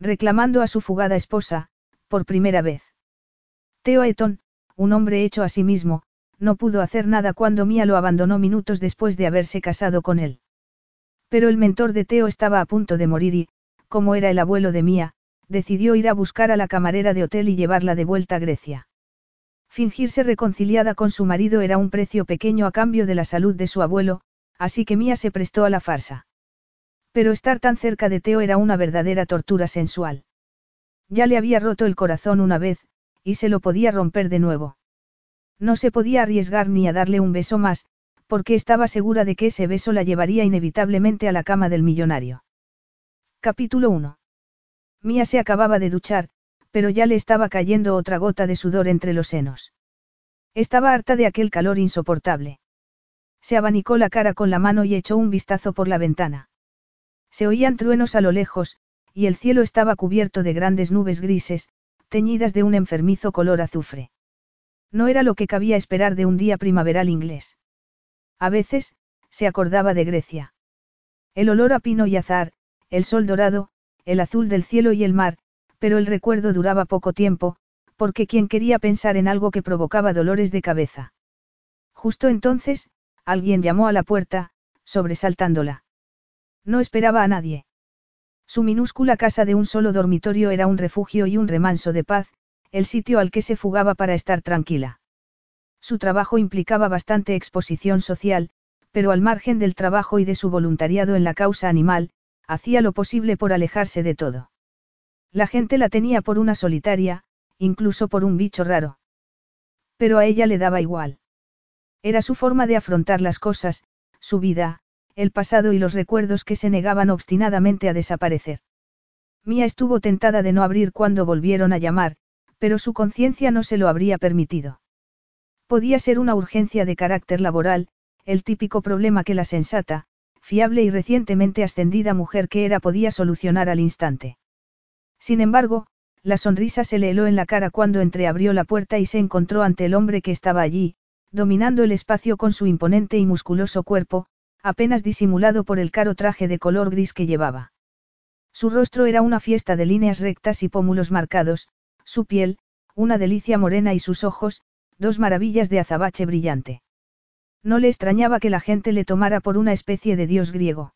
reclamando a su fugada esposa, por primera vez. Theo Eton, un hombre hecho a sí mismo, no pudo hacer nada cuando Mia lo abandonó minutos después de haberse casado con él. Pero el mentor de Theo estaba a punto de morir y, como era el abuelo de Mia, decidió ir a buscar a la camarera de hotel y llevarla de vuelta a Grecia. Fingirse reconciliada con su marido era un precio pequeño a cambio de la salud de su abuelo, así que Mia se prestó a la farsa. Pero estar tan cerca de Teo era una verdadera tortura sensual. Ya le había roto el corazón una vez, y se lo podía romper de nuevo. No se podía arriesgar ni a darle un beso más, porque estaba segura de que ese beso la llevaría inevitablemente a la cama del millonario. Capítulo 1. Mía se acababa de duchar, pero ya le estaba cayendo otra gota de sudor entre los senos. Estaba harta de aquel calor insoportable. Se abanicó la cara con la mano y echó un vistazo por la ventana. Se oían truenos a lo lejos, y el cielo estaba cubierto de grandes nubes grises, teñidas de un enfermizo color azufre. No era lo que cabía esperar de un día primaveral inglés. A veces, se acordaba de Grecia. El olor a pino y azar, el sol dorado, el azul del cielo y el mar, pero el recuerdo duraba poco tiempo, porque quien quería pensar en algo que provocaba dolores de cabeza. Justo entonces, alguien llamó a la puerta, sobresaltándola. No esperaba a nadie. Su minúscula casa de un solo dormitorio era un refugio y un remanso de paz, el sitio al que se fugaba para estar tranquila. Su trabajo implicaba bastante exposición social, pero al margen del trabajo y de su voluntariado en la causa animal, hacía lo posible por alejarse de todo. La gente la tenía por una solitaria, incluso por un bicho raro. Pero a ella le daba igual. Era su forma de afrontar las cosas, su vida, el pasado y los recuerdos que se negaban obstinadamente a desaparecer. Mía estuvo tentada de no abrir cuando volvieron a llamar, pero su conciencia no se lo habría permitido. Podía ser una urgencia de carácter laboral, el típico problema que la sensata, fiable y recientemente ascendida mujer que era podía solucionar al instante. Sin embargo, la sonrisa se le heló en la cara cuando entreabrió la puerta y se encontró ante el hombre que estaba allí, dominando el espacio con su imponente y musculoso cuerpo, apenas disimulado por el caro traje de color gris que llevaba. Su rostro era una fiesta de líneas rectas y pómulos marcados, su piel, una delicia morena y sus ojos, dos maravillas de azabache brillante. No le extrañaba que la gente le tomara por una especie de dios griego.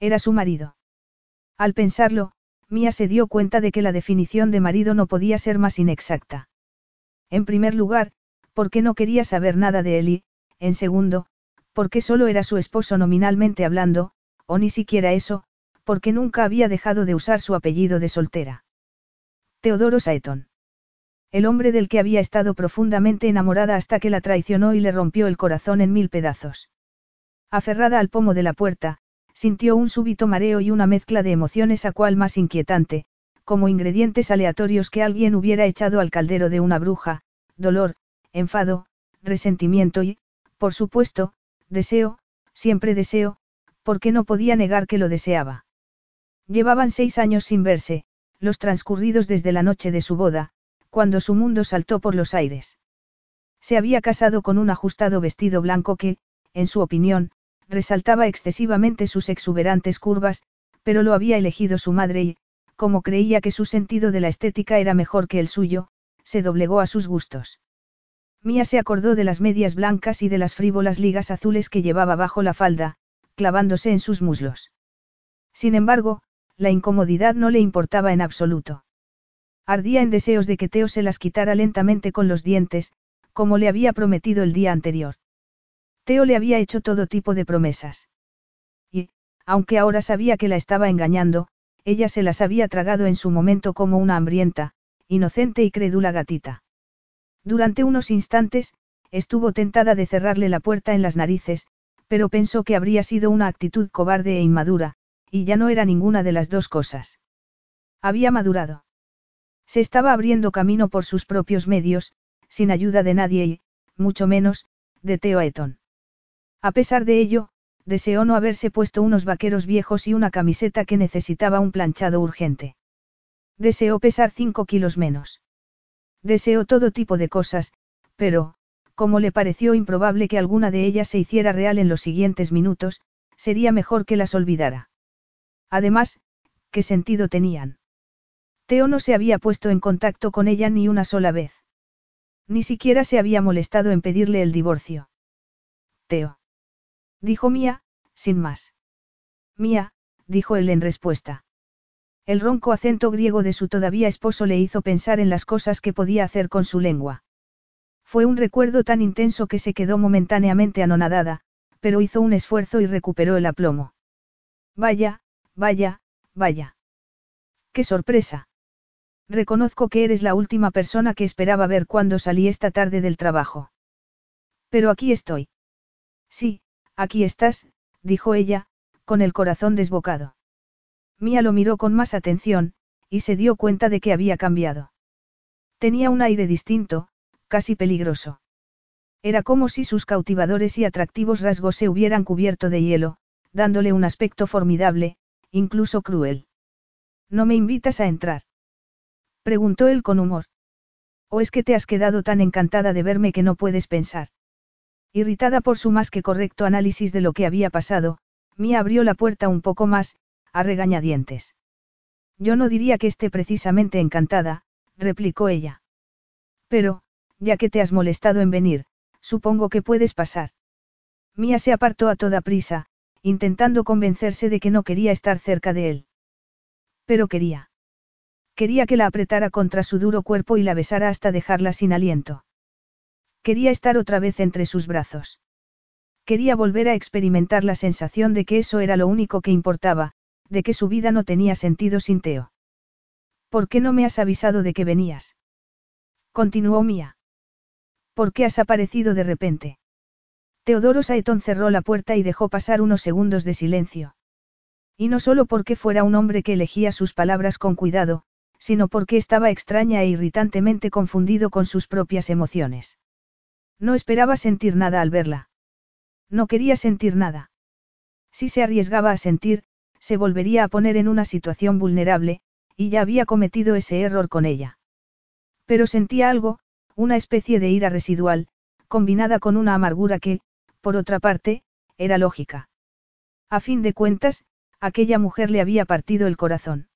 Era su marido. Al pensarlo, Mía se dio cuenta de que la definición de marido no podía ser más inexacta. En primer lugar, porque no quería saber nada de él y, en segundo, porque solo era su esposo nominalmente hablando, o ni siquiera eso, porque nunca había dejado de usar su apellido de soltera. Teodoro Saeton. El hombre del que había estado profundamente enamorada hasta que la traicionó y le rompió el corazón en mil pedazos. Aferrada al pomo de la puerta, sintió un súbito mareo y una mezcla de emociones a cual más inquietante, como ingredientes aleatorios que alguien hubiera echado al caldero de una bruja, dolor, enfado, resentimiento y, por supuesto, Deseo, siempre deseo, porque no podía negar que lo deseaba. Llevaban seis años sin verse, los transcurridos desde la noche de su boda, cuando su mundo saltó por los aires. Se había casado con un ajustado vestido blanco que, en su opinión, resaltaba excesivamente sus exuberantes curvas, pero lo había elegido su madre y, como creía que su sentido de la estética era mejor que el suyo, se doblegó a sus gustos. Mía se acordó de las medias blancas y de las frívolas ligas azules que llevaba bajo la falda, clavándose en sus muslos. Sin embargo, la incomodidad no le importaba en absoluto. Ardía en deseos de que Teo se las quitara lentamente con los dientes, como le había prometido el día anterior. Teo le había hecho todo tipo de promesas. Y, aunque ahora sabía que la estaba engañando, ella se las había tragado en su momento como una hambrienta, inocente y crédula gatita. Durante unos instantes, estuvo tentada de cerrarle la puerta en las narices, pero pensó que habría sido una actitud cobarde e inmadura, y ya no era ninguna de las dos cosas. Había madurado. Se estaba abriendo camino por sus propios medios, sin ayuda de nadie y, mucho menos, de Theo Eton. A pesar de ello, deseó no haberse puesto unos vaqueros viejos y una camiseta que necesitaba un planchado urgente. Deseó pesar cinco kilos menos. Deseó todo tipo de cosas, pero, como le pareció improbable que alguna de ellas se hiciera real en los siguientes minutos, sería mejor que las olvidara. Además, ¿qué sentido tenían? Teo no se había puesto en contacto con ella ni una sola vez. Ni siquiera se había molestado en pedirle el divorcio. Teo. Dijo Mía, sin más. Mía, dijo él en respuesta. El ronco acento griego de su todavía esposo le hizo pensar en las cosas que podía hacer con su lengua. Fue un recuerdo tan intenso que se quedó momentáneamente anonadada, pero hizo un esfuerzo y recuperó el aplomo. Vaya, vaya, vaya. ¡Qué sorpresa! Reconozco que eres la última persona que esperaba ver cuando salí esta tarde del trabajo. Pero aquí estoy. Sí, aquí estás, dijo ella, con el corazón desbocado. Mía lo miró con más atención, y se dio cuenta de que había cambiado. Tenía un aire distinto, casi peligroso. Era como si sus cautivadores y atractivos rasgos se hubieran cubierto de hielo, dándole un aspecto formidable, incluso cruel. ¿No me invitas a entrar? Preguntó él con humor. ¿O es que te has quedado tan encantada de verme que no puedes pensar? Irritada por su más que correcto análisis de lo que había pasado, Mia abrió la puerta un poco más, a regañadientes. Yo no diría que esté precisamente encantada, replicó ella. Pero, ya que te has molestado en venir, supongo que puedes pasar. Mia se apartó a toda prisa, intentando convencerse de que no quería estar cerca de él. Pero quería. Quería que la apretara contra su duro cuerpo y la besara hasta dejarla sin aliento. Quería estar otra vez entre sus brazos. Quería volver a experimentar la sensación de que eso era lo único que importaba, de que su vida no tenía sentido sin Teo. ¿Por qué no me has avisado de que venías? Continuó Mía. ¿Por qué has aparecido de repente? Teodoro Saetón cerró la puerta y dejó pasar unos segundos de silencio. Y no solo porque fuera un hombre que elegía sus palabras con cuidado, sino porque estaba extraña e irritantemente confundido con sus propias emociones. No esperaba sentir nada al verla. No quería sentir nada. Si se arriesgaba a sentir, se volvería a poner en una situación vulnerable, y ya había cometido ese error con ella. Pero sentía algo, una especie de ira residual, combinada con una amargura que, por otra parte, era lógica. A fin de cuentas, aquella mujer le había partido el corazón.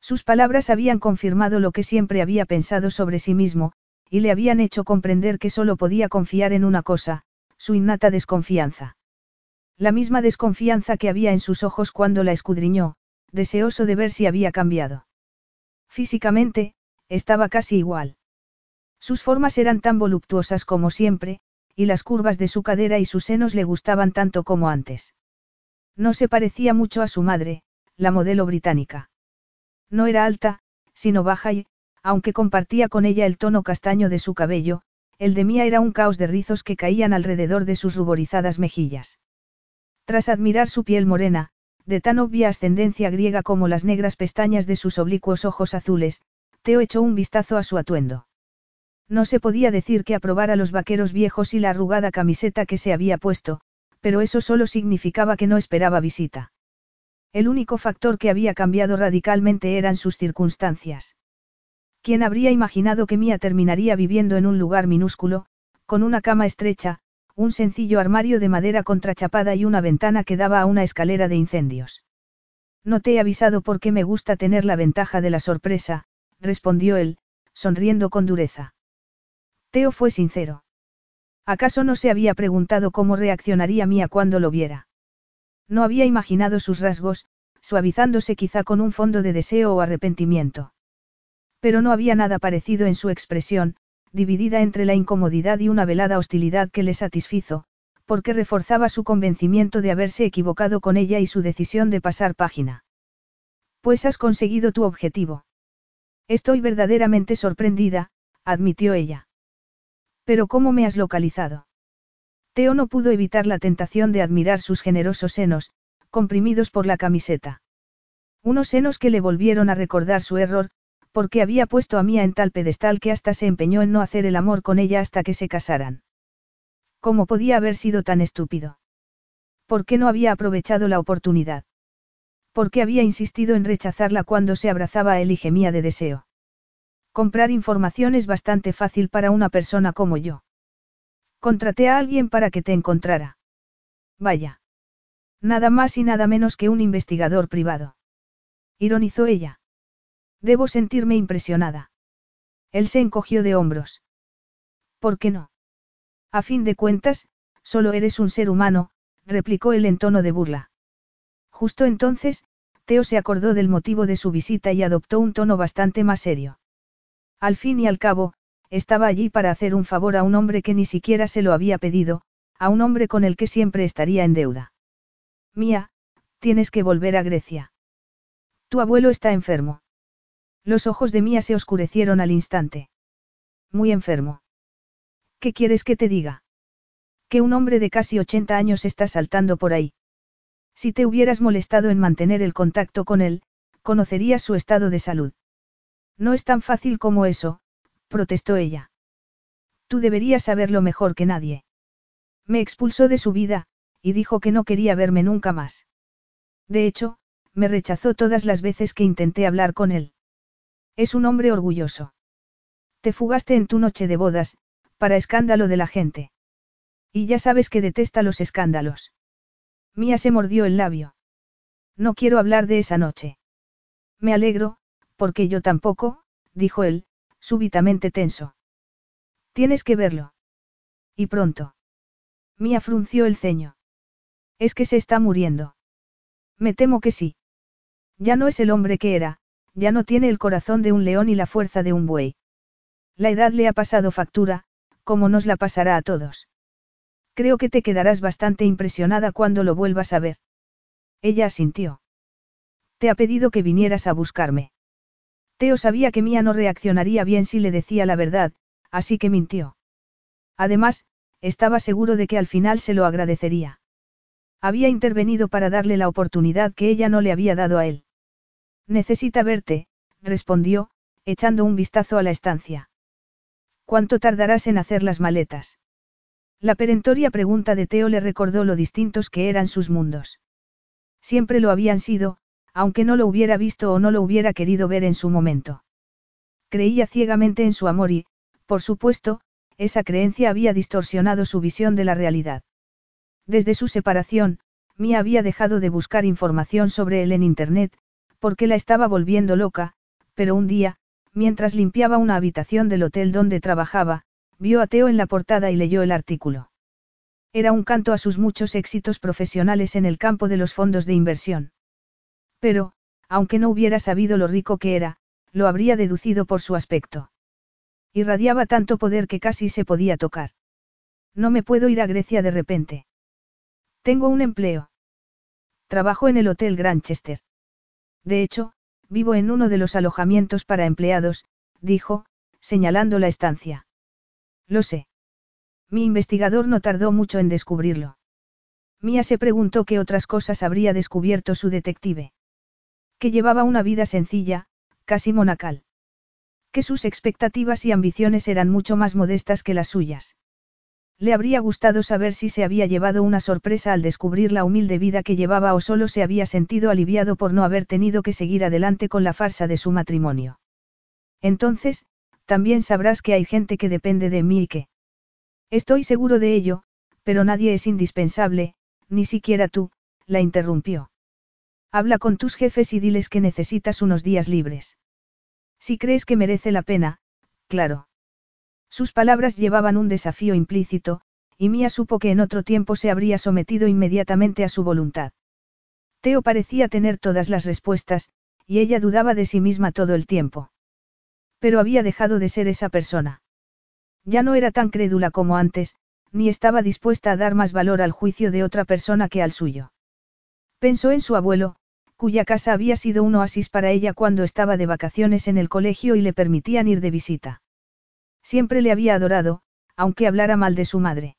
Sus palabras habían confirmado lo que siempre había pensado sobre sí mismo, y le habían hecho comprender que solo podía confiar en una cosa, su innata desconfianza. La misma desconfianza que había en sus ojos cuando la escudriñó, deseoso de ver si había cambiado. Físicamente, estaba casi igual. Sus formas eran tan voluptuosas como siempre, y las curvas de su cadera y sus senos le gustaban tanto como antes. No se parecía mucho a su madre, la modelo británica. No era alta, sino baja y, aunque compartía con ella el tono castaño de su cabello, el de Mía era un caos de rizos que caían alrededor de sus ruborizadas mejillas. Tras admirar su piel morena, de tan obvia ascendencia griega como las negras pestañas de sus oblicuos ojos azules, Teo echó un vistazo a su atuendo. No se podía decir que aprobara los vaqueros viejos y la arrugada camiseta que se había puesto, pero eso solo significaba que no esperaba visita. El único factor que había cambiado radicalmente eran sus circunstancias. ¿Quién habría imaginado que Mía terminaría viviendo en un lugar minúsculo, con una cama estrecha, un sencillo armario de madera contrachapada y una ventana que daba a una escalera de incendios? No te he avisado porque me gusta tener la ventaja de la sorpresa, respondió él, sonriendo con dureza. Teo fue sincero. ¿Acaso no se había preguntado cómo reaccionaría Mía cuando lo viera? No había imaginado sus rasgos, suavizándose quizá con un fondo de deseo o arrepentimiento. Pero no había nada parecido en su expresión, dividida entre la incomodidad y una velada hostilidad que le satisfizo, porque reforzaba su convencimiento de haberse equivocado con ella y su decisión de pasar página. Pues has conseguido tu objetivo. Estoy verdaderamente sorprendida, admitió ella. Pero ¿cómo me has localizado? Teo no pudo evitar la tentación de admirar sus generosos senos, comprimidos por la camiseta. Unos senos que le volvieron a recordar su error, porque había puesto a Mía en tal pedestal que hasta se empeñó en no hacer el amor con ella hasta que se casaran. ¿Cómo podía haber sido tan estúpido? ¿Por qué no había aprovechado la oportunidad? ¿Por qué había insistido en rechazarla cuando se abrazaba a él y gemía de deseo? Comprar información es bastante fácil para una persona como yo. Contraté a alguien para que te encontrara. Vaya. Nada más y nada menos que un investigador privado. Ironizó ella. Debo sentirme impresionada. Él se encogió de hombros. ¿Por qué no? A fin de cuentas, solo eres un ser humano, replicó él en tono de burla. Justo entonces, Teo se acordó del motivo de su visita y adoptó un tono bastante más serio. Al fin y al cabo, estaba allí para hacer un favor a un hombre que ni siquiera se lo había pedido, a un hombre con el que siempre estaría en deuda. Mía, tienes que volver a Grecia. Tu abuelo está enfermo. Los ojos de Mía se oscurecieron al instante. Muy enfermo. ¿Qué quieres que te diga? Que un hombre de casi 80 años está saltando por ahí. Si te hubieras molestado en mantener el contacto con él, conocerías su estado de salud. No es tan fácil como eso, protestó ella. Tú deberías saberlo mejor que nadie. Me expulsó de su vida, y dijo que no quería verme nunca más. De hecho, me rechazó todas las veces que intenté hablar con él. Es un hombre orgulloso. Te fugaste en tu noche de bodas, para escándalo de la gente. Y ya sabes que detesta los escándalos. Mía se mordió el labio. No quiero hablar de esa noche. Me alegro, porque yo tampoco, dijo él, súbitamente tenso. Tienes que verlo. Y pronto. Mía frunció el ceño. Es que se está muriendo. Me temo que sí. Ya no es el hombre que era, ya no tiene el corazón de un león y la fuerza de un buey. La edad le ha pasado factura, como nos la pasará a todos. Creo que te quedarás bastante impresionada cuando lo vuelvas a ver. Ella asintió. Te ha pedido que vinieras a buscarme. Teo sabía que Mía no reaccionaría bien si le decía la verdad, así que mintió. Además, estaba seguro de que al final se lo agradecería. Había intervenido para darle la oportunidad que ella no le había dado a él. Necesita verte, respondió, echando un vistazo a la estancia. ¿Cuánto tardarás en hacer las maletas? La perentoria pregunta de Teo le recordó lo distintos que eran sus mundos. Siempre lo habían sido, aunque no lo hubiera visto o no lo hubiera querido ver en su momento. Creía ciegamente en su amor y, por supuesto, esa creencia había distorsionado su visión de la realidad. Desde su separación, Mia había dejado de buscar información sobre él en Internet, porque la estaba volviendo loca, pero un día, mientras limpiaba una habitación del hotel donde trabajaba, vio a Teo en la portada y leyó el artículo. Era un canto a sus muchos éxitos profesionales en el campo de los fondos de inversión. Pero, aunque no hubiera sabido lo rico que era, lo habría deducido por su aspecto. Irradiaba tanto poder que casi se podía tocar. No me puedo ir a Grecia de repente. Tengo un empleo. Trabajo en el Hotel Granchester. De hecho, vivo en uno de los alojamientos para empleados, dijo, señalando la estancia. Lo sé. Mi investigador no tardó mucho en descubrirlo. Mía se preguntó qué otras cosas habría descubierto su detective. Que llevaba una vida sencilla, casi monacal. Que sus expectativas y ambiciones eran mucho más modestas que las suyas. Le habría gustado saber si se había llevado una sorpresa al descubrir la humilde vida que llevaba o solo se había sentido aliviado por no haber tenido que seguir adelante con la farsa de su matrimonio. Entonces, también sabrás que hay gente que depende de mí y que... Estoy seguro de ello, pero nadie es indispensable, ni siquiera tú, la interrumpió. Habla con tus jefes y diles que necesitas unos días libres. Si crees que merece la pena, claro. Sus palabras llevaban un desafío implícito, y Mía supo que en otro tiempo se habría sometido inmediatamente a su voluntad. Teo parecía tener todas las respuestas, y ella dudaba de sí misma todo el tiempo. Pero había dejado de ser esa persona. Ya no era tan crédula como antes, ni estaba dispuesta a dar más valor al juicio de otra persona que al suyo. Pensó en su abuelo, cuya casa había sido un oasis para ella cuando estaba de vacaciones en el colegio y le permitían ir de visita. Siempre le había adorado, aunque hablara mal de su madre.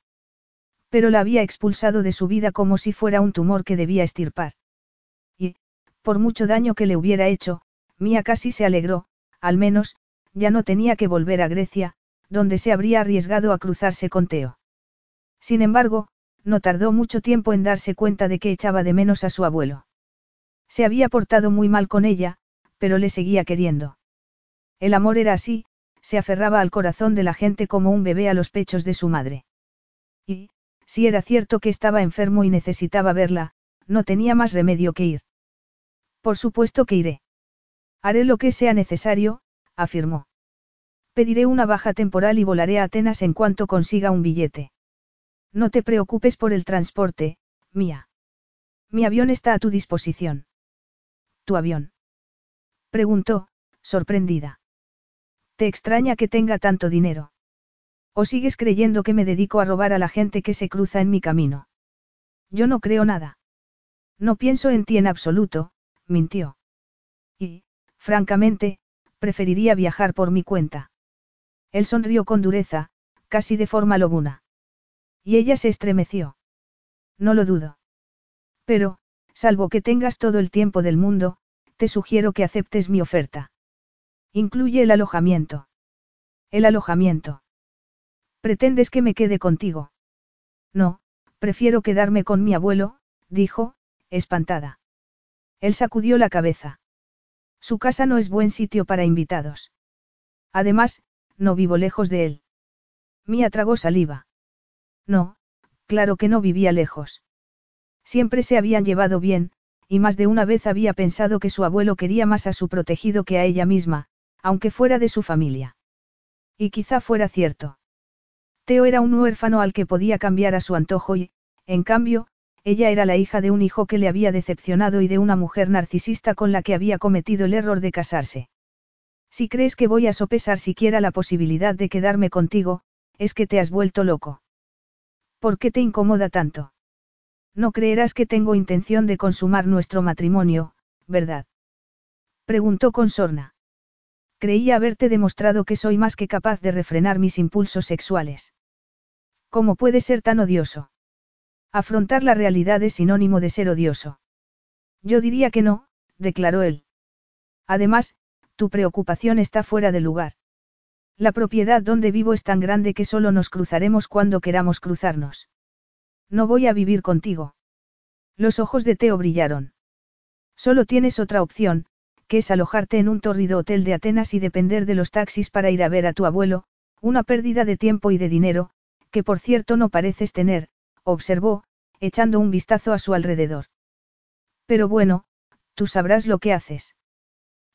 Pero la había expulsado de su vida como si fuera un tumor que debía estirpar. Y, Por mucho daño que le hubiera hecho, Mía casi se alegró, al menos, ya no tenía que volver a Grecia, donde se habría arriesgado a cruzarse con Teo. Sin embargo, no tardó mucho tiempo en darse cuenta de que echaba de menos a su abuelo. Se había portado muy mal con ella, pero le seguía queriendo. El amor era así, se aferraba al corazón de la gente como un bebé a los pechos de su madre. Y, si era cierto que estaba enfermo y necesitaba verla, no tenía más remedio que ir. Por supuesto que iré. Haré lo que sea necesario, afirmó. Pediré una baja temporal y volaré a Atenas en cuanto consiga un billete. No te preocupes por el transporte, mía. Mi avión está a tu disposición. ¿Tu avión? Preguntó, sorprendida. ¿Te extraña que tenga tanto dinero? ¿O sigues creyendo que me dedico a robar a la gente que se cruza en mi camino? Yo no creo nada. No pienso en ti en absoluto, mintió. Y, francamente, preferiría viajar por mi cuenta. Él sonrió con dureza, casi de forma lobuna. Y ella se estremeció. No lo dudo. Pero, salvo que tengas todo el tiempo del mundo, te sugiero que aceptes mi oferta. Incluye el alojamiento. El alojamiento. ¿Pretendes que me quede contigo? No, prefiero quedarme con mi abuelo, dijo, espantada. Él sacudió la cabeza. Su casa no es buen sitio para invitados. Además, no vivo lejos de él. Mía tragó saliva. No, claro que no vivía lejos. Siempre se habían llevado bien, y más de una vez había pensado que su abuelo quería más a su protegido que a ella misma, aunque fuera de su familia. Y quizá fuera cierto. Teo era un huérfano al que podía cambiar a su antojo y, en cambio, ella era la hija de un hijo que le había decepcionado y de una mujer narcisista con la que había cometido el error de casarse. Si crees que voy a sopesar siquiera la posibilidad de quedarme contigo, es que te has vuelto loco. ¿Por qué te incomoda tanto? No creerás que tengo intención de consumar nuestro matrimonio, ¿verdad? Preguntó con sorna. Creía haberte demostrado que soy más que capaz de refrenar mis impulsos sexuales. ¿Cómo puede ser tan odioso? Afrontar la realidad es sinónimo de ser odioso. Yo diría que no, declaró él. Además, tu preocupación está fuera de lugar. La propiedad donde vivo es tan grande que solo nos cruzaremos cuando queramos cruzarnos. No voy a vivir contigo. Los ojos de Teo brillaron. Solo tienes otra opción, que es alojarte en un tórrido hotel de Atenas y depender de los taxis para ir a ver a tu abuelo, una pérdida de tiempo y de dinero, que por cierto no pareces tener, observó, echando un vistazo a su alrededor. Pero bueno, tú sabrás lo que haces.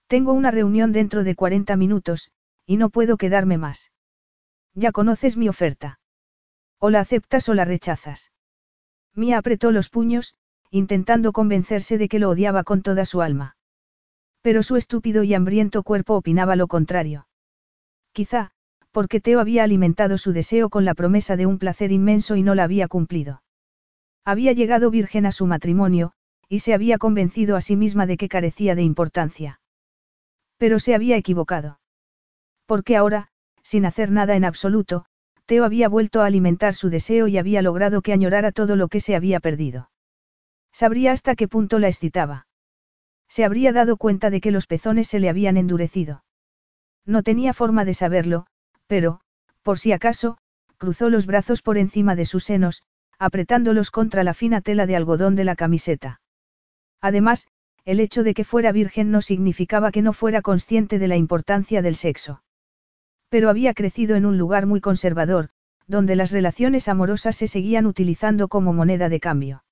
Tengo una reunión dentro de 40 minutos, y no puedo quedarme más. Ya conoces mi oferta. O la aceptas o la rechazas. Mía apretó los puños, intentando convencerse de que lo odiaba con toda su alma. Pero su estúpido y hambriento cuerpo opinaba lo contrario. Quizá, porque Teo había alimentado su deseo con la promesa de un placer inmenso y no la había cumplido. Había llegado virgen a su matrimonio, y se había convencido a sí misma de que carecía de importancia. Pero se había equivocado. Porque ahora, sin hacer nada en absoluto, Teo había vuelto a alimentar su deseo y había logrado que añorara todo lo que se había perdido. Sabría hasta qué punto la excitaba. Se habría dado cuenta de que los pezones se le habían endurecido. No tenía forma de saberlo, pero, por si acaso, cruzó los brazos por encima de sus senos, apretándolos contra la fina tela de algodón de la camiseta. Además, el hecho de que fuera virgen no significaba que no fuera consciente de la importancia del sexo. Pero había crecido en un lugar muy conservador, donde las relaciones amorosas se seguían utilizando como moneda de cambio.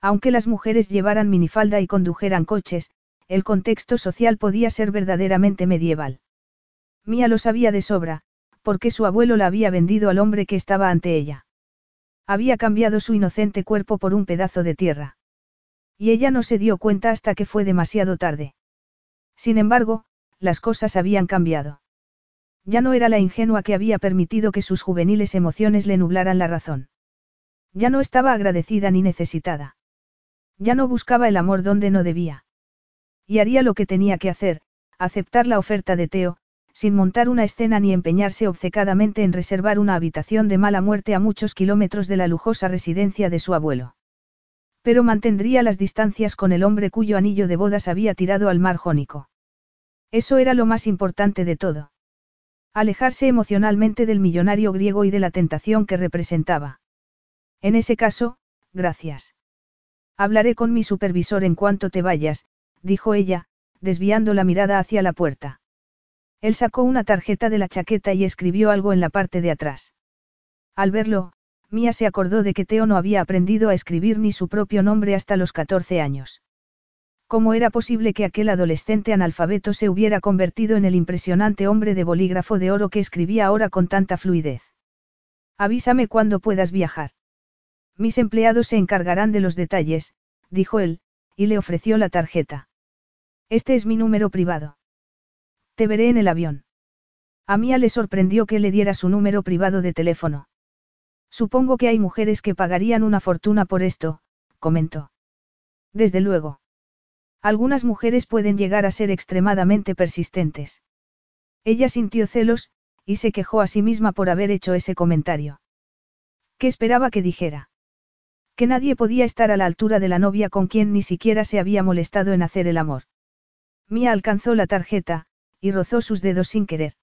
Aunque las mujeres llevaran minifalda y condujeran coches, el contexto social podía ser verdaderamente medieval. Mía lo sabía de sobra, porque su abuelo la había vendido al hombre que estaba ante ella. Había cambiado su inocente cuerpo por un pedazo de tierra. Y ella no se dio cuenta hasta que fue demasiado tarde. Sin embargo, las cosas habían cambiado. Ya no era la ingenua que había permitido que sus juveniles emociones le nublaran la razón. Ya no estaba agradecida ni necesitada. Ya no buscaba el amor donde no debía. Y haría lo que tenía que hacer, aceptar la oferta de Teo, sin montar una escena ni empeñarse obcecadamente en reservar una habitación de mala muerte a muchos kilómetros de la lujosa residencia de su abuelo. Pero mantendría las distancias con el hombre cuyo anillo de bodas había tirado al mar jónico. Eso era lo más importante de todo. Alejarse emocionalmente del millonario griego y de la tentación que representaba. En ese caso, gracias. Hablaré con mi supervisor en cuanto te vayas, dijo ella, desviando la mirada hacia la puerta. Él sacó una tarjeta de la chaqueta y escribió algo en la parte de atrás. Al verlo, Mía se acordó de que Teo no había aprendido a escribir ni su propio nombre hasta los 14 años. ¿Cómo era posible que aquel adolescente analfabeto se hubiera convertido en el impresionante hombre de bolígrafo de oro que escribía ahora con tanta fluidez? Avísame cuando puedas viajar. Mis empleados se encargarán de los detalles, dijo él, y le ofreció la tarjeta. Este es mi número privado. Te veré en el avión. A Mía le sorprendió que le diera su número privado de teléfono. Supongo que hay mujeres que pagarían una fortuna por esto, comentó. Desde luego. Algunas mujeres pueden llegar a ser extremadamente persistentes. Ella sintió celos, y se quejó a sí misma por haber hecho ese comentario. ¿Qué esperaba que dijera? Que nadie podía estar a la altura de la novia con quien ni siquiera se había molestado en hacer el amor. Mía alcanzó la tarjeta, y rozó sus dedos sin querer.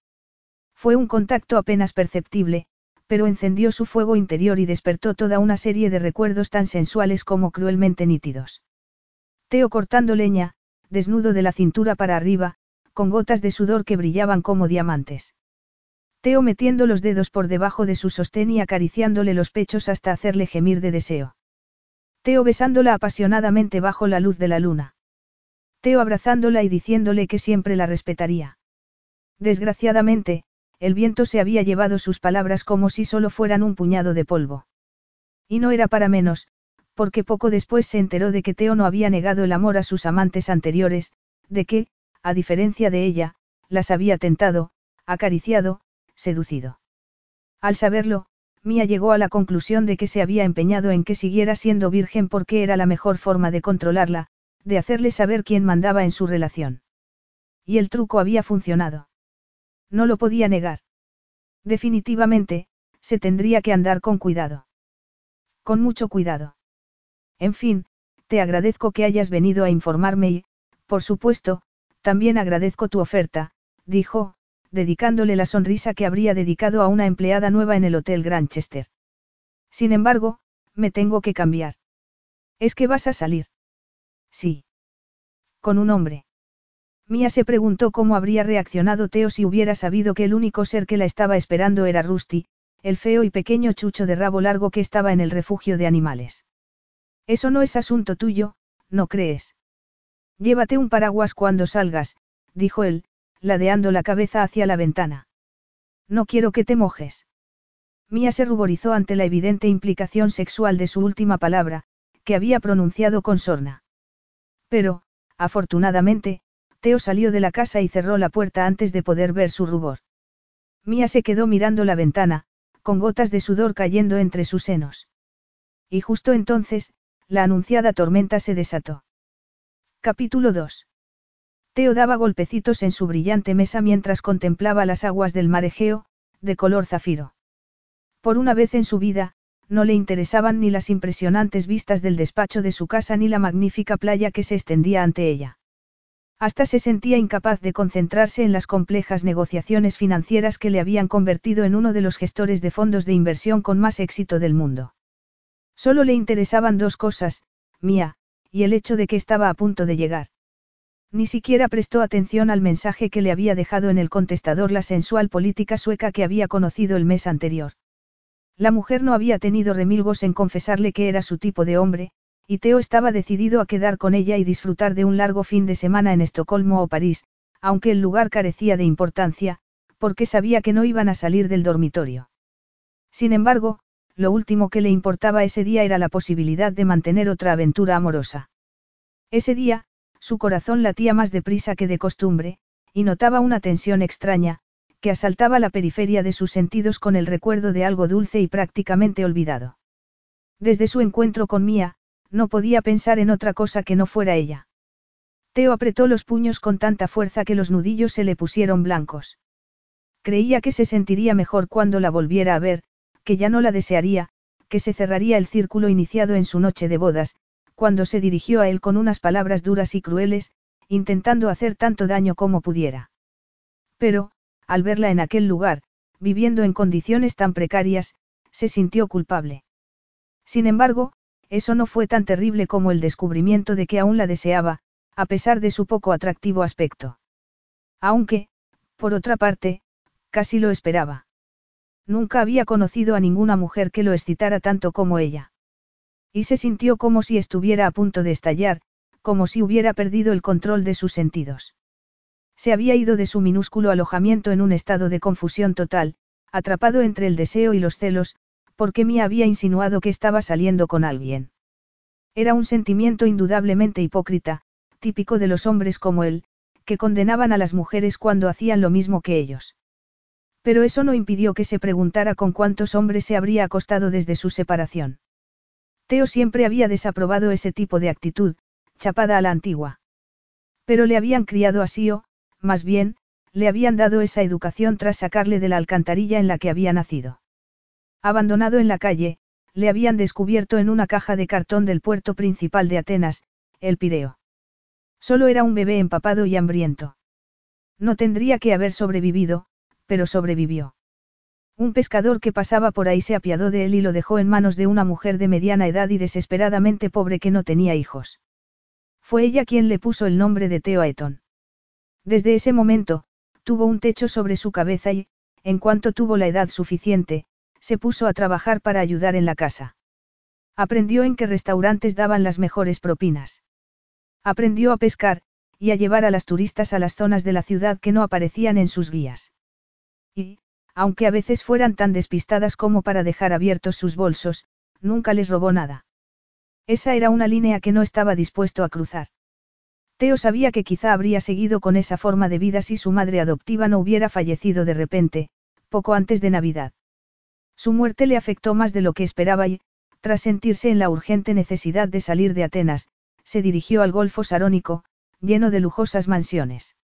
Fue un contacto apenas perceptible, pero encendió su fuego interior y despertó toda una serie de recuerdos tan sensuales como cruelmente nítidos. Teo cortando leña, desnudo de la cintura para arriba, con gotas de sudor que brillaban como diamantes. Teo metiendo los dedos por debajo de su sostén y acariciándole los pechos hasta hacerle gemir de deseo. Teo besándola apasionadamente bajo la luz de la luna. Teo abrazándola y diciéndole que siempre la respetaría. Desgraciadamente, el viento se había llevado sus palabras como si solo fueran un puñado de polvo. Y no era para menos, porque poco después se enteró de que Teo no había negado el amor a sus amantes anteriores, de que, a diferencia de ella, las había tentado, acariciado, seducido. Al saberlo, Mia llegó a la conclusión de que se había empeñado en que siguiera siendo virgen porque era la mejor forma de controlarla, de hacerle saber quién mandaba en su relación. Y el truco había funcionado. No lo podía negar. Definitivamente, se tendría que andar con cuidado. Con mucho cuidado. En fin, te agradezco que hayas venido a informarme y, por supuesto, también agradezco tu oferta, dijo, dedicándole la sonrisa que habría dedicado a una empleada nueva en el Hotel Granchester. Sin embargo, me tengo que cambiar. ¿Es que vas a salir? Sí. Con un hombre. Mía se preguntó cómo habría reaccionado Teo si hubiera sabido que el único ser que la estaba esperando era Rusty, el feo y pequeño chucho de rabo largo que estaba en el refugio de animales. Eso no es asunto tuyo, ¿no crees? Llévate un paraguas cuando salgas, dijo él, ladeando la cabeza hacia la ventana. No quiero que te mojes. Mía se ruborizó ante la evidente implicación sexual de su última palabra, que había pronunciado con sorna. Pero, afortunadamente, Teo salió de la casa y cerró la puerta antes de poder ver su rubor. Mía se quedó mirando la ventana, con gotas de sudor cayendo entre sus senos. Y justo entonces, la anunciada tormenta se desató. Capítulo 2. Teo daba golpecitos en su brillante mesa mientras contemplaba las aguas del marejeo, de color zafiro. Por una vez en su vida, no le interesaban ni las impresionantes vistas del despacho de su casa ni la magnífica playa que se extendía ante ella. Hasta se sentía incapaz de concentrarse en las complejas negociaciones financieras que le habían convertido en uno de los gestores de fondos de inversión con más éxito del mundo. Solo le interesaban dos cosas, Mía, y el hecho de que estaba a punto de llegar. Ni siquiera prestó atención al mensaje que le había dejado en el contestador la sensual política sueca que había conocido el mes anterior. La mujer no había tenido remilgos en confesarle que era su tipo de hombre, y Teo estaba decidido a quedar con ella y disfrutar de un largo fin de semana en Estocolmo o París, aunque el lugar carecía de importancia, porque sabía que no iban a salir del dormitorio. Sin embargo, lo último que le importaba ese día era la posibilidad de mantener otra aventura amorosa. Ese día, su corazón latía más deprisa que de costumbre, y notaba una tensión extraña, que asaltaba la periferia de sus sentidos con el recuerdo de algo dulce y prácticamente olvidado. Desde su encuentro con Mía, no podía pensar en otra cosa que no fuera ella. Teo apretó los puños con tanta fuerza que los nudillos se le pusieron blancos. Creía que se sentiría mejor cuando la volviera a ver, que ya no la desearía, que se cerraría el círculo iniciado en su noche de bodas, cuando se dirigió a él con unas palabras duras y crueles, intentando hacer tanto daño como pudiera. Pero, al verla en aquel lugar, viviendo en condiciones tan precarias, se sintió culpable. Sin embargo, eso no fue tan terrible como el descubrimiento de que aún la deseaba, a pesar de su poco atractivo aspecto. Aunque, por otra parte, casi lo esperaba. Nunca había conocido a ninguna mujer que lo excitara tanto como ella. Y se sintió como si estuviera a punto de estallar, como si hubiera perdido el control de sus sentidos. Se había ido de su minúsculo alojamiento en un estado de confusión total, atrapado entre el deseo y los celos, porque Mia había insinuado que estaba saliendo con alguien. Era un sentimiento indudablemente hipócrita, típico de los hombres como él, que condenaban a las mujeres cuando hacían lo mismo que ellos. Pero eso no impidió que se preguntara con cuántos hombres se habría acostado desde su separación. Teo siempre había desaprobado ese tipo de actitud, chapada a la antigua. Pero le habían criado así o, más bien, le habían dado esa educación tras sacarle de la alcantarilla en la que había nacido. Abandonado en la calle, le habían descubierto en una caja de cartón del puerto principal de Atenas, el Pireo. Solo era un bebé empapado y hambriento. No tendría que haber sobrevivido, pero sobrevivió. Un pescador que pasaba por ahí se apiadó de él y lo dejó en manos de una mujer de mediana edad y desesperadamente pobre que no tenía hijos. Fue ella quien le puso el nombre de Theo Aeton. Desde ese momento, tuvo un techo sobre su cabeza y, en cuanto tuvo la edad suficiente, se puso a trabajar para ayudar en la casa. Aprendió en qué restaurantes daban las mejores propinas. Aprendió a pescar, y a llevar a las turistas a las zonas de la ciudad que no aparecían en sus guías. Y, aunque a veces fueran tan despistadas como para dejar abiertos sus bolsos, nunca les robó nada. Esa era una línea que no estaba dispuesto a cruzar. Teo sabía que quizá habría seguido con esa forma de vida si su madre adoptiva no hubiera fallecido de repente, poco antes de Navidad. Su muerte le afectó más de lo que esperaba y, tras sentirse en la urgente necesidad de salir de Atenas, se dirigió al Golfo Sarónico, lleno de lujosas mansiones.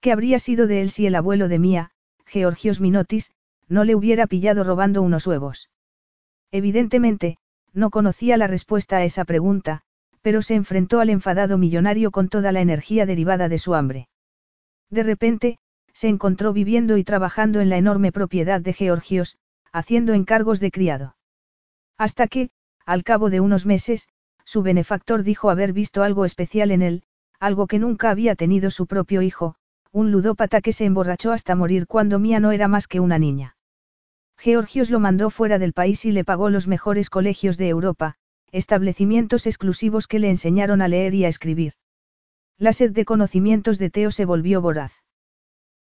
¿Qué habría sido de él si el abuelo de Mía, Georgios Minotis, no le hubiera pillado robando unos huevos. Evidentemente, no conocía la respuesta a esa pregunta, pero se enfrentó al enfadado millonario con toda la energía derivada de su hambre. De repente, se encontró viviendo y trabajando en la enorme propiedad de Georgios, haciendo encargos de criado. Hasta que, al cabo de unos meses, su benefactor dijo haber visto algo especial en él, algo que nunca había tenido su propio hijo, un ludópata que se emborrachó hasta morir cuando Mía no era más que una niña. Georgios lo mandó fuera del país y le pagó los mejores colegios de Europa, establecimientos exclusivos que le enseñaron a leer y a escribir. La sed de conocimientos de Teo se volvió voraz.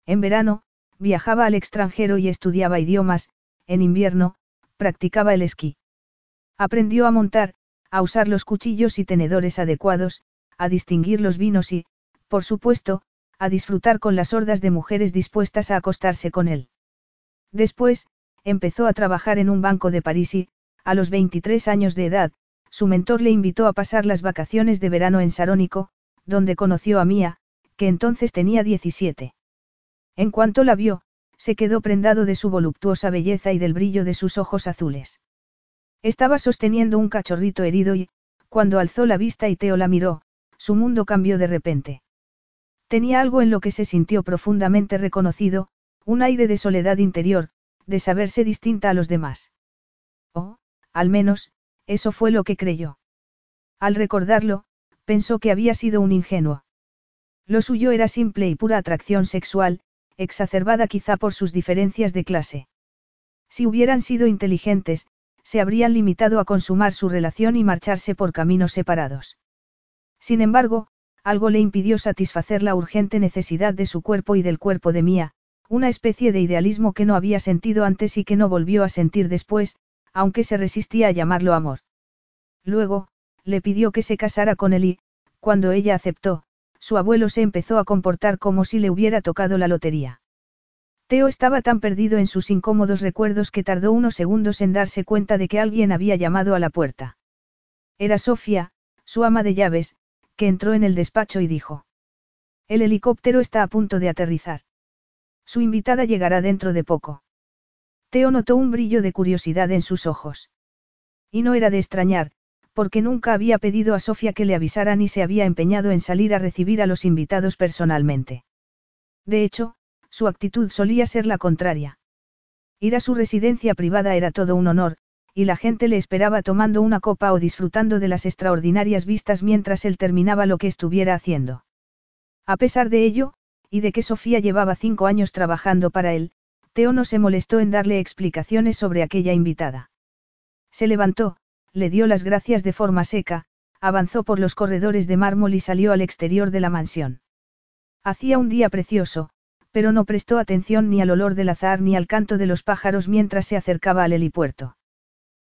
En verano, viajaba al extranjero y estudiaba idiomas, en invierno, practicaba el esquí. Aprendió a montar, a usar los cuchillos y tenedores adecuados, a distinguir los vinos y, por supuesto, a disfrutar con las hordas de mujeres dispuestas a acostarse con él. Después, empezó a trabajar en un banco de París y, a los 23 años de edad, su mentor le invitó a pasar las vacaciones de verano en Sarónico, donde conoció a Mía, que entonces tenía 17. En cuanto la vio, se quedó prendado de su voluptuosa belleza y del brillo de sus ojos azules. Estaba sosteniendo un cachorrito herido y, cuando alzó la vista y Teo la miró, su mundo cambió de repente. Tenía algo en lo que se sintió profundamente reconocido, un aire de soledad interior, de saberse distinta a los demás. O, al menos, eso fue lo que creyó. Al recordarlo, pensó que había sido un ingenuo. Lo suyo era simple y pura atracción sexual, exacerbada quizá por sus diferencias de clase. Si hubieran sido inteligentes, se habrían limitado a consumar su relación y marcharse por caminos separados. Sin embargo, algo le impidió satisfacer la urgente necesidad de su cuerpo y del cuerpo de Mía, una especie de idealismo que no había sentido antes y que no volvió a sentir después, aunque se resistía a llamarlo amor. Luego, le pidió que se casara con él y, cuando ella aceptó, su abuelo se empezó a comportar como si le hubiera tocado la lotería. Teo estaba tan perdido en sus incómodos recuerdos que tardó unos segundos en darse cuenta de que alguien había llamado a la puerta. Era Sofía, su ama de llaves, que entró en el despacho y dijo. El helicóptero está a punto de aterrizar. Su invitada llegará dentro de poco. Teo notó un brillo de curiosidad en sus ojos. Y no era de extrañar, porque nunca había pedido a Sofía que le avisara ni se había empeñado en salir a recibir a los invitados personalmente. De hecho, su actitud solía ser la contraria. Ir a su residencia privada era todo un honor, y la gente le esperaba tomando una copa o disfrutando de las extraordinarias vistas mientras él terminaba lo que estuviera haciendo. A pesar de ello, y de que Sofía llevaba cinco años trabajando para él, Teo no se molestó en darle explicaciones sobre aquella invitada. Se levantó, le dio las gracias de forma seca, avanzó por los corredores de mármol y salió al exterior de la mansión. Hacía un día precioso, pero no prestó atención ni al olor del azar ni al canto de los pájaros mientras se acercaba al helipuerto.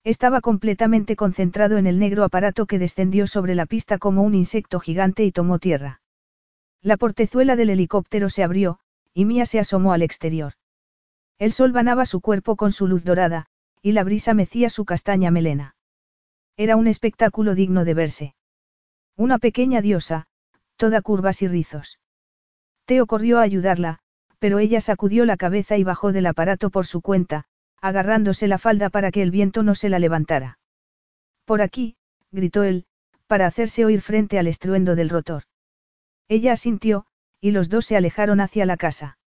Estaba completamente concentrado en el negro aparato que descendió sobre la pista como un insecto gigante y tomó tierra. La portezuela del helicóptero se abrió, y Mía se asomó al exterior. El sol banaba su cuerpo con su luz dorada, y la brisa mecía su castaña melena. Era un espectáculo digno de verse. Una pequeña diosa, toda curvas y rizos. Teo corrió a ayudarla, pero ella sacudió la cabeza y bajó del aparato por su cuenta, agarrándose la falda para que el viento no se la levantara. Por aquí, gritó él, para hacerse oír frente al estruendo del rotor. Ella asintió, y los dos se alejaron hacia la casa.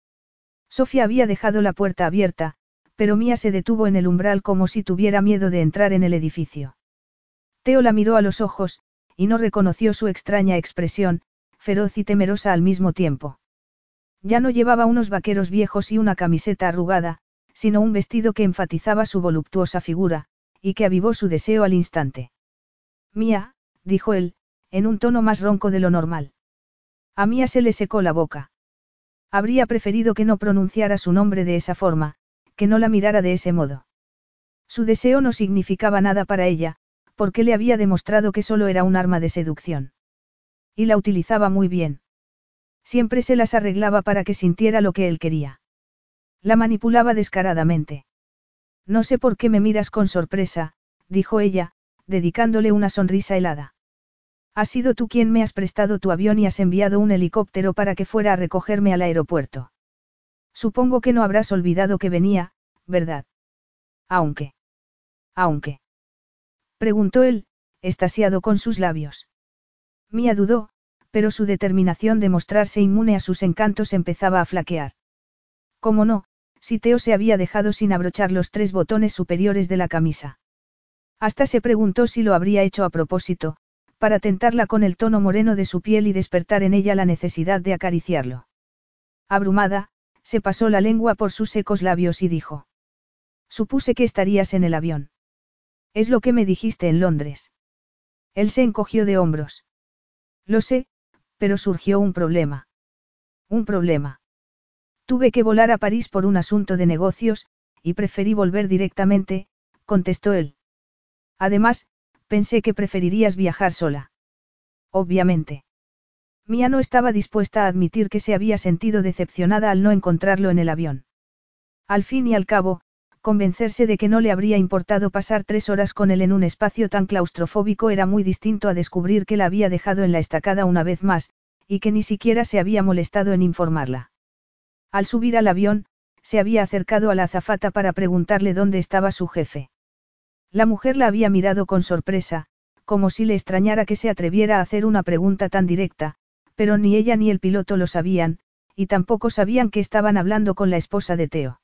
Sofía había dejado la puerta abierta, pero Mía se detuvo en el umbral como si tuviera miedo de entrar en el edificio. Teo la miró a los ojos, y no reconoció su extraña expresión, feroz y temerosa al mismo tiempo. Ya no llevaba unos vaqueros viejos y una camiseta arrugada, sino un vestido que enfatizaba su voluptuosa figura, y que avivó su deseo al instante. Mía, dijo él, en un tono más ronco de lo normal. A Mía se le secó la boca. Habría preferido que no pronunciara su nombre de esa forma, que no la mirara de ese modo. Su deseo no significaba nada para ella, porque le había demostrado que solo era un arma de seducción. Y la utilizaba muy bien. Siempre se las arreglaba para que sintiera lo que él quería. La manipulaba descaradamente. No sé por qué me miras con sorpresa, dijo ella, dedicándole una sonrisa helada. Has sido tú quien me has prestado tu avión y has enviado un helicóptero para que fuera a recogerme al aeropuerto. Supongo que no habrás olvidado que venía, ¿verdad? Aunque. Aunque. Preguntó él, estasiado con sus labios. Mía dudó, pero su determinación de mostrarse inmune a sus encantos empezaba a flaquear. ¿Cómo no? si Teo se había dejado sin abrochar los tres botones superiores de la camisa. Hasta se preguntó si lo habría hecho a propósito, para tentarla con el tono moreno de su piel y despertar en ella la necesidad de acariciarlo. Abrumada, se pasó la lengua por sus secos labios y dijo. Supuse que estarías en el avión. Es lo que me dijiste en Londres. Él se encogió de hombros. Lo sé, pero surgió un problema. Un problema. Tuve que volar a París por un asunto de negocios, y preferí volver directamente, contestó él. Además, pensé que preferirías viajar sola. Obviamente. Mía no estaba dispuesta a admitir que se había sentido decepcionada al no encontrarlo en el avión. Al fin y al cabo, convencerse de que no le habría importado pasar tres horas con él en un espacio tan claustrofóbico era muy distinto a descubrir que la había dejado en la estacada una vez más, y que ni siquiera se había molestado en informarla. Al subir al avión, se había acercado a la azafata para preguntarle dónde estaba su jefe. La mujer la había mirado con sorpresa, como si le extrañara que se atreviera a hacer una pregunta tan directa, pero ni ella ni el piloto lo sabían, y tampoco sabían que estaban hablando con la esposa de Teo.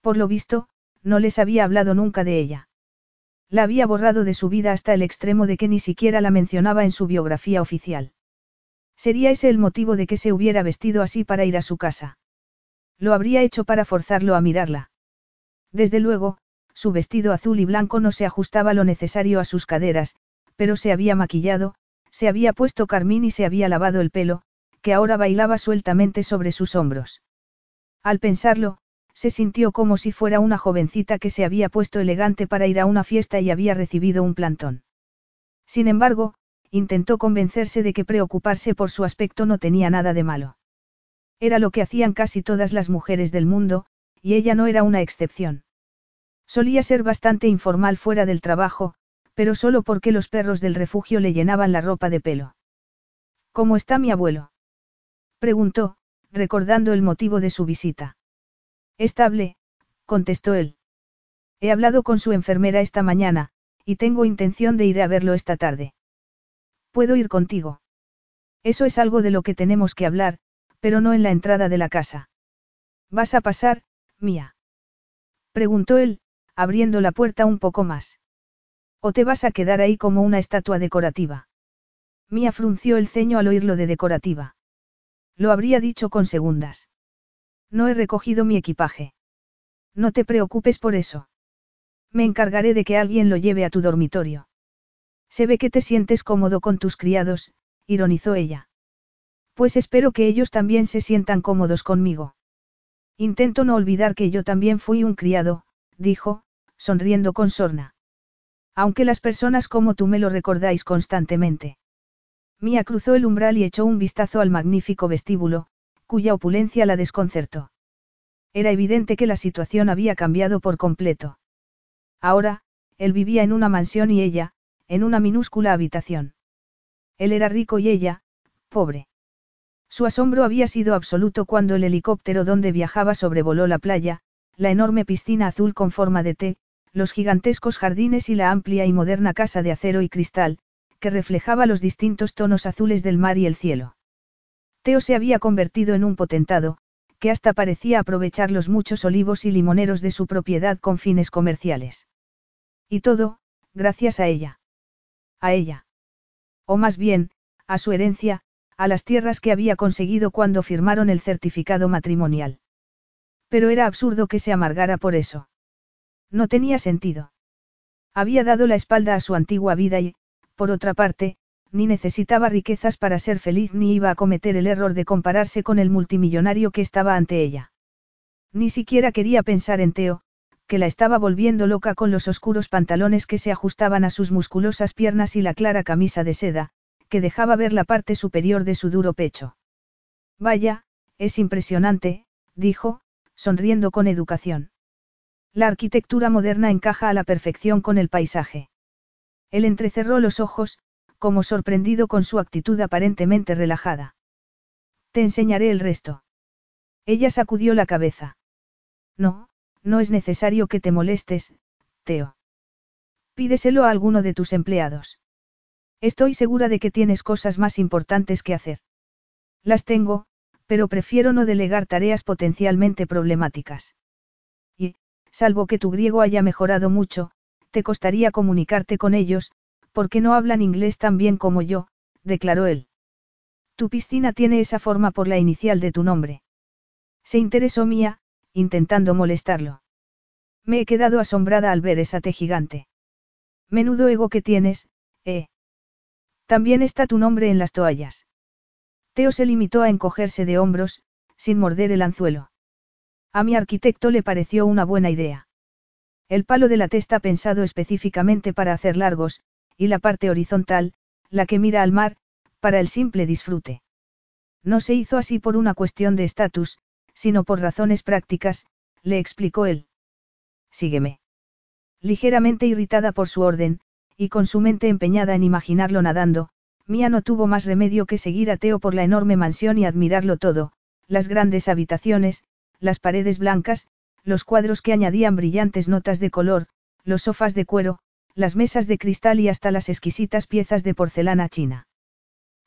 Por lo visto, no les había hablado nunca de ella. La había borrado de su vida hasta el extremo de que ni siquiera la mencionaba en su biografía oficial. ¿Sería ese el motivo de que se hubiera vestido así para ir a su casa? Lo habría hecho para forzarlo a mirarla. Desde luego, su vestido azul y blanco no se ajustaba lo necesario a sus caderas, pero se había maquillado, se había puesto carmín y se había lavado el pelo, que ahora bailaba sueltamente sobre sus hombros. Al pensarlo, se sintió como si fuera una jovencita que se había puesto elegante para ir a una fiesta y había recibido un plantón. Sin embargo, intentó convencerse de que preocuparse por su aspecto no tenía nada de malo. Era lo que hacían casi todas las mujeres del mundo, y ella no era una excepción. Solía ser bastante informal fuera del trabajo, pero solo porque los perros del refugio le llenaban la ropa de pelo. ¿Cómo está mi abuelo? preguntó, recordando el motivo de su visita. Estable, contestó él. He hablado con su enfermera esta mañana, y tengo intención de ir a verlo esta tarde. ¿Puedo ir contigo? Eso es algo de lo que tenemos que hablar, pero no en la entrada de la casa. ¿Vas a pasar, mía? Preguntó él, abriendo la puerta un poco más. ¿O te vas a quedar ahí como una estatua decorativa? Mía frunció el ceño al oírlo de decorativa. Lo habría dicho con segundas. No he recogido mi equipaje. No te preocupes por eso. Me encargaré de que alguien lo lleve a tu dormitorio. Se ve que te sientes cómodo con tus criados, ironizó ella. Pues espero que ellos también se sientan cómodos conmigo. Intento no olvidar que yo también fui un criado, dijo, sonriendo con sorna. Aunque las personas como tú me lo recordáis constantemente. Mía cruzó el umbral y echó un vistazo al magnífico vestíbulo, cuya opulencia la desconcertó. Era evidente que la situación había cambiado por completo. Ahora, él vivía en una mansión y ella, en una minúscula habitación. Él era rico y ella, pobre. Su asombro había sido absoluto cuando el helicóptero donde viajaba sobrevoló la playa, la enorme piscina azul con forma de T, los gigantescos jardines y la amplia y moderna casa de acero y cristal, que reflejaba los distintos tonos azules del mar y el cielo. Teo se había convertido en un potentado, que hasta parecía aprovechar los muchos olivos y limoneros de su propiedad con fines comerciales. Y todo, gracias a ella. A ella. O más bien, a su herencia, a las tierras que había conseguido cuando firmaron el certificado matrimonial. Pero era absurdo que se amargara por eso. No tenía sentido. Había dado la espalda a su antigua vida y, por otra parte, ni necesitaba riquezas para ser feliz ni iba a cometer el error de compararse con el multimillonario que estaba ante ella. Ni siquiera quería pensar en Teo, que la estaba volviendo loca con los oscuros pantalones que se ajustaban a sus musculosas piernas y la clara camisa de seda, que dejaba ver la parte superior de su duro pecho. Vaya, es impresionante, dijo, sonriendo con educación. La arquitectura moderna encaja a la perfección con el paisaje. Él entrecerró los ojos, como sorprendido con su actitud aparentemente relajada. Te enseñaré el resto. Ella sacudió la cabeza. No, no es necesario que te molestes, Teo. Pídeselo a alguno de tus empleados. Estoy segura de que tienes cosas más importantes que hacer. Las tengo, pero prefiero no delegar tareas potencialmente problemáticas. Y, salvo que tu griego haya mejorado mucho, te costaría comunicarte con ellos, porque no hablan inglés tan bien como yo, declaró él. Tu piscina tiene esa forma por la inicial de tu nombre. Se interesó Mía, intentando molestarlo. Me he quedado asombrada al ver esa T gigante. Menudo ego que tienes, eh. También está tu nombre en las toallas. Teo se limitó a encogerse de hombros, sin morder el anzuelo. A mi arquitecto le pareció una buena idea. El palo de la testa pensado específicamente para hacer largos, y la parte horizontal, la que mira al mar, para el simple disfrute. No se hizo así por una cuestión de estatus, sino por razones prácticas, le explicó él. Sígueme. Ligeramente irritada por su orden, y con su mente empeñada en imaginarlo nadando, Mía no tuvo más remedio que seguir a Teo por la enorme mansión y admirarlo todo, las grandes habitaciones, las paredes blancas, los cuadros que añadían brillantes notas de color, los sofás de cuero, las mesas de cristal y hasta las exquisitas piezas de porcelana china.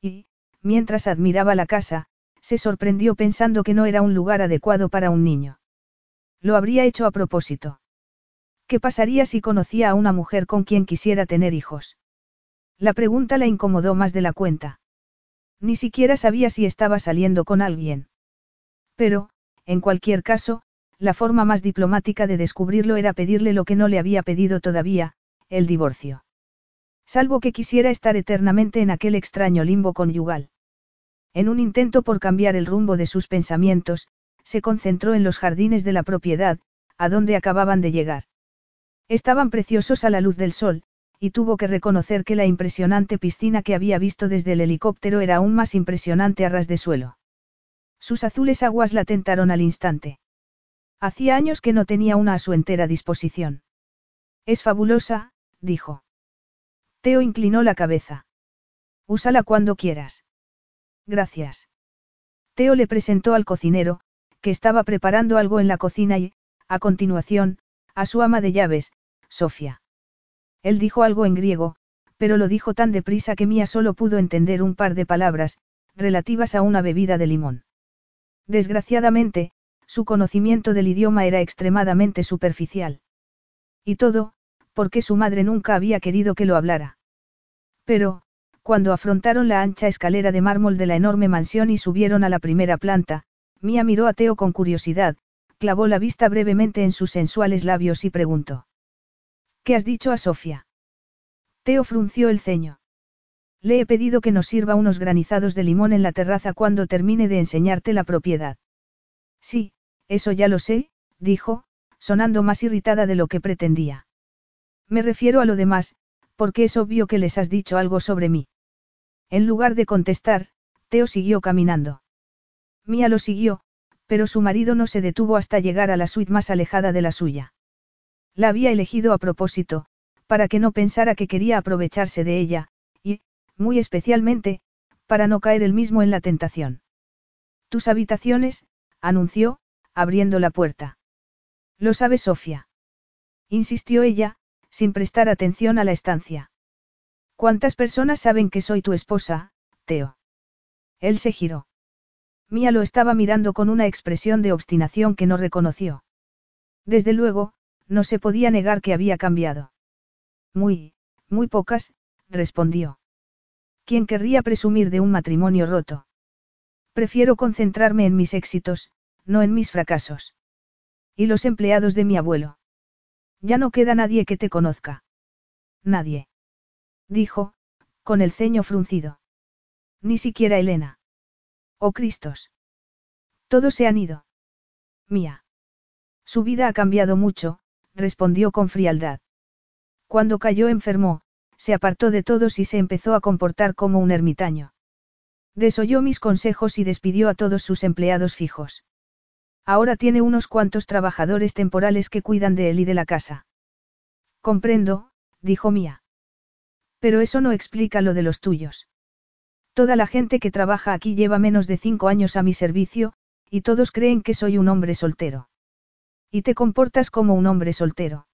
Y, mientras admiraba la casa, se sorprendió pensando que no era un lugar adecuado para un niño. Lo habría hecho a propósito. ¿Qué pasaría si conocía a una mujer con quien quisiera tener hijos? La pregunta la incomodó más de la cuenta. Ni siquiera sabía si estaba saliendo con alguien. Pero, en cualquier caso, la forma más diplomática de descubrirlo era pedirle lo que no le había pedido todavía, el divorcio. Salvo que quisiera estar eternamente en aquel extraño limbo conyugal. En un intento por cambiar el rumbo de sus pensamientos, se concentró en los jardines de la propiedad, a donde acababan de llegar. Estaban preciosos a la luz del sol, y tuvo que reconocer que la impresionante piscina que había visto desde el helicóptero era aún más impresionante a ras de suelo. Sus azules aguas la tentaron al instante. Hacía años que no tenía una a su entera disposición. Es fabulosa, dijo. Teo inclinó la cabeza. Úsala cuando quieras. Gracias. Teo le presentó al cocinero, que estaba preparando algo en la cocina y, a continuación, a su ama de llaves, Sofía. Él dijo algo en griego, pero lo dijo tan deprisa que Mía solo pudo entender un par de palabras, relativas a una bebida de limón. Desgraciadamente, su conocimiento del idioma era extremadamente superficial. Y todo, porque su madre nunca había querido que lo hablara. Pero, cuando afrontaron la ancha escalera de mármol de la enorme mansión y subieron a la primera planta, Mía miró a Teo con curiosidad, clavó la vista brevemente en sus sensuales labios y preguntó. ¿Qué has dicho a Sofía? Teo frunció el ceño. Le he pedido que nos sirva unos granizados de limón en la terraza cuando termine de enseñarte la propiedad. Sí, eso ya lo sé, dijo, sonando más irritada de lo que pretendía. Me refiero a lo demás, porque es obvio que les has dicho algo sobre mí. En lugar de contestar, Teo siguió caminando. Mía lo siguió, pero su marido no se detuvo hasta llegar a la suite más alejada de la suya. La había elegido a propósito, para que no pensara que quería aprovecharse de ella, muy especialmente, para no caer él mismo en la tentación. Tus habitaciones, anunció, abriendo la puerta. Lo sabe Sofía. Insistió ella, sin prestar atención a la estancia. ¿Cuántas personas saben que soy tu esposa, Teo? Él se giró. Mía lo estaba mirando con una expresión de obstinación que no reconoció. Desde luego, no se podía negar que había cambiado. Muy, muy pocas, respondió. ¿Quién querría presumir de un matrimonio roto? Prefiero concentrarme en mis éxitos, no en mis fracasos. ¿Y los empleados de mi abuelo? Ya no queda nadie que te conozca. Nadie. Dijo, con el ceño fruncido. Ni siquiera Elena. Oh Cristos. Todos se han ido. Mía. Su vida ha cambiado mucho, respondió con frialdad. Cuando cayó enfermó, se apartó de todos y se empezó a comportar como un ermitaño. Desoyó mis consejos y despidió a todos sus empleados fijos. Ahora tiene unos cuantos trabajadores temporales que cuidan de él y de la casa. Comprendo, dijo Mía. Pero eso no explica lo de los tuyos. Toda la gente que trabaja aquí lleva menos de cinco años a mi servicio, y todos creen que soy un hombre soltero. ¿Y te comportas como un hombre soltero?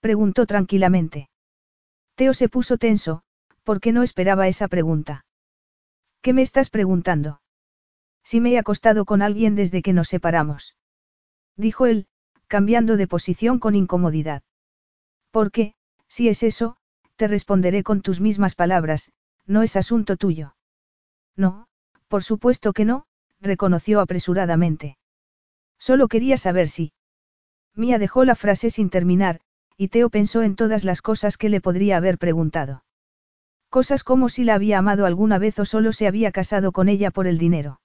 Preguntó tranquilamente. Teo se puso tenso, porque no esperaba esa pregunta. ¿Qué me estás preguntando? Si me he acostado con alguien desde que nos separamos. Dijo él, cambiando de posición con incomodidad. Porque, si es eso, te responderé con tus mismas palabras, no es asunto tuyo. No, por supuesto que no, reconoció apresuradamente. Solo quería saber si. Mía dejó la frase sin terminar, y Teo pensó en todas las cosas que le podría haber preguntado. Cosas como si la había amado alguna vez o solo se había casado con ella por el dinero.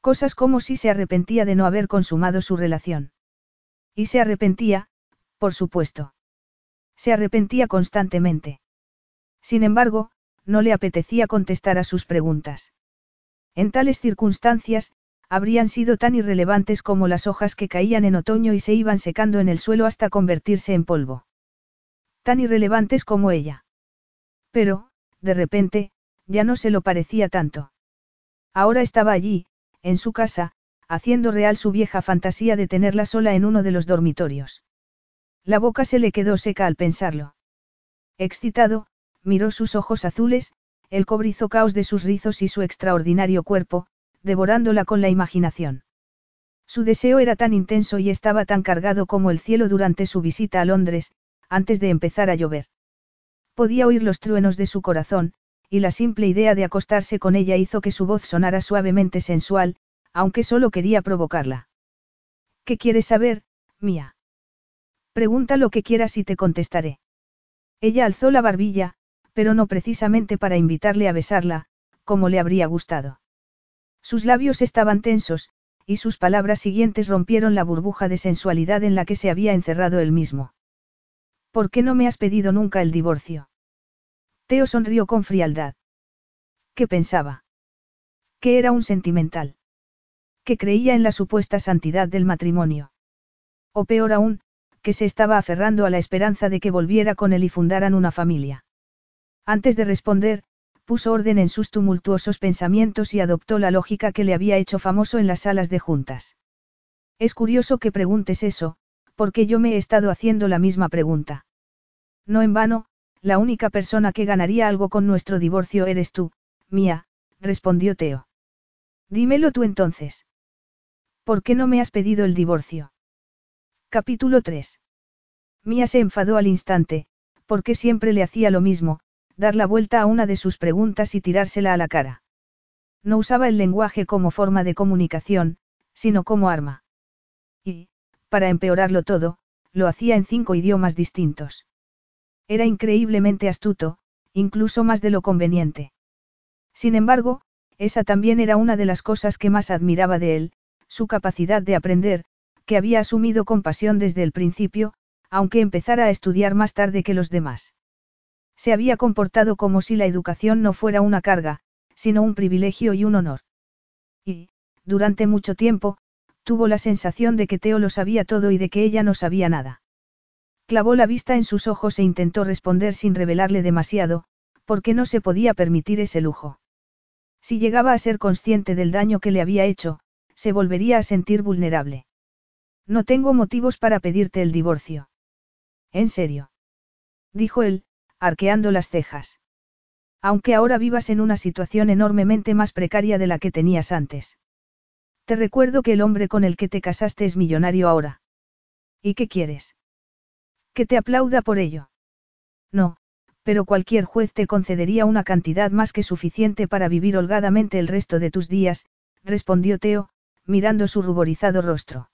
Cosas como si se arrepentía de no haber consumado su relación. Y se arrepentía, por supuesto. Se arrepentía constantemente. Sin embargo, no le apetecía contestar a sus preguntas. En tales circunstancias, habrían sido tan irrelevantes como las hojas que caían en otoño y se iban secando en el suelo hasta convertirse en polvo. Tan irrelevantes como ella. Pero, de repente, ya no se lo parecía tanto. Ahora estaba allí, en su casa, haciendo real su vieja fantasía de tenerla sola en uno de los dormitorios. La boca se le quedó seca al pensarlo. Excitado, miró sus ojos azules, el cobrizo caos de sus rizos y su extraordinario cuerpo, devorándola con la imaginación. Su deseo era tan intenso y estaba tan cargado como el cielo durante su visita a Londres, antes de empezar a llover. Podía oír los truenos de su corazón, y la simple idea de acostarse con ella hizo que su voz sonara suavemente sensual, aunque solo quería provocarla. ¿Qué quieres saber, mía? Pregunta lo que quieras y te contestaré. Ella alzó la barbilla, pero no precisamente para invitarle a besarla, como le habría gustado. Sus labios estaban tensos, y sus palabras siguientes rompieron la burbuja de sensualidad en la que se había encerrado él mismo. ¿Por qué no me has pedido nunca el divorcio? Teo sonrió con frialdad. ¿Qué pensaba? Que era un sentimental. Que creía en la supuesta santidad del matrimonio. O peor aún, que se estaba aferrando a la esperanza de que volviera con él y fundaran una familia. Antes de responder, puso orden en sus tumultuosos pensamientos y adoptó la lógica que le había hecho famoso en las salas de juntas. Es curioso que preguntes eso, porque yo me he estado haciendo la misma pregunta. No en vano, la única persona que ganaría algo con nuestro divorcio eres tú, mía, respondió Teo. Dímelo tú entonces. ¿Por qué no me has pedido el divorcio? Capítulo 3. Mía se enfadó al instante, porque siempre le hacía lo mismo, dar la vuelta a una de sus preguntas y tirársela a la cara. No usaba el lenguaje como forma de comunicación, sino como arma. Y, para empeorarlo todo, lo hacía en cinco idiomas distintos. Era increíblemente astuto, incluso más de lo conveniente. Sin embargo, esa también era una de las cosas que más admiraba de él, su capacidad de aprender, que había asumido con pasión desde el principio, aunque empezara a estudiar más tarde que los demás. Se había comportado como si la educación no fuera una carga, sino un privilegio y un honor. Y, durante mucho tiempo, tuvo la sensación de que Teo lo sabía todo y de que ella no sabía nada. Clavó la vista en sus ojos e intentó responder sin revelarle demasiado, porque no se podía permitir ese lujo. Si llegaba a ser consciente del daño que le había hecho, se volvería a sentir vulnerable. No tengo motivos para pedirte el divorcio. ¿En serio? Dijo él, arqueando las cejas. Aunque ahora vivas en una situación enormemente más precaria de la que tenías antes. Te recuerdo que el hombre con el que te casaste es millonario ahora. ¿Y qué quieres? Que te aplauda por ello. No, pero cualquier juez te concedería una cantidad más que suficiente para vivir holgadamente el resto de tus días, respondió Teo, mirando su ruborizado rostro.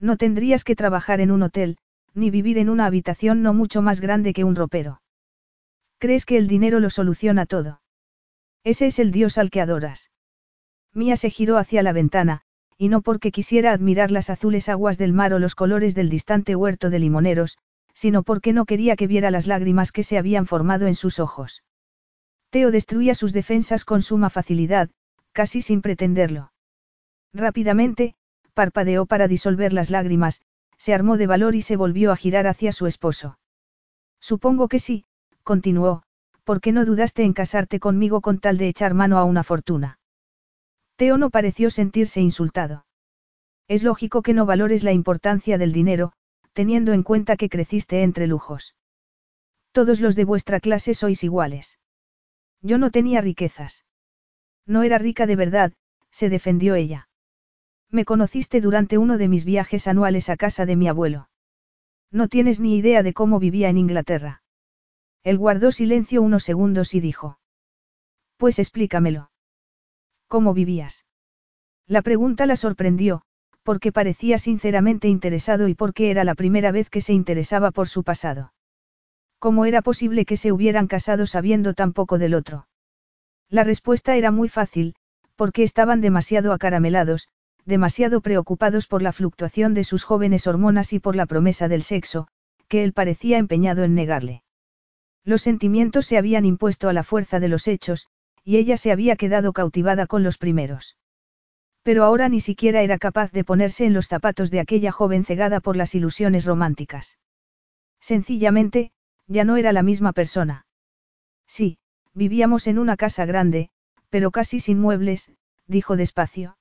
No tendrías que trabajar en un hotel, ni vivir en una habitación no mucho más grande que un ropero. ¿Crees que el dinero lo soluciona todo? Ese es el dios al que adoras. Mía se giró hacia la ventana, y no porque quisiera admirar las azules aguas del mar o los colores del distante huerto de limoneros, sino porque no quería que viera las lágrimas que se habían formado en sus ojos. Teo destruía sus defensas con suma facilidad, casi sin pretenderlo. Rápidamente, parpadeó para disolver las lágrimas, se armó de valor y se volvió a girar hacia su esposo. Supongo que sí, continuó, porque no dudaste en casarte conmigo con tal de echar mano a una fortuna. Teo no pareció sentirse insultado. Es lógico que no valores la importancia del dinero, teniendo en cuenta que creciste entre lujos. Todos los de vuestra clase sois iguales. Yo no tenía riquezas. No era rica de verdad, se defendió ella. Me conociste durante uno de mis viajes anuales a casa de mi abuelo. No tienes ni idea de cómo vivía en Inglaterra. Él guardó silencio unos segundos y dijo. Pues explícamelo. ¿Cómo vivías? La pregunta la sorprendió, porque parecía sinceramente interesado y porque era la primera vez que se interesaba por su pasado. ¿Cómo era posible que se hubieran casado sabiendo tan poco del otro? La respuesta era muy fácil, porque estaban demasiado acaramelados, demasiado preocupados por la fluctuación de sus jóvenes hormonas y por la promesa del sexo, que él parecía empeñado en negarle. Los sentimientos se habían impuesto a la fuerza de los hechos, y ella se había quedado cautivada con los primeros. Pero ahora ni siquiera era capaz de ponerse en los zapatos de aquella joven cegada por las ilusiones románticas. Sencillamente, ya no era la misma persona. Sí, vivíamos en una casa grande, pero casi sin muebles, dijo despacio.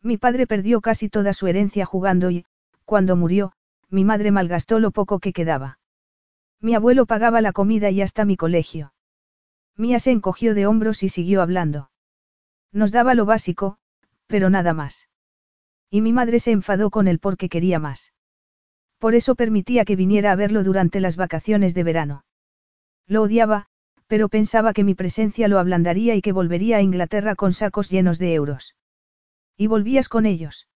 Mi padre perdió casi toda su herencia jugando y, cuando murió, mi madre malgastó lo poco que quedaba. Mi abuelo pagaba la comida y hasta mi colegio. Mía se encogió de hombros y siguió hablando. Nos daba lo básico, pero nada más. Y mi madre se enfadó con él porque quería más. Por eso permitía que viniera a verlo durante las vacaciones de verano. Lo odiaba, pero pensaba que mi presencia lo ablandaría y que volvería a Inglaterra con sacos llenos de euros. ¿Y volvías con ellos?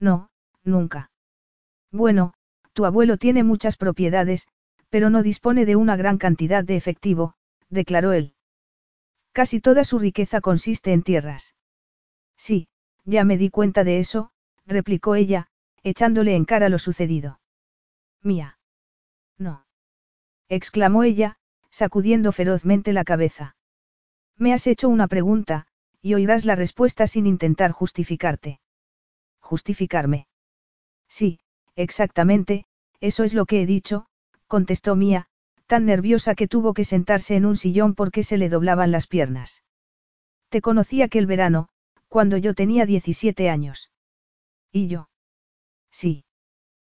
No, nunca. Bueno, tu abuelo tiene muchas propiedades, pero no dispone de una gran cantidad de efectivo, declaró él. Casi toda su riqueza consiste en tierras. Sí, ya me di cuenta de eso, replicó ella, echándole en cara lo sucedido. Mía. No. exclamó ella, sacudiendo ferozmente la cabeza. Me has hecho una pregunta, y oirás la respuesta sin intentar justificarte. ¿Justificarme? Sí, exactamente, eso es lo que he dicho, contestó Mía, tan nerviosa que tuvo que sentarse en un sillón porque se le doblaban las piernas. Te conocí aquel verano, cuando yo tenía 17 años. ¿Y yo? Sí.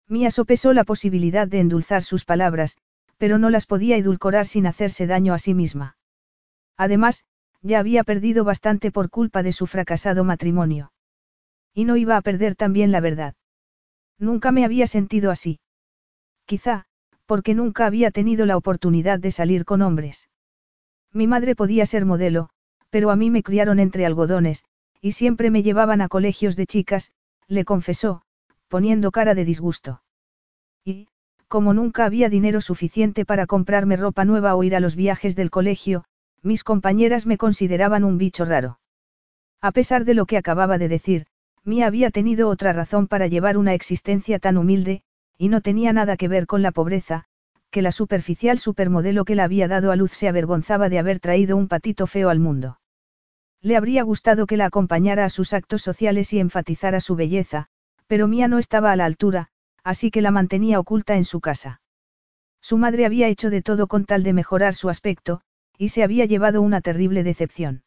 Mía sopesó la posibilidad de endulzar sus palabras, pero no las podía edulcorar sin hacerse daño a sí misma. Además, ya había perdido bastante por culpa de su fracasado matrimonio. Y no iba a perder también la verdad. Nunca me había sentido así. Quizá, porque nunca había tenido la oportunidad de salir con hombres. Mi madre podía ser modelo, pero a mí me criaron entre algodones, y siempre me llevaban a colegios de chicas, le confesó, poniendo cara de disgusto. Y, como nunca había dinero suficiente para comprarme ropa nueva o ir a los viajes del colegio, mis compañeras me consideraban un bicho raro. A pesar de lo que acababa de decir, Mía había tenido otra razón para llevar una existencia tan humilde, y no tenía nada que ver con la pobreza, que la superficial supermodelo que la había dado a luz se avergonzaba de haber traído un patito feo al mundo. Le habría gustado que la acompañara a sus actos sociales y enfatizara su belleza, pero Mía no estaba a la altura, así que la mantenía oculta en su casa. Su madre había hecho de todo con tal de mejorar su aspecto, y se había llevado una terrible decepción.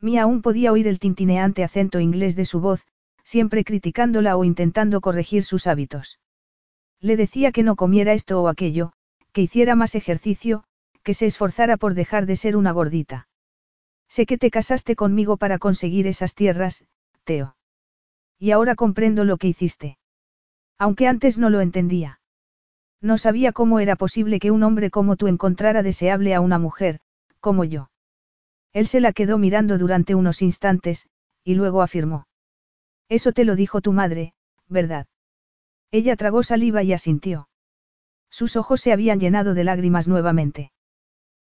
Mía aún podía oír el tintineante acento inglés de su voz, siempre criticándola o intentando corregir sus hábitos. Le decía que no comiera esto o aquello, que hiciera más ejercicio, que se esforzara por dejar de ser una gordita. Sé que te casaste conmigo para conseguir esas tierras, Teo. Y ahora comprendo lo que hiciste. Aunque antes no lo entendía. No sabía cómo era posible que un hombre como tú encontrara deseable a una mujer, como yo. Él se la quedó mirando durante unos instantes, y luego afirmó. Eso te lo dijo tu madre, ¿verdad? Ella tragó saliva y asintió. Sus ojos se habían llenado de lágrimas nuevamente.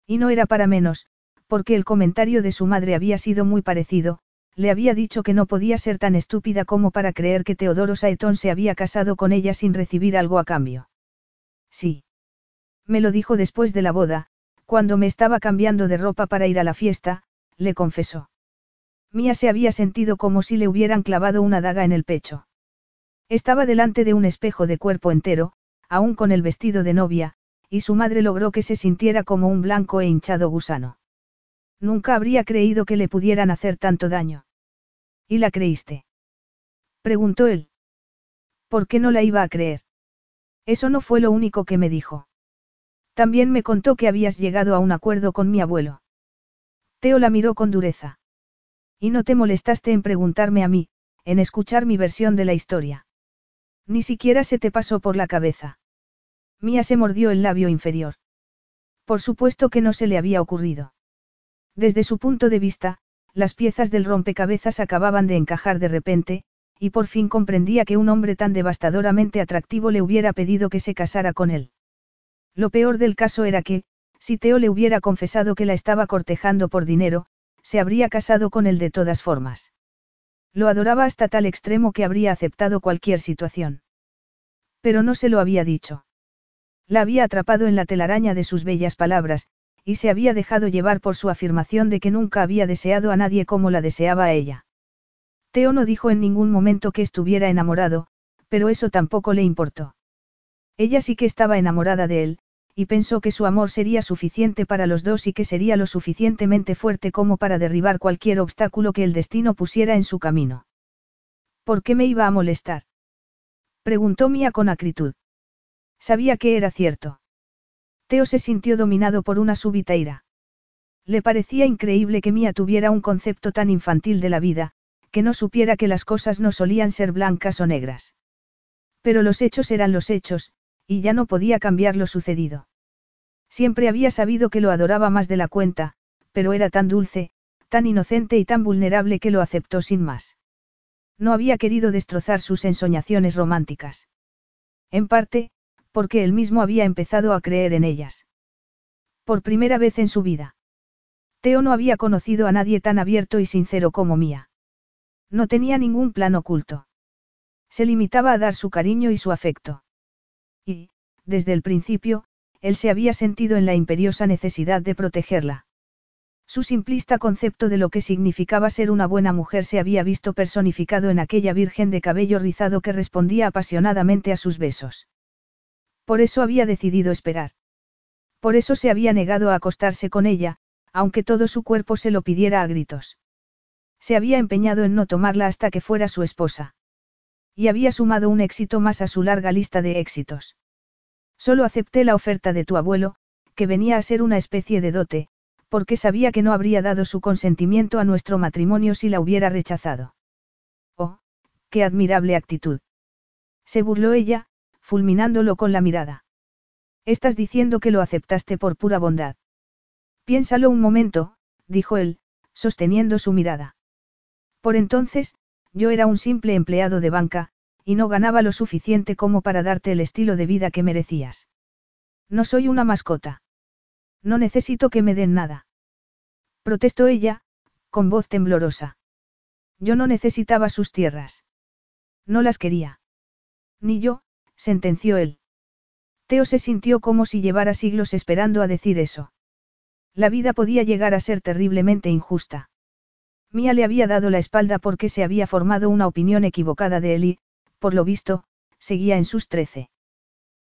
Y no era para menos, porque el comentario de su madre había sido muy parecido, le había dicho que no podía ser tan estúpida como para creer que Teodoro Saetón se había casado con ella sin recibir algo a cambio. Sí. Me lo dijo después de la boda, cuando me estaba cambiando de ropa para ir a la fiesta, le confesó. Mía se había sentido como si le hubieran clavado una daga en el pecho. Estaba delante de un espejo de cuerpo entero, aún con el vestido de novia, y su madre logró que se sintiera como un blanco e hinchado gusano. Nunca habría creído que le pudieran hacer tanto daño. ¿Y la creíste? Preguntó él. ¿Por qué no la iba a creer? Eso no fue lo único que me dijo. También me contó que habías llegado a un acuerdo con mi abuelo. Teo la miró con dureza. Y no te molestaste en preguntarme a mí, en escuchar mi versión de la historia. Ni siquiera se te pasó por la cabeza. Mía se mordió el labio inferior. Por supuesto que no se le había ocurrido. Desde su punto de vista, las piezas del rompecabezas acababan de encajar de repente, y por fin comprendía que un hombre tan devastadoramente atractivo le hubiera pedido que se casara con él. Lo peor del caso era que, si Teo le hubiera confesado que la estaba cortejando por dinero, se habría casado con él de todas formas. Lo adoraba hasta tal extremo que habría aceptado cualquier situación. Pero no se lo había dicho. La había atrapado en la telaraña de sus bellas palabras, y se había dejado llevar por su afirmación de que nunca había deseado a nadie como la deseaba a ella. Teo no dijo en ningún momento que estuviera enamorado, pero eso tampoco le importó. Ella sí que estaba enamorada de él, y pensó que su amor sería suficiente para los dos y que sería lo suficientemente fuerte como para derribar cualquier obstáculo que el destino pusiera en su camino. ¿Por qué me iba a molestar? Preguntó Mía con acritud. Sabía que era cierto. Teo se sintió dominado por una súbita ira. Le parecía increíble que Mía tuviera un concepto tan infantil de la vida, que no supiera que las cosas no solían ser blancas o negras. Pero los hechos eran los hechos, y ya no podía cambiar lo sucedido. Siempre había sabido que lo adoraba más de la cuenta, pero era tan dulce, tan inocente y tan vulnerable que lo aceptó sin más. No había querido destrozar sus ensoñaciones románticas. En parte, porque él mismo había empezado a creer en ellas. Por primera vez en su vida. Teo no había conocido a nadie tan abierto y sincero como Mía. No tenía ningún plan oculto. Se limitaba a dar su cariño y su afecto. Desde el principio, él se había sentido en la imperiosa necesidad de protegerla. Su simplista concepto de lo que significaba ser una buena mujer se había visto personificado en aquella virgen de cabello rizado que respondía apasionadamente a sus besos. Por eso había decidido esperar. Por eso se había negado a acostarse con ella, aunque todo su cuerpo se lo pidiera a gritos. Se había empeñado en no tomarla hasta que fuera su esposa. Y había sumado un éxito más a su larga lista de éxitos. Solo acepté la oferta de tu abuelo, que venía a ser una especie de dote, porque sabía que no habría dado su consentimiento a nuestro matrimonio si la hubiera rechazado. Oh, qué admirable actitud. Se burló ella, fulminándolo con la mirada. Estás diciendo que lo aceptaste por pura bondad. Piénsalo un momento, dijo él, sosteniendo su mirada. Por entonces, yo era un simple empleado de banca, y no ganaba lo suficiente como para darte el estilo de vida que merecías. No soy una mascota. No necesito que me den nada. Protestó ella, con voz temblorosa. Yo no necesitaba sus tierras. No las quería. Ni yo, sentenció él. Teo se sintió como si llevara siglos esperando a decir eso. La vida podía llegar a ser terriblemente injusta. Mía le había dado la espalda porque se había formado una opinión equivocada de él y, por lo visto, seguía en sus trece.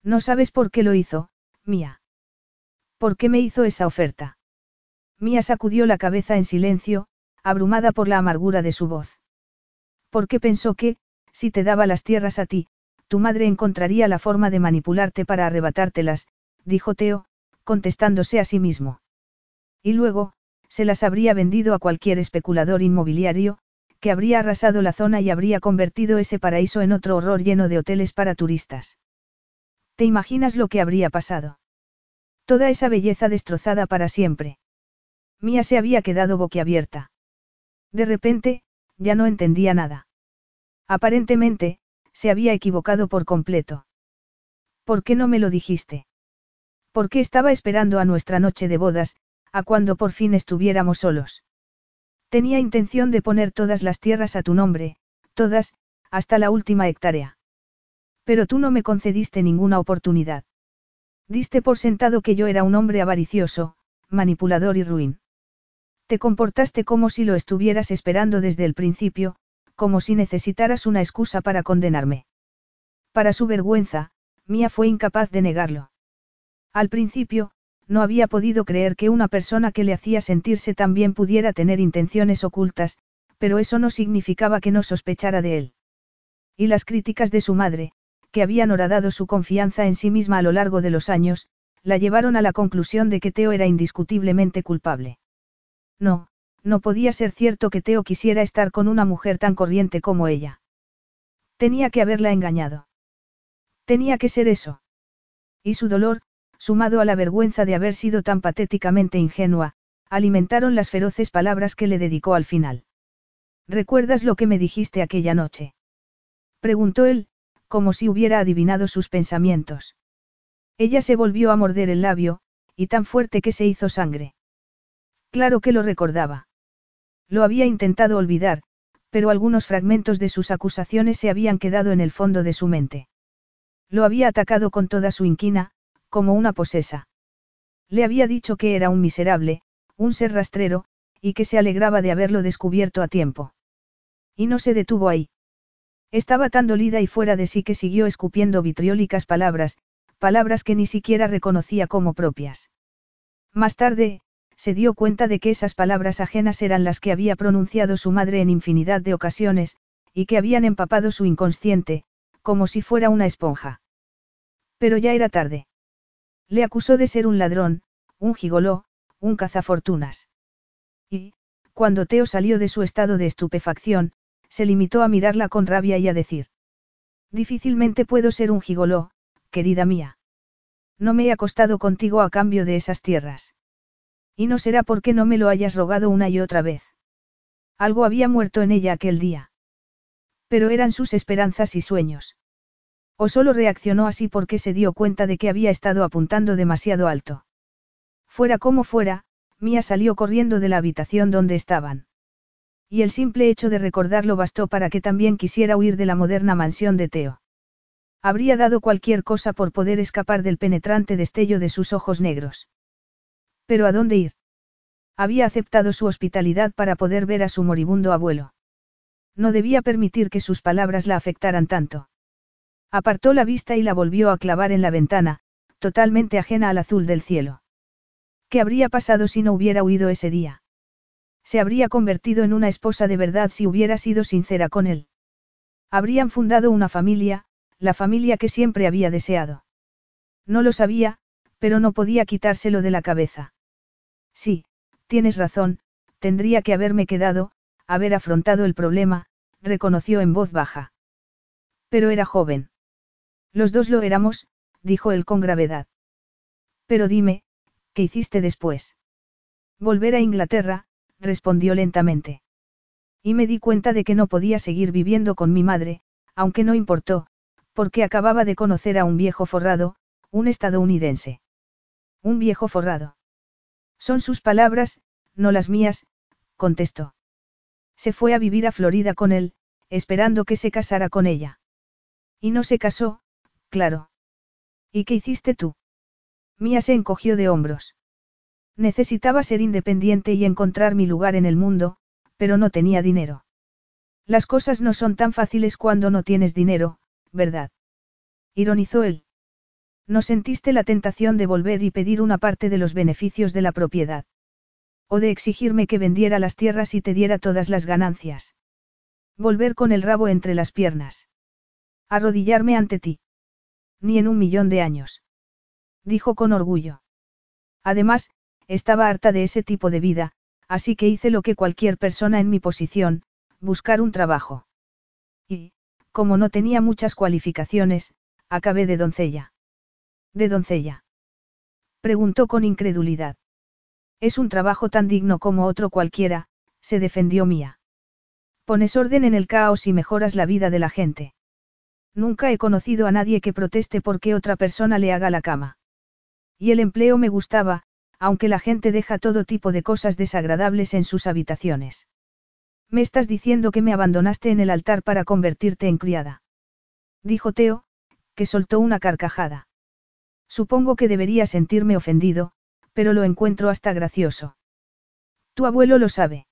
No sabes por qué lo hizo, Mía. ¿Por qué me hizo esa oferta? Mía sacudió la cabeza en silencio, abrumada por la amargura de su voz. Porque pensó que, si te daba las tierras a ti, tu madre encontraría la forma de manipularte para arrebatártelas, dijo Teo, contestándose a sí mismo. Y luego, se las habría vendido a cualquier especulador inmobiliario, que habría arrasado la zona y habría convertido ese paraíso en otro horror lleno de hoteles para turistas. ¿Te imaginas lo que habría pasado? Toda esa belleza destrozada para siempre. Mía se había quedado boquiabierta. De repente, ya no entendía nada. Aparentemente, se había equivocado por completo. ¿Por qué no me lo dijiste? ¿Por qué estaba esperando a nuestra noche de bodas, a cuando por fin estuviéramos solos? Tenía intención de poner todas las tierras a tu nombre, todas, hasta la última hectárea. Pero tú no me concediste ninguna oportunidad. Diste por sentado que yo era un hombre avaricioso, manipulador y ruin. Te comportaste como si lo estuvieras esperando desde el principio, como si necesitaras una excusa para condenarme. Para su vergüenza, Mía fue incapaz de negarlo. Al principio, no había podido creer que una persona que le hacía sentirse tan bien pudiera tener intenciones ocultas, pero eso no significaba que no sospechara de él. Y las críticas de su madre, que habían horadado su confianza en sí misma a lo largo de los años, la llevaron a la conclusión de que Teo era indiscutiblemente culpable. No, no podía ser cierto que Teo quisiera estar con una mujer tan corriente como ella. Tenía que haberla engañado. Tenía que ser eso. Y su dolor, sumado a la vergüenza de haber sido tan patéticamente ingenua, alimentaron las feroces palabras que le dedicó al final. ¿Recuerdas lo que me dijiste aquella noche? Preguntó él, como si hubiera adivinado sus pensamientos. Ella se volvió a morder el labio, y tan fuerte que se hizo sangre. Claro que lo recordaba. Lo había intentado olvidar, pero algunos fragmentos de sus acusaciones se habían quedado en el fondo de su mente. Lo había atacado con toda su inquina, como una posesa. Le había dicho que era un miserable, un ser rastrero, y que se alegraba de haberlo descubierto a tiempo. Y no se detuvo ahí. Estaba tan dolida y fuera de sí que siguió escupiendo vitriólicas palabras, palabras que ni siquiera reconocía como propias. Más tarde, se dio cuenta de que esas palabras ajenas eran las que había pronunciado su madre en infinidad de ocasiones, y que habían empapado su inconsciente, como si fuera una esponja. Pero ya era tarde. Le acusó de ser un ladrón, un gigoló, un cazafortunas. Y, cuando Teo salió de su estado de estupefacción, se limitó a mirarla con rabia y a decir. Difícilmente puedo ser un gigoló, querida mía. No me he acostado contigo a cambio de esas tierras. Y no será porque no me lo hayas rogado una y otra vez. Algo había muerto en ella aquel día. Pero eran sus esperanzas y sueños. O solo reaccionó así porque se dio cuenta de que había estado apuntando demasiado alto. Fuera como fuera, Mía salió corriendo de la habitación donde estaban. Y el simple hecho de recordarlo bastó para que también quisiera huir de la moderna mansión de Teo. Habría dado cualquier cosa por poder escapar del penetrante destello de sus ojos negros. Pero ¿a dónde ir? Había aceptado su hospitalidad para poder ver a su moribundo abuelo. No debía permitir que sus palabras la afectaran tanto. Apartó la vista y la volvió a clavar en la ventana, totalmente ajena al azul del cielo. ¿Qué habría pasado si no hubiera huido ese día? Se habría convertido en una esposa de verdad si hubiera sido sincera con él. Habrían fundado una familia, la familia que siempre había deseado. No lo sabía, pero no podía quitárselo de la cabeza. Sí, tienes razón, tendría que haberme quedado, haber afrontado el problema, reconoció en voz baja. Pero era joven. Los dos lo éramos, dijo él con gravedad. Pero dime, ¿qué hiciste después? Volver a Inglaterra, respondió lentamente. Y me di cuenta de que no podía seguir viviendo con mi madre, aunque no importó, porque acababa de conocer a un viejo forrado, un estadounidense. Un viejo forrado. Son sus palabras, no las mías, contestó. Se fue a vivir a Florida con él, esperando que se casara con ella. Y no se casó, claro. ¿Y qué hiciste tú? Mía se encogió de hombros. Necesitaba ser independiente y encontrar mi lugar en el mundo, pero no tenía dinero. Las cosas no son tan fáciles cuando no tienes dinero, ¿verdad? Ironizó él. ¿No sentiste la tentación de volver y pedir una parte de los beneficios de la propiedad? O de exigirme que vendiera las tierras y te diera todas las ganancias. Volver con el rabo entre las piernas. Arrodillarme ante ti. Ni en un millón de años. Dijo con orgullo. Además, estaba harta de ese tipo de vida, así que hice lo que cualquier persona en mi posición, buscar un trabajo. Y, como no tenía muchas cualificaciones, acabé de doncella. ¿De doncella? Preguntó con incredulidad. Es un trabajo tan digno como otro cualquiera, se defendió Mía. Pones orden en el caos y mejoras la vida de la gente. Nunca he conocido a nadie que proteste porque otra persona le haga la cama. Y el empleo me gustaba, aunque la gente deja todo tipo de cosas desagradables en sus habitaciones. Me estás diciendo que me abandonaste en el altar para convertirte en criada. Dijo Teo, que soltó una carcajada. Supongo que debería sentirme ofendido, pero lo encuentro hasta gracioso. Tu abuelo lo sabe.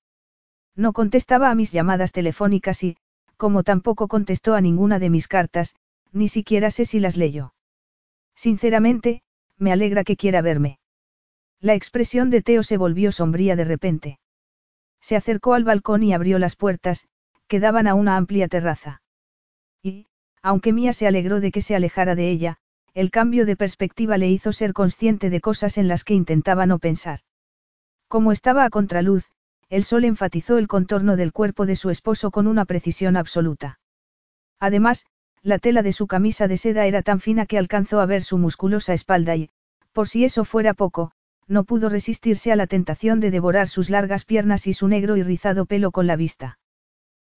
No contestaba a mis llamadas telefónicas y, como tampoco contestó a ninguna de mis cartas, ni siquiera sé si las leyó. Sinceramente, me alegra que quiera verme. La expresión de Teo se volvió sombría de repente. Se acercó al balcón y abrió las puertas, que daban a una amplia terraza. Y, aunque Mía se alegró de que se alejara de ella, el cambio de perspectiva le hizo ser consciente de cosas en las que intentaba no pensar. Como estaba a contraluz, el sol enfatizó el contorno del cuerpo de su esposo con una precisión absoluta. Además, la tela de su camisa de seda era tan fina que alcanzó a ver su musculosa espalda y, por si eso fuera poco, no pudo resistirse a la tentación de devorar sus largas piernas y su negro y rizado pelo con la vista.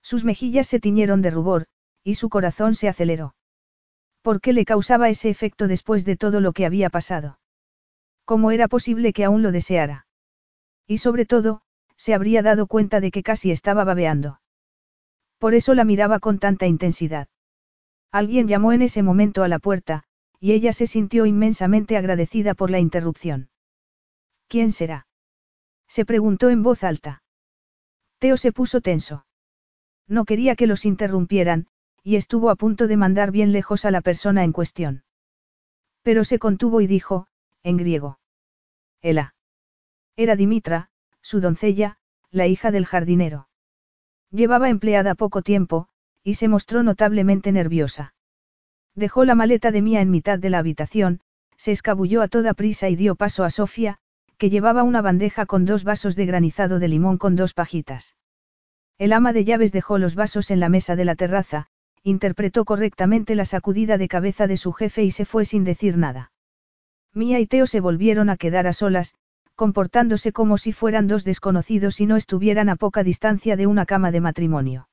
Sus mejillas se tiñeron de rubor, y su corazón se aceleró. ¿Por qué le causaba ese efecto después de todo lo que había pasado? ¿Cómo era posible que aún lo deseara? Y sobre todo, se habría dado cuenta de que casi estaba babeando. Por eso la miraba con tanta intensidad. Alguien llamó en ese momento a la puerta, y ella se sintió inmensamente agradecida por la interrupción. ¿Quién será? Se preguntó en voz alta. Teo se puso tenso. No quería que los interrumpieran, y estuvo a punto de mandar bien lejos a la persona en cuestión. Pero se contuvo y dijo, en griego. Ela. Era Dimitra, su doncella, la hija del jardinero. Llevaba empleada poco tiempo, y se mostró notablemente nerviosa. Dejó la maleta de Mía en mitad de la habitación, se escabulló a toda prisa y dio paso a Sofía, que llevaba una bandeja con dos vasos de granizado de limón con dos pajitas. El ama de llaves dejó los vasos en la mesa de la terraza, interpretó correctamente la sacudida de cabeza de su jefe y se fue sin decir nada. Mía y Teo se volvieron a quedar a solas, comportándose como si fueran dos desconocidos y no estuvieran a poca distancia de una cama de matrimonio.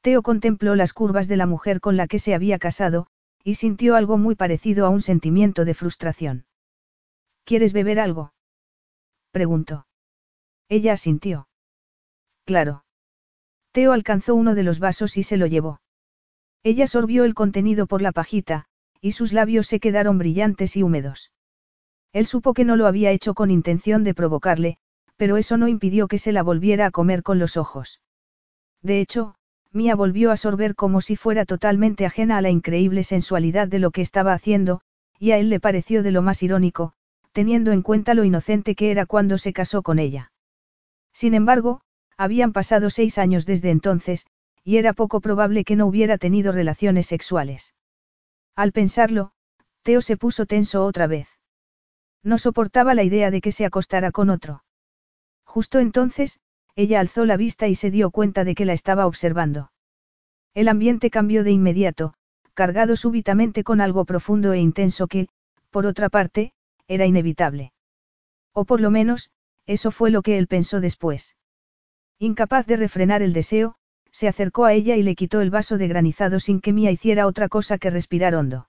Teo contempló las curvas de la mujer con la que se había casado, y sintió algo muy parecido a un sentimiento de frustración. ¿Quieres beber algo? preguntó. Ella asintió. Claro. Teo alcanzó uno de los vasos y se lo llevó. Ella sorbió el contenido por la pajita, y sus labios se quedaron brillantes y húmedos. Él supo que no lo había hecho con intención de provocarle, pero eso no impidió que se la volviera a comer con los ojos. De hecho, Mía volvió a sorber como si fuera totalmente ajena a la increíble sensualidad de lo que estaba haciendo, y a él le pareció de lo más irónico, teniendo en cuenta lo inocente que era cuando se casó con ella. Sin embargo, habían pasado seis años desde entonces, y era poco probable que no hubiera tenido relaciones sexuales. Al pensarlo, Teo se puso tenso otra vez. No soportaba la idea de que se acostara con otro. Justo entonces, ella alzó la vista y se dio cuenta de que la estaba observando. El ambiente cambió de inmediato, cargado súbitamente con algo profundo e intenso que, por otra parte, era inevitable. O por lo menos, eso fue lo que él pensó después. Incapaz de refrenar el deseo, se acercó a ella y le quitó el vaso de granizado sin que Mía hiciera otra cosa que respirar hondo.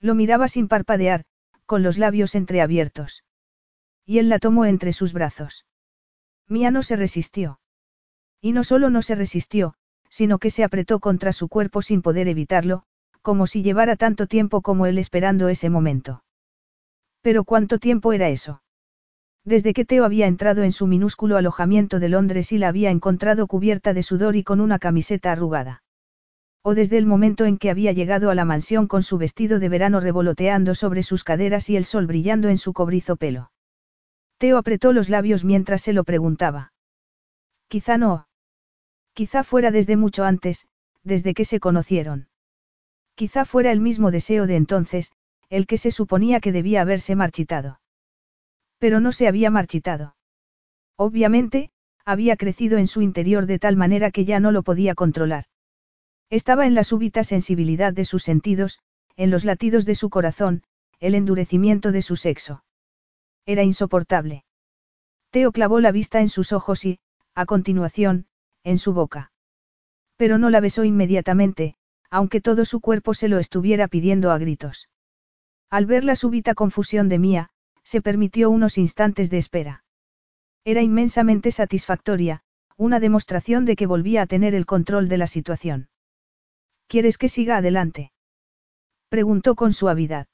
Lo miraba sin parpadear, con los labios entreabiertos. Y él la tomó entre sus brazos. Mía no se resistió. Y no solo no se resistió, sino que se apretó contra su cuerpo sin poder evitarlo, como si llevara tanto tiempo como él esperando ese momento. Pero ¿cuánto tiempo era eso? Desde que Teo había entrado en su minúsculo alojamiento de Londres y la había encontrado cubierta de sudor y con una camiseta arrugada. O desde el momento en que había llegado a la mansión con su vestido de verano revoloteando sobre sus caderas y el sol brillando en su cobrizo pelo. Teo apretó los labios mientras se lo preguntaba. Quizá no. Quizá fuera desde mucho antes, desde que se conocieron. Quizá fuera el mismo deseo de entonces, el que se suponía que debía haberse marchitado. Pero no se había marchitado. Obviamente, había crecido en su interior de tal manera que ya no lo podía controlar. Estaba en la súbita sensibilidad de sus sentidos, en los latidos de su corazón, el endurecimiento de su sexo. Era insoportable. Teo clavó la vista en sus ojos y, a continuación, en su boca. Pero no la besó inmediatamente, aunque todo su cuerpo se lo estuviera pidiendo a gritos. Al ver la súbita confusión de Mía, se permitió unos instantes de espera. Era inmensamente satisfactoria, una demostración de que volvía a tener el control de la situación. ¿Quieres que siga adelante? Preguntó con suavidad.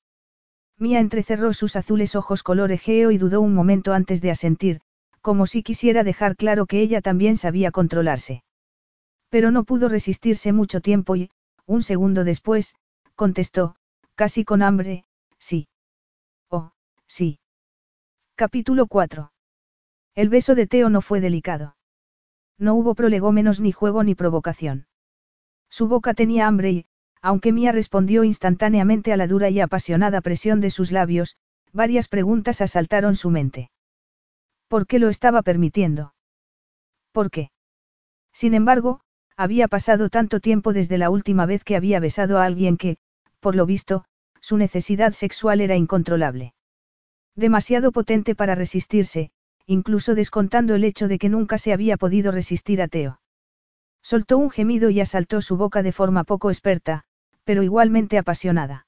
Mía entrecerró sus azules ojos color egeo y dudó un momento antes de asentir, como si quisiera dejar claro que ella también sabía controlarse. Pero no pudo resistirse mucho tiempo y, un segundo después, contestó, casi con hambre, sí. Oh, Sí. Capítulo 4. El beso de Teo no fue delicado. No hubo prolegómenos ni juego ni provocación. Su boca tenía hambre y, aunque Mía respondió instantáneamente a la dura y apasionada presión de sus labios, varias preguntas asaltaron su mente. ¿Por qué lo estaba permitiendo? ¿Por qué? Sin embargo, había pasado tanto tiempo desde la última vez que había besado a alguien que, por lo visto, su necesidad sexual era incontrolable. Demasiado potente para resistirse, incluso descontando el hecho de que nunca se había podido resistir a Teo. Soltó un gemido y asaltó su boca de forma poco experta, pero igualmente apasionada.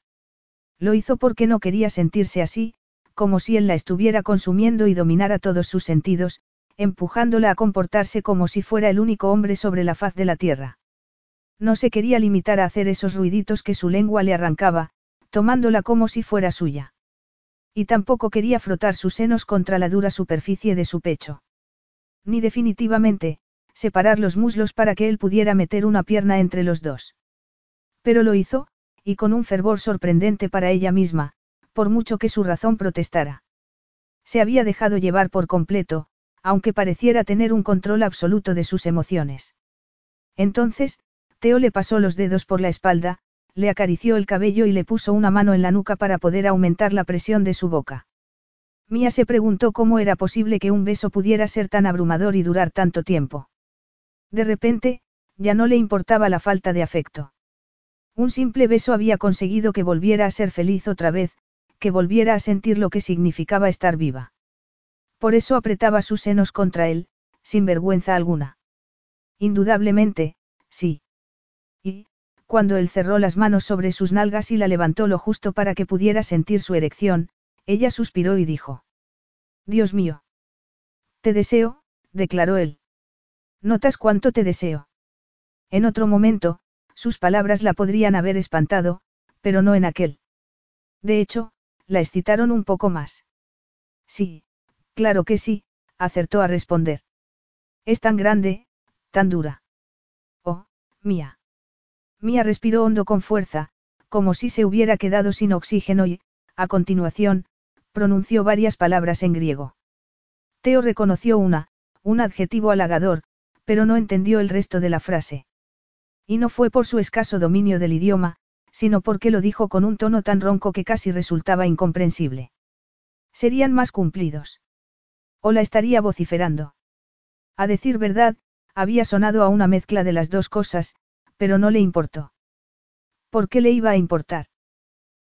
Lo hizo porque no quería sentirse así, como si él la estuviera consumiendo y dominara todos sus sentidos, empujándola a comportarse como si fuera el único hombre sobre la faz de la tierra. No se quería limitar a hacer esos ruiditos que su lengua le arrancaba, tomándola como si fuera suya. Y tampoco quería frotar sus senos contra la dura superficie de su pecho. Ni definitivamente, separar los muslos para que él pudiera meter una pierna entre los dos. Pero lo hizo, y con un fervor sorprendente para ella misma, por mucho que su razón protestara. Se había dejado llevar por completo, aunque pareciera tener un control absoluto de sus emociones. Entonces, Teo le pasó los dedos por la espalda, le acarició el cabello y le puso una mano en la nuca para poder aumentar la presión de su boca. Mía se preguntó cómo era posible que un beso pudiera ser tan abrumador y durar tanto tiempo. De repente, ya no le importaba la falta de afecto. Un simple beso había conseguido que volviera a ser feliz otra vez, que volviera a sentir lo que significaba estar viva. Por eso apretaba sus senos contra él, sin vergüenza alguna. Indudablemente, sí. Y, cuando él cerró las manos sobre sus nalgas y la levantó lo justo para que pudiera sentir su erección, ella suspiró y dijo. Dios mío. Te deseo, declaró él. ¿Notas cuánto te deseo? En otro momento, sus palabras la podrían haber espantado, pero no en aquel. De hecho, la excitaron un poco más. Sí, claro que sí, acertó a responder. Es tan grande, tan dura. Oh, mía. Mía respiró hondo con fuerza, como si se hubiera quedado sin oxígeno y, a continuación, pronunció varias palabras en griego. Teo reconoció una, un adjetivo halagador, pero no entendió el resto de la frase. Y no fue por su escaso dominio del idioma, sino porque lo dijo con un tono tan ronco que casi resultaba incomprensible. Serían más cumplidos. O la estaría vociferando. A decir verdad, había sonado a una mezcla de las dos cosas, pero no le importó. ¿Por qué le iba a importar?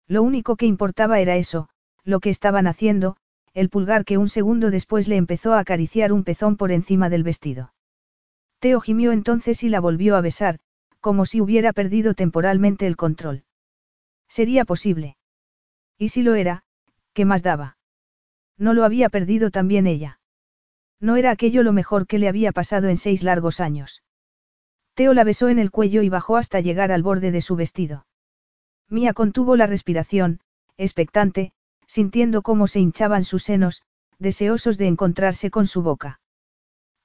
Lo único que importaba era eso, lo que estaban haciendo, el pulgar que un segundo después le empezó a acariciar un pezón por encima del vestido. Teo gimió entonces y la volvió a besar, como si hubiera perdido temporalmente el control. Sería posible. Y si lo era, ¿qué más daba? No lo había perdido también ella. No era aquello lo mejor que le había pasado en seis largos años. Teo la besó en el cuello y bajó hasta llegar al borde de su vestido. Mía contuvo la respiración, expectante, sintiendo cómo se hinchaban sus senos, deseosos de encontrarse con su boca.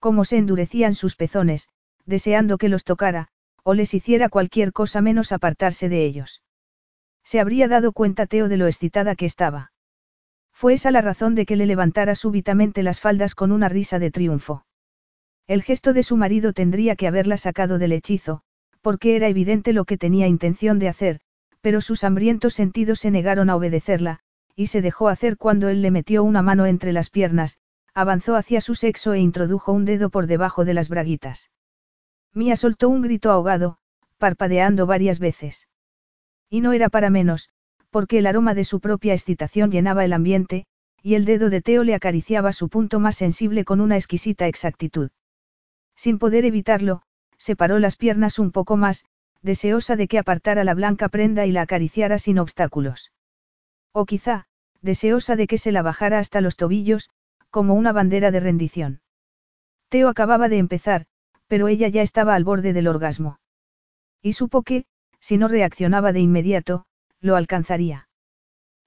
Cómo se endurecían sus pezones, deseando que los tocara, o les hiciera cualquier cosa menos apartarse de ellos. Se habría dado cuenta Teo de lo excitada que estaba. Fue esa la razón de que le levantara súbitamente las faldas con una risa de triunfo. El gesto de su marido tendría que haberla sacado del hechizo, porque era evidente lo que tenía intención de hacer, pero sus hambrientos sentidos se negaron a obedecerla, y se dejó hacer cuando él le metió una mano entre las piernas, avanzó hacia su sexo e introdujo un dedo por debajo de las braguitas. Mía soltó un grito ahogado, parpadeando varias veces. Y no era para menos, porque el aroma de su propia excitación llenaba el ambiente, y el dedo de Teo le acariciaba su punto más sensible con una exquisita exactitud. Sin poder evitarlo, separó las piernas un poco más, deseosa de que apartara la blanca prenda y la acariciara sin obstáculos. O quizá, deseosa de que se la bajara hasta los tobillos, como una bandera de rendición. Teo acababa de empezar, pero ella ya estaba al borde del orgasmo. Y supo que, si no reaccionaba de inmediato, lo alcanzaría.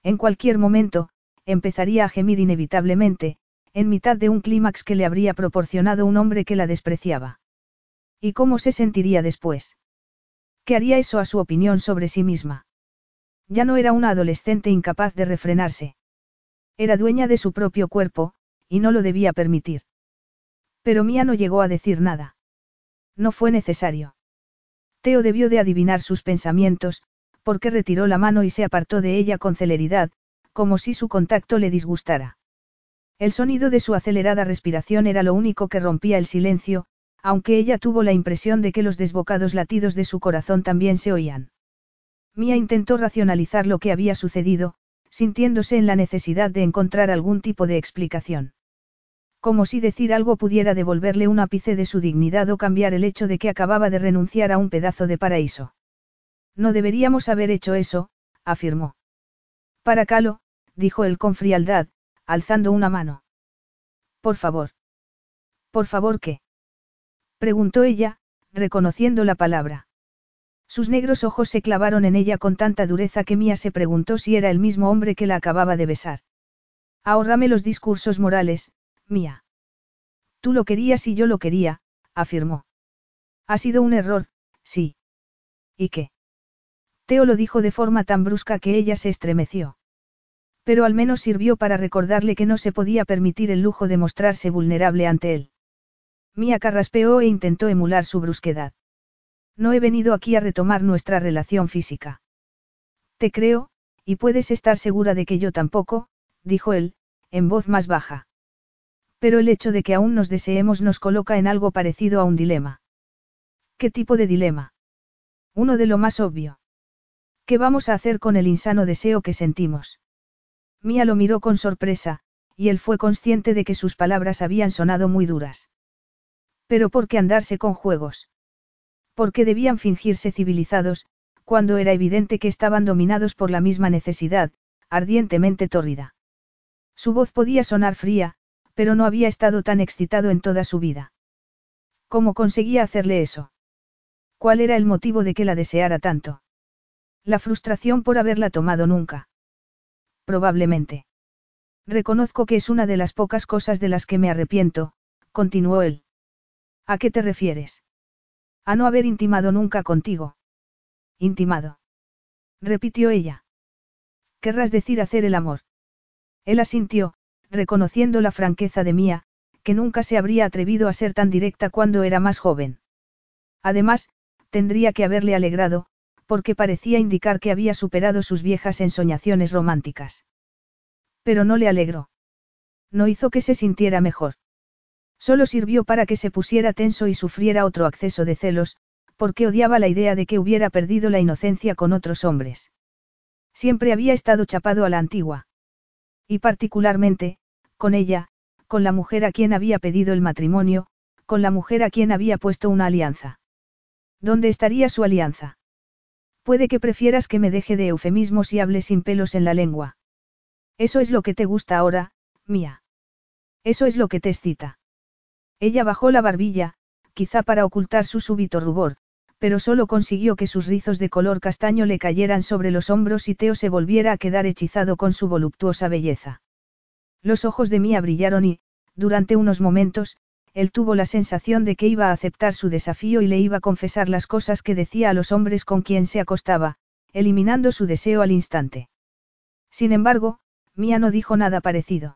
En cualquier momento, empezaría a gemir inevitablemente, en mitad de un clímax que le habría proporcionado un hombre que la despreciaba. ¿Y cómo se sentiría después? ¿Qué haría eso a su opinión sobre sí misma? Ya no era una adolescente incapaz de refrenarse. Era dueña de su propio cuerpo, y no lo debía permitir. Pero Mía no llegó a decir nada. No fue necesario. Teo debió de adivinar sus pensamientos, porque retiró la mano y se apartó de ella con celeridad, como si su contacto le disgustara. El sonido de su acelerada respiración era lo único que rompía el silencio, aunque ella tuvo la impresión de que los desbocados latidos de su corazón también se oían. Mía intentó racionalizar lo que había sucedido, sintiéndose en la necesidad de encontrar algún tipo de explicación. Como si decir algo pudiera devolverle un ápice de su dignidad o cambiar el hecho de que acababa de renunciar a un pedazo de paraíso. No deberíamos haber hecho eso, afirmó. Para Calo, dijo él con frialdad, alzando una mano. Por favor. ¿Por favor qué? preguntó ella, reconociendo la palabra. Sus negros ojos se clavaron en ella con tanta dureza que Mía se preguntó si era el mismo hombre que la acababa de besar. Ahórrame los discursos morales, mía. Tú lo querías y yo lo quería, afirmó. Ha sido un error, sí. ¿Y qué? Teo lo dijo de forma tan brusca que ella se estremeció. Pero al menos sirvió para recordarle que no se podía permitir el lujo de mostrarse vulnerable ante él. Mía carraspeó e intentó emular su brusquedad. No he venido aquí a retomar nuestra relación física. Te creo, y puedes estar segura de que yo tampoco, dijo él, en voz más baja. Pero el hecho de que aún nos deseemos nos coloca en algo parecido a un dilema. ¿Qué tipo de dilema? Uno de lo más obvio. ¿Qué vamos a hacer con el insano deseo que sentimos? Mía lo miró con sorpresa, y él fue consciente de que sus palabras habían sonado muy duras. Pero ¿por qué andarse con juegos? ¿Por qué debían fingirse civilizados, cuando era evidente que estaban dominados por la misma necesidad, ardientemente tórrida? Su voz podía sonar fría, pero no había estado tan excitado en toda su vida. ¿Cómo conseguía hacerle eso? ¿Cuál era el motivo de que la deseara tanto? La frustración por haberla tomado nunca. Probablemente. Reconozco que es una de las pocas cosas de las que me arrepiento, continuó él. ¿A qué te refieres? A no haber intimado nunca contigo. Intimado. Repitió ella. Querrás decir hacer el amor. Él asintió, reconociendo la franqueza de Mía, que nunca se habría atrevido a ser tan directa cuando era más joven. Además, tendría que haberle alegrado, porque parecía indicar que había superado sus viejas ensoñaciones románticas. Pero no le alegró. No hizo que se sintiera mejor. Solo sirvió para que se pusiera tenso y sufriera otro acceso de celos, porque odiaba la idea de que hubiera perdido la inocencia con otros hombres. Siempre había estado chapado a la antigua. Y particularmente, con ella, con la mujer a quien había pedido el matrimonio, con la mujer a quien había puesto una alianza. ¿Dónde estaría su alianza? Puede que prefieras que me deje de eufemismos y hable sin pelos en la lengua. Eso es lo que te gusta ahora, mía. Eso es lo que te excita. Ella bajó la barbilla, quizá para ocultar su súbito rubor, pero solo consiguió que sus rizos de color castaño le cayeran sobre los hombros y Teo se volviera a quedar hechizado con su voluptuosa belleza. Los ojos de Mía brillaron y, durante unos momentos, él tuvo la sensación de que iba a aceptar su desafío y le iba a confesar las cosas que decía a los hombres con quien se acostaba, eliminando su deseo al instante. Sin embargo, Mía no dijo nada parecido.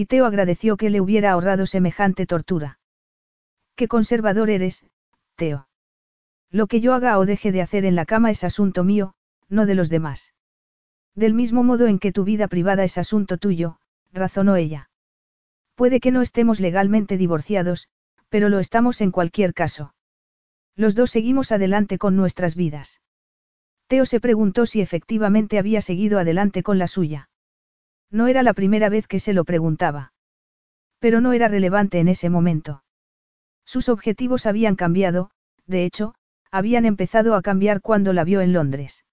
Y Teo agradeció que le hubiera ahorrado semejante tortura. Qué conservador eres, Teo. Lo que yo haga o deje de hacer en la cama es asunto mío, no de los demás. Del mismo modo en que tu vida privada es asunto tuyo, razonó ella. Puede que no estemos legalmente divorciados, pero lo estamos en cualquier caso. Los dos seguimos adelante con nuestras vidas. Teo se preguntó si efectivamente había seguido adelante con la suya. No era la primera vez que se lo preguntaba. Pero no era relevante en ese momento. Sus objetivos habían cambiado, de hecho, habían empezado a cambiar cuando la vio en Londres.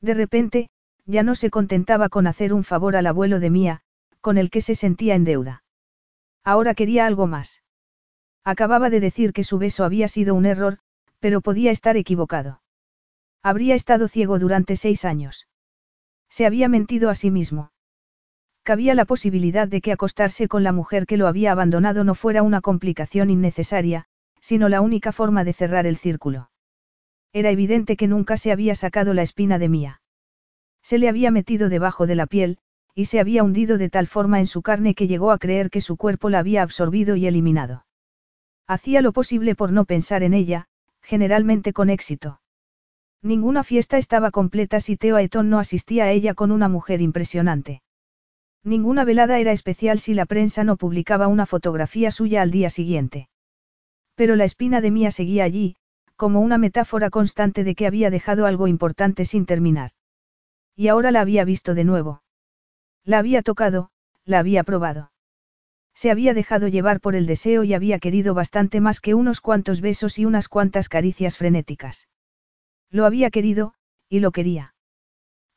De repente, ya no se contentaba con hacer un favor al abuelo de Mía, con el que se sentía en deuda. Ahora quería algo más. Acababa de decir que su beso había sido un error, pero podía estar equivocado. Habría estado ciego durante seis años. Se había mentido a sí mismo. Cabía la posibilidad de que acostarse con la mujer que lo había abandonado no fuera una complicación innecesaria, sino la única forma de cerrar el círculo. Era evidente que nunca se había sacado la espina de Mía. Se le había metido debajo de la piel, y se había hundido de tal forma en su carne que llegó a creer que su cuerpo la había absorbido y eliminado. Hacía lo posible por no pensar en ella, generalmente con éxito. Ninguna fiesta estaba completa si Teo Aetón no asistía a ella con una mujer impresionante. Ninguna velada era especial si la prensa no publicaba una fotografía suya al día siguiente. Pero la espina de Mía seguía allí, como una metáfora constante de que había dejado algo importante sin terminar. Y ahora la había visto de nuevo. La había tocado, la había probado. Se había dejado llevar por el deseo y había querido bastante más que unos cuantos besos y unas cuantas caricias frenéticas. Lo había querido, y lo quería.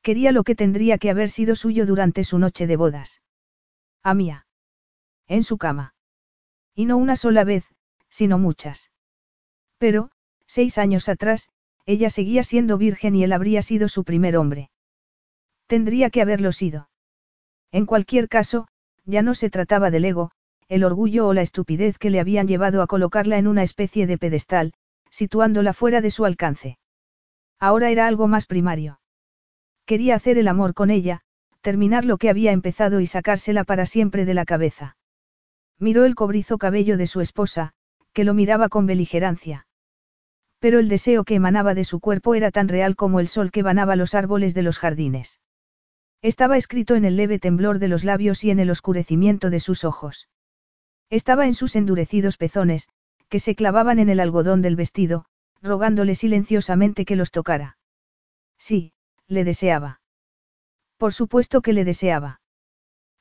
Quería lo que tendría que haber sido suyo durante su noche de bodas. A Mía. En su cama. Y no una sola vez, sino muchas. Pero, Seis años atrás, ella seguía siendo virgen y él habría sido su primer hombre. Tendría que haberlo sido. En cualquier caso, ya no se trataba del ego, el orgullo o la estupidez que le habían llevado a colocarla en una especie de pedestal, situándola fuera de su alcance. Ahora era algo más primario. Quería hacer el amor con ella, terminar lo que había empezado y sacársela para siempre de la cabeza. Miró el cobrizo cabello de su esposa, que lo miraba con beligerancia. Pero el deseo que emanaba de su cuerpo era tan real como el sol que banaba los árboles de los jardines. Estaba escrito en el leve temblor de los labios y en el oscurecimiento de sus ojos. Estaba en sus endurecidos pezones, que se clavaban en el algodón del vestido, rogándole silenciosamente que los tocara. Sí, le deseaba. Por supuesto que le deseaba.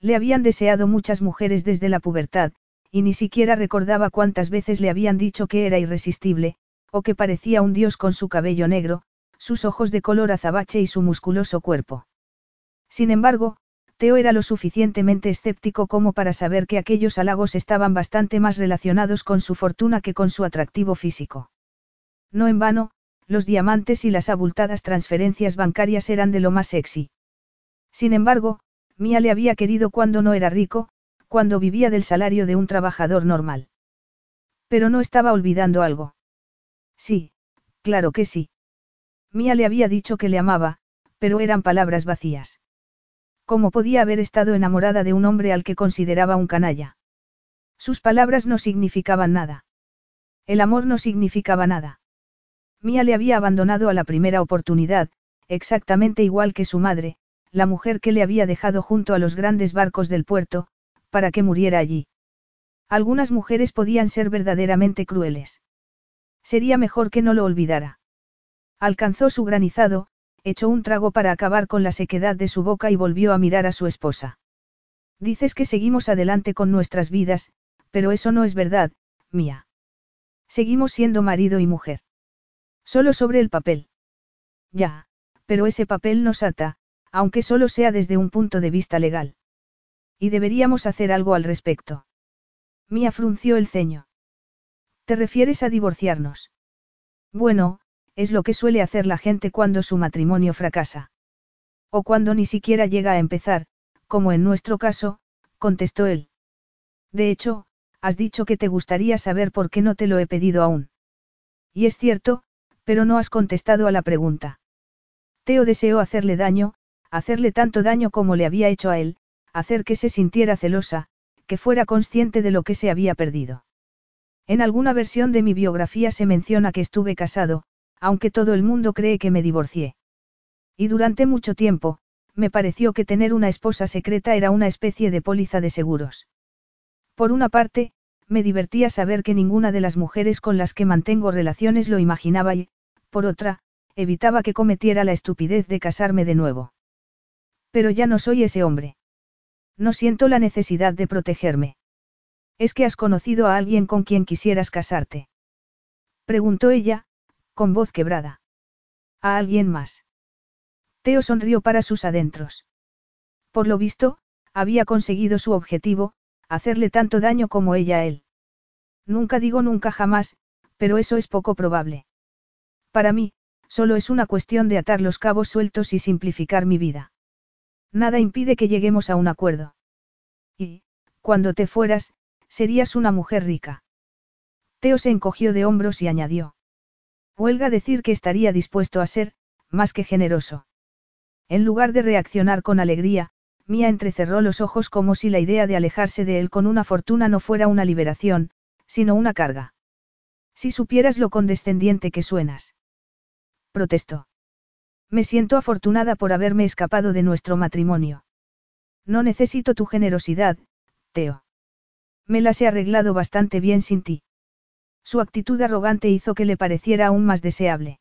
Le habían deseado muchas mujeres desde la pubertad, y ni siquiera recordaba cuántas veces le habían dicho que era irresistible, o que parecía un dios con su cabello negro, sus ojos de color azabache y su musculoso cuerpo. Sin embargo, Teo era lo suficientemente escéptico como para saber que aquellos halagos estaban bastante más relacionados con su fortuna que con su atractivo físico. No en vano, los diamantes y las abultadas transferencias bancarias eran de lo más sexy. Sin embargo, Mía le había querido cuando no era rico, cuando vivía del salario de un trabajador normal. Pero no estaba olvidando algo. Sí, claro que sí. Mía le había dicho que le amaba, pero eran palabras vacías. ¿Cómo podía haber estado enamorada de un hombre al que consideraba un canalla? Sus palabras no significaban nada. El amor no significaba nada. Mía le había abandonado a la primera oportunidad, exactamente igual que su madre, la mujer que le había dejado junto a los grandes barcos del puerto, para que muriera allí. Algunas mujeres podían ser verdaderamente crueles. Sería mejor que no lo olvidara. Alcanzó su granizado, echó un trago para acabar con la sequedad de su boca y volvió a mirar a su esposa. Dices que seguimos adelante con nuestras vidas, pero eso no es verdad, mía. Seguimos siendo marido y mujer. Solo sobre el papel. Ya, pero ese papel nos ata, aunque solo sea desde un punto de vista legal. Y deberíamos hacer algo al respecto. Mía frunció el ceño. ¿Te refieres a divorciarnos? Bueno, es lo que suele hacer la gente cuando su matrimonio fracasa. O cuando ni siquiera llega a empezar, como en nuestro caso, contestó él. De hecho, has dicho que te gustaría saber por qué no te lo he pedido aún. Y es cierto, pero no has contestado a la pregunta. Teo deseó hacerle daño, hacerle tanto daño como le había hecho a él, hacer que se sintiera celosa, que fuera consciente de lo que se había perdido. En alguna versión de mi biografía se menciona que estuve casado, aunque todo el mundo cree que me divorcié. Y durante mucho tiempo, me pareció que tener una esposa secreta era una especie de póliza de seguros. Por una parte, me divertía saber que ninguna de las mujeres con las que mantengo relaciones lo imaginaba y, por otra, evitaba que cometiera la estupidez de casarme de nuevo. Pero ya no soy ese hombre. No siento la necesidad de protegerme. ¿Es que has conocido a alguien con quien quisieras casarte? Preguntó ella, con voz quebrada. ¿A alguien más? Teo sonrió para sus adentros. Por lo visto, había conseguido su objetivo, hacerle tanto daño como ella a él. Nunca digo nunca jamás, pero eso es poco probable. Para mí, solo es una cuestión de atar los cabos sueltos y simplificar mi vida. Nada impide que lleguemos a un acuerdo. Y, cuando te fueras, serías una mujer rica. Teo se encogió de hombros y añadió. Huelga decir que estaría dispuesto a ser, más que generoso. En lugar de reaccionar con alegría, Mía entrecerró los ojos como si la idea de alejarse de él con una fortuna no fuera una liberación, sino una carga. Si supieras lo condescendiente que suenas protestó. Me siento afortunada por haberme escapado de nuestro matrimonio. No necesito tu generosidad, Teo. Me las he arreglado bastante bien sin ti. Su actitud arrogante hizo que le pareciera aún más deseable.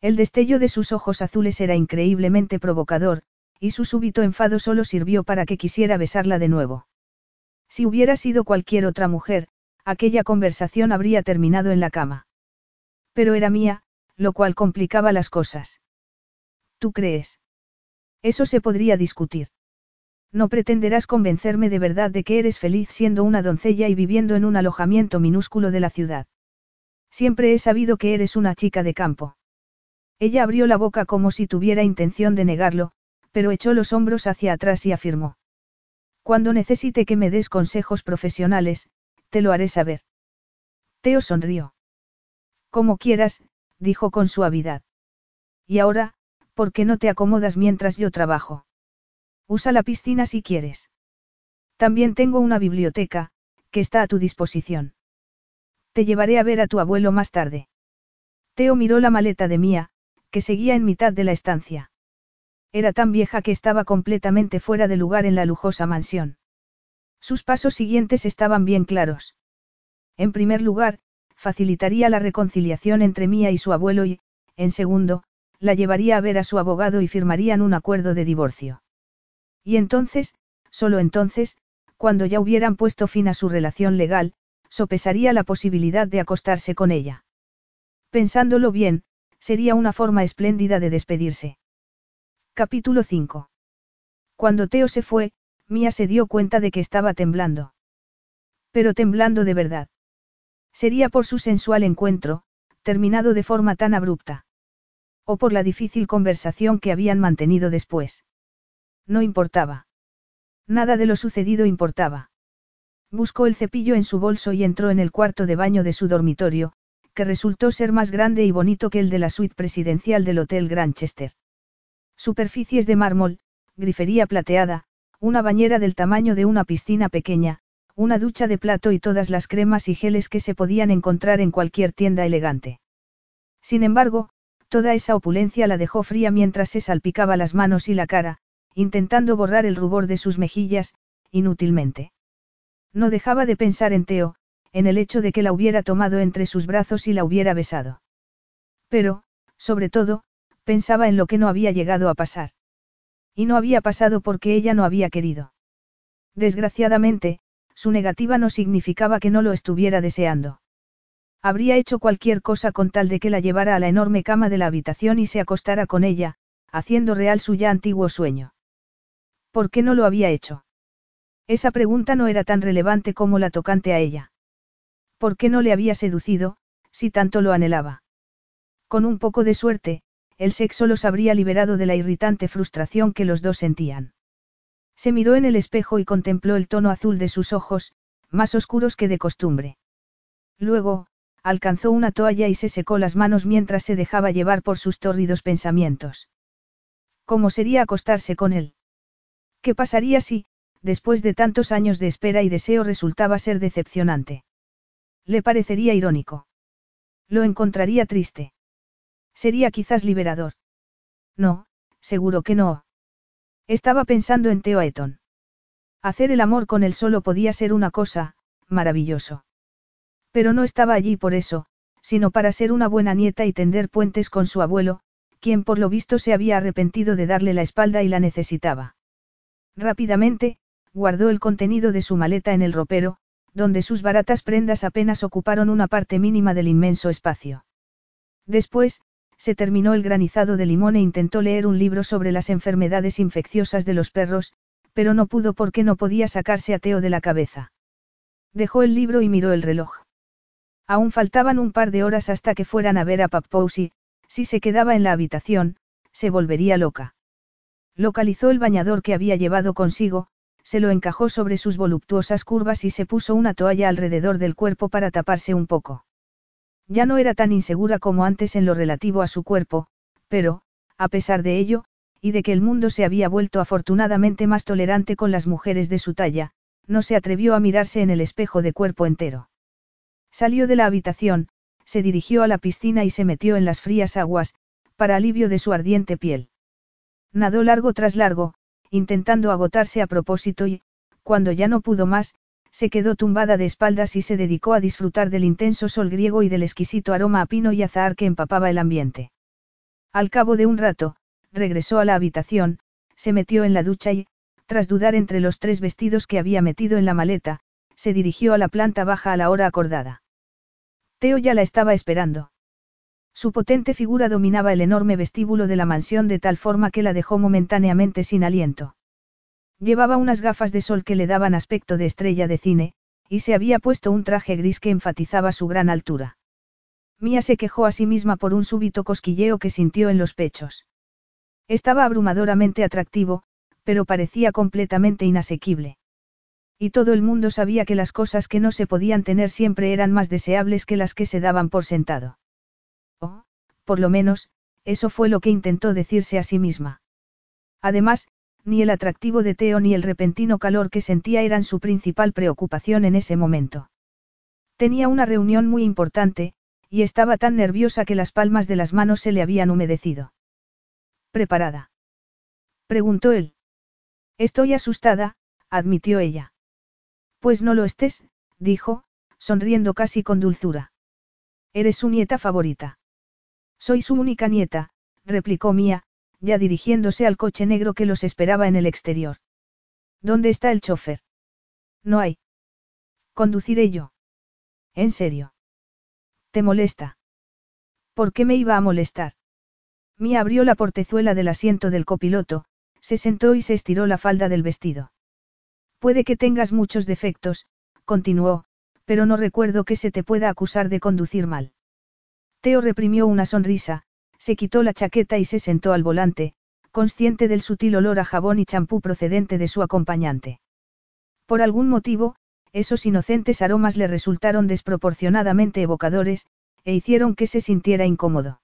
El destello de sus ojos azules era increíblemente provocador, y su súbito enfado solo sirvió para que quisiera besarla de nuevo. Si hubiera sido cualquier otra mujer, aquella conversación habría terminado en la cama. Pero era mía, lo cual complicaba las cosas. ¿Tú crees? Eso se podría discutir. No pretenderás convencerme de verdad de que eres feliz siendo una doncella y viviendo en un alojamiento minúsculo de la ciudad. Siempre he sabido que eres una chica de campo. Ella abrió la boca como si tuviera intención de negarlo, pero echó los hombros hacia atrás y afirmó. Cuando necesite que me des consejos profesionales, te lo haré saber. Teo sonrió. Como quieras, dijo con suavidad. Y ahora, ¿por qué no te acomodas mientras yo trabajo? Usa la piscina si quieres. También tengo una biblioteca, que está a tu disposición. Te llevaré a ver a tu abuelo más tarde. Teo miró la maleta de Mía, que seguía en mitad de la estancia. Era tan vieja que estaba completamente fuera de lugar en la lujosa mansión. Sus pasos siguientes estaban bien claros. En primer lugar, facilitaría la reconciliación entre Mía y su abuelo y, en segundo, la llevaría a ver a su abogado y firmarían un acuerdo de divorcio. Y entonces, solo entonces, cuando ya hubieran puesto fin a su relación legal, sopesaría la posibilidad de acostarse con ella. Pensándolo bien, sería una forma espléndida de despedirse. Capítulo 5. Cuando Teo se fue, Mía se dio cuenta de que estaba temblando. Pero temblando de verdad. Sería por su sensual encuentro, terminado de forma tan abrupta. O por la difícil conversación que habían mantenido después. No importaba. Nada de lo sucedido importaba. Buscó el cepillo en su bolso y entró en el cuarto de baño de su dormitorio, que resultó ser más grande y bonito que el de la suite presidencial del Hotel Granchester. Superficies de mármol, grifería plateada, una bañera del tamaño de una piscina pequeña, una ducha de plato y todas las cremas y geles que se podían encontrar en cualquier tienda elegante. Sin embargo, toda esa opulencia la dejó fría mientras se salpicaba las manos y la cara, intentando borrar el rubor de sus mejillas, inútilmente. No dejaba de pensar en Teo, en el hecho de que la hubiera tomado entre sus brazos y la hubiera besado. Pero, sobre todo, pensaba en lo que no había llegado a pasar. Y no había pasado porque ella no había querido. Desgraciadamente, su negativa no significaba que no lo estuviera deseando. Habría hecho cualquier cosa con tal de que la llevara a la enorme cama de la habitación y se acostara con ella, haciendo real su ya antiguo sueño. ¿Por qué no lo había hecho? Esa pregunta no era tan relevante como la tocante a ella. ¿Por qué no le había seducido, si tanto lo anhelaba? Con un poco de suerte, el sexo los habría liberado de la irritante frustración que los dos sentían. Se miró en el espejo y contempló el tono azul de sus ojos, más oscuros que de costumbre. Luego, alcanzó una toalla y se secó las manos mientras se dejaba llevar por sus tórridos pensamientos. ¿Cómo sería acostarse con él? ¿Qué pasaría si, después de tantos años de espera y deseo, resultaba ser decepcionante? Le parecería irónico. Lo encontraría triste. Sería quizás liberador. No, seguro que no. Estaba pensando en Theo Eton. Hacer el amor con él solo podía ser una cosa, maravilloso. Pero no estaba allí por eso, sino para ser una buena nieta y tender puentes con su abuelo, quien por lo visto se había arrepentido de darle la espalda y la necesitaba. Rápidamente, guardó el contenido de su maleta en el ropero, donde sus baratas prendas apenas ocuparon una parte mínima del inmenso espacio. Después, se terminó el granizado de limón e intentó leer un libro sobre las enfermedades infecciosas de los perros, pero no pudo porque no podía sacarse a Teo de la cabeza. Dejó el libro y miró el reloj. Aún faltaban un par de horas hasta que fueran a ver a Papousy, si se quedaba en la habitación, se volvería loca. Localizó el bañador que había llevado consigo, se lo encajó sobre sus voluptuosas curvas y se puso una toalla alrededor del cuerpo para taparse un poco. Ya no era tan insegura como antes en lo relativo a su cuerpo, pero, a pesar de ello, y de que el mundo se había vuelto afortunadamente más tolerante con las mujeres de su talla, no se atrevió a mirarse en el espejo de cuerpo entero. Salió de la habitación, se dirigió a la piscina y se metió en las frías aguas, para alivio de su ardiente piel. Nadó largo tras largo, intentando agotarse a propósito y, cuando ya no pudo más, se quedó tumbada de espaldas y se dedicó a disfrutar del intenso sol griego y del exquisito aroma a pino y azahar que empapaba el ambiente. Al cabo de un rato, regresó a la habitación, se metió en la ducha y, tras dudar entre los tres vestidos que había metido en la maleta, se dirigió a la planta baja a la hora acordada. Teo ya la estaba esperando. Su potente figura dominaba el enorme vestíbulo de la mansión de tal forma que la dejó momentáneamente sin aliento. Llevaba unas gafas de sol que le daban aspecto de estrella de cine, y se había puesto un traje gris que enfatizaba su gran altura. Mía se quejó a sí misma por un súbito cosquilleo que sintió en los pechos. Estaba abrumadoramente atractivo, pero parecía completamente inasequible. Y todo el mundo sabía que las cosas que no se podían tener siempre eran más deseables que las que se daban por sentado. O, por lo menos, eso fue lo que intentó decirse a sí misma. Además, ni el atractivo de Teo ni el repentino calor que sentía eran su principal preocupación en ese momento. Tenía una reunión muy importante, y estaba tan nerviosa que las palmas de las manos se le habían humedecido. ¿Preparada? preguntó él. Estoy asustada, admitió ella. Pues no lo estés, dijo, sonriendo casi con dulzura. Eres su nieta favorita. Soy su única nieta, replicó Mía, ya dirigiéndose al coche negro que los esperaba en el exterior. ¿Dónde está el chofer? No hay. Conduciré yo. ¿En serio? ¿Te molesta? ¿Por qué me iba a molestar? Mía abrió la portezuela del asiento del copiloto, se sentó y se estiró la falda del vestido. Puede que tengas muchos defectos, continuó, pero no recuerdo que se te pueda acusar de conducir mal. Teo reprimió una sonrisa, se quitó la chaqueta y se sentó al volante, consciente del sutil olor a jabón y champú procedente de su acompañante. Por algún motivo, esos inocentes aromas le resultaron desproporcionadamente evocadores, e hicieron que se sintiera incómodo.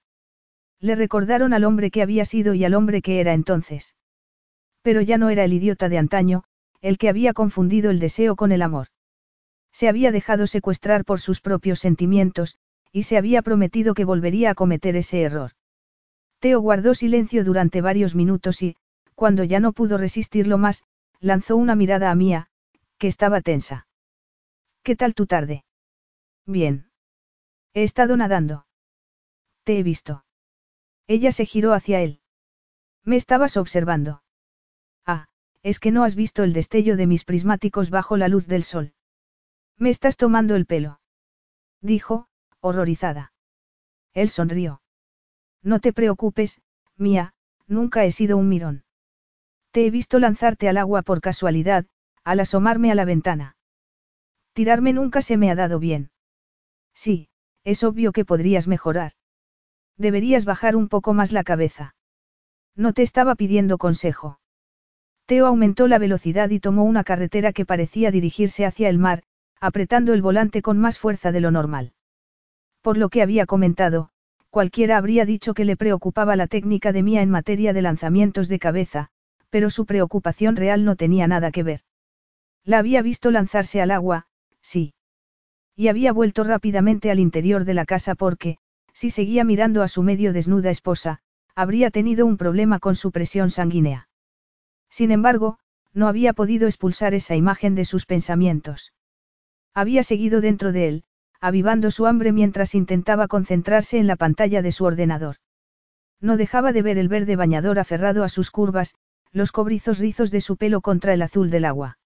Le recordaron al hombre que había sido y al hombre que era entonces. Pero ya no era el idiota de antaño, el que había confundido el deseo con el amor. Se había dejado secuestrar por sus propios sentimientos, y se había prometido que volvería a cometer ese error. Teo guardó silencio durante varios minutos y, cuando ya no pudo resistirlo más, lanzó una mirada a Mía, que estaba tensa. ¿Qué tal tu tarde? Bien. He estado nadando. Te he visto. Ella se giró hacia él. Me estabas observando. Ah, es que no has visto el destello de mis prismáticos bajo la luz del sol. Me estás tomando el pelo. Dijo, horrorizada. Él sonrió. No te preocupes, mía, nunca he sido un mirón. Te he visto lanzarte al agua por casualidad, al asomarme a la ventana. Tirarme nunca se me ha dado bien. Sí, es obvio que podrías mejorar. Deberías bajar un poco más la cabeza. No te estaba pidiendo consejo. Teo aumentó la velocidad y tomó una carretera que parecía dirigirse hacia el mar, apretando el volante con más fuerza de lo normal. Por lo que había comentado, cualquiera habría dicho que le preocupaba la técnica de Mía en materia de lanzamientos de cabeza, pero su preocupación real no tenía nada que ver. La había visto lanzarse al agua, sí. Y había vuelto rápidamente al interior de la casa porque, si seguía mirando a su medio desnuda esposa, habría tenido un problema con su presión sanguínea. Sin embargo, no había podido expulsar esa imagen de sus pensamientos. Había seguido dentro de él, avivando su hambre mientras intentaba concentrarse en la pantalla de su ordenador. No dejaba de ver el verde bañador aferrado a sus curvas, los cobrizos rizos de su pelo contra el azul del agua.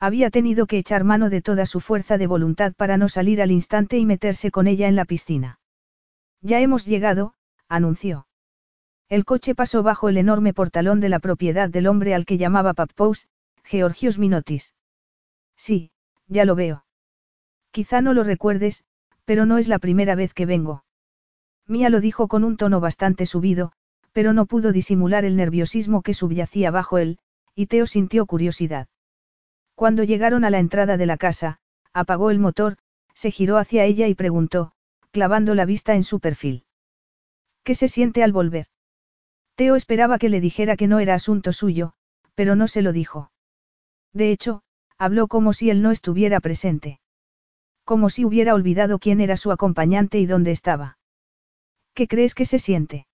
Había tenido que echar mano de toda su fuerza de voluntad para no salir al instante y meterse con ella en la piscina. Ya hemos llegado, anunció. El coche pasó bajo el enorme portalón de la propiedad del hombre al que llamaba Pappous, Georgios Minotis. Sí, ya lo veo. Quizá no lo recuerdes, pero no es la primera vez que vengo. Mía lo dijo con un tono bastante subido, pero no pudo disimular el nerviosismo que subyacía bajo él, y Teo sintió curiosidad. Cuando llegaron a la entrada de la casa, apagó el motor, se giró hacia ella y preguntó, clavando la vista en su perfil. ¿Qué se siente al volver? Teo esperaba que le dijera que no era asunto suyo, pero no se lo dijo. De hecho, habló como si él no estuviera presente. Como si hubiera olvidado quién era su acompañante y dónde estaba. ¿Qué crees que se siente?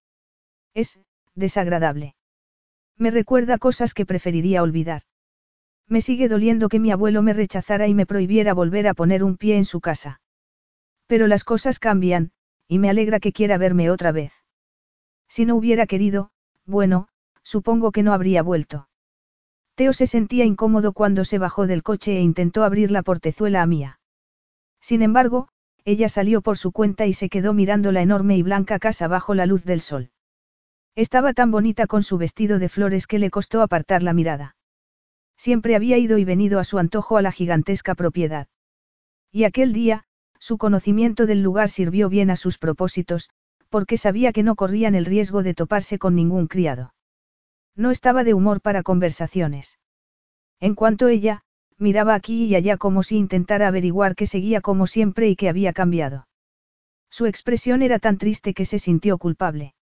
Es, desagradable. Me recuerda cosas que preferiría olvidar. Me sigue doliendo que mi abuelo me rechazara y me prohibiera volver a poner un pie en su casa. Pero las cosas cambian, y me alegra que quiera verme otra vez. Si no hubiera querido, bueno, supongo que no habría vuelto. Teo se sentía incómodo cuando se bajó del coche e intentó abrir la portezuela a Mía. Sin embargo, ella salió por su cuenta y se quedó mirando la enorme y blanca casa bajo la luz del sol. Estaba tan bonita con su vestido de flores que le costó apartar la mirada. Siempre había ido y venido a su antojo a la gigantesca propiedad. Y aquel día, su conocimiento del lugar sirvió bien a sus propósitos, porque sabía que no corrían el riesgo de toparse con ningún criado. No estaba de humor para conversaciones. En cuanto ella, miraba aquí y allá como si intentara averiguar qué seguía como siempre y qué había cambiado. Su expresión era tan triste que se sintió culpable.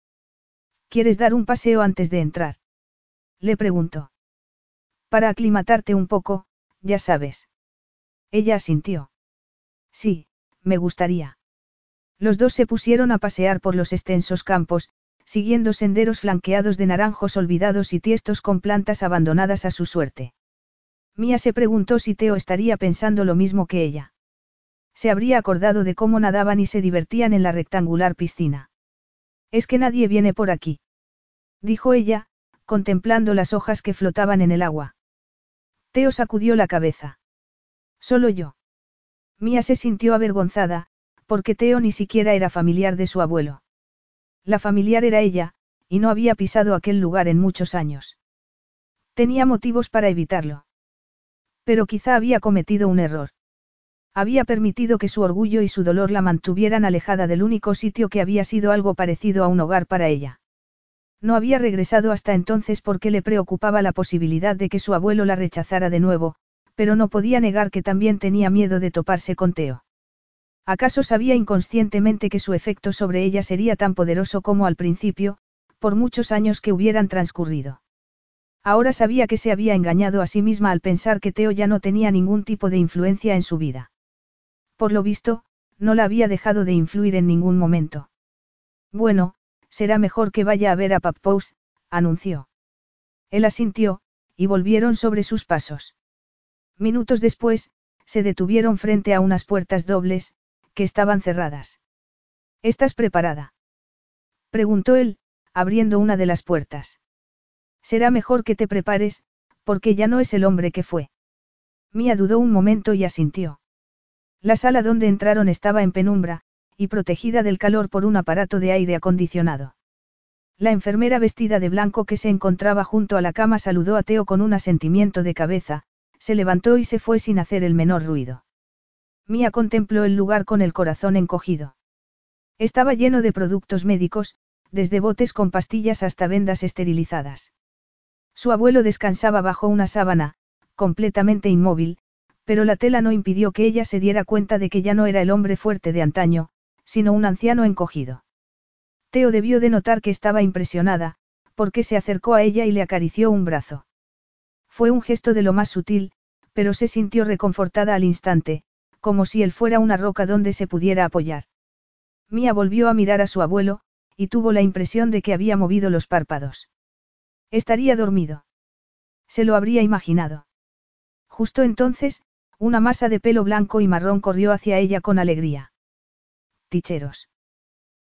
¿Quieres dar un paseo antes de entrar? Le preguntó. Para aclimatarte un poco, ya sabes. Ella asintió. Sí, me gustaría. Los dos se pusieron a pasear por los extensos campos, siguiendo senderos flanqueados de naranjos olvidados y tiestos con plantas abandonadas a su suerte. Mía se preguntó si Teo estaría pensando lo mismo que ella. Se habría acordado de cómo nadaban y se divertían en la rectangular piscina. Es que nadie viene por aquí. Dijo ella, contemplando las hojas que flotaban en el agua. Teo sacudió la cabeza. Solo yo. Mía se sintió avergonzada, porque Teo ni siquiera era familiar de su abuelo. La familiar era ella, y no había pisado aquel lugar en muchos años. Tenía motivos para evitarlo. Pero quizá había cometido un error. Había permitido que su orgullo y su dolor la mantuvieran alejada del único sitio que había sido algo parecido a un hogar para ella. No había regresado hasta entonces porque le preocupaba la posibilidad de que su abuelo la rechazara de nuevo, pero no podía negar que también tenía miedo de toparse con Teo. ¿Acaso sabía inconscientemente que su efecto sobre ella sería tan poderoso como al principio, por muchos años que hubieran transcurrido? Ahora sabía que se había engañado a sí misma al pensar que Teo ya no tenía ningún tipo de influencia en su vida. Por lo visto, no la había dejado de influir en ningún momento. Bueno, será mejor que vaya a ver a Pappous, anunció. Él asintió, y volvieron sobre sus pasos. Minutos después, se detuvieron frente a unas puertas dobles, que estaban cerradas. ¿Estás preparada? Preguntó él, abriendo una de las puertas. Será mejor que te prepares, porque ya no es el hombre que fue. Mía dudó un momento y asintió. La sala donde entraron estaba en penumbra, y protegida del calor por un aparato de aire acondicionado. La enfermera vestida de blanco que se encontraba junto a la cama saludó a Teo con un asentimiento de cabeza, se levantó y se fue sin hacer el menor ruido. Mía contempló el lugar con el corazón encogido. Estaba lleno de productos médicos, desde botes con pastillas hasta vendas esterilizadas. Su abuelo descansaba bajo una sábana, completamente inmóvil, pero la tela no impidió que ella se diera cuenta de que ya no era el hombre fuerte de antaño, sino un anciano encogido. Teo debió de notar que estaba impresionada, porque se acercó a ella y le acarició un brazo. Fue un gesto de lo más sutil, pero se sintió reconfortada al instante, como si él fuera una roca donde se pudiera apoyar. Mía volvió a mirar a su abuelo, y tuvo la impresión de que había movido los párpados. Estaría dormido. Se lo habría imaginado. Justo entonces, una masa de pelo blanco y marrón corrió hacia ella con alegría. Ticheros.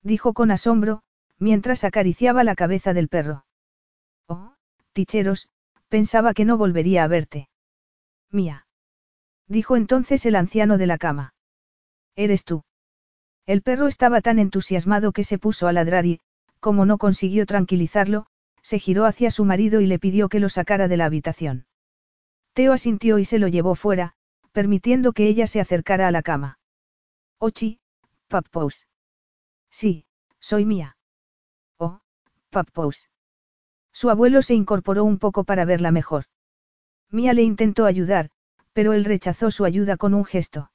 Dijo con asombro, mientras acariciaba la cabeza del perro. Oh, ticheros, pensaba que no volvería a verte. Mía. Dijo entonces el anciano de la cama. Eres tú. El perro estaba tan entusiasmado que se puso a ladrar y, como no consiguió tranquilizarlo, se giró hacia su marido y le pidió que lo sacara de la habitación. Teo asintió y se lo llevó fuera, permitiendo que ella se acercara a la cama. Ochi, Pappous. Sí, soy mía. Oh, Pappous. Su abuelo se incorporó un poco para verla mejor. Mía le intentó ayudar, pero él rechazó su ayuda con un gesto.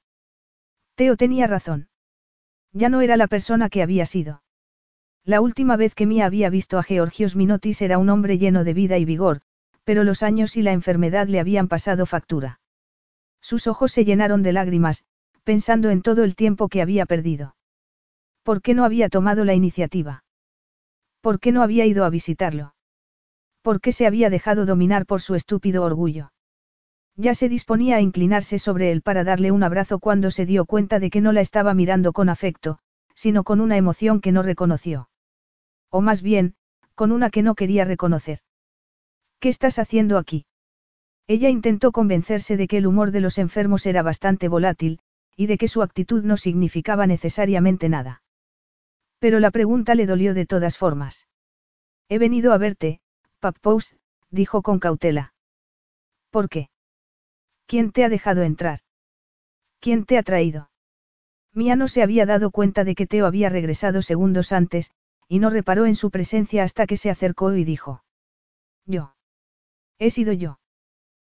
Teo tenía razón. Ya no era la persona que había sido. La última vez que Mía había visto a Georgios Minotis era un hombre lleno de vida y vigor, pero los años y la enfermedad le habían pasado factura. Sus ojos se llenaron de lágrimas, pensando en todo el tiempo que había perdido. ¿Por qué no había tomado la iniciativa? ¿Por qué no había ido a visitarlo? ¿Por qué se había dejado dominar por su estúpido orgullo? Ya se disponía a inclinarse sobre él para darle un abrazo cuando se dio cuenta de que no la estaba mirando con afecto, sino con una emoción que no reconoció. O más bien, con una que no quería reconocer. ¿Qué estás haciendo aquí? Ella intentó convencerse de que el humor de los enfermos era bastante volátil, y de que su actitud no significaba necesariamente nada. Pero la pregunta le dolió de todas formas. He venido a verte, Pappous, dijo con cautela. ¿Por qué? ¿Quién te ha dejado entrar? ¿Quién te ha traído? Mía no se había dado cuenta de que Teo había regresado segundos antes, y no reparó en su presencia hasta que se acercó y dijo. Yo. He sido yo.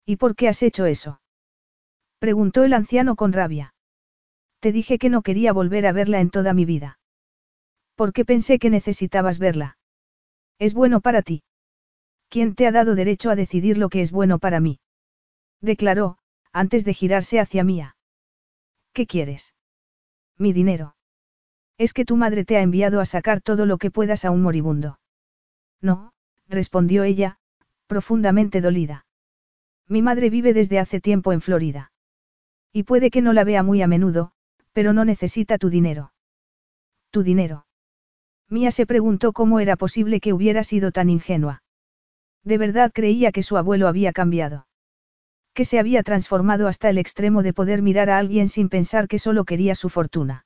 ¿Y por qué has hecho eso? Preguntó el anciano con rabia. Te dije que no quería volver a verla en toda mi vida. ¿Por qué pensé que necesitabas verla? Es bueno para ti. ¿Quién te ha dado derecho a decidir lo que es bueno para mí? Declaró, antes de girarse hacia Mía. ¿Qué quieres? Mi dinero. Es que tu madre te ha enviado a sacar todo lo que puedas a un moribundo. No, respondió ella, profundamente dolida. Mi madre vive desde hace tiempo en Florida. Y puede que no la vea muy a menudo, pero no necesita tu dinero. ¿Tu dinero? Mía se preguntó cómo era posible que hubiera sido tan ingenua. De verdad creía que su abuelo había cambiado. Que se había transformado hasta el extremo de poder mirar a alguien sin pensar que solo quería su fortuna.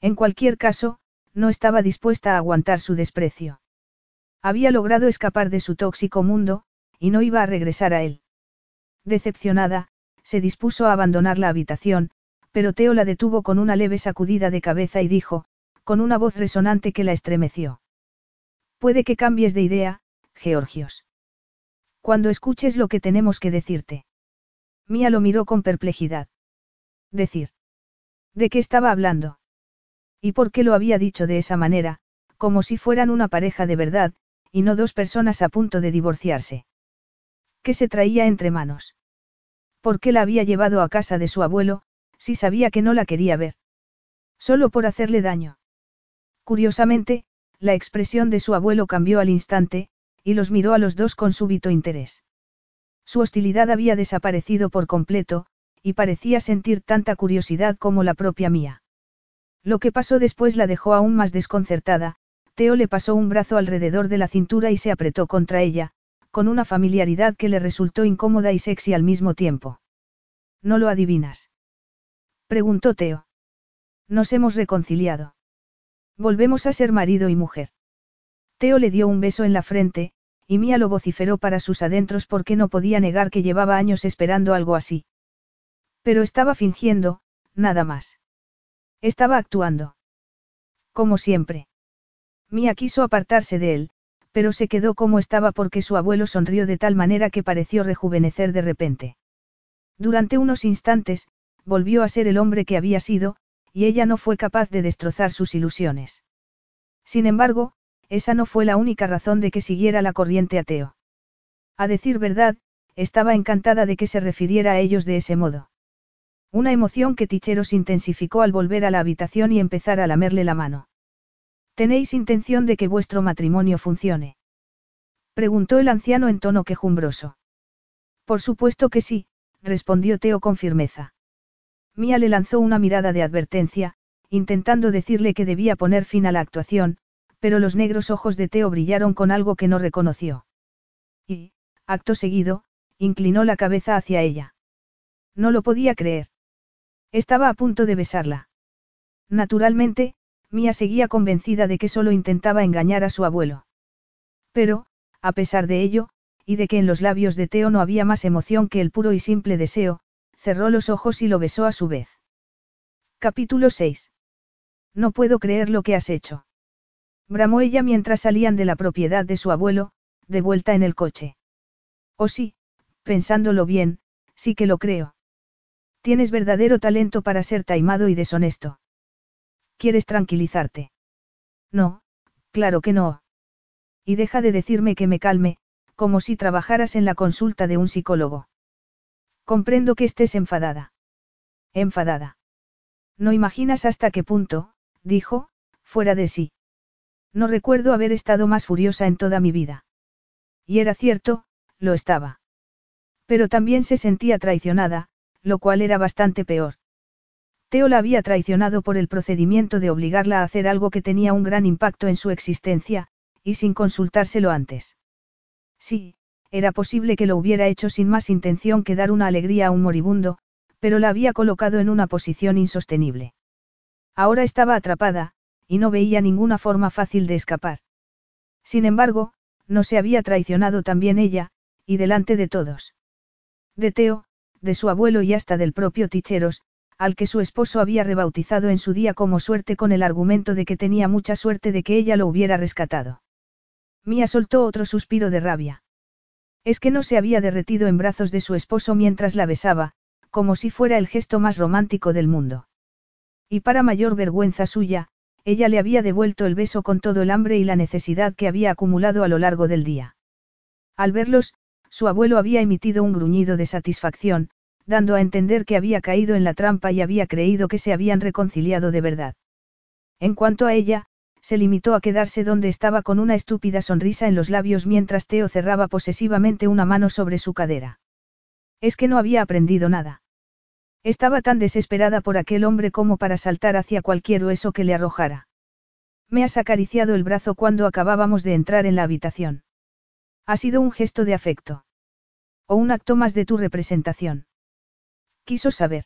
En cualquier caso, no estaba dispuesta a aguantar su desprecio. Había logrado escapar de su tóxico mundo, y no iba a regresar a él. Decepcionada, se dispuso a abandonar la habitación, pero Teo la detuvo con una leve sacudida de cabeza y dijo, con una voz resonante que la estremeció. Puede que cambies de idea, Georgios. Cuando escuches lo que tenemos que decirte. Mía lo miró con perplejidad. Decir. ¿De qué estaba hablando? ¿Y por qué lo había dicho de esa manera, como si fueran una pareja de verdad, y no dos personas a punto de divorciarse? ¿Qué se traía entre manos? ¿Por qué la había llevado a casa de su abuelo, si sabía que no la quería ver? Solo por hacerle daño. Curiosamente, la expresión de su abuelo cambió al instante, y los miró a los dos con súbito interés. Su hostilidad había desaparecido por completo, y parecía sentir tanta curiosidad como la propia mía. Lo que pasó después la dejó aún más desconcertada, Teo le pasó un brazo alrededor de la cintura y se apretó contra ella, con una familiaridad que le resultó incómoda y sexy al mismo tiempo. ¿No lo adivinas? Preguntó Teo. Nos hemos reconciliado. Volvemos a ser marido y mujer. Teo le dio un beso en la frente, y Mía lo vociferó para sus adentros porque no podía negar que llevaba años esperando algo así. Pero estaba fingiendo, nada más. Estaba actuando. Como siempre. Mía quiso apartarse de él, pero se quedó como estaba porque su abuelo sonrió de tal manera que pareció rejuvenecer de repente. Durante unos instantes, volvió a ser el hombre que había sido, y ella no fue capaz de destrozar sus ilusiones. Sin embargo, esa no fue la única razón de que siguiera la corriente ateo. A decir verdad, estaba encantada de que se refiriera a ellos de ese modo. Una emoción que Ticheros intensificó al volver a la habitación y empezar a lamerle la mano. ¿Tenéis intención de que vuestro matrimonio funcione? Preguntó el anciano en tono quejumbroso. Por supuesto que sí, respondió Teo con firmeza. Mía le lanzó una mirada de advertencia, intentando decirle que debía poner fin a la actuación, pero los negros ojos de Teo brillaron con algo que no reconoció. Y, acto seguido, inclinó la cabeza hacia ella. No lo podía creer. Estaba a punto de besarla. Naturalmente, Mía seguía convencida de que solo intentaba engañar a su abuelo. Pero, a pesar de ello, y de que en los labios de Teo no había más emoción que el puro y simple deseo, cerró los ojos y lo besó a su vez. Capítulo 6. No puedo creer lo que has hecho. Bramó ella mientras salían de la propiedad de su abuelo, de vuelta en el coche. Oh sí, pensándolo bien, sí que lo creo. Tienes verdadero talento para ser taimado y deshonesto. ¿Quieres tranquilizarte? No, claro que no. Y deja de decirme que me calme, como si trabajaras en la consulta de un psicólogo. Comprendo que estés enfadada. Enfadada. No imaginas hasta qué punto, dijo, fuera de sí. No recuerdo haber estado más furiosa en toda mi vida. Y era cierto, lo estaba. Pero también se sentía traicionada, lo cual era bastante peor. Teo la había traicionado por el procedimiento de obligarla a hacer algo que tenía un gran impacto en su existencia, y sin consultárselo antes. Sí, era posible que lo hubiera hecho sin más intención que dar una alegría a un moribundo, pero la había colocado en una posición insostenible. Ahora estaba atrapada, y no veía ninguna forma fácil de escapar. Sin embargo, no se había traicionado también ella, y delante de todos. De Teo, de su abuelo y hasta del propio Ticheros, al que su esposo había rebautizado en su día como suerte con el argumento de que tenía mucha suerte de que ella lo hubiera rescatado. Mía soltó otro suspiro de rabia. Es que no se había derretido en brazos de su esposo mientras la besaba, como si fuera el gesto más romántico del mundo. Y para mayor vergüenza suya, ella le había devuelto el beso con todo el hambre y la necesidad que había acumulado a lo largo del día. Al verlos, su abuelo había emitido un gruñido de satisfacción, dando a entender que había caído en la trampa y había creído que se habían reconciliado de verdad. En cuanto a ella, se limitó a quedarse donde estaba con una estúpida sonrisa en los labios mientras Teo cerraba posesivamente una mano sobre su cadera. Es que no había aprendido nada. Estaba tan desesperada por aquel hombre como para saltar hacia cualquier hueso que le arrojara. Me has acariciado el brazo cuando acabábamos de entrar en la habitación. Ha sido un gesto de afecto. O un acto más de tu representación. Quiso saber.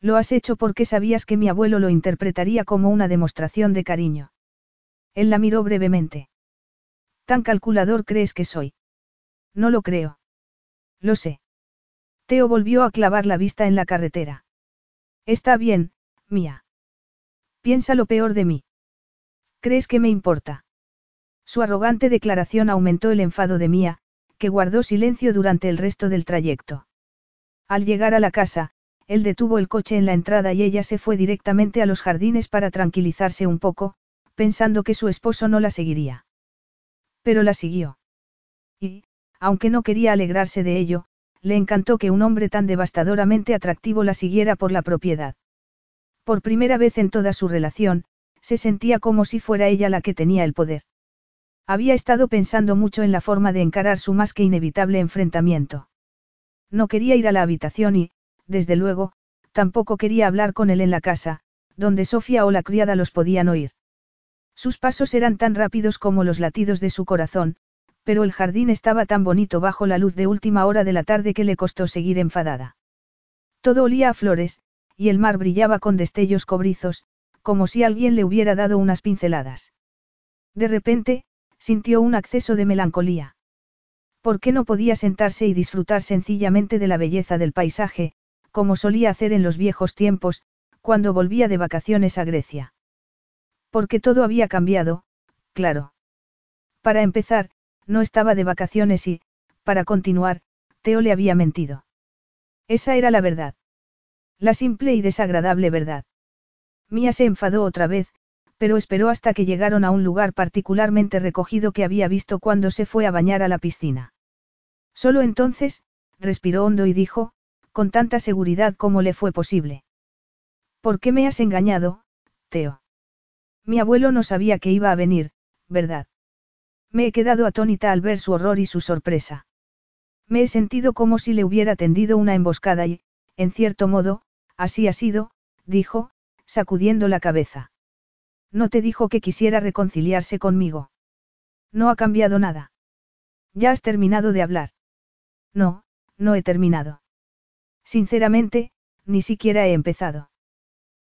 Lo has hecho porque sabías que mi abuelo lo interpretaría como una demostración de cariño. Él la miró brevemente. ¿Tan calculador crees que soy? No lo creo. Lo sé. Teo volvió a clavar la vista en la carretera. Está bien, mía. Piensa lo peor de mí. ¿Crees que me importa? Su arrogante declaración aumentó el enfado de Mía, que guardó silencio durante el resto del trayecto. Al llegar a la casa, él detuvo el coche en la entrada y ella se fue directamente a los jardines para tranquilizarse un poco, pensando que su esposo no la seguiría. Pero la siguió. Y, aunque no quería alegrarse de ello, le encantó que un hombre tan devastadoramente atractivo la siguiera por la propiedad. Por primera vez en toda su relación, se sentía como si fuera ella la que tenía el poder. Había estado pensando mucho en la forma de encarar su más que inevitable enfrentamiento. No quería ir a la habitación y, desde luego, tampoco quería hablar con él en la casa, donde Sofía o la criada los podían oír. Sus pasos eran tan rápidos como los latidos de su corazón, pero el jardín estaba tan bonito bajo la luz de última hora de la tarde que le costó seguir enfadada. Todo olía a flores, y el mar brillaba con destellos cobrizos, como si alguien le hubiera dado unas pinceladas. De repente, sintió un acceso de melancolía. ¿Por qué no podía sentarse y disfrutar sencillamente de la belleza del paisaje, como solía hacer en los viejos tiempos, cuando volvía de vacaciones a Grecia? Porque todo había cambiado, claro. Para empezar, no estaba de vacaciones y, para continuar, Teo le había mentido. Esa era la verdad. La simple y desagradable verdad. Mía se enfadó otra vez, pero esperó hasta que llegaron a un lugar particularmente recogido que había visto cuando se fue a bañar a la piscina. Solo entonces, respiró hondo y dijo, con tanta seguridad como le fue posible. ¿Por qué me has engañado, Teo? Mi abuelo no sabía que iba a venir, ¿verdad? Me he quedado atónita al ver su horror y su sorpresa. Me he sentido como si le hubiera tendido una emboscada y, en cierto modo, así ha sido, dijo, sacudiendo la cabeza. No te dijo que quisiera reconciliarse conmigo. No ha cambiado nada. Ya has terminado de hablar. No, no he terminado. Sinceramente, ni siquiera he empezado.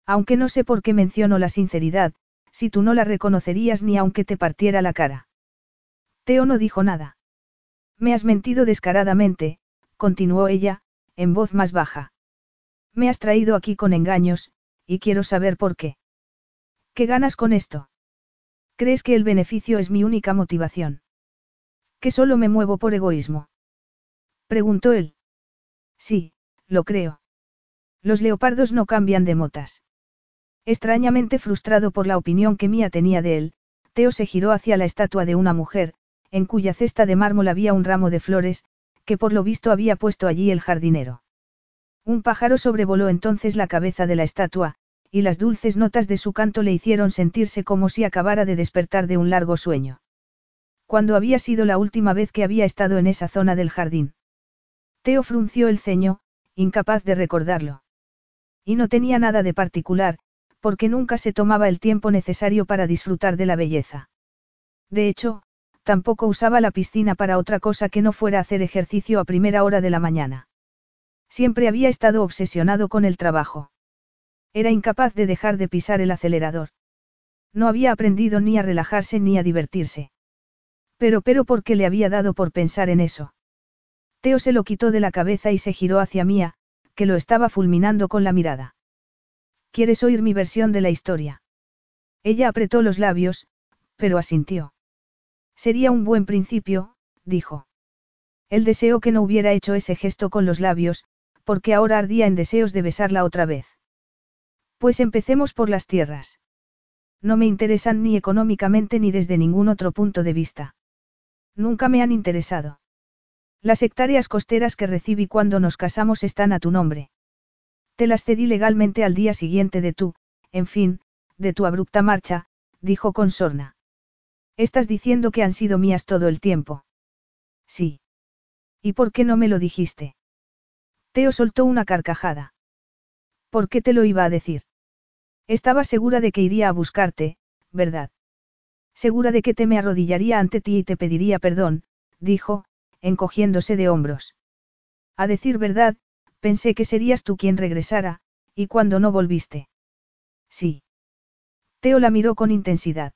Aunque no sé por qué menciono la sinceridad, si tú no la reconocerías ni aunque te partiera la cara. Teo no dijo nada. Me has mentido descaradamente, continuó ella, en voz más baja. Me has traído aquí con engaños, y quiero saber por qué. ¿Qué ganas con esto? ¿Crees que el beneficio es mi única motivación? ¿Que solo me muevo por egoísmo? Preguntó él. Sí, lo creo. Los leopardos no cambian de motas. Extrañamente frustrado por la opinión que Mía tenía de él, Teo se giró hacia la estatua de una mujer, en cuya cesta de mármol había un ramo de flores, que por lo visto había puesto allí el jardinero. Un pájaro sobrevoló entonces la cabeza de la estatua, y las dulces notas de su canto le hicieron sentirse como si acabara de despertar de un largo sueño. Cuando había sido la última vez que había estado en esa zona del jardín? Teo frunció el ceño, incapaz de recordarlo. Y no tenía nada de particular, porque nunca se tomaba el tiempo necesario para disfrutar de la belleza. De hecho, tampoco usaba la piscina para otra cosa que no fuera hacer ejercicio a primera hora de la mañana. Siempre había estado obsesionado con el trabajo. Era incapaz de dejar de pisar el acelerador. No había aprendido ni a relajarse ni a divertirse. Pero pero ¿por qué le había dado por pensar en eso? Teo se lo quitó de la cabeza y se giró hacia Mía, que lo estaba fulminando con la mirada. ¿Quieres oír mi versión de la historia? Ella apretó los labios, pero asintió. Sería un buen principio, dijo. Él deseó que no hubiera hecho ese gesto con los labios, porque ahora ardía en deseos de besarla otra vez. Pues empecemos por las tierras. No me interesan ni económicamente ni desde ningún otro punto de vista. Nunca me han interesado. Las hectáreas costeras que recibí cuando nos casamos están a tu nombre. Te las cedí legalmente al día siguiente de tu, en fin, de tu abrupta marcha, dijo con sorna. Estás diciendo que han sido mías todo el tiempo. Sí. ¿Y por qué no me lo dijiste? Teo soltó una carcajada. ¿Por qué te lo iba a decir? Estaba segura de que iría a buscarte, ¿verdad? Segura de que te me arrodillaría ante ti y te pediría perdón, dijo, encogiéndose de hombros. A decir verdad, pensé que serías tú quien regresara, y cuando no volviste. Sí. Teo la miró con intensidad.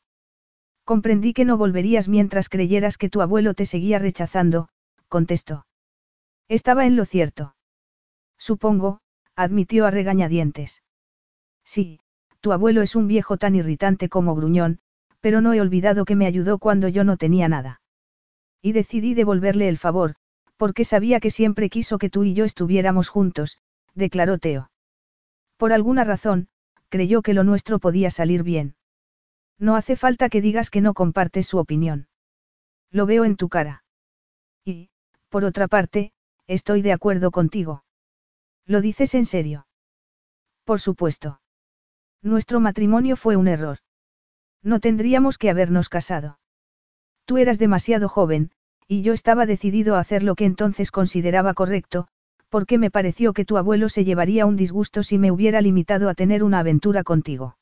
Comprendí que no volverías mientras creyeras que tu abuelo te seguía rechazando, contestó. Estaba en lo cierto. Supongo, admitió a regañadientes. Sí, tu abuelo es un viejo tan irritante como gruñón, pero no he olvidado que me ayudó cuando yo no tenía nada. Y decidí devolverle el favor, porque sabía que siempre quiso que tú y yo estuviéramos juntos, declaró Teo. Por alguna razón, creyó que lo nuestro podía salir bien. No hace falta que digas que no compartes su opinión. Lo veo en tu cara. Y, por otra parte, estoy de acuerdo contigo. ¿Lo dices en serio? Por supuesto. Nuestro matrimonio fue un error. No tendríamos que habernos casado. Tú eras demasiado joven, y yo estaba decidido a hacer lo que entonces consideraba correcto, porque me pareció que tu abuelo se llevaría un disgusto si me hubiera limitado a tener una aventura contigo.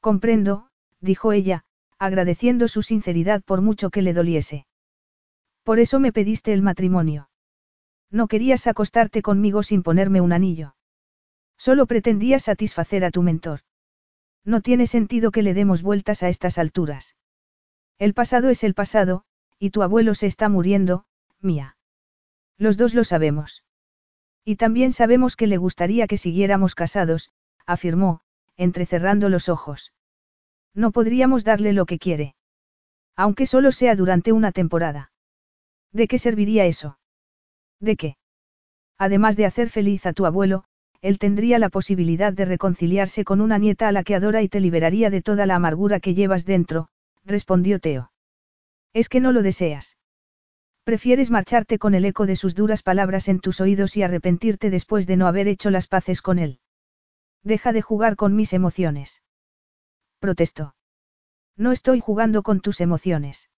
Comprendo, dijo ella, agradeciendo su sinceridad por mucho que le doliese. Por eso me pediste el matrimonio. No querías acostarte conmigo sin ponerme un anillo. Solo pretendías satisfacer a tu mentor. No tiene sentido que le demos vueltas a estas alturas. El pasado es el pasado, y tu abuelo se está muriendo, mía. Los dos lo sabemos. Y también sabemos que le gustaría que siguiéramos casados, afirmó, entrecerrando los ojos. No podríamos darle lo que quiere. Aunque solo sea durante una temporada. ¿De qué serviría eso? ¿De qué? Además de hacer feliz a tu abuelo, él tendría la posibilidad de reconciliarse con una nieta a la que adora y te liberaría de toda la amargura que llevas dentro, respondió Teo. Es que no lo deseas. Prefieres marcharte con el eco de sus duras palabras en tus oídos y arrepentirte después de no haber hecho las paces con él. Deja de jugar con mis emociones. Protestó. No estoy jugando con tus emociones.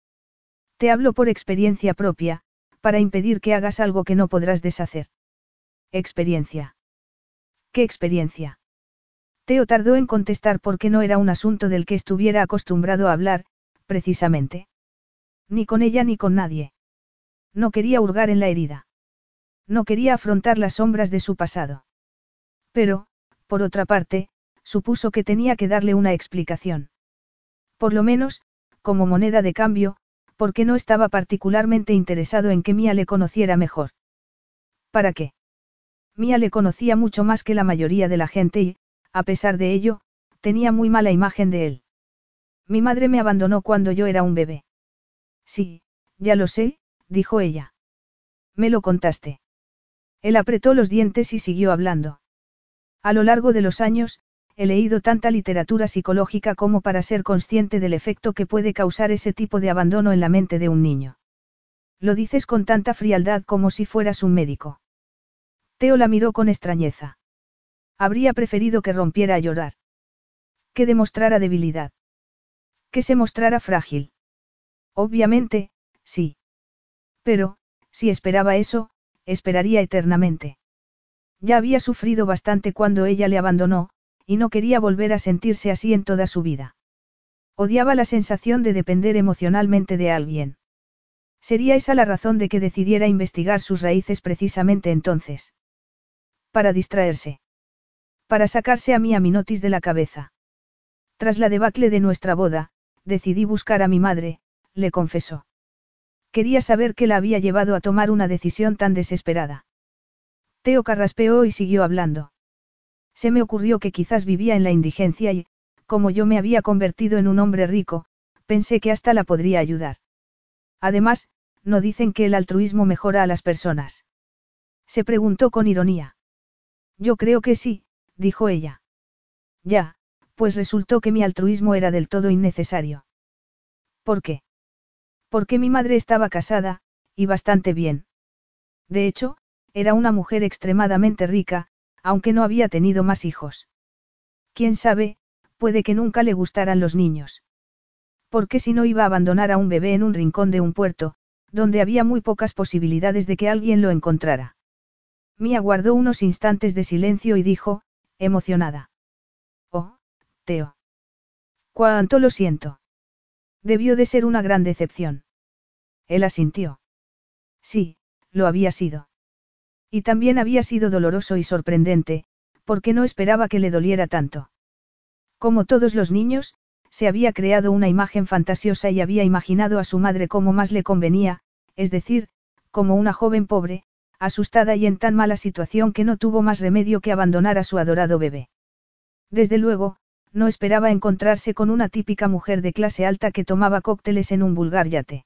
Te hablo por experiencia propia, para impedir que hagas algo que no podrás deshacer. Experiencia. ¿Qué experiencia? Teo tardó en contestar porque no era un asunto del que estuviera acostumbrado a hablar, precisamente. Ni con ella ni con nadie. No quería hurgar en la herida. No quería afrontar las sombras de su pasado. Pero, por otra parte, supuso que tenía que darle una explicación. Por lo menos, como moneda de cambio, porque no estaba particularmente interesado en que Mía le conociera mejor. ¿Para qué? Mía le conocía mucho más que la mayoría de la gente y, a pesar de ello, tenía muy mala imagen de él. Mi madre me abandonó cuando yo era un bebé. Sí, ya lo sé, dijo ella. Me lo contaste. Él apretó los dientes y siguió hablando. A lo largo de los años, he leído tanta literatura psicológica como para ser consciente del efecto que puede causar ese tipo de abandono en la mente de un niño. Lo dices con tanta frialdad como si fueras un médico. Teo la miró con extrañeza. Habría preferido que rompiera a llorar. Que demostrara debilidad. Que se mostrara frágil. Obviamente, sí. Pero, si esperaba eso, esperaría eternamente. Ya había sufrido bastante cuando ella le abandonó, y no quería volver a sentirse así en toda su vida. Odiaba la sensación de depender emocionalmente de alguien. Sería esa la razón de que decidiera investigar sus raíces precisamente entonces. Para distraerse. Para sacarse a mí a Minotis de la cabeza. Tras la debacle de nuestra boda, decidí buscar a mi madre, le confesó. Quería saber qué la había llevado a tomar una decisión tan desesperada. Teo carraspeó y siguió hablando. Se me ocurrió que quizás vivía en la indigencia y, como yo me había convertido en un hombre rico, pensé que hasta la podría ayudar. Además, no dicen que el altruismo mejora a las personas. Se preguntó con ironía. Yo creo que sí, dijo ella. Ya, pues resultó que mi altruismo era del todo innecesario. ¿Por qué? Porque mi madre estaba casada, y bastante bien. De hecho, era una mujer extremadamente rica, aunque no había tenido más hijos. Quién sabe, puede que nunca le gustaran los niños. Porque si no iba a abandonar a un bebé en un rincón de un puerto, donde había muy pocas posibilidades de que alguien lo encontrara. Mía guardó unos instantes de silencio y dijo, emocionada. Oh, Teo. Cuánto lo siento. Debió de ser una gran decepción. Él asintió. Sí, lo había sido. Y también había sido doloroso y sorprendente, porque no esperaba que le doliera tanto. Como todos los niños, se había creado una imagen fantasiosa y había imaginado a su madre como más le convenía, es decir, como una joven pobre, asustada y en tan mala situación que no tuvo más remedio que abandonar a su adorado bebé. Desde luego, no esperaba encontrarse con una típica mujer de clase alta que tomaba cócteles en un vulgar yate.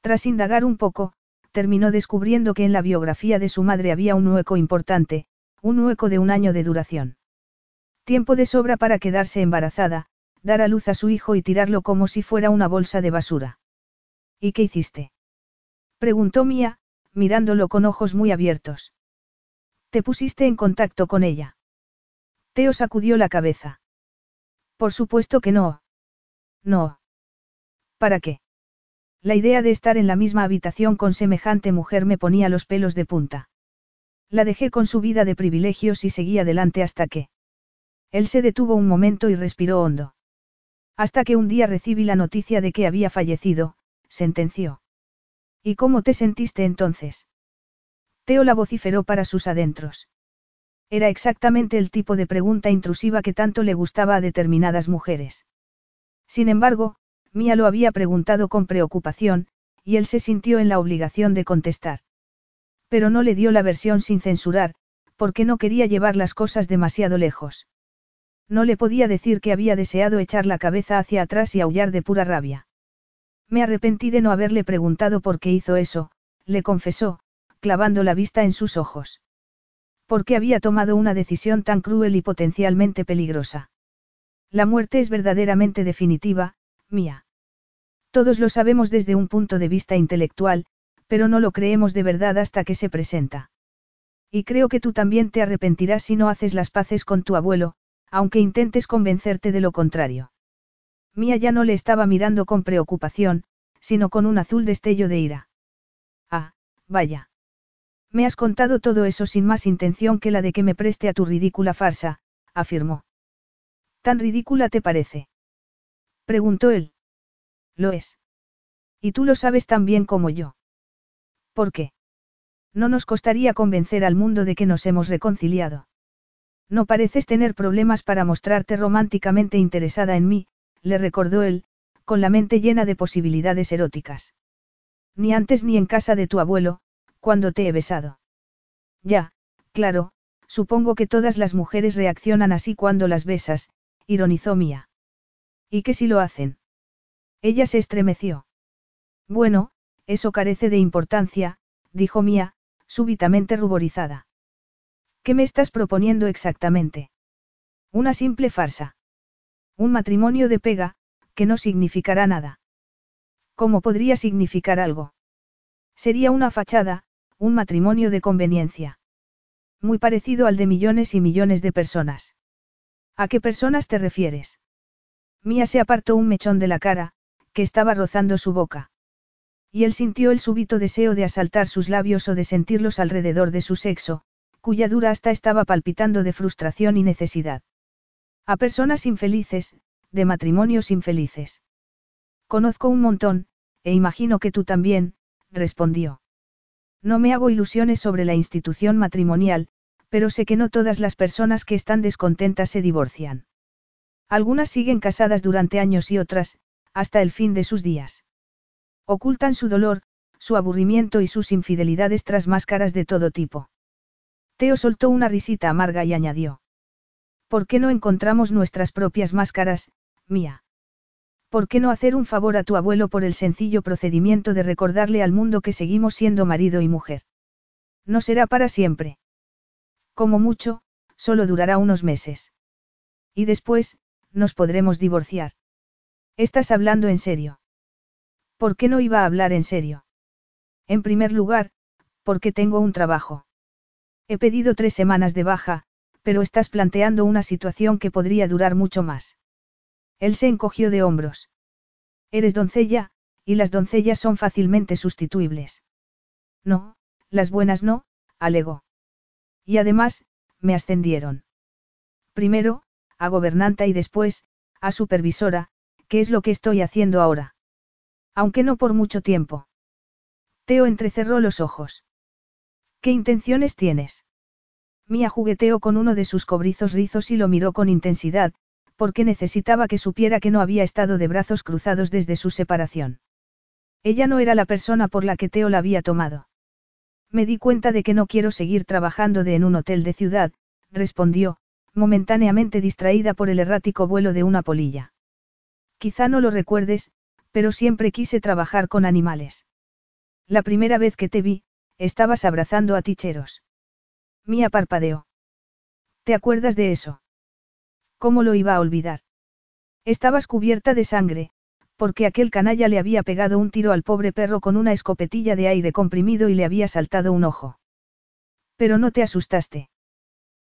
Tras indagar un poco, terminó descubriendo que en la biografía de su madre había un hueco importante, un hueco de un año de duración. Tiempo de sobra para quedarse embarazada, dar a luz a su hijo y tirarlo como si fuera una bolsa de basura. ¿Y qué hiciste? Preguntó Mía, mirándolo con ojos muy abiertos. ¿Te pusiste en contacto con ella? Teo sacudió la cabeza. Por supuesto que no. No. ¿Para qué? La idea de estar en la misma habitación con semejante mujer me ponía los pelos de punta. La dejé con su vida de privilegios y seguí adelante hasta que. Él se detuvo un momento y respiró hondo. Hasta que un día recibí la noticia de que había fallecido, sentenció. ¿Y cómo te sentiste entonces? Teo la vociferó para sus adentros. Era exactamente el tipo de pregunta intrusiva que tanto le gustaba a determinadas mujeres. Sin embargo, Mía lo había preguntado con preocupación, y él se sintió en la obligación de contestar. Pero no le dio la versión sin censurar, porque no quería llevar las cosas demasiado lejos. No le podía decir que había deseado echar la cabeza hacia atrás y aullar de pura rabia. Me arrepentí de no haberle preguntado por qué hizo eso, le confesó, clavando la vista en sus ojos. ¿Por qué había tomado una decisión tan cruel y potencialmente peligrosa? La muerte es verdaderamente definitiva, mía. Todos lo sabemos desde un punto de vista intelectual, pero no lo creemos de verdad hasta que se presenta. Y creo que tú también te arrepentirás si no haces las paces con tu abuelo, aunque intentes convencerte de lo contrario. Mía ya no le estaba mirando con preocupación, sino con un azul destello de ira. Ah, vaya. Me has contado todo eso sin más intención que la de que me preste a tu ridícula farsa, afirmó. ¿Tan ridícula te parece? Preguntó él. Lo es. Y tú lo sabes tan bien como yo. ¿Por qué? No nos costaría convencer al mundo de que nos hemos reconciliado. No pareces tener problemas para mostrarte románticamente interesada en mí, le recordó él, con la mente llena de posibilidades eróticas. Ni antes ni en casa de tu abuelo, cuando te he besado. Ya, claro, supongo que todas las mujeres reaccionan así cuando las besas, ironizó Mía. ¿Y qué si lo hacen? Ella se estremeció. Bueno, eso carece de importancia, dijo Mía, súbitamente ruborizada. ¿Qué me estás proponiendo exactamente? Una simple farsa. Un matrimonio de pega, que no significará nada. ¿Cómo podría significar algo? Sería una fachada, un matrimonio de conveniencia. Muy parecido al de millones y millones de personas. ¿A qué personas te refieres? Mía se apartó un mechón de la cara, que estaba rozando su boca. Y él sintió el súbito deseo de asaltar sus labios o de sentirlos alrededor de su sexo, cuya dura hasta estaba palpitando de frustración y necesidad. A personas infelices, de matrimonios infelices. Conozco un montón, e imagino que tú también, respondió. No me hago ilusiones sobre la institución matrimonial, pero sé que no todas las personas que están descontentas se divorcian. Algunas siguen casadas durante años y otras, hasta el fin de sus días. Ocultan su dolor, su aburrimiento y sus infidelidades tras máscaras de todo tipo. Teo soltó una risita amarga y añadió. ¿Por qué no encontramos nuestras propias máscaras, mía? ¿Por qué no hacer un favor a tu abuelo por el sencillo procedimiento de recordarle al mundo que seguimos siendo marido y mujer? No será para siempre. Como mucho, solo durará unos meses. Y después, nos podremos divorciar. ¿Estás hablando en serio? ¿Por qué no iba a hablar en serio? En primer lugar, porque tengo un trabajo. He pedido tres semanas de baja, pero estás planteando una situación que podría durar mucho más. Él se encogió de hombros. Eres doncella, y las doncellas son fácilmente sustituibles. No, las buenas no, alegó. Y además, me ascendieron. Primero, a gobernanta y después, a supervisora, que es lo que estoy haciendo ahora. Aunque no por mucho tiempo. Teo entrecerró los ojos. ¿Qué intenciones tienes? Mía jugueteó con uno de sus cobrizos rizos y lo miró con intensidad, porque necesitaba que supiera que no había estado de brazos cruzados desde su separación. Ella no era la persona por la que Teo la había tomado. Me di cuenta de que no quiero seguir trabajando de en un hotel de ciudad, respondió, momentáneamente distraída por el errático vuelo de una polilla. Quizá no lo recuerdes, pero siempre quise trabajar con animales. La primera vez que te vi, Estabas abrazando a Ticheros. Mía parpadeó. ¿Te acuerdas de eso? ¿Cómo lo iba a olvidar? Estabas cubierta de sangre, porque aquel canalla le había pegado un tiro al pobre perro con una escopetilla de aire comprimido y le había saltado un ojo. Pero no te asustaste.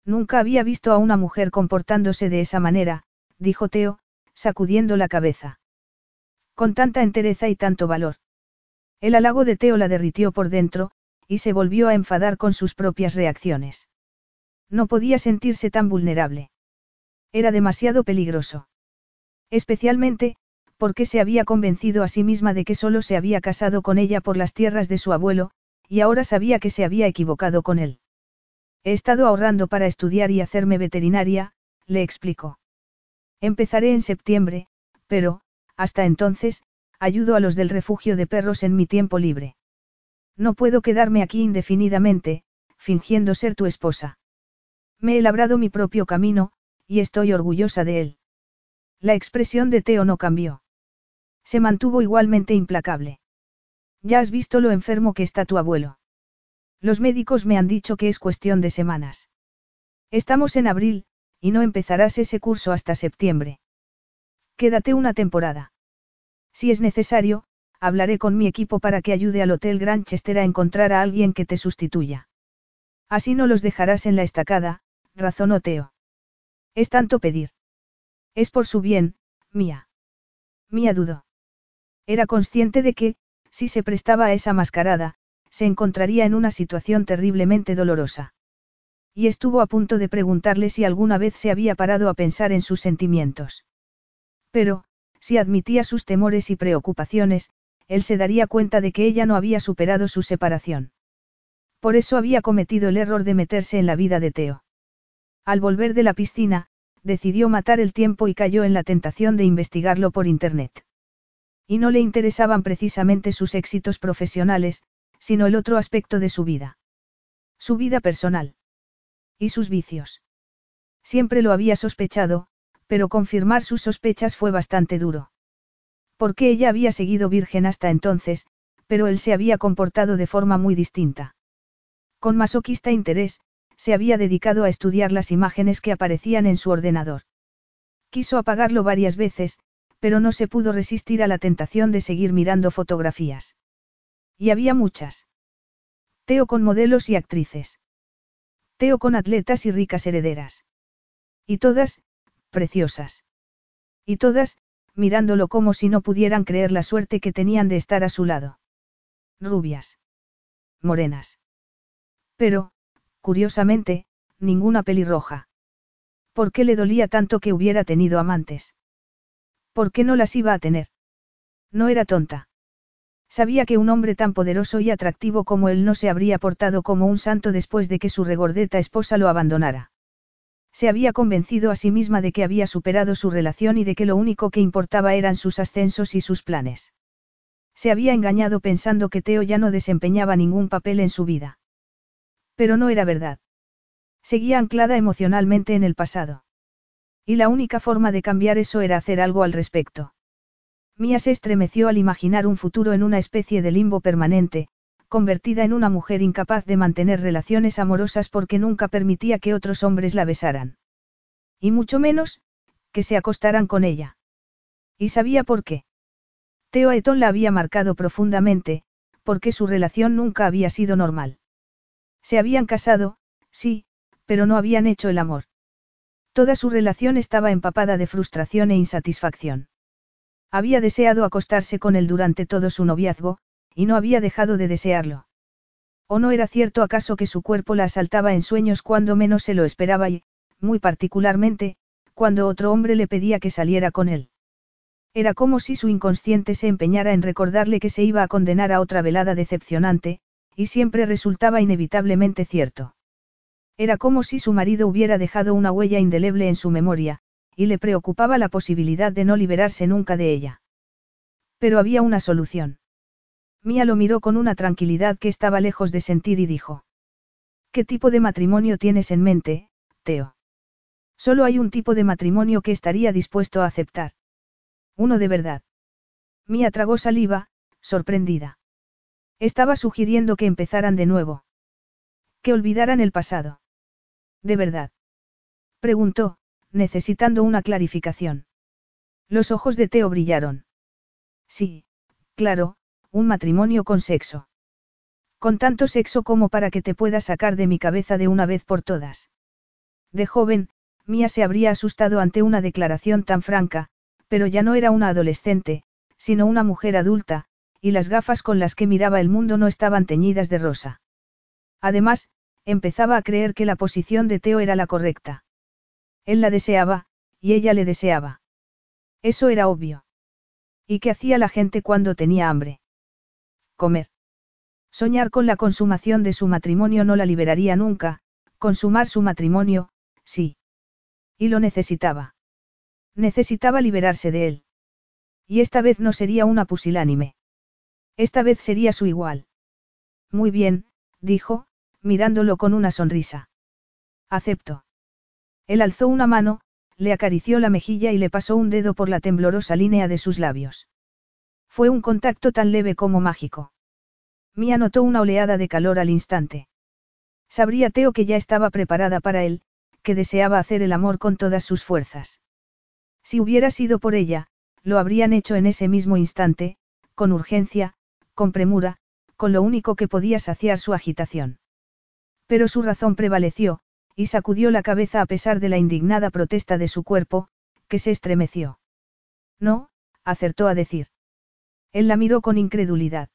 Nunca había visto a una mujer comportándose de esa manera, dijo Teo, sacudiendo la cabeza. Con tanta entereza y tanto valor. El halago de Teo la derritió por dentro, y se volvió a enfadar con sus propias reacciones. No podía sentirse tan vulnerable. Era demasiado peligroso. Especialmente, porque se había convencido a sí misma de que solo se había casado con ella por las tierras de su abuelo, y ahora sabía que se había equivocado con él. He estado ahorrando para estudiar y hacerme veterinaria, le explicó. Empezaré en septiembre, pero, hasta entonces, ayudo a los del refugio de perros en mi tiempo libre. No puedo quedarme aquí indefinidamente, fingiendo ser tu esposa. Me he labrado mi propio camino, y estoy orgullosa de él. La expresión de Teo no cambió. Se mantuvo igualmente implacable. Ya has visto lo enfermo que está tu abuelo. Los médicos me han dicho que es cuestión de semanas. Estamos en abril, y no empezarás ese curso hasta septiembre. Quédate una temporada. Si es necesario, hablaré con mi equipo para que ayude al Hotel Granchester a encontrar a alguien que te sustituya. Así no los dejarás en la estacada, razonó Teo. Es tanto pedir. Es por su bien, mía. Mía dudó. Era consciente de que, si se prestaba a esa mascarada, se encontraría en una situación terriblemente dolorosa. Y estuvo a punto de preguntarle si alguna vez se había parado a pensar en sus sentimientos. Pero, si admitía sus temores y preocupaciones, él se daría cuenta de que ella no había superado su separación. Por eso había cometido el error de meterse en la vida de Teo. Al volver de la piscina, decidió matar el tiempo y cayó en la tentación de investigarlo por Internet. Y no le interesaban precisamente sus éxitos profesionales, sino el otro aspecto de su vida. Su vida personal. Y sus vicios. Siempre lo había sospechado, pero confirmar sus sospechas fue bastante duro. Porque ella había seguido virgen hasta entonces, pero él se había comportado de forma muy distinta. Con masoquista interés, se había dedicado a estudiar las imágenes que aparecían en su ordenador. Quiso apagarlo varias veces, pero no se pudo resistir a la tentación de seguir mirando fotografías. Y había muchas. Teo con modelos y actrices. Teo con atletas y ricas herederas. Y todas, preciosas. Y todas, mirándolo como si no pudieran creer la suerte que tenían de estar a su lado. Rubias. Morenas. Pero, curiosamente, ninguna pelirroja. ¿Por qué le dolía tanto que hubiera tenido amantes? ¿Por qué no las iba a tener? No era tonta. Sabía que un hombre tan poderoso y atractivo como él no se habría portado como un santo después de que su regordeta esposa lo abandonara. Se había convencido a sí misma de que había superado su relación y de que lo único que importaba eran sus ascensos y sus planes. Se había engañado pensando que Teo ya no desempeñaba ningún papel en su vida. Pero no era verdad. Seguía anclada emocionalmente en el pasado. Y la única forma de cambiar eso era hacer algo al respecto. Mía se estremeció al imaginar un futuro en una especie de limbo permanente, convertida en una mujer incapaz de mantener relaciones amorosas porque nunca permitía que otros hombres la besaran. Y mucho menos, que se acostaran con ella. Y sabía por qué. Teo Eton la había marcado profundamente, porque su relación nunca había sido normal. Se habían casado, sí, pero no habían hecho el amor. Toda su relación estaba empapada de frustración e insatisfacción. Había deseado acostarse con él durante todo su noviazgo, y no había dejado de desearlo. ¿O no era cierto acaso que su cuerpo la asaltaba en sueños cuando menos se lo esperaba y, muy particularmente, cuando otro hombre le pedía que saliera con él? Era como si su inconsciente se empeñara en recordarle que se iba a condenar a otra velada decepcionante, y siempre resultaba inevitablemente cierto. Era como si su marido hubiera dejado una huella indeleble en su memoria, y le preocupaba la posibilidad de no liberarse nunca de ella. Pero había una solución. Mía lo miró con una tranquilidad que estaba lejos de sentir y dijo. ¿Qué tipo de matrimonio tienes en mente, Teo? Solo hay un tipo de matrimonio que estaría dispuesto a aceptar. Uno de verdad. Mía tragó saliva, sorprendida. Estaba sugiriendo que empezaran de nuevo. Que olvidaran el pasado. ¿De verdad? Preguntó, necesitando una clarificación. Los ojos de Teo brillaron. Sí, claro, un matrimonio con sexo. Con tanto sexo como para que te pueda sacar de mi cabeza de una vez por todas. De joven, Mía se habría asustado ante una declaración tan franca, Pero ya no era una adolescente, sino una mujer adulta, y las gafas con las que miraba el mundo no estaban teñidas de rosa. Además, empezaba a creer que la posición de Teo era la correcta. Él la deseaba, y ella le deseaba. Eso era obvio. ¿Y qué hacía la gente cuando tenía hambre? Comer. Soñar con la consumación de su matrimonio no la liberaría nunca, consumar su matrimonio, sí. Y lo necesitaba. Necesitaba liberarse de él. Y esta vez no sería una pusilánime. Esta vez sería su igual. Muy bien, dijo, mirándolo con una sonrisa. Acepto. Él alzó una mano, le acarició la mejilla y le pasó un dedo por la temblorosa línea de sus labios. Fue un contacto tan leve como mágico. Mía notó una oleada de calor al instante. Sabría Teo que ya estaba preparada para él, que deseaba hacer el amor con todas sus fuerzas. Si hubiera sido por ella, lo habrían hecho en ese mismo instante, con urgencia, con premura, con lo único que podía saciar su agitación. Pero su razón prevaleció, y sacudió la cabeza a pesar de la indignada protesta de su cuerpo, que se estremeció. No, acertó a decir. Él la miró con incredulidad.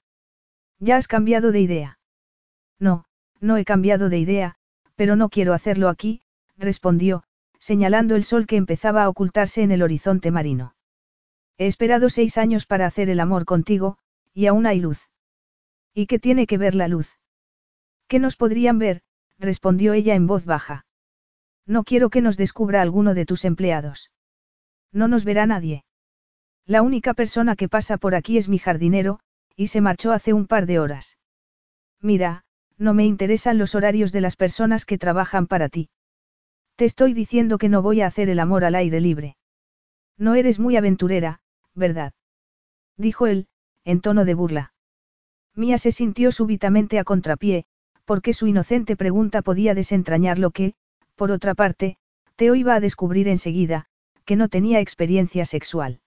¿Ya has cambiado de idea? No, no he cambiado de idea, pero no quiero hacerlo aquí, respondió, señalando el sol que empezaba a ocultarse en el horizonte marino. He esperado seis años para hacer el amor contigo, y aún hay luz. ¿Y qué tiene que ver la luz? ¿Qué nos podrían ver? respondió ella en voz baja. No quiero que nos descubra alguno de tus empleados. No nos verá nadie. La única persona que pasa por aquí es mi jardinero, y se marchó hace un par de horas. Mira, no me interesan los horarios de las personas que trabajan para ti. Te estoy diciendo que no voy a hacer el amor al aire libre. No eres muy aventurera, ¿verdad? Dijo él, en tono de burla. Mía se sintió súbitamente a contrapié, porque su inocente pregunta podía desentrañar lo que, por otra parte, Teo iba a descubrir enseguida, que no tenía experiencia sexual.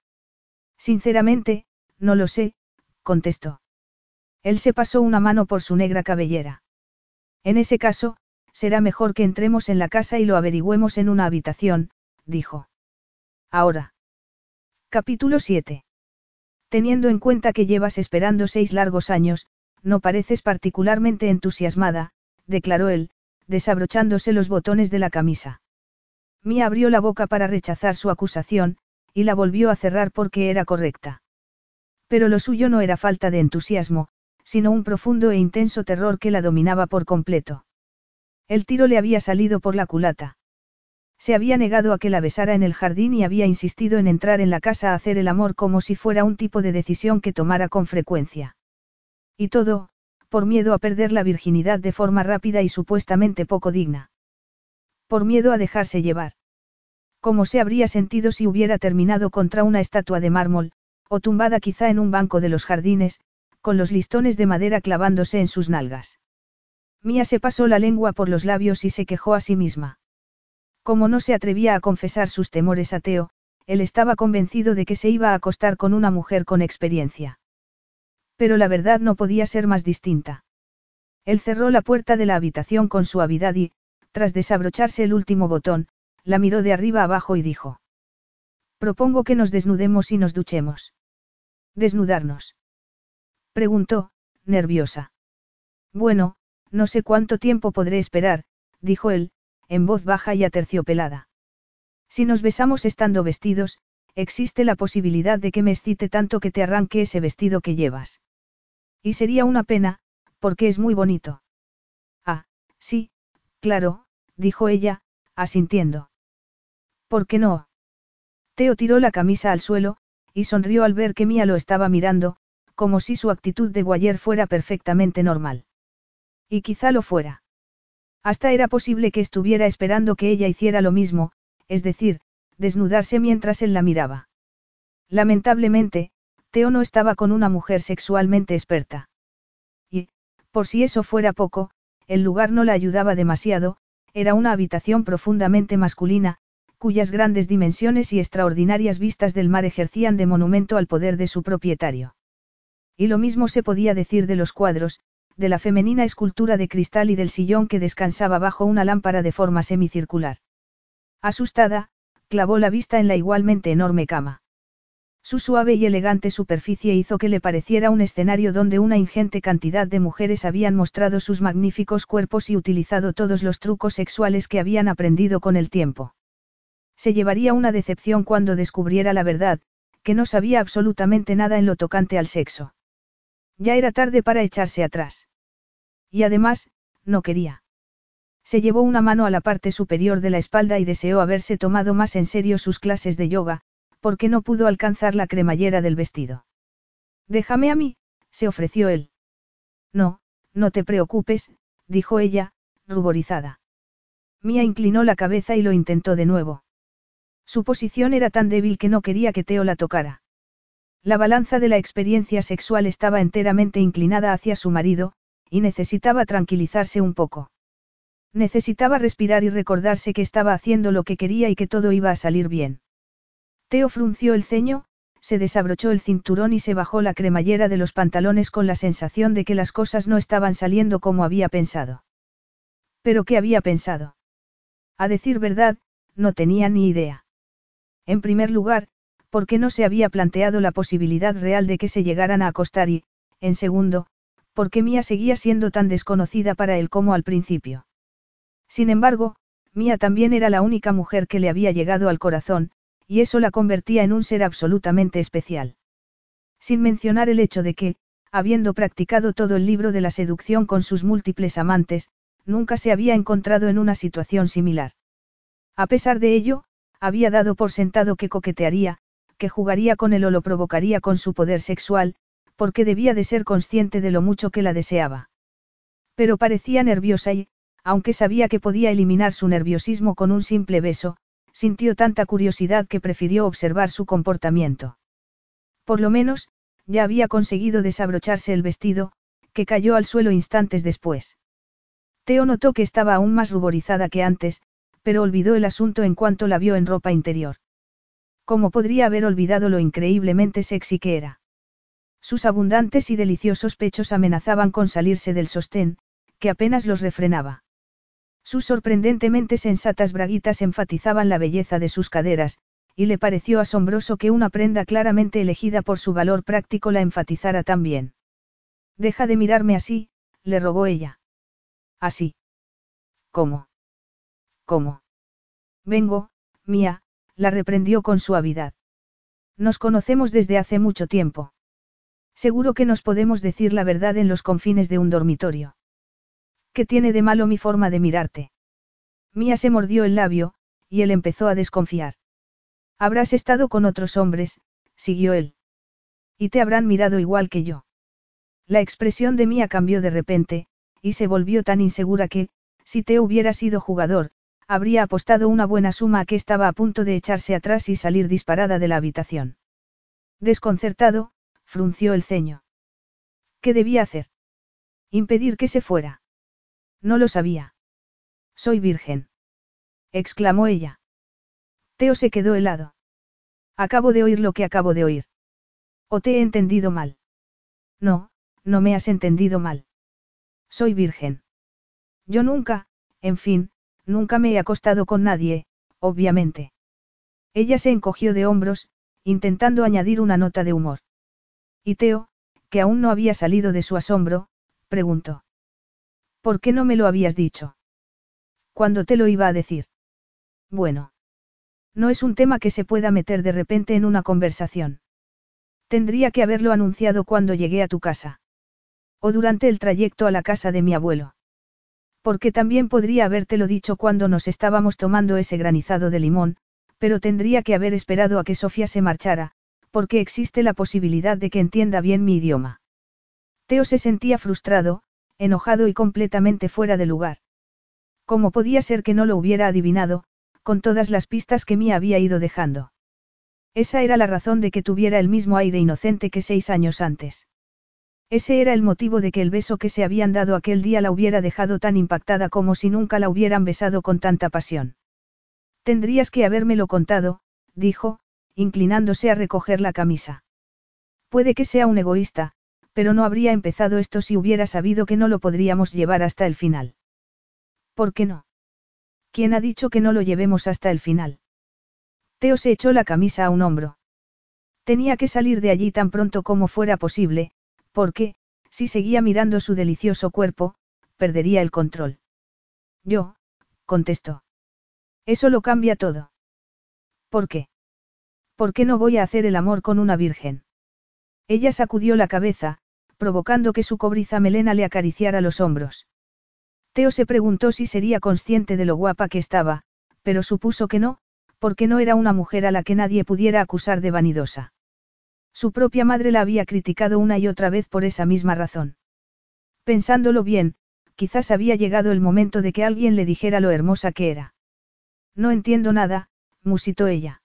Sinceramente, no lo sé, contestó. Él se pasó una mano por su negra cabellera. En ese caso, será mejor que entremos en la casa y lo averigüemos en una habitación, dijo. Ahora. Capítulo 7. Teniendo en cuenta que llevas esperando seis largos años, no pareces particularmente entusiasmada, declaró él, desabrochándose los botones de la camisa. Mia abrió la boca para rechazar su acusación, y la volvió a cerrar porque era correcta. Pero lo suyo no era falta de entusiasmo, sino un profundo e intenso terror que la dominaba por completo. El tiro le había salido por la culata. Se había negado a que la besara en el jardín y había insistido en entrar en la casa a hacer el amor como si fuera un tipo de decisión que tomara con frecuencia. Y todo, por miedo a perder la virginidad de forma rápida y supuestamente poco digna. Por miedo a dejarse llevar. ¿Cómo se habría sentido si hubiera terminado contra una estatua de mármol, o tumbada quizá en un banco de los jardines, con los listones de madera clavándose en sus nalgas? Mía se pasó la lengua por los labios y se quejó a sí misma. Como no se atrevía a confesar sus temores a Teo, él estaba convencido de que se iba a acostar con una mujer con experiencia. Pero la verdad no podía ser más distinta. Él cerró la puerta de la habitación con suavidad y, tras desabrocharse el último botón, la miró de arriba abajo y dijo. Propongo que nos desnudemos y nos duchemos. ¿Desnudarnos? Preguntó, nerviosa. Bueno, no sé cuánto tiempo podré esperar, dijo él, en voz baja y aterciopelada. Si nos besamos estando vestidos, existe la posibilidad de que me excite tanto que te arranque ese vestido que llevas. Y sería una pena, porque es muy bonito. Ah, sí, claro, dijo ella, asintiendo. ¿Por qué no? Teo tiró la camisa al suelo, y sonrió al ver que Mía lo estaba mirando, como si su actitud de boyer fuera perfectamente normal. Y quizá lo fuera. Hasta era posible que estuviera esperando que ella hiciera lo mismo, es decir, desnudarse mientras él la miraba. Lamentablemente, Teo no estaba con una mujer sexualmente experta. Y, por si eso fuera poco, el lugar no la ayudaba demasiado, era una habitación profundamente masculina, cuyas grandes dimensiones y extraordinarias vistas del mar ejercían de monumento al poder de su propietario. Y lo mismo se podía decir de los cuadros, de la femenina escultura de cristal y del sillón que descansaba bajo una lámpara de forma semicircular. Asustada, clavó la vista en la igualmente enorme cama. Su suave y elegante superficie hizo que le pareciera un escenario donde una ingente cantidad de mujeres habían mostrado sus magníficos cuerpos y utilizado todos los trucos sexuales que habían aprendido con el tiempo. Se llevaría una decepción cuando descubriera la verdad, que no sabía absolutamente nada en lo tocante al sexo. Ya era tarde para echarse atrás. Y además, no quería. Se llevó una mano a la parte superior de la espalda y deseó haberse tomado más en serio sus clases de yoga, porque no pudo alcanzar la cremallera del vestido. Déjame a mí, se ofreció él. No, no te preocupes, dijo ella, ruborizada. Mía inclinó la cabeza y lo intentó de nuevo. Su posición era tan débil que no quería que Teo la tocara. La balanza de la experiencia sexual estaba enteramente inclinada hacia su marido, y necesitaba tranquilizarse un poco. Necesitaba respirar y recordarse que estaba haciendo lo que quería y que todo iba a salir bien. Teo frunció el ceño, se desabrochó el cinturón y se bajó la cremallera de los pantalones con la sensación de que las cosas no estaban saliendo como había pensado. ¿Pero qué había pensado? A decir verdad, no tenía ni idea. En primer lugar, porque no se había planteado la posibilidad real de que se llegaran a acostar y, en segundo, porque Mía seguía siendo tan desconocida para él como al principio. Sin embargo, Mía también era la única mujer que le había llegado al corazón, y eso la convertía en un ser absolutamente especial. Sin mencionar el hecho de que, habiendo practicado todo el libro de la seducción con sus múltiples amantes, nunca se había encontrado en una situación similar. A pesar de ello, había dado por sentado que coquetearía, que jugaría con él o lo provocaría con su poder sexual, porque debía de ser consciente de lo mucho que la deseaba. Pero parecía nerviosa y, aunque sabía que podía eliminar su nerviosismo con un simple beso, sintió tanta curiosidad que prefirió observar su comportamiento. Por lo menos, ya había conseguido desabrocharse el vestido, que cayó al suelo instantes después. Teo notó que estaba aún más ruborizada que antes, pero olvidó el asunto en cuanto la vio en ropa interior. ¿Cómo podría haber olvidado lo increíblemente sexy que era? Sus abundantes y deliciosos pechos amenazaban con salirse del sostén, que apenas los refrenaba. Sus sorprendentemente sensatas braguitas enfatizaban la belleza de sus caderas, y le pareció asombroso que una prenda claramente elegida por su valor práctico la enfatizara tan bien. Deja de mirarme así, le rogó ella. Así. ¿Cómo? ¿Cómo? Vengo, mía, la reprendió con suavidad. Nos conocemos desde hace mucho tiempo. Seguro que nos podemos decir la verdad en los confines de un dormitorio. ¿Qué tiene de malo mi forma de mirarte? Mía se mordió el labio, y él empezó a desconfiar. Habrás estado con otros hombres, siguió él. Y te habrán mirado igual que yo. La expresión de Mía cambió de repente, y se volvió tan insegura que, si te hubiera sido jugador, habría apostado una buena suma a que estaba a punto de echarse atrás y salir disparada de la habitación. Desconcertado, frunció el ceño. ¿Qué debía hacer? Impedir que se fuera. No lo sabía. Soy virgen. exclamó ella. Teo se quedó helado. Acabo de oír lo que acabo de oír. ¿O te he entendido mal? No, no me has entendido mal. Soy virgen. Yo nunca, en fin, nunca me he acostado con nadie, obviamente. Ella se encogió de hombros, intentando añadir una nota de humor. Y Teo, que aún no había salido de su asombro, preguntó. ¿Por qué no me lo habías dicho? ¿Cuándo te lo iba a decir? Bueno. No es un tema que se pueda meter de repente en una conversación. Tendría que haberlo anunciado cuando llegué a tu casa. O durante el trayecto a la casa de mi abuelo. Porque también podría habértelo dicho cuando nos estábamos tomando ese granizado de limón, pero tendría que haber esperado a que Sofía se marchara, porque existe la posibilidad de que entienda bien mi idioma. Teo se sentía frustrado, enojado y completamente fuera de lugar. ¿Cómo podía ser que no lo hubiera adivinado, con todas las pistas que Mía había ido dejando? Esa era la razón de que tuviera el mismo aire inocente que seis años antes. Ese era el motivo de que el beso que se habían dado aquel día la hubiera dejado tan impactada como si nunca la hubieran besado con tanta pasión. Tendrías que habérmelo contado, dijo, inclinándose a recoger la camisa. Puede que sea un egoísta, pero no habría empezado esto si hubiera sabido que no lo podríamos llevar hasta el final. ¿Por qué no? ¿Quién ha dicho que no lo llevemos hasta el final? Teo se echó la camisa a un hombro. Tenía que salir de allí tan pronto como fuera posible, porque, si seguía mirando su delicioso cuerpo, perdería el control. Yo, contestó. Eso lo cambia todo. ¿Por qué? ¿Por qué no voy a hacer el amor con una virgen? Ella sacudió la cabeza, provocando que su cobriza melena le acariciara los hombros. Teo se preguntó si sería consciente de lo guapa que estaba, pero supuso que no, porque no era una mujer a la que nadie pudiera acusar de vanidosa. Su propia madre la había criticado una y otra vez por esa misma razón. Pensándolo bien, quizás había llegado el momento de que alguien le dijera lo hermosa que era. No entiendo nada, musitó ella.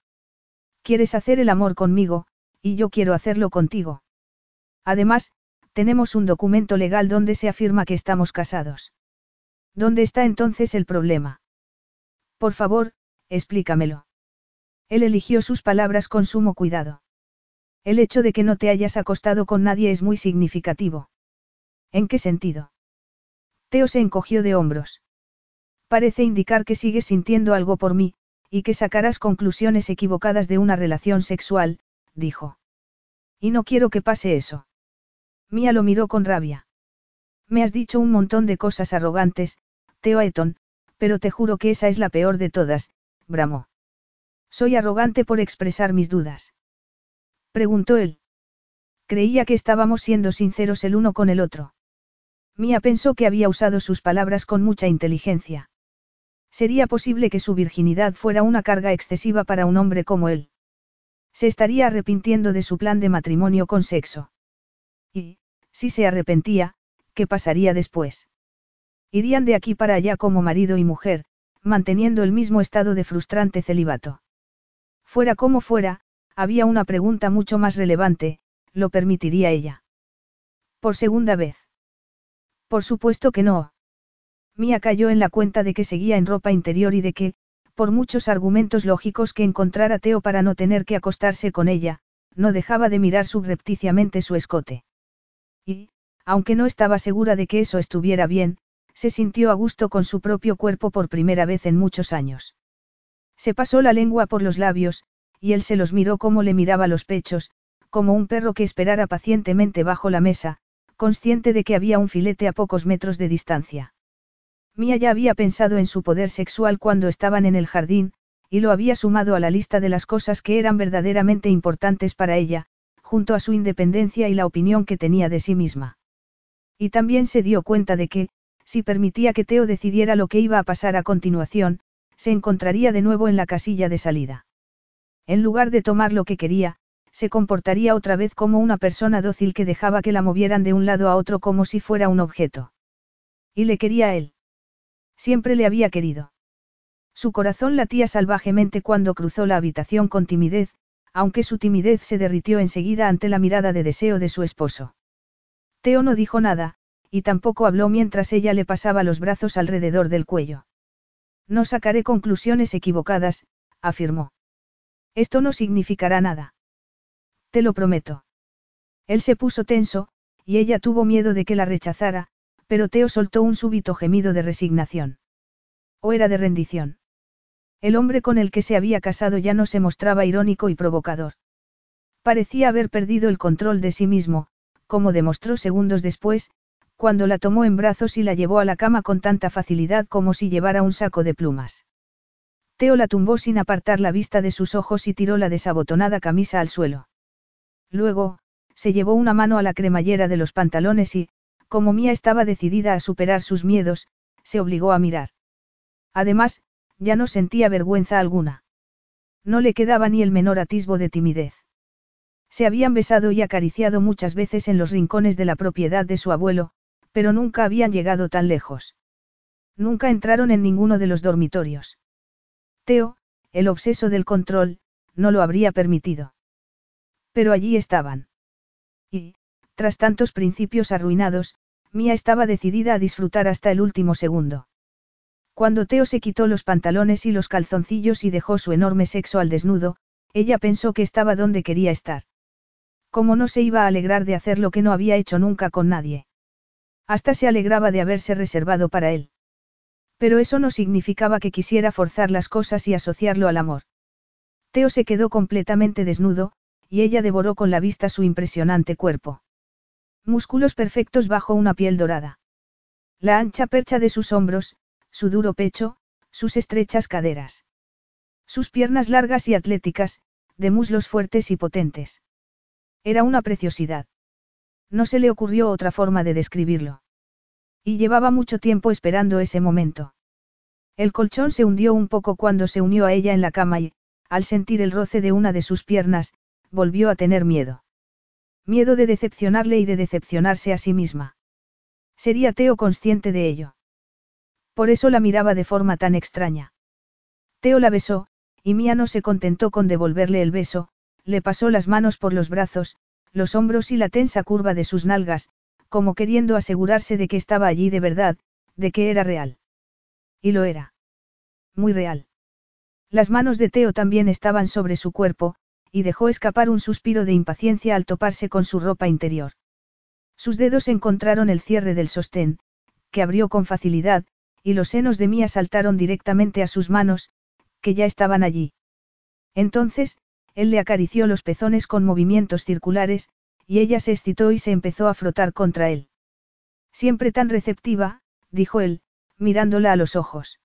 Quieres hacer el amor conmigo, y yo quiero hacerlo contigo. Además, tenemos un documento legal donde se afirma que estamos casados. ¿Dónde está entonces el problema? Por favor, explícamelo. Él eligió sus palabras con sumo cuidado. El hecho de que no te hayas acostado con nadie es muy significativo. ¿En qué sentido? Teo se encogió de hombros. Parece indicar que sigues sintiendo algo por mí, y que sacarás conclusiones equivocadas de una relación sexual, dijo. Y no quiero que pase eso. Mía lo miró con rabia. Me has dicho un montón de cosas arrogantes, Teo Eton, pero te juro que esa es la peor de todas, bramó. Soy arrogante por expresar mis dudas. Preguntó él. Creía que estábamos siendo sinceros el uno con el otro. Mía pensó que había usado sus palabras con mucha inteligencia. Sería posible que su virginidad fuera una carga excesiva para un hombre como él. Se estaría arrepintiendo de su plan de matrimonio con sexo. Y, si se arrepentía, ¿qué pasaría después? Irían de aquí para allá como marido y mujer, manteniendo el mismo estado de frustrante celibato. Fuera como fuera, había una pregunta mucho más relevante, ¿lo permitiría ella? Por segunda vez. Por supuesto que no. Mía cayó en la cuenta de que seguía en ropa interior y de que, por muchos argumentos lógicos que encontrara Teo para no tener que acostarse con ella, no dejaba de mirar subrepticiamente su escote. Y, aunque no estaba segura de que eso estuviera bien, se sintió a gusto con su propio cuerpo por primera vez en muchos años. Se pasó la lengua por los labios, y él se los miró como le miraba los pechos, como un perro que esperara pacientemente bajo la mesa, consciente de que había un filete a pocos metros de distancia. Mia ya había pensado en su poder sexual cuando estaban en el jardín, y lo había sumado a la lista de las cosas que eran verdaderamente importantes para ella, junto a su independencia y la opinión que tenía de sí misma. Y también se dio cuenta de que, si permitía que Teo decidiera lo que iba a pasar a continuación, se encontraría de nuevo en la casilla de salida. En lugar de tomar lo que quería, se comportaría otra vez como una persona dócil que dejaba que la movieran de un lado a otro como si fuera un objeto. Y le quería a él. Siempre le había querido. Su corazón latía salvajemente cuando cruzó la habitación con timidez, aunque su timidez se derritió enseguida ante la mirada de deseo de su esposo. Teo no dijo nada, y tampoco habló mientras ella le pasaba los brazos alrededor del cuello. No sacaré conclusiones equivocadas, afirmó. Esto no significará nada. Te lo prometo. Él se puso tenso, y ella tuvo miedo de que la rechazara, pero Teo soltó un súbito gemido de resignación. ¿O era de rendición? El hombre con el que se había casado ya no se mostraba irónico y provocador. Parecía haber perdido el control de sí mismo, como demostró segundos después, cuando la tomó en brazos y la llevó a la cama con tanta facilidad como si llevara un saco de plumas. Teo la tumbó sin apartar la vista de sus ojos y tiró la desabotonada camisa al suelo. Luego, se llevó una mano a la cremallera de los pantalones y, como Mía estaba decidida a superar sus miedos, se obligó a mirar. Además, ya no sentía vergüenza alguna. No le quedaba ni el menor atisbo de timidez. Se habían besado y acariciado muchas veces en los rincones de la propiedad de su abuelo, pero nunca habían llegado tan lejos. Nunca entraron en ninguno de los dormitorios. Teo, el obseso del control, no lo habría permitido. Pero allí estaban. Y, tras tantos principios arruinados, Mía estaba decidida a disfrutar hasta el último segundo. Cuando Teo se quitó los pantalones y los calzoncillos y dejó su enorme sexo al desnudo, ella pensó que estaba donde quería estar. Como no se iba a alegrar de hacer lo que no había hecho nunca con nadie. Hasta se alegraba de haberse reservado para él. Pero eso no significaba que quisiera forzar las cosas y asociarlo al amor. Teo se quedó completamente desnudo, y ella devoró con la vista su impresionante cuerpo. Músculos perfectos bajo una piel dorada. La ancha percha de sus hombros, su duro pecho, sus estrechas caderas. Sus piernas largas y atléticas, de muslos fuertes y potentes. Era una preciosidad. No se le ocurrió otra forma de describirlo. Y llevaba mucho tiempo esperando ese momento. El colchón se hundió un poco cuando se unió a ella en la cama y, al sentir el roce de una de sus piernas, volvió a tener miedo. Miedo de decepcionarle y de decepcionarse a sí misma. Sería Teo consciente de ello. Por eso la miraba de forma tan extraña. Teo la besó, y Mía no se contentó con devolverle el beso, le pasó las manos por los brazos, los hombros y la tensa curva de sus nalgas, como queriendo asegurarse de que estaba allí de verdad, de que era real. Y lo era. Muy real. Las manos de Teo también estaban sobre su cuerpo, y dejó escapar un suspiro de impaciencia al toparse con su ropa interior. Sus dedos encontraron el cierre del sostén, que abrió con facilidad, y los senos de Mía saltaron directamente a sus manos, que ya estaban allí. Entonces, él le acarició los pezones con movimientos circulares, y ella se excitó y se empezó a frotar contra él. Siempre tan receptiva, dijo él, mirándola a los ojos.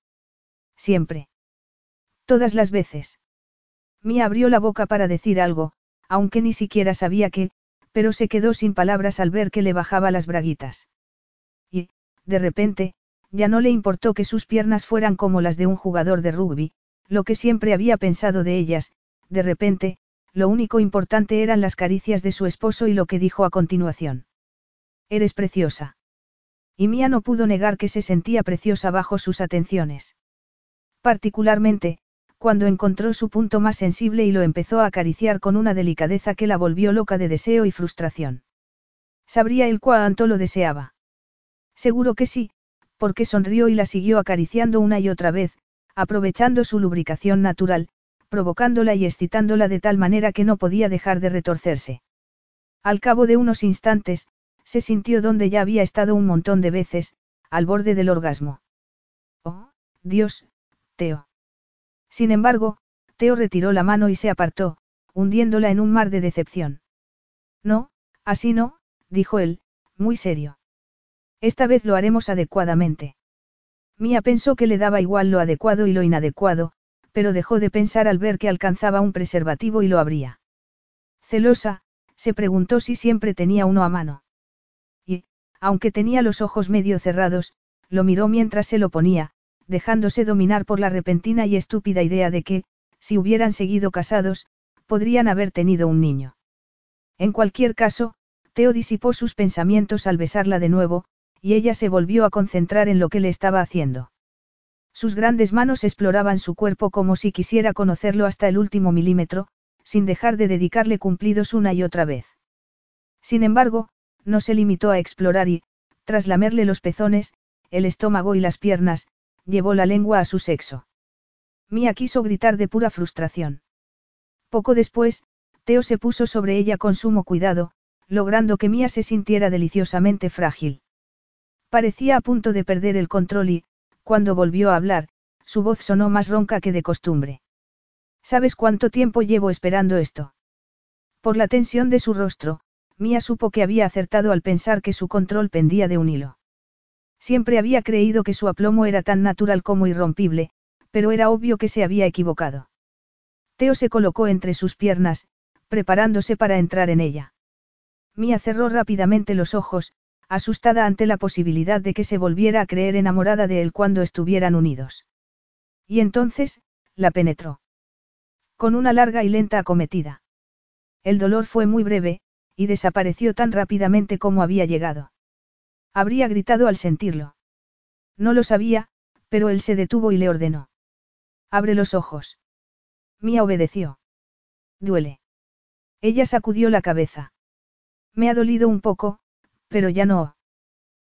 Siempre. Todas las veces. Mía abrió la boca para decir algo, aunque ni siquiera sabía qué, pero se quedó sin palabras al ver que le bajaba las braguitas. Y, de repente, ya no le importó que sus piernas fueran como las de un jugador de rugby, lo que siempre había pensado de ellas, de repente, lo único importante eran las caricias de su esposo y lo que dijo a continuación. Eres preciosa. Y Mía no pudo negar que se sentía preciosa bajo sus atenciones. Particularmente, cuando encontró su punto más sensible y lo empezó a acariciar con una delicadeza que la volvió loca de deseo y frustración. Sabría el cuánto lo deseaba. Seguro que sí, porque sonrió y la siguió acariciando una y otra vez, aprovechando su lubricación natural, provocándola y excitándola de tal manera que no podía dejar de retorcerse. Al cabo de unos instantes, se sintió donde ya había estado un montón de veces, al borde del orgasmo. Oh, Dios, Teo. Sin embargo, Teo retiró la mano y se apartó, hundiéndola en un mar de decepción. No, así no, dijo él, muy serio. Esta vez lo haremos adecuadamente. Mía pensó que le daba igual lo adecuado y lo inadecuado, pero dejó de pensar al ver que alcanzaba un preservativo y lo abría. Celosa, se preguntó si siempre tenía uno a mano. Y, aunque tenía los ojos medio cerrados, lo miró mientras se lo ponía, dejándose dominar por la repentina y estúpida idea de que, si hubieran seguido casados, podrían haber tenido un niño. En cualquier caso, Teo disipó sus pensamientos al besarla de nuevo, y ella se volvió a concentrar en lo que le estaba haciendo. Sus grandes manos exploraban su cuerpo como si quisiera conocerlo hasta el último milímetro, sin dejar de dedicarle cumplidos una y otra vez. Sin embargo, no se limitó a explorar y, tras lamerle los pezones, el estómago y las piernas, llevó la lengua a su sexo. Mía quiso gritar de pura frustración. Poco después, Teo se puso sobre ella con sumo cuidado, logrando que Mía se sintiera deliciosamente frágil. Parecía a punto de perder el control y, cuando volvió a hablar, su voz sonó más ronca que de costumbre. ¿Sabes cuánto tiempo llevo esperando esto? Por la tensión de su rostro, Mía supo que había acertado al pensar que su control pendía de un hilo. Siempre había creído que su aplomo era tan natural como irrompible, pero era obvio que se había equivocado. Teo se colocó entre sus piernas, preparándose para entrar en ella. Mía cerró rápidamente los ojos, asustada ante la posibilidad de que se volviera a creer enamorada de él cuando estuvieran unidos. Y entonces, la penetró. Con una larga y lenta acometida. El dolor fue muy breve, y desapareció tan rápidamente como había llegado. Habría gritado al sentirlo. No lo sabía, pero él se detuvo y le ordenó. Abre los ojos. Mía obedeció. Duele. Ella sacudió la cabeza. Me ha dolido un poco, pero ya no.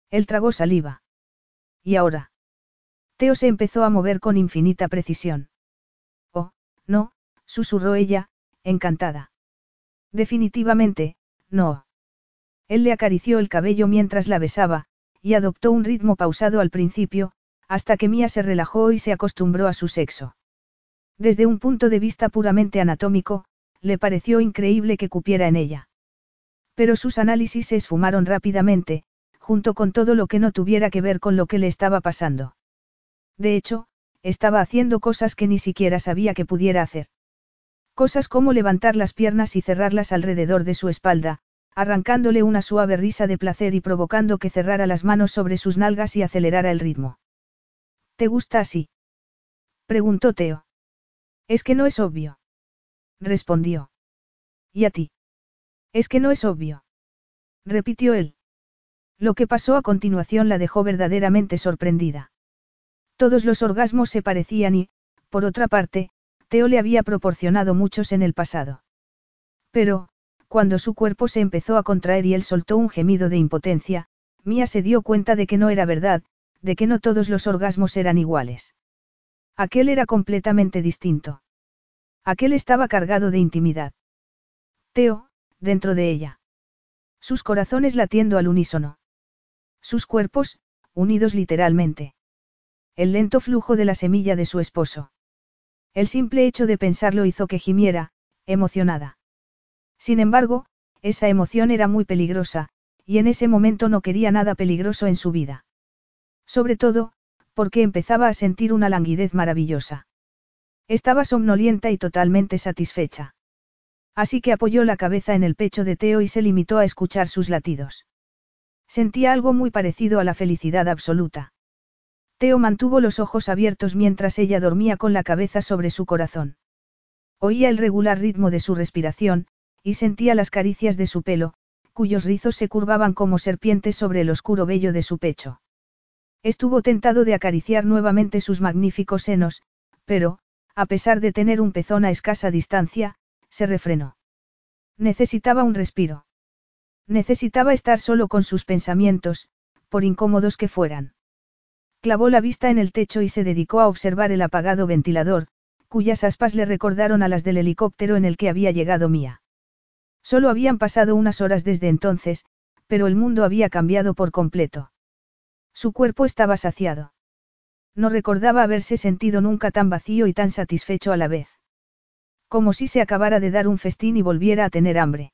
Él tragó saliva. ¿Y ahora? Teo se empezó a mover con infinita precisión. Oh, no, susurró ella, encantada. Definitivamente, no. Él le acarició el cabello mientras la besaba, y adoptó un ritmo pausado al principio, hasta que Mía se relajó y se acostumbró a su sexo. Desde un punto de vista puramente anatómico, le pareció increíble que cupiera en ella. Pero sus análisis se esfumaron rápidamente, junto con todo lo que no tuviera que ver con lo que le estaba pasando. De hecho, estaba haciendo cosas que ni siquiera sabía que pudiera hacer. Cosas como levantar las piernas y cerrarlas alrededor de su espalda, arrancándole una suave risa de placer y provocando que cerrara las manos sobre sus nalgas y acelerara el ritmo. ¿Te gusta así? preguntó Teo. Es que no es obvio. Respondió. ¿Y a ti? Es que no es obvio. Repitió él. Lo que pasó a continuación la dejó verdaderamente sorprendida. Todos los orgasmos se parecían y, por otra parte, Teo le había proporcionado muchos en el pasado. Pero, cuando su cuerpo se empezó a contraer y él soltó un gemido de impotencia, Mía se dio cuenta de que no era verdad, de que no todos los orgasmos eran iguales. Aquel era completamente distinto. Aquel estaba cargado de intimidad. Teo, dentro de ella. Sus corazones latiendo al unísono. Sus cuerpos, unidos literalmente. El lento flujo de la semilla de su esposo. El simple hecho de pensarlo hizo que gimiera, emocionada. Sin embargo, esa emoción era muy peligrosa, y en ese momento no quería nada peligroso en su vida. Sobre todo, porque empezaba a sentir una languidez maravillosa. Estaba somnolienta y totalmente satisfecha. Así que apoyó la cabeza en el pecho de Teo y se limitó a escuchar sus latidos. Sentía algo muy parecido a la felicidad absoluta. Teo mantuvo los ojos abiertos mientras ella dormía con la cabeza sobre su corazón. Oía el regular ritmo de su respiración, y sentía las caricias de su pelo, cuyos rizos se curvaban como serpientes sobre el oscuro vello de su pecho. Estuvo tentado de acariciar nuevamente sus magníficos senos, pero, a pesar de tener un pezón a escasa distancia, se refrenó. Necesitaba un respiro. Necesitaba estar solo con sus pensamientos, por incómodos que fueran. Clavó la vista en el techo y se dedicó a observar el apagado ventilador, cuyas aspas le recordaron a las del helicóptero en el que había llegado Mía. Solo habían pasado unas horas desde entonces, pero el mundo había cambiado por completo. Su cuerpo estaba saciado. No recordaba haberse sentido nunca tan vacío y tan satisfecho a la vez. Como si se acabara de dar un festín y volviera a tener hambre.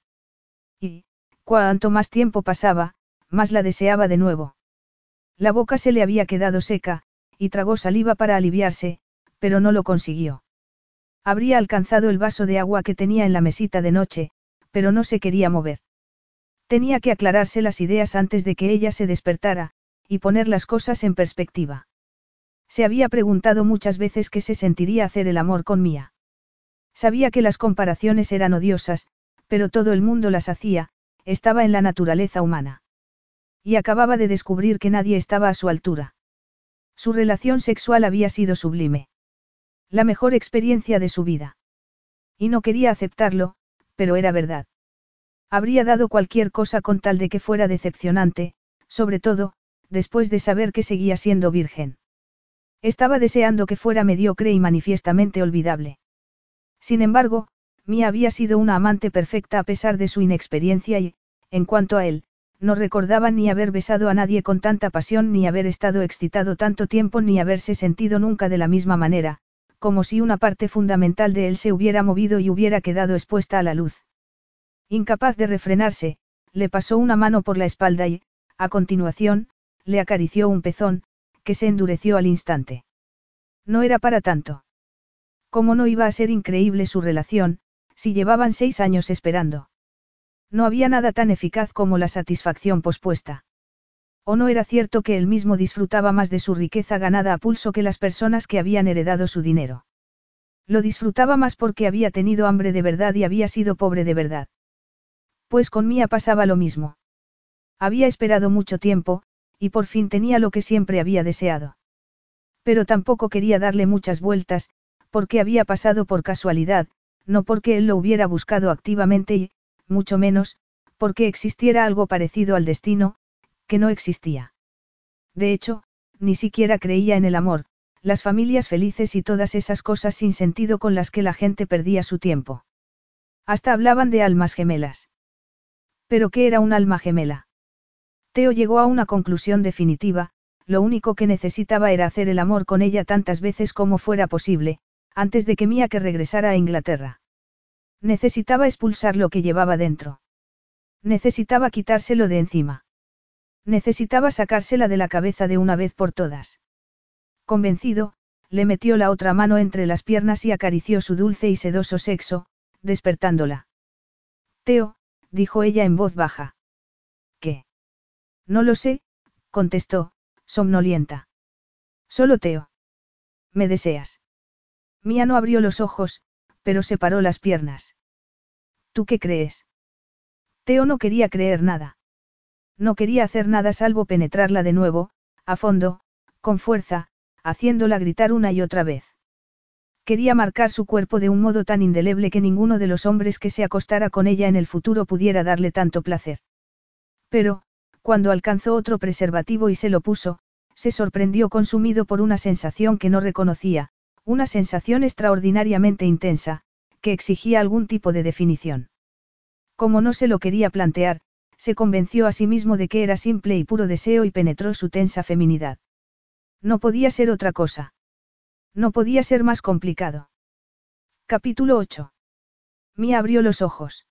Y, cuanto más tiempo pasaba, más la deseaba de nuevo. La boca se le había quedado seca, y tragó saliva para aliviarse, pero no lo consiguió. Habría alcanzado el vaso de agua que tenía en la mesita de noche, pero no se quería mover. Tenía que aclararse las ideas antes de que ella se despertara, y poner las cosas en perspectiva. Se había preguntado muchas veces qué se sentiría hacer el amor con Mía. Sabía que las comparaciones eran odiosas, pero todo el mundo las hacía, estaba en la naturaleza humana. Y acababa de descubrir que nadie estaba a su altura. Su relación sexual había sido sublime. La mejor experiencia de su vida. Y no quería aceptarlo, pero era verdad. Habría dado cualquier cosa con tal de que fuera decepcionante, sobre todo, después de saber que seguía siendo virgen. Estaba deseando que fuera mediocre y manifiestamente olvidable. Sin embargo, Mia había sido una amante perfecta a pesar de su inexperiencia y, en cuanto a él, no recordaba ni haber besado a nadie con tanta pasión ni haber estado excitado tanto tiempo ni haberse sentido nunca de la misma manera, como si una parte fundamental de él se hubiera movido y hubiera quedado expuesta a la luz. Incapaz de refrenarse, le pasó una mano por la espalda y, a continuación, le acarició un pezón, que se endureció al instante. No era para tanto. ¿Cómo no iba a ser increíble su relación, si llevaban seis años esperando? No había nada tan eficaz como la satisfacción pospuesta. ¿O no era cierto que él mismo disfrutaba más de su riqueza ganada a pulso que las personas que habían heredado su dinero? Lo disfrutaba más porque había tenido hambre de verdad y había sido pobre de verdad. Pues con Mía pasaba lo mismo. Había esperado mucho tiempo, y por fin tenía lo que siempre había deseado. Pero tampoco quería darle muchas vueltas, porque había pasado por casualidad, no porque él lo hubiera buscado activamente y, mucho menos, porque existiera algo parecido al destino, que no existía. De hecho, ni siquiera creía en el amor, las familias felices y todas esas cosas sin sentido con las que la gente perdía su tiempo. Hasta hablaban de almas gemelas. ¿Pero qué era un alma gemela? Teo llegó a una conclusión definitiva, lo único que necesitaba era hacer el amor con ella tantas veces como fuera posible, antes de que Mía que regresara a Inglaterra. Necesitaba expulsar lo que llevaba dentro. Necesitaba quitárselo de encima. Necesitaba sacársela de la cabeza de una vez por todas. Convencido, le metió la otra mano entre las piernas y acarició su dulce y sedoso sexo, despertándola. Teo, dijo ella en voz baja. ¿Qué? No lo sé, contestó, somnolienta. Solo Teo. ¿Me deseas? Mía no abrió los ojos, pero separó las piernas. ¿Tú qué crees? Teo no quería creer nada. No quería hacer nada salvo penetrarla de nuevo, a fondo, con fuerza, haciéndola gritar una y otra vez. Quería marcar su cuerpo de un modo tan indeleble que ninguno de los hombres que se acostara con ella en el futuro pudiera darle tanto placer. Pero, cuando alcanzó otro preservativo y se lo puso, se sorprendió consumido por una sensación que no reconocía, una sensación extraordinariamente intensa, que exigía algún tipo de definición. Como no se lo quería plantear, se convenció a sí mismo de que era simple y puro deseo y penetró su tensa feminidad. No podía ser otra cosa. No podía ser más complicado. Capítulo 8. Mía abrió los ojos.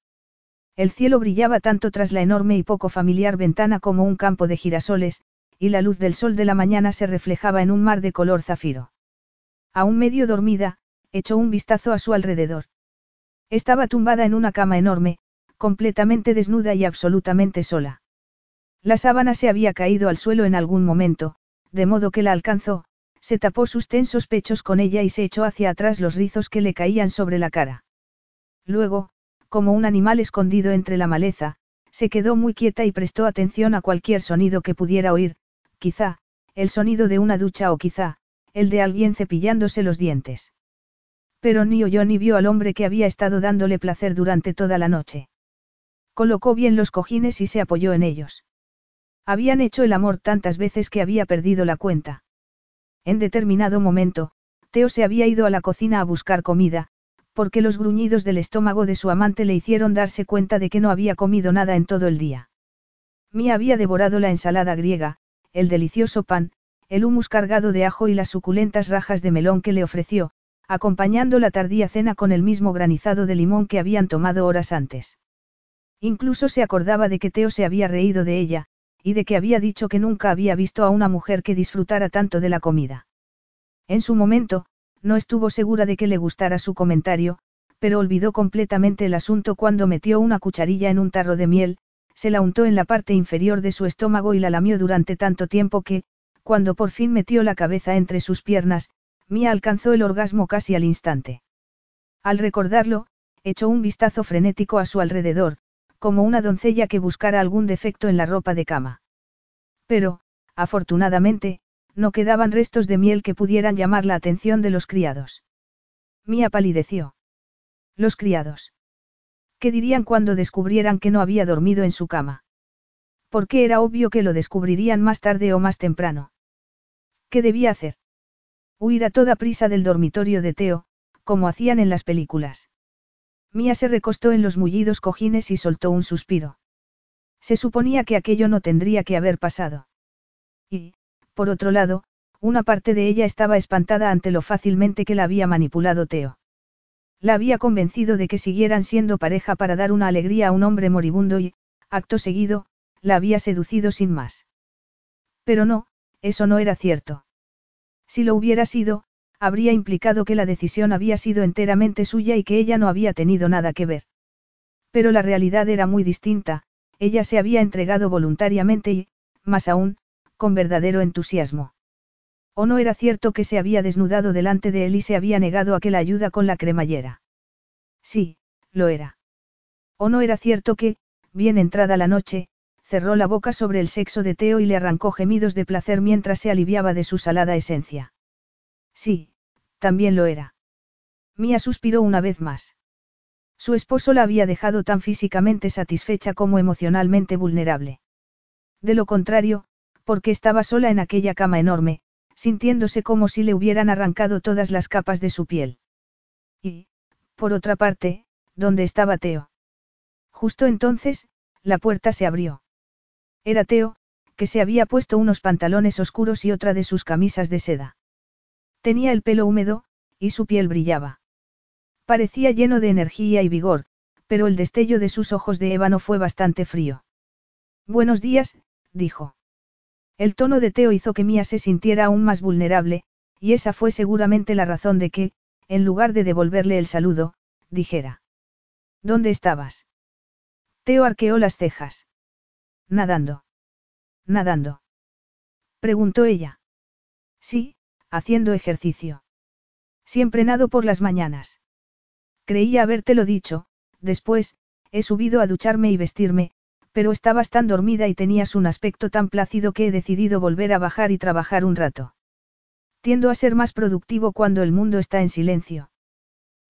El cielo brillaba tanto tras la enorme y poco familiar ventana como un campo de girasoles, y la luz del sol de la mañana se reflejaba en un mar de color zafiro. Aún medio dormida, echó un vistazo a su alrededor. Estaba tumbada en una cama enorme, completamente desnuda y absolutamente sola. La sábana se había caído al suelo en algún momento, de modo que la alcanzó, se tapó sus tensos pechos con ella y se echó hacia atrás los rizos que le caían sobre la cara. Luego, como un animal escondido entre la maleza, se quedó muy quieta y prestó atención a cualquier sonido que pudiera oír, quizá, el sonido de una ducha o quizá, el de alguien cepillándose los dientes. Pero ni oyó ni vio al hombre que había estado dándole placer durante toda la noche. Colocó bien los cojines y se apoyó en ellos. Habían hecho el amor tantas veces que había perdido la cuenta. En determinado momento, Teo se había ido a la cocina a buscar comida, porque los gruñidos del estómago de su amante le hicieron darse cuenta de que no había comido nada en todo el día. Mía había devorado la ensalada griega, el delicioso pan, el humus cargado de ajo y las suculentas rajas de melón que le ofreció, acompañando la tardía cena con el mismo granizado de limón que habían tomado horas antes. Incluso se acordaba de que Teo se había reído de ella, y de que había dicho que nunca había visto a una mujer que disfrutara tanto de la comida. En su momento, no estuvo segura de que le gustara su comentario, pero olvidó completamente el asunto cuando metió una cucharilla en un tarro de miel, se la untó en la parte inferior de su estómago y la lamió durante tanto tiempo que, cuando por fin metió la cabeza entre sus piernas, Mía alcanzó el orgasmo casi al instante. Al recordarlo, echó un vistazo frenético a su alrededor, como una doncella que buscara algún defecto en la ropa de cama. Pero, afortunadamente, no quedaban restos de miel que pudieran llamar la atención de los criados. Mía palideció. Los criados. ¿Qué dirían cuando descubrieran que no había dormido en su cama? Porque era obvio que lo descubrirían más tarde o más temprano. ¿Qué debía hacer? Huir a toda prisa del dormitorio de Teo, como hacían en las películas. Mía se recostó en los mullidos cojines y soltó un suspiro. Se suponía que aquello no tendría que haber pasado. Y, por otro lado, una parte de ella estaba espantada ante lo fácilmente que la había manipulado Teo. La había convencido de que siguieran siendo pareja para dar una alegría a un hombre moribundo y, acto seguido, la había seducido sin más. Pero no, eso no era cierto. Si lo hubiera sido, habría implicado que la decisión había sido enteramente suya y que ella no había tenido nada que ver. Pero la realidad era muy distinta, ella se había entregado voluntariamente y, más aún, con verdadero entusiasmo. ¿O no era cierto que se había desnudado delante de él y se había negado a que la ayuda con la cremallera? Sí, lo era. ¿O no era cierto que, bien entrada la noche, cerró la boca sobre el sexo de Teo y le arrancó gemidos de placer mientras se aliviaba de su salada esencia? Sí, también lo era. Mía suspiró una vez más. Su esposo la había dejado tan físicamente satisfecha como emocionalmente vulnerable. De lo contrario, porque estaba sola en aquella cama enorme, sintiéndose como si le hubieran arrancado todas las capas de su piel. Y, por otra parte, ¿dónde estaba Teo? Justo entonces, la puerta se abrió. Era Teo, que se había puesto unos pantalones oscuros y otra de sus camisas de seda. Tenía el pelo húmedo, y su piel brillaba. Parecía lleno de energía y vigor, pero el destello de sus ojos de ébano fue bastante frío. Buenos días, dijo. El tono de Teo hizo que Mía se sintiera aún más vulnerable, y esa fue seguramente la razón de que, en lugar de devolverle el saludo, dijera. ¿Dónde estabas? Teo arqueó las cejas. Nadando. Nadando. Preguntó ella. Sí, haciendo ejercicio. Siempre nado por las mañanas. Creía habértelo dicho, después, he subido a ducharme y vestirme, pero estabas tan dormida y tenías un aspecto tan plácido que he decidido volver a bajar y trabajar un rato. Tiendo a ser más productivo cuando el mundo está en silencio.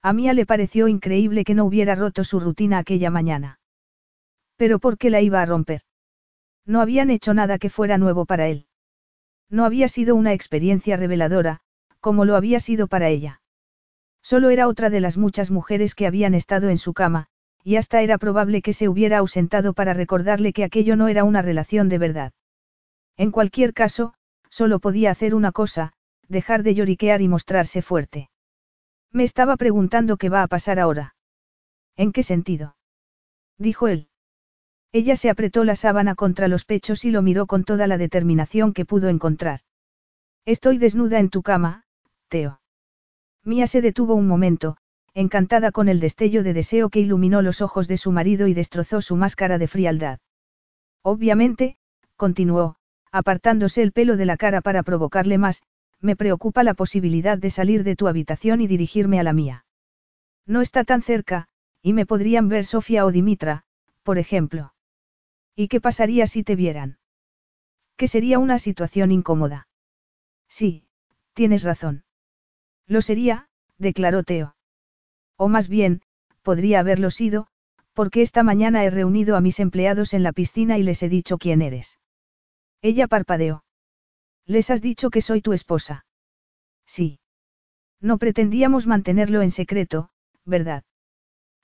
A Mía le pareció increíble que no hubiera roto su rutina aquella mañana. Pero ¿por qué la iba a romper? No habían hecho nada que fuera nuevo para él. No había sido una experiencia reveladora, como lo había sido para ella. Solo era otra de las muchas mujeres que habían estado en su cama, y hasta era probable que se hubiera ausentado para recordarle que aquello no era una relación de verdad. En cualquier caso, solo podía hacer una cosa, dejar de lloriquear y mostrarse fuerte. Me estaba preguntando qué va a pasar ahora. ¿En qué sentido? dijo él. Ella se apretó la sábana contra los pechos y lo miró con toda la determinación que pudo encontrar. Estoy desnuda en tu cama, Teo. Mía se detuvo un momento, encantada con el destello de deseo que iluminó los ojos de su marido y destrozó su máscara de frialdad. Obviamente, continuó, apartándose el pelo de la cara para provocarle más, me preocupa la posibilidad de salir de tu habitación y dirigirme a la mía. No está tan cerca, y me podrían ver Sofía o Dimitra, por ejemplo. ¿Y qué pasaría si te vieran? Que sería una situación incómoda. Sí, tienes razón. Lo sería, declaró Teo. O más bien, podría haberlo sido, porque esta mañana he reunido a mis empleados en la piscina y les he dicho quién eres. Ella parpadeó. Les has dicho que soy tu esposa. Sí. No pretendíamos mantenerlo en secreto, ¿verdad?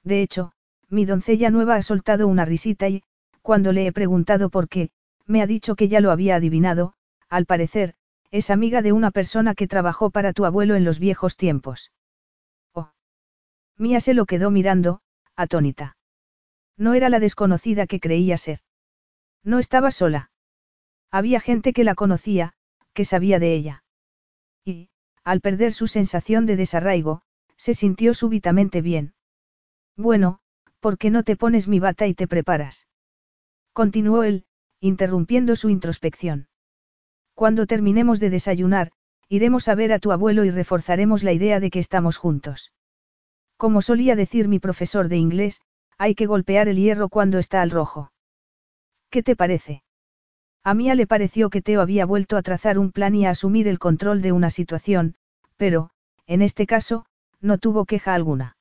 De hecho, mi doncella nueva ha soltado una risita y, cuando le he preguntado por qué, me ha dicho que ya lo había adivinado, al parecer, es amiga de una persona que trabajó para tu abuelo en los viejos tiempos. Mía se lo quedó mirando, atónita. No era la desconocida que creía ser. No estaba sola. Había gente que la conocía, que sabía de ella. Y, al perder su sensación de desarraigo, se sintió súbitamente bien. Bueno, ¿por qué no te pones mi bata y te preparas? Continuó él, interrumpiendo su introspección. Cuando terminemos de desayunar, iremos a ver a tu abuelo y reforzaremos la idea de que estamos juntos. Como solía decir mi profesor de inglés, hay que golpear el hierro cuando está al rojo. ¿Qué te parece? A Mía le pareció que Teo había vuelto a trazar un plan y a asumir el control de una situación, pero, en este caso, no tuvo queja alguna.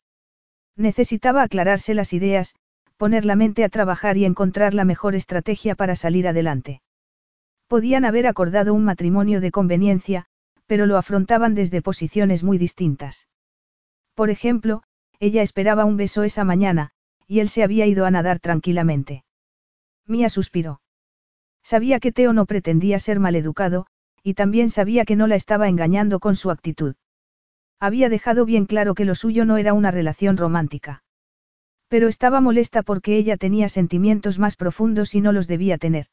Necesitaba aclararse las ideas, poner la mente a trabajar y encontrar la mejor estrategia para salir adelante. Podían haber acordado un matrimonio de conveniencia, pero lo afrontaban desde posiciones muy distintas. Por ejemplo, ella esperaba un beso esa mañana, y él se había ido a nadar tranquilamente. Mía suspiró. Sabía que Teo no pretendía ser maleducado, y también sabía que no la estaba engañando con su actitud. Había dejado bien claro que lo suyo no era una relación romántica. Pero estaba molesta porque ella tenía sentimientos más profundos y no los debía tener.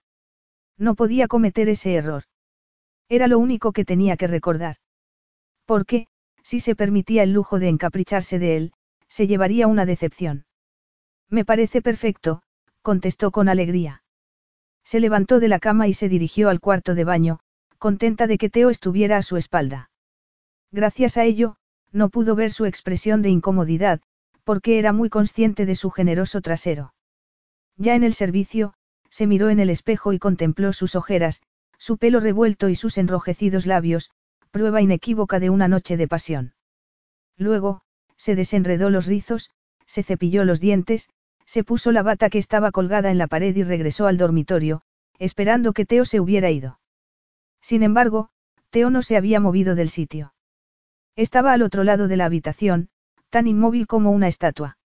No podía cometer ese error. Era lo único que tenía que recordar. Porque, si se permitía el lujo de encapricharse de él, se llevaría una decepción. Me parece perfecto, contestó con alegría. Se levantó de la cama y se dirigió al cuarto de baño, contenta de que Teo estuviera a su espalda. Gracias a ello, no pudo ver su expresión de incomodidad, porque era muy consciente de su generoso trasero. Ya en el servicio, se miró en el espejo y contempló sus ojeras, su pelo revuelto y sus enrojecidos labios, prueba inequívoca de una noche de pasión. Luego, se desenredó los rizos, se cepilló los dientes, se puso la bata que estaba colgada en la pared y regresó al dormitorio, esperando que Teo se hubiera ido. Sin embargo, Teo no se había movido del sitio. Estaba al otro lado de la habitación, tan inmóvil como una estatua.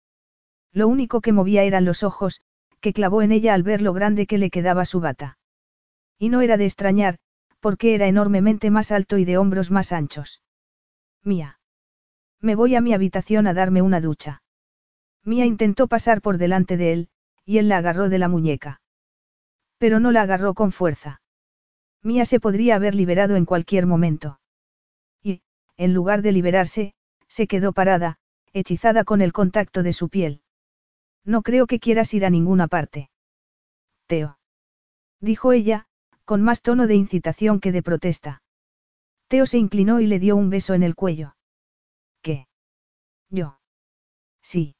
Lo único que movía eran los ojos, que clavó en ella al ver lo grande que le quedaba su bata. Y no era de extrañar, porque era enormemente más alto y de hombros más anchos. Mía. Me voy a mi habitación a darme una ducha. Mía intentó pasar por delante de él, y él la agarró de la muñeca. Pero no la agarró con fuerza. Mía se podría haber liberado en cualquier momento. Y, en lugar de liberarse, se quedó parada, hechizada con el contacto de su piel. No creo que quieras ir a ninguna parte. Teo. Dijo ella, con más tono de incitación que de protesta. Teo se inclinó y le dio un beso en el cuello. ¿Qué? Yo. Sí.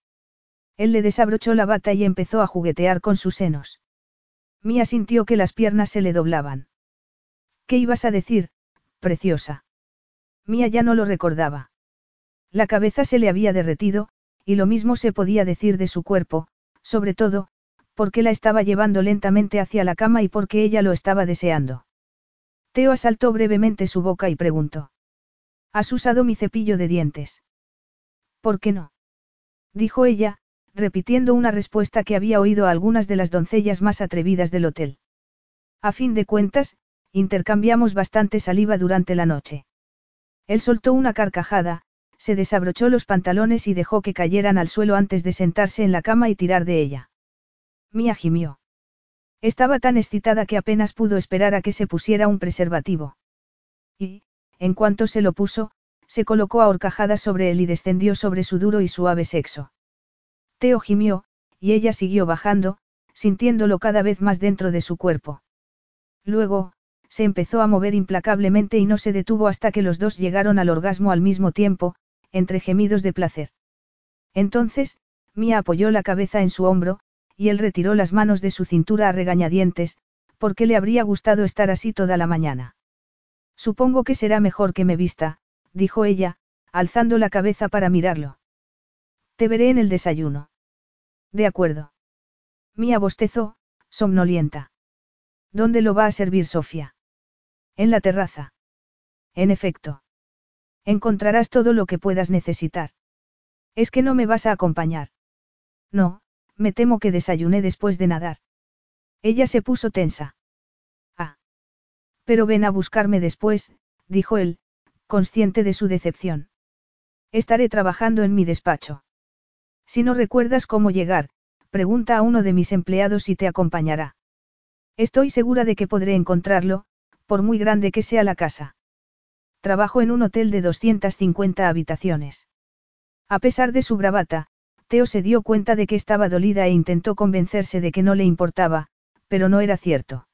Él le desabrochó la bata y empezó a juguetear con sus senos. Mía sintió que las piernas se le doblaban. ¿Qué ibas a decir, preciosa? Mía ya no lo recordaba. La cabeza se le había derretido, y lo mismo se podía decir de su cuerpo, sobre todo, porque la estaba llevando lentamente hacia la cama y porque ella lo estaba deseando. Teo asaltó brevemente su boca y preguntó. ¿Has usado mi cepillo de dientes? ¿Por qué no? Dijo ella, repitiendo una respuesta que había oído a algunas de las doncellas más atrevidas del hotel. A fin de cuentas, intercambiamos bastante saliva durante la noche. Él soltó una carcajada, se desabrochó los pantalones y dejó que cayeran al suelo antes de sentarse en la cama y tirar de ella. Mía gimió. Estaba tan excitada que apenas pudo esperar a que se pusiera un preservativo. Y, en cuanto se lo puso, se colocó a horcajadas sobre él y descendió sobre su duro y suave sexo. Teo gimió, y ella siguió bajando, sintiéndolo cada vez más dentro de su cuerpo. Luego, se empezó a mover implacablemente y no se detuvo hasta que los dos llegaron al orgasmo al mismo tiempo, entre gemidos de placer. Entonces, Mia apoyó la cabeza en su hombro, y él retiró las manos de su cintura a regañadientes, porque le habría gustado estar así toda la mañana. Supongo que será mejor que me vista, dijo ella, alzando la cabeza para mirarlo. Te veré en el desayuno. De acuerdo. Mía bostezó, somnolienta. ¿Dónde lo va a servir Sofía? En la terraza. En efecto. Encontrarás todo lo que puedas necesitar. Es que no me vas a acompañar. No, me temo que desayuné después de nadar. Ella se puso tensa. Ah. Pero ven a buscarme después, dijo él, consciente de su decepción. Estaré trabajando en mi despacho. Si no recuerdas cómo llegar, pregunta a uno de mis empleados y te acompañará. Estoy segura de que podré encontrarlo, por muy grande que sea la casa. Trabajo en un hotel de 250 habitaciones. A pesar de su bravata, Teo se dio cuenta de que estaba dolida e intentó convencerse de que no le importaba, pero no era cierto.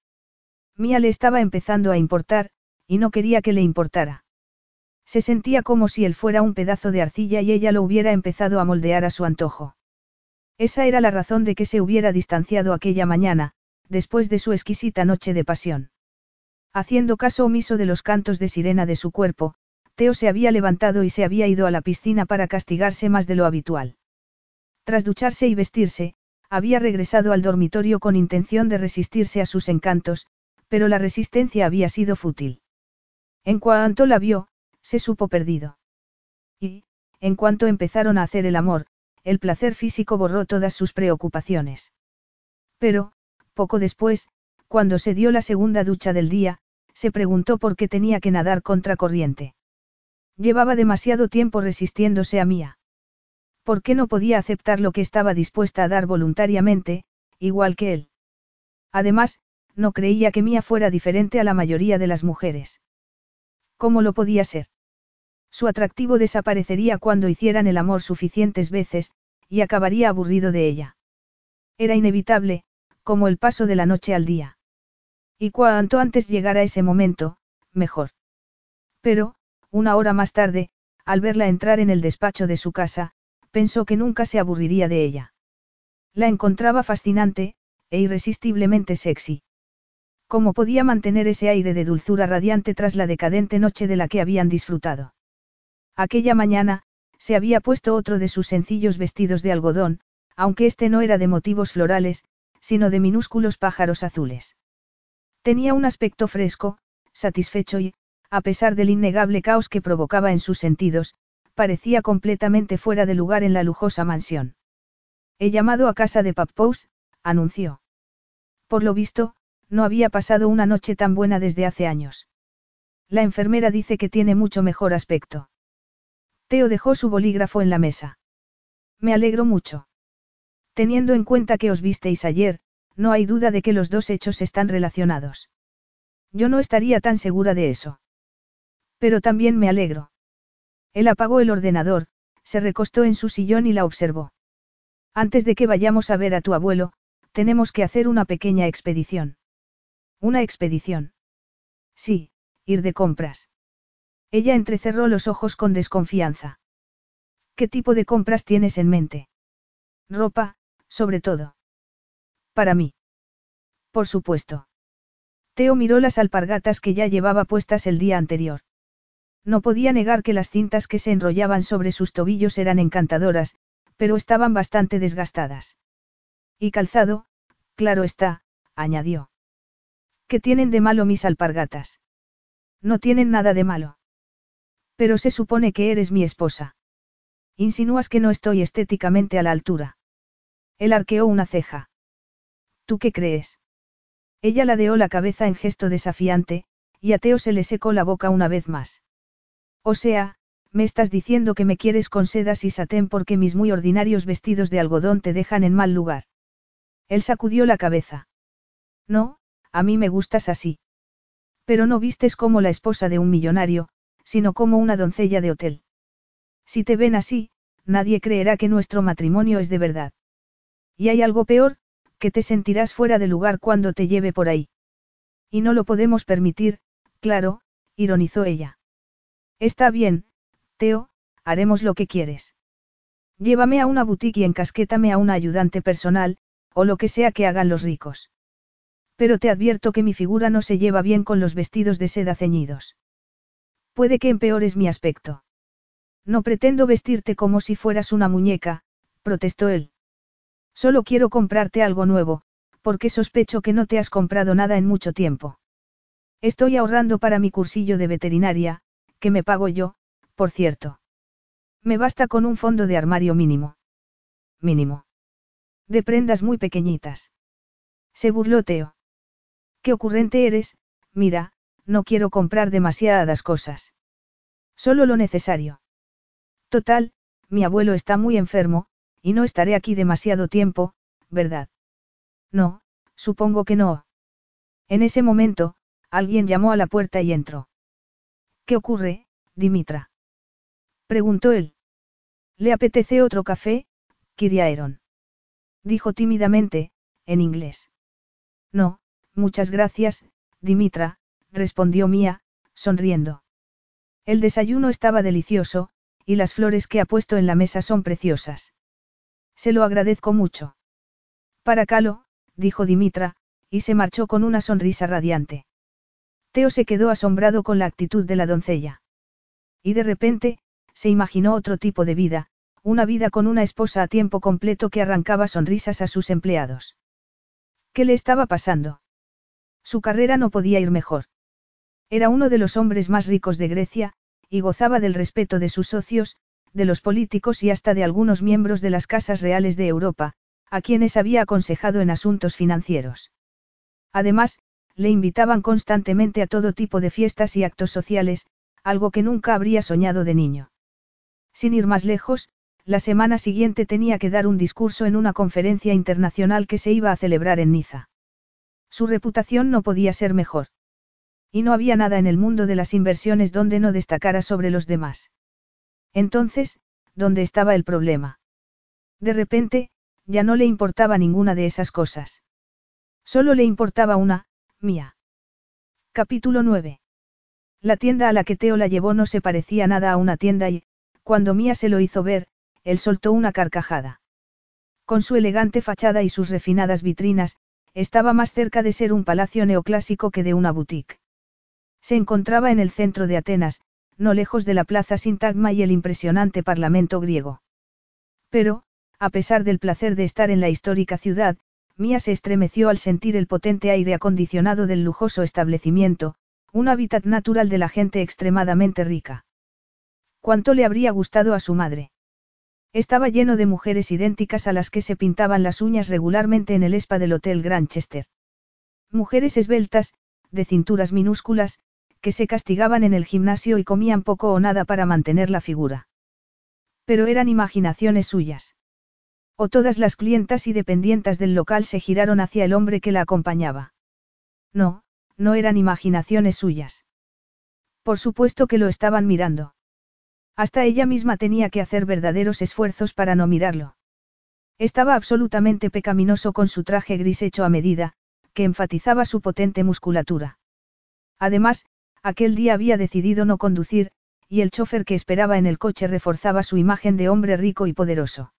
Mía le estaba empezando a importar, y no quería que le importara. Se sentía como si él fuera un pedazo de arcilla y ella lo hubiera empezado a moldear a su antojo. Esa era la razón de que se hubiera distanciado aquella mañana, después de su exquisita noche de pasión. Haciendo caso omiso de los cantos de sirena de su cuerpo, Teo se había levantado y se había ido a la piscina para castigarse más de lo habitual. Tras ducharse y vestirse, había regresado al dormitorio con intención de resistirse a sus encantos, pero la resistencia había sido fútil. En cuanto la vio, se supo perdido. Y, en cuanto empezaron a hacer el amor, el placer físico borró todas sus preocupaciones. Pero, poco después, cuando se dio la segunda ducha del día, se preguntó por qué tenía que nadar contra corriente. Llevaba demasiado tiempo resistiéndose a Mía. ¿Por qué no podía aceptar lo que estaba dispuesta a dar voluntariamente, igual que él? Además, no creía que Mía fuera diferente a la mayoría de las mujeres. ¿Cómo lo podía ser? Su atractivo desaparecería cuando hicieran el amor suficientes veces, y acabaría aburrido de ella. Era inevitable, como el paso de la noche al día. Y cuanto antes llegara ese momento, mejor. Pero, una hora más tarde, al verla entrar en el despacho de su casa, pensó que nunca se aburriría de ella. La encontraba fascinante, e irresistiblemente sexy. ¿Cómo podía mantener ese aire de dulzura radiante tras la decadente noche de la que habían disfrutado? Aquella mañana, se había puesto otro de sus sencillos vestidos de algodón, aunque este no era de motivos florales, sino de minúsculos pájaros azules. Tenía un aspecto fresco, satisfecho y, a pesar del innegable caos que provocaba en sus sentidos, parecía completamente fuera de lugar en la lujosa mansión. He llamado a casa de Pappous, anunció. Por lo visto, no había pasado una noche tan buena desde hace años. La enfermera dice que tiene mucho mejor aspecto. Teo dejó su bolígrafo en la mesa. Me alegro mucho. Teniendo en cuenta que os visteis ayer, no hay duda de que los dos hechos están relacionados. Yo no estaría tan segura de eso. Pero también me alegro. Él apagó el ordenador, se recostó en su sillón y la observó. Antes de que vayamos a ver a tu abuelo, tenemos que hacer una pequeña expedición. ¿Una expedición? Sí, ir de compras. Ella entrecerró los ojos con desconfianza. ¿Qué tipo de compras tienes en mente? Ropa, sobre todo. Para mí. Por supuesto. Teo miró las alpargatas que ya llevaba puestas el día anterior. No podía negar que las cintas que se enrollaban sobre sus tobillos eran encantadoras, pero estaban bastante desgastadas. Y calzado, claro está, añadió. ¿Qué tienen de malo mis alpargatas? No tienen nada de malo. Pero se supone que eres mi esposa. Insinúas que no estoy estéticamente a la altura. Él arqueó una ceja. ¿Tú qué crees? Ella ladeó la cabeza en gesto desafiante, y a Teo se le secó la boca una vez más. O sea, me estás diciendo que me quieres con sedas y satén porque mis muy ordinarios vestidos de algodón te dejan en mal lugar. Él sacudió la cabeza. No, a mí me gustas así. Pero no vistes como la esposa de un millonario, sino como una doncella de hotel. Si te ven así, nadie creerá que nuestro matrimonio es de verdad. Y hay algo peor, que te sentirás fuera de lugar cuando te lleve por ahí. Y no lo podemos permitir, claro, ironizó ella. Está bien, Teo, haremos lo que quieres. Llévame a una boutique y encasquétame a una ayudante personal, o lo que sea que hagan los ricos. Pero te advierto que mi figura no se lleva bien con los vestidos de seda ceñidos. Puede que empeores mi aspecto. No pretendo vestirte como si fueras una muñeca, protestó él. Solo quiero comprarte algo nuevo, porque sospecho que no te has comprado nada en mucho tiempo. Estoy ahorrando para mi cursillo de veterinaria, que me pago yo, por cierto. Me basta con un fondo de armario mínimo. Mínimo. De prendas muy pequeñitas. Se burló Teo. Qué ocurrente eres, mira, no quiero comprar demasiadas cosas. Solo lo necesario. Total, mi abuelo está muy enfermo, y no estaré aquí demasiado tiempo, ¿verdad? No, supongo que no. En ese momento, alguien llamó a la puerta y entró. ¿Qué ocurre, Dimitra? Preguntó él. ¿Le apetece otro café, Kiriaeron? Dijo tímidamente, en inglés. No, muchas gracias, Dimitra, respondió Mía, sonriendo. El desayuno estaba delicioso, y las flores que ha puesto en la mesa son preciosas. Se lo agradezco mucho. Para Calo, dijo Dimitra, y se marchó con una sonrisa radiante. Teo se quedó asombrado con la actitud de la doncella. Y de repente, se imaginó otro tipo de vida, una vida con una esposa a tiempo completo que arrancaba sonrisas a sus empleados. ¿Qué le estaba pasando? Su carrera no podía ir mejor. Era uno de los hombres más ricos de Grecia, y gozaba del respeto de sus socios, de los políticos y hasta de algunos miembros de las casas reales de Europa, a quienes había aconsejado en asuntos financieros. Además, le invitaban constantemente a todo tipo de fiestas y actos sociales, algo que nunca habría soñado de niño. Sin ir más lejos, la semana siguiente tenía que dar un discurso en una conferencia internacional que se iba a celebrar en Niza. Su reputación no podía ser mejor. Y no había nada en el mundo de las inversiones donde no destacara sobre los demás. Entonces, ¿dónde estaba el problema? De repente, ya no le importaba ninguna de esas cosas. Solo le importaba una, mía. Capítulo 9. La tienda a la que Teo la llevó no se parecía nada a una tienda y, cuando Mía se lo hizo ver, él soltó una carcajada. Con su elegante fachada y sus refinadas vitrinas, estaba más cerca de ser un palacio neoclásico que de una boutique. Se encontraba en el centro de Atenas, no lejos de la plaza Sintagma y el impresionante parlamento griego. Pero, a pesar del placer de estar en la histórica ciudad, Mía se estremeció al sentir el potente aire acondicionado del lujoso establecimiento, un hábitat natural de la gente extremadamente rica. ¿Cuánto le habría gustado a su madre? Estaba lleno de mujeres idénticas a las que se pintaban las uñas regularmente en el spa del Hotel Granchester. Mujeres esbeltas, de cinturas minúsculas, que se castigaban en el gimnasio y comían poco o nada para mantener la figura. Pero eran imaginaciones suyas. O todas las clientas y dependientas del local se giraron hacia el hombre que la acompañaba. No, no eran imaginaciones suyas. Por supuesto que lo estaban mirando. Hasta ella misma tenía que hacer verdaderos esfuerzos para no mirarlo. Estaba absolutamente pecaminoso con su traje gris hecho a medida, que enfatizaba su potente musculatura. Además, aquel día había decidido no conducir, y el chofer que esperaba en el coche reforzaba su imagen de hombre rico y poderoso.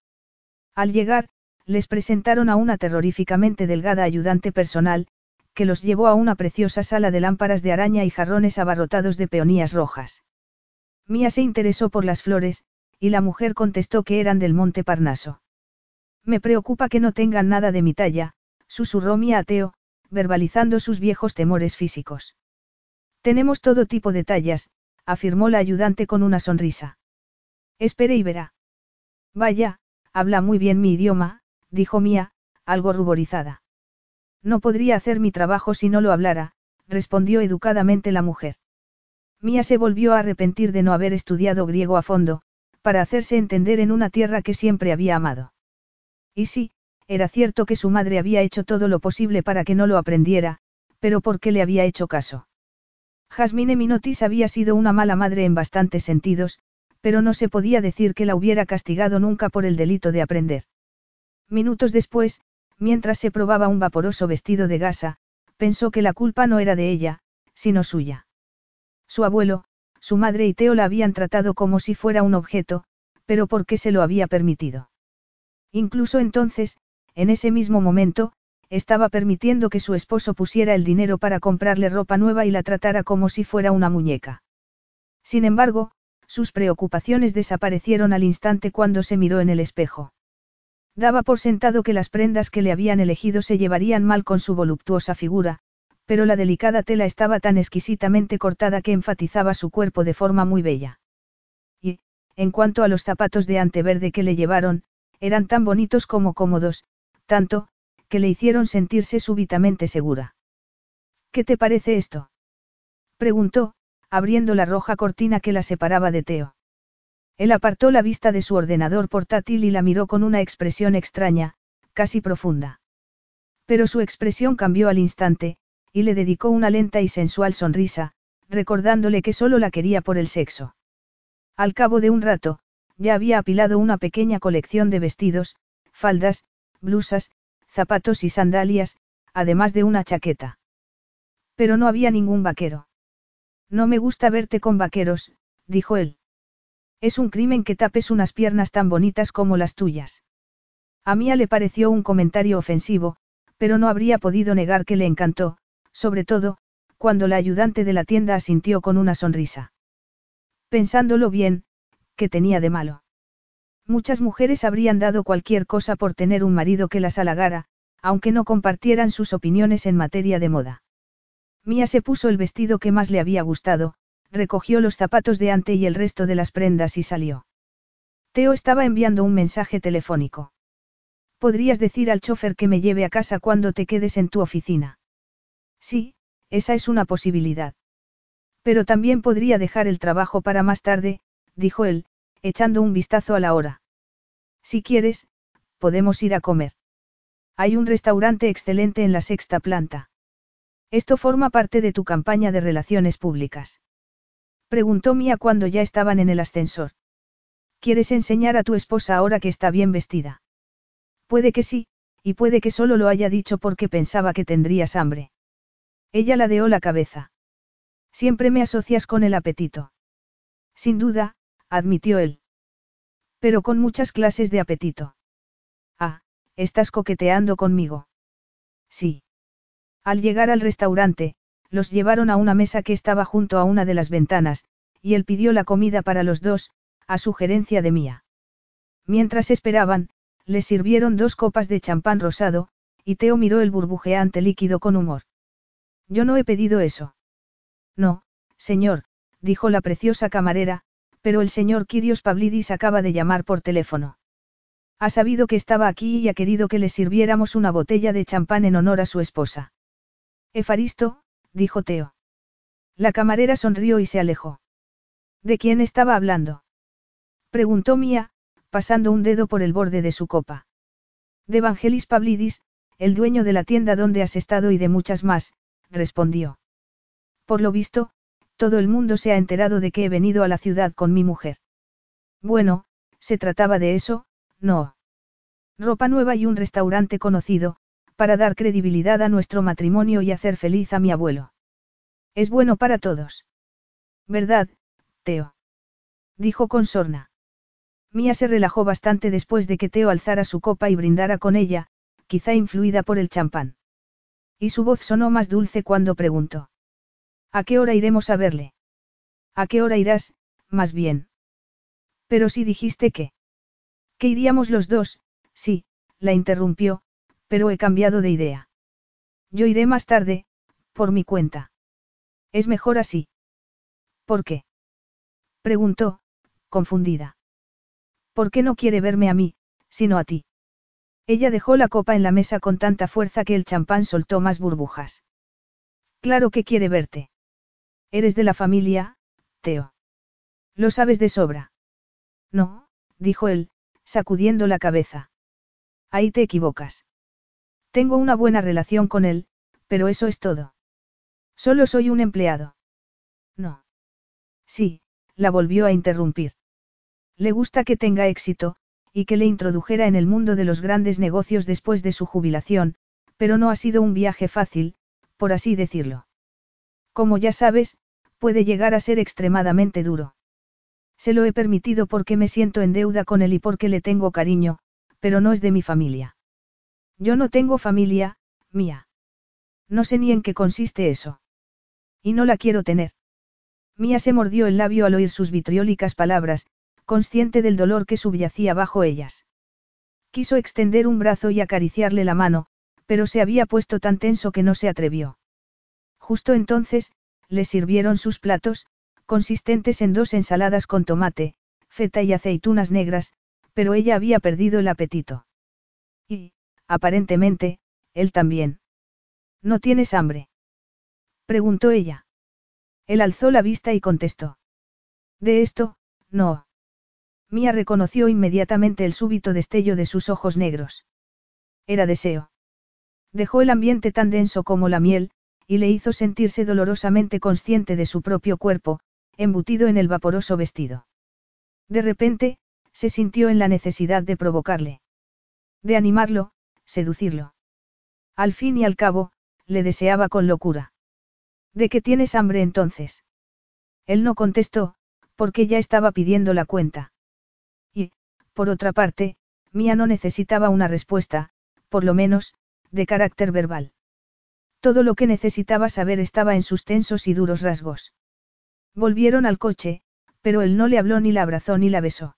Al llegar, les presentaron a una terroríficamente delgada ayudante personal, que los llevó a una preciosa sala de lámparas de araña y jarrones abarrotados de peonías rojas. Mía se interesó por las flores, y la mujer contestó que eran del monte Parnaso. Me preocupa que no tengan nada de mi talla, susurró Mía ateo, verbalizando sus viejos temores físicos. Tenemos todo tipo de tallas, afirmó la ayudante con una sonrisa. Espere y verá. Vaya, habla muy bien mi idioma, dijo Mía, algo ruborizada. No podría hacer mi trabajo si no lo hablara, respondió educadamente la mujer. Mía se volvió a arrepentir de no haber estudiado griego a fondo, para hacerse entender en una tierra que siempre había amado. Y sí, era cierto que su madre había hecho todo lo posible para que no lo aprendiera, pero ¿por qué le había hecho caso? Jasmine Minotis había sido una mala madre en bastantes sentidos, pero no se podía decir que la hubiera castigado nunca por el delito de aprender. Minutos después, mientras se probaba un vaporoso vestido de gasa, pensó que la culpa no era de ella, sino suya. Su abuelo, su madre y Teo la habían tratado como si fuera un objeto, pero ¿por qué se lo había permitido? Incluso entonces, en ese mismo momento, estaba permitiendo que su esposo pusiera el dinero para comprarle ropa nueva y la tratara como si fuera una muñeca. Sin embargo, sus preocupaciones desaparecieron al instante cuando se miró en el espejo. Daba por sentado que las prendas que le habían elegido se llevarían mal con su voluptuosa figura, pero la delicada tela estaba tan exquisitamente cortada que enfatizaba su cuerpo de forma muy bella. Y, en cuanto a los zapatos de anteverde que le llevaron, eran tan bonitos como cómodos, tanto, que le hicieron sentirse súbitamente segura. ¿Qué te parece esto? preguntó, abriendo la roja cortina que la separaba de Teo. Él apartó la vista de su ordenador portátil y la miró con una expresión extraña, casi profunda. Pero su expresión cambió al instante, y le dedicó una lenta y sensual sonrisa, recordándole que solo la quería por el sexo. Al cabo de un rato, ya había apilado una pequeña colección de vestidos, faldas, blusas, zapatos y sandalias, además de una chaqueta. Pero no había ningún vaquero. No me gusta verte con vaqueros, dijo él. Es un crimen que tapes unas piernas tan bonitas como las tuyas. A Mía le pareció un comentario ofensivo, pero no habría podido negar que le encantó, sobre todo, cuando la ayudante de la tienda asintió con una sonrisa. Pensándolo bien, ¿qué tenía de malo? Muchas mujeres habrían dado cualquier cosa por tener un marido que las halagara, aunque no compartieran sus opiniones en materia de moda. Mía se puso el vestido que más le había gustado, recogió los zapatos de ante y el resto de las prendas y salió. Teo estaba enviando un mensaje telefónico. Podrías decir al chofer que me lleve a casa cuando te quedes en tu oficina. Sí, esa es una posibilidad. Pero también podría dejar el trabajo para más tarde, dijo él, echando un vistazo a la hora. Si quieres, podemos ir a comer. Hay un restaurante excelente en la sexta planta. Esto forma parte de tu campaña de relaciones públicas. Preguntó Mía cuando ya estaban en el ascensor. ¿Quieres enseñar a tu esposa ahora que está bien vestida? Puede que sí, y puede que solo lo haya dicho porque pensaba que tendrías hambre. Ella ladeó la cabeza. Siempre me asocias con el apetito. Sin duda, admitió él. Pero con muchas clases de apetito. Ah, estás coqueteando conmigo. Sí. Al llegar al restaurante, los llevaron a una mesa que estaba junto a una de las ventanas, y él pidió la comida para los dos, a sugerencia de Mía. Mientras esperaban, le sirvieron dos copas de champán rosado, y Teo miró el burbujeante líquido con humor. Yo no he pedido eso. No, señor, dijo la preciosa camarera, pero el señor Kirios Pavlidis acaba de llamar por teléfono. Ha sabido que estaba aquí y ha querido que le sirviéramos una botella de champán en honor a su esposa. Efaristo, dijo Teo. La camarera sonrió y se alejó. ¿De quién estaba hablando? Preguntó Mía, pasando un dedo por el borde de su copa. De Evangelis Pavlidis, el dueño de la tienda donde has estado y de muchas más, respondió. Por lo visto, todo el mundo se ha enterado de que he venido a la ciudad con mi mujer. Bueno, se trataba de eso, no. Ropa nueva y un restaurante conocido, para dar credibilidad a nuestro matrimonio y hacer feliz a mi abuelo. Es bueno para todos. ¿Verdad, Teo? Dijo con sorna. Mía se relajó bastante después de que Teo alzara su copa y brindara con ella, quizá influida por el champán. Y su voz sonó más dulce cuando preguntó. ¿A qué hora iremos a verle? ¿A qué hora irás, más bien? Pero si dijiste que... Que iríamos los dos, sí, la interrumpió, pero he cambiado de idea. Yo iré más tarde, por mi cuenta. Es mejor así. ¿Por qué? Preguntó, confundida. ¿Por qué no quiere verme a mí, sino a ti? Ella dejó la copa en la mesa con tanta fuerza que el champán soltó más burbujas. Claro que quiere verte. Eres de la familia, Teo. Lo sabes de sobra. No, dijo él, sacudiendo la cabeza. Ahí te equivocas. Tengo una buena relación con él, pero eso es todo. Solo soy un empleado. No. Sí, la volvió a interrumpir. Le gusta que tenga éxito, y que le introdujera en el mundo de los grandes negocios después de su jubilación, pero no ha sido un viaje fácil, por así decirlo. Como ya sabes, puede llegar a ser extremadamente duro. Se lo he permitido porque me siento en deuda con él y porque le tengo cariño, pero no es de mi familia. Yo no tengo familia, mía. No sé ni en qué consiste eso. Y no la quiero tener. Mía se mordió el labio al oír sus vitriólicas palabras, consciente del dolor que subyacía bajo ellas. Quiso extender un brazo y acariciarle la mano, pero se había puesto tan tenso que no se atrevió. Justo entonces, le sirvieron sus platos, consistentes en dos ensaladas con tomate, feta y aceitunas negras, pero ella había perdido el apetito. Y, aparentemente, él también. ¿No tienes hambre? preguntó ella. Él alzó la vista y contestó. De esto, no. Mía reconoció inmediatamente el súbito destello de sus ojos negros. Era deseo. Dejó el ambiente tan denso como la miel, y le hizo sentirse dolorosamente consciente de su propio cuerpo, embutido en el vaporoso vestido. De repente, se sintió en la necesidad de provocarle. De animarlo, seducirlo. Al fin y al cabo, le deseaba con locura. ¿De qué tienes hambre entonces? Él no contestó, porque ya estaba pidiendo la cuenta. Y, por otra parte, Mía no necesitaba una respuesta, por lo menos, de carácter verbal. Todo lo que necesitaba saber estaba en sus tensos y duros rasgos. Volvieron al coche, pero él no le habló ni la abrazó ni la besó.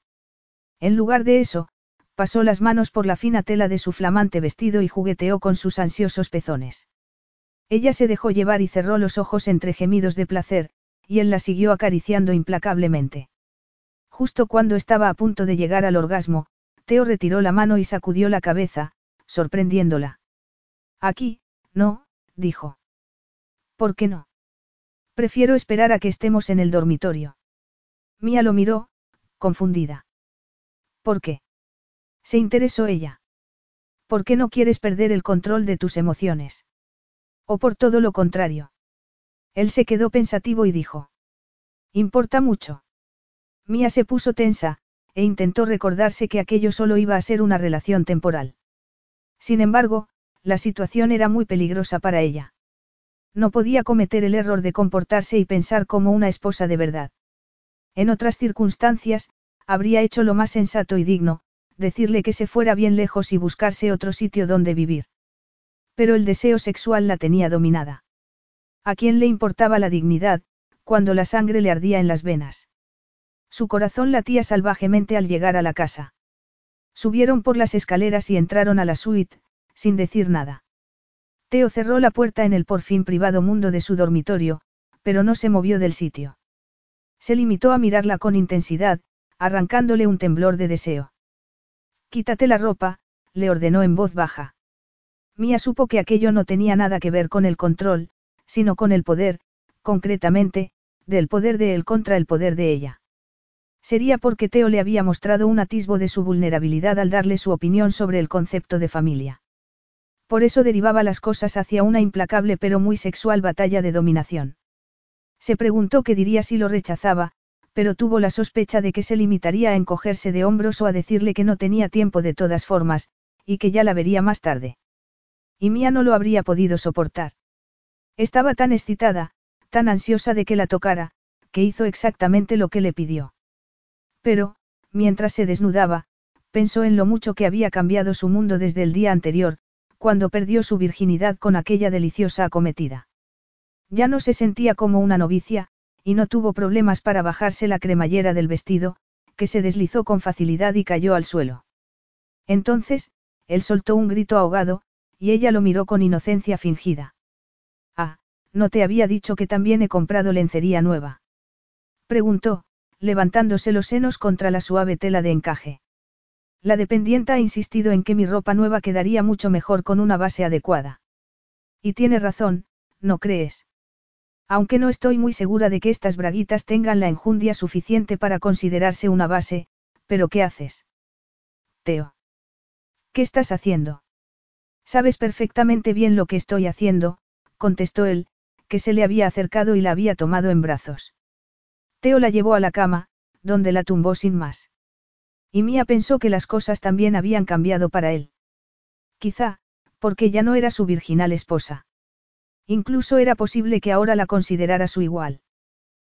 En lugar de eso, pasó las manos por la fina tela de su flamante vestido y jugueteó con sus ansiosos pezones. Ella se dejó llevar y cerró los ojos entre gemidos de placer, y él la siguió acariciando implacablemente. Justo cuando estaba a punto de llegar al orgasmo, Teo retiró la mano y sacudió la cabeza, sorprendiéndola. Aquí, no, dijo. ¿Por qué no? Prefiero esperar a que estemos en el dormitorio. Mía lo miró, confundida. ¿Por qué? Se interesó ella. ¿Por qué no quieres perder el control de tus emociones? O por todo lo contrario. Él se quedó pensativo y dijo. Importa mucho. Mía se puso tensa, e intentó recordarse que aquello solo iba a ser una relación temporal. Sin embargo, la situación era muy peligrosa para ella. No podía cometer el error de comportarse y pensar como una esposa de verdad. En otras circunstancias, habría hecho lo más sensato y digno, decirle que se fuera bien lejos y buscarse otro sitio donde vivir. Pero el deseo sexual la tenía dominada. ¿A quién le importaba la dignidad, cuando la sangre le ardía en las venas? Su corazón latía salvajemente al llegar a la casa. Subieron por las escaleras y entraron a la suite, sin decir nada. Teo cerró la puerta en el por fin privado mundo de su dormitorio, pero no se movió del sitio. Se limitó a mirarla con intensidad, arrancándole un temblor de deseo. Quítate la ropa, le ordenó en voz baja. Mía supo que aquello no tenía nada que ver con el control, sino con el poder, concretamente, del poder de él contra el poder de ella. Sería porque Teo le había mostrado un atisbo de su vulnerabilidad al darle su opinión sobre el concepto de familia. Por eso derivaba las cosas hacia una implacable pero muy sexual batalla de dominación. Se preguntó qué diría si lo rechazaba, pero tuvo la sospecha de que se limitaría a encogerse de hombros o a decirle que no tenía tiempo de todas formas, y que ya la vería más tarde. Y Mía no lo habría podido soportar. Estaba tan excitada, tan ansiosa de que la tocara, que hizo exactamente lo que le pidió. Pero, mientras se desnudaba, pensó en lo mucho que había cambiado su mundo desde el día anterior, cuando perdió su virginidad con aquella deliciosa acometida. Ya no se sentía como una novicia, y no tuvo problemas para bajarse la cremallera del vestido, que se deslizó con facilidad y cayó al suelo. Entonces, él soltó un grito ahogado, y ella lo miró con inocencia fingida. Ah, no te había dicho que también he comprado lencería nueva. Preguntó, levantándose los senos contra la suave tela de encaje. La dependienta ha insistido en que mi ropa nueva quedaría mucho mejor con una base adecuada. Y tiene razón, ¿no crees? Aunque no estoy muy segura de que estas braguitas tengan la enjundia suficiente para considerarse una base, pero ¿qué haces? Teo. ¿Qué estás haciendo? Sabes perfectamente bien lo que estoy haciendo, contestó él, que se le había acercado y la había tomado en brazos. Teo la llevó a la cama, donde la tumbó sin más. Y Mía pensó que las cosas también habían cambiado para él. Quizá, porque ya no era su virginal esposa. Incluso era posible que ahora la considerara su igual.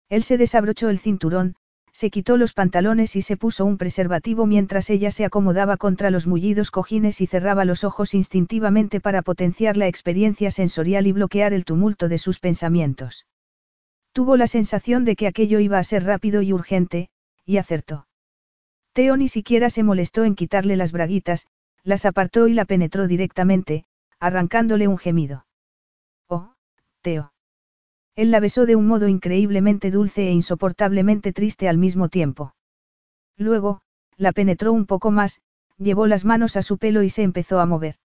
Él se desabrochó el cinturón, se quitó los pantalones y se puso un preservativo mientras ella se acomodaba contra los mullidos cojines y cerraba los ojos instintivamente para potenciar la experiencia sensorial y bloquear el tumulto de sus pensamientos. Tuvo la sensación de que aquello iba a ser rápido y urgente, y acertó. Teo ni siquiera se molestó en quitarle las braguitas, las apartó y la penetró directamente, arrancándole un gemido. Oh, Teo. Él la besó de un modo increíblemente dulce e insoportablemente triste al mismo tiempo. Luego, la penetró un poco más, llevó las manos a su pelo y se empezó a mover.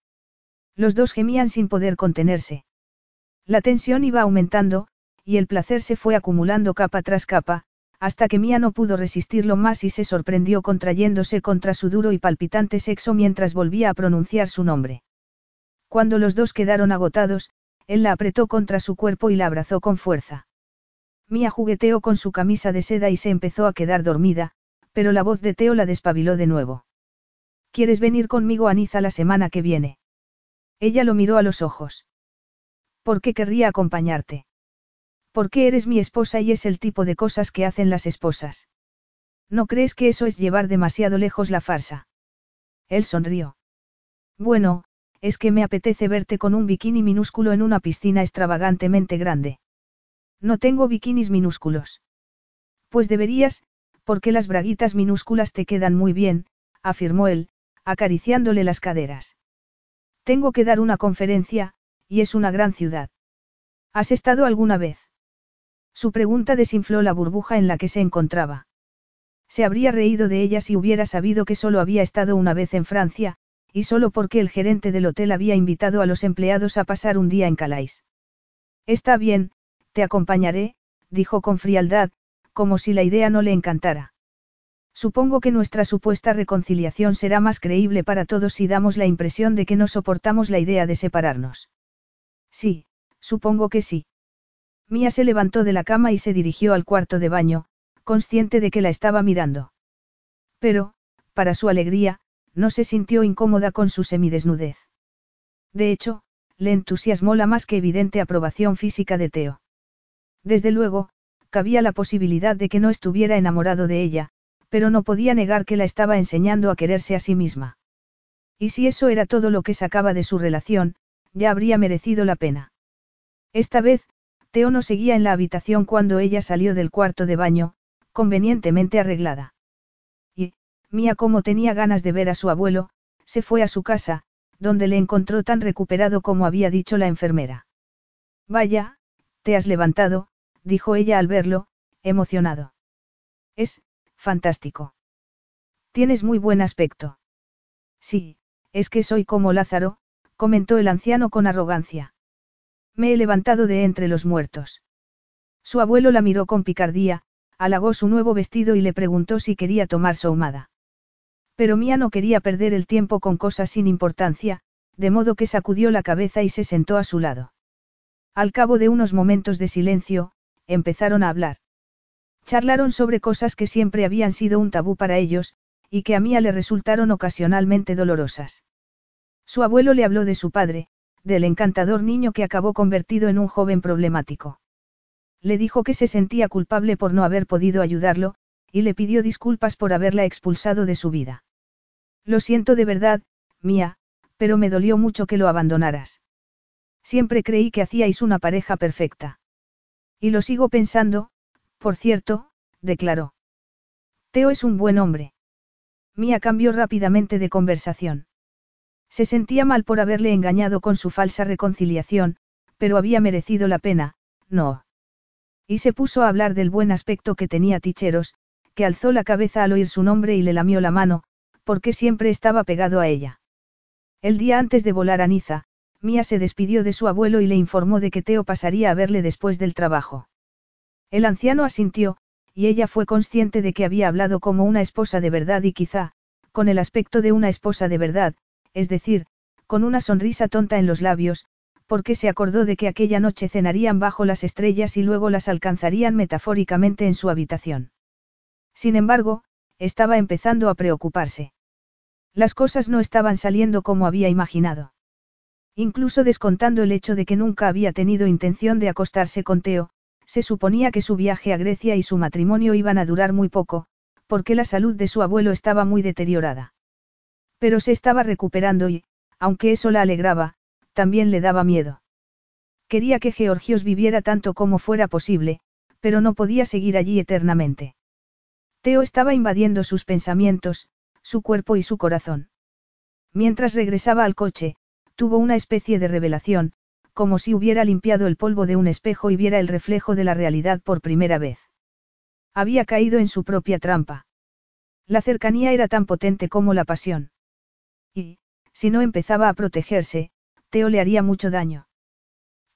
Los dos gemían sin poder contenerse. La tensión iba aumentando, y el placer se fue acumulando capa tras capa, hasta que Mía no pudo resistirlo más y se sorprendió contrayéndose contra su duro y palpitante sexo mientras volvía a pronunciar su nombre. Cuando los dos quedaron agotados, él la apretó contra su cuerpo y la abrazó con fuerza. Mía jugueteó con su camisa de seda y se empezó a quedar dormida, pero la voz de Teo la despabiló de nuevo. ¿Quieres venir conmigo a Niza la semana que viene? Ella lo miró a los ojos. ¿Por qué querría acompañarte? Porque eres mi esposa y es el tipo de cosas que hacen las esposas. ¿No crees que eso es llevar demasiado lejos la farsa? Él sonrió. Bueno, es que me apetece verte con un bikini minúsculo en una piscina extravagantemente grande. No tengo bikinis minúsculos. Pues deberías, porque las braguitas minúsculas te quedan muy bien, afirmó él, acariciándole las caderas. Tengo que dar una conferencia, y es una gran ciudad. ¿Has estado alguna vez? Su pregunta desinfló la burbuja en la que se encontraba. Se habría reído de ella si hubiera sabido que solo había estado una vez en Francia, y solo porque el gerente del hotel había invitado a los empleados a pasar un día en Calais. Está bien, te acompañaré, dijo con frialdad, como si la idea no le encantara. Supongo que nuestra supuesta reconciliación será más creíble para todos si damos la impresión de que no soportamos la idea de separarnos. Sí, supongo que sí. Mía se levantó de la cama y se dirigió al cuarto de baño, consciente de que la estaba mirando. Pero, para su alegría, no se sintió incómoda con su semidesnudez. De hecho, le entusiasmó la más que evidente aprobación física de Teo. Desde luego, cabía la posibilidad de que no estuviera enamorado de ella, pero no podía negar que la estaba enseñando a quererse a sí misma. Y si eso era todo lo que sacaba de su relación, ya habría merecido la pena. Esta vez, Teo no seguía en la habitación cuando ella salió del cuarto de baño, convenientemente arreglada. Y, Mía como tenía ganas de ver a su abuelo, se fue a su casa, donde le encontró tan recuperado como había dicho la enfermera. Vaya, te has levantado, dijo ella al verlo, emocionado. Es, fantástico. Tienes muy buen aspecto. Sí, es que soy como Lázaro, comentó el anciano con arrogancia. Me he levantado de entre los muertos. Su abuelo la miró con picardía, halagó su nuevo vestido y le preguntó si quería tomar ahumada. Pero Mía no quería perder el tiempo con cosas sin importancia, de modo que sacudió la cabeza y se sentó a su lado. Al cabo de unos momentos de silencio, empezaron a hablar. Charlaron sobre cosas que siempre habían sido un tabú para ellos, y que a Mía le resultaron ocasionalmente dolorosas. Su abuelo le habló de su padre, del encantador niño que acabó convertido en un joven problemático. Le dijo que se sentía culpable por no haber podido ayudarlo, y le pidió disculpas por haberla expulsado de su vida. Lo siento de verdad, Mía, pero me dolió mucho que lo abandonaras. Siempre creí que hacíais una pareja perfecta. Y lo sigo pensando, por cierto, declaró. Teo es un buen hombre. Mía cambió rápidamente de conversación. Se sentía mal por haberle engañado con su falsa reconciliación, pero había merecido la pena, no. Y se puso a hablar del buen aspecto que tenía Ticheros, que alzó la cabeza al oír su nombre y le lamió la mano, porque siempre estaba pegado a ella. El día antes de volar a Niza, Mía se despidió de su abuelo y le informó de que Teo pasaría a verle después del trabajo. El anciano asintió, y ella fue consciente de que había hablado como una esposa de verdad y quizá, con el aspecto de una esposa de verdad, es decir, con una sonrisa tonta en los labios, porque se acordó de que aquella noche cenarían bajo las estrellas y luego las alcanzarían metafóricamente en su habitación. Sin embargo, estaba empezando a preocuparse. Las cosas no estaban saliendo como había imaginado. Incluso descontando el hecho de que nunca había tenido intención de acostarse con Teo, se suponía que su viaje a Grecia y su matrimonio iban a durar muy poco, porque la salud de su abuelo estaba muy deteriorada. Pero se estaba recuperando y, aunque eso la alegraba, también le daba miedo. Quería que Georgios viviera tanto como fuera posible, pero no podía seguir allí eternamente. Teo estaba invadiendo sus pensamientos, su cuerpo y su corazón. Mientras regresaba al coche, tuvo una especie de revelación, como si hubiera limpiado el polvo de un espejo y viera el reflejo de la realidad por primera vez. Había caído en su propia trampa. La cercanía era tan potente como la pasión. Y, si no empezaba a protegerse, Teo le haría mucho daño.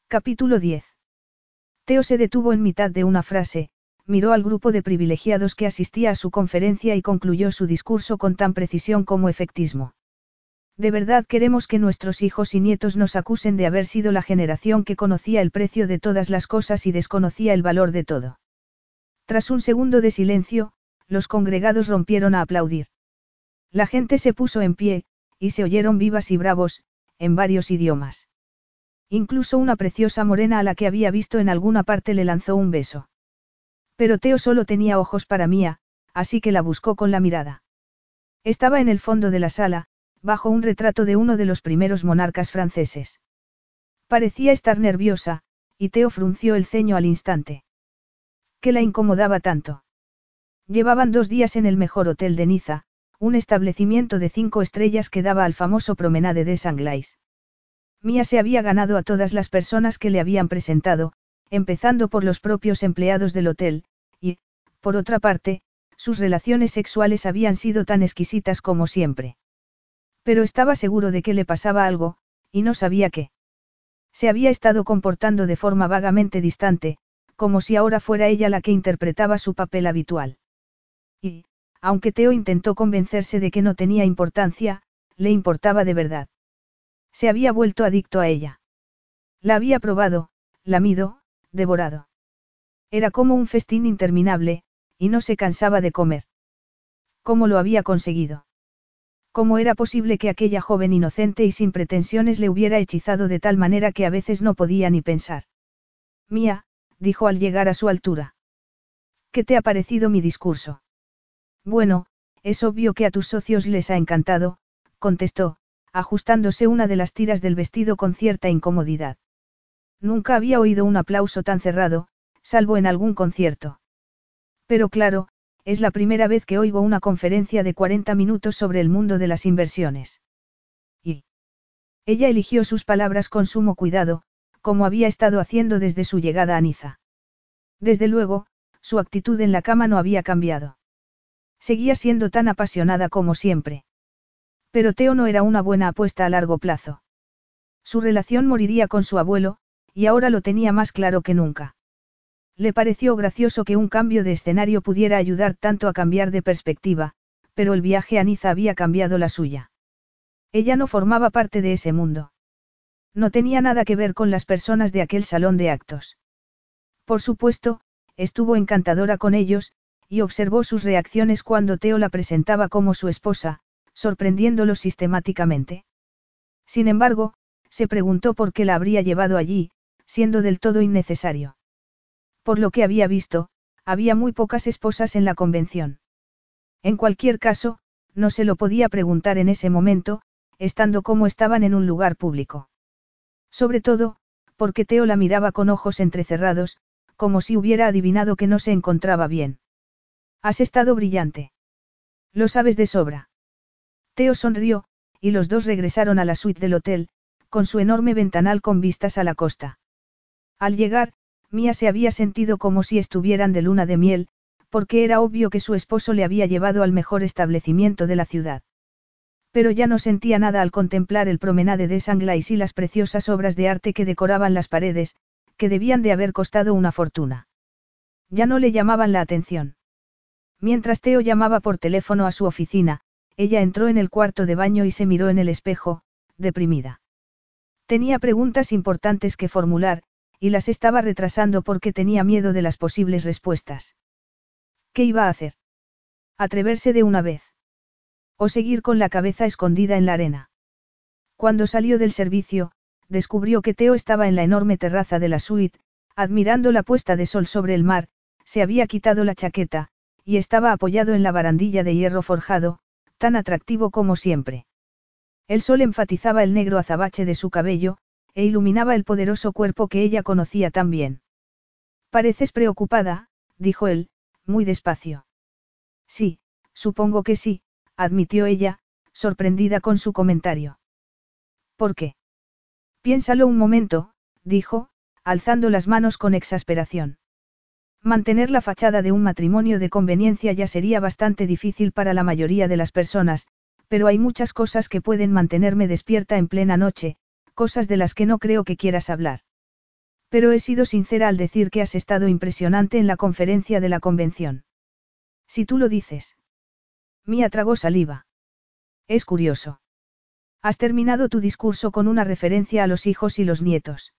Capítulo 10. Teo se detuvo en mitad de una frase, miró al grupo de privilegiados que asistía a su conferencia y concluyó su discurso con tan precisión como efectismo. De verdad queremos que nuestros hijos y nietos nos acusen de haber sido la generación que conocía el precio de todas las cosas y desconocía el valor de todo. Tras un segundo de silencio, los congregados rompieron a aplaudir. La gente se puso en pie, y se oyeron vivas y bravos, en varios idiomas. Incluso una preciosa morena a la que había visto en alguna parte le lanzó un beso. Pero Teo solo tenía ojos para Mía, así que la buscó con la mirada. Estaba en el fondo de la sala, bajo un retrato de uno de los primeros monarcas franceses. Parecía estar nerviosa, y Teo frunció el ceño al instante. ¿Qué la incomodaba tanto? Llevaban dos días en el mejor hotel de Niza, un establecimiento de cinco estrellas que daba al famoso promenade de Sanglais. Mía se había ganado a todas las personas que le habían presentado, empezando por los propios empleados del hotel, y, por otra parte, sus relaciones sexuales habían sido tan exquisitas como siempre. Pero estaba seguro de que le pasaba algo, y no sabía qué. Se había estado comportando de forma vagamente distante, como si ahora fuera ella la que interpretaba su papel habitual. Y, aunque Teo intentó convencerse de que no tenía importancia, le importaba de verdad. Se había vuelto adicto a ella. La había probado, lamido, devorado. Era como un festín interminable, y no se cansaba de comer. ¿Cómo lo había conseguido? ¿Cómo era posible que aquella joven inocente y sin pretensiones le hubiera hechizado de tal manera que a veces no podía ni pensar? Mía, dijo al llegar a su altura. ¿Qué te ha parecido mi discurso? Bueno, es obvio que a tus socios les ha encantado, contestó, ajustándose una de las tiras del vestido con cierta incomodidad. Nunca había oído un aplauso tan cerrado, salvo en algún concierto. Pero claro, es la primera vez que oigo una conferencia de 40 minutos sobre el mundo de las inversiones. Y. Ella eligió sus palabras con sumo cuidado, como había estado haciendo desde su llegada a Niza. Desde luego, su actitud en la cama no había cambiado. Seguía siendo tan apasionada como siempre. Pero Teo no era una buena apuesta a largo plazo. Su relación moriría con su abuelo, y ahora lo tenía más claro que nunca. Le pareció gracioso que un cambio de escenario pudiera ayudar tanto a cambiar de perspectiva, pero el viaje a Niza había cambiado la suya. Ella no formaba parte de ese mundo. No tenía nada que ver con las personas de aquel salón de actos. Por supuesto, estuvo encantadora con ellos, y observó sus reacciones cuando Teo la presentaba como su esposa, sorprendiéndolo sistemáticamente. Sin embargo, se preguntó por qué la habría llevado allí, siendo del todo innecesario. Por lo que había visto, había muy pocas esposas en la convención. En cualquier caso, no se lo podía preguntar en ese momento, estando como estaban en un lugar público. Sobre todo, porque Teo la miraba con ojos entrecerrados, como si hubiera adivinado que no se encontraba bien. Has estado brillante. Lo sabes de sobra. Teo sonrió, y los dos regresaron a la suite del hotel, con su enorme ventanal con vistas a la costa. Al llegar, Mía se había sentido como si estuvieran de luna de miel, porque era obvio que su esposo le había llevado al mejor establecimiento de la ciudad. Pero ya no sentía nada al contemplar el promenade de Sanglais y las preciosas obras de arte que decoraban las paredes, que debían de haber costado una fortuna. Ya no le llamaban la atención. Mientras Teo llamaba por teléfono a su oficina, ella entró en el cuarto de baño y se miró en el espejo, deprimida. Tenía preguntas importantes que formular, y las estaba retrasando porque tenía miedo de las posibles respuestas. ¿Qué iba a hacer? Atreverse de una vez. O seguir con la cabeza escondida en la arena. Cuando salió del servicio, descubrió que Teo estaba en la enorme terraza de la suite, admirando la puesta de sol sobre el mar, se había quitado la chaqueta, y estaba apoyado en la barandilla de hierro forjado, tan atractivo como siempre. El sol enfatizaba el negro azabache de su cabello, e iluminaba el poderoso cuerpo que ella conocía tan bien. Pareces preocupada, dijo él, muy despacio. Sí, supongo que sí, admitió ella, sorprendida con su comentario. ¿Por qué? Piénsalo un momento, dijo, alzando las manos con exasperación. Mantener la fachada de un matrimonio de conveniencia ya sería bastante difícil para la mayoría de las personas, pero hay muchas cosas que pueden mantenerme despierta en plena noche, cosas de las que no creo que quieras hablar. Pero he sido sincera al decir que has estado impresionante en la conferencia de la convención. Si tú lo dices. Mía tragó saliva. Es curioso. Has terminado tu discurso con una referencia a los hijos y los nietos.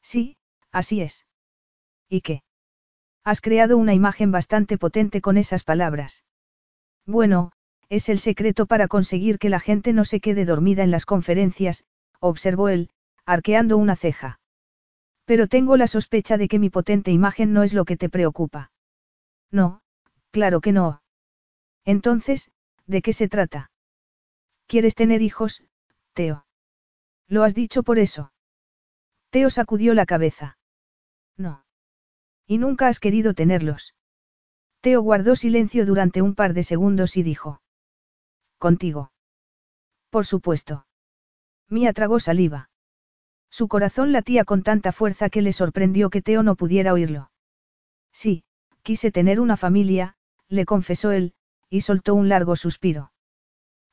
Sí, así es. ¿Y qué? Has creado una imagen bastante potente con esas palabras. Bueno, es el secreto para conseguir que la gente no se quede dormida en las conferencias, observó él, arqueando una ceja. Pero tengo la sospecha de que mi potente imagen no es lo que te preocupa. No, claro que no. Entonces, ¿de qué se trata? ¿Quieres tener hijos, Teo? ¿Lo has dicho por eso? Teo sacudió la cabeza. No. Y nunca has querido tenerlos. Teo guardó silencio durante un par de segundos y dijo. Contigo. Por supuesto. Mía tragó saliva. Su corazón latía con tanta fuerza que le sorprendió que Teo no pudiera oírlo. Sí, quise tener una familia, le confesó él, y soltó un largo suspiro.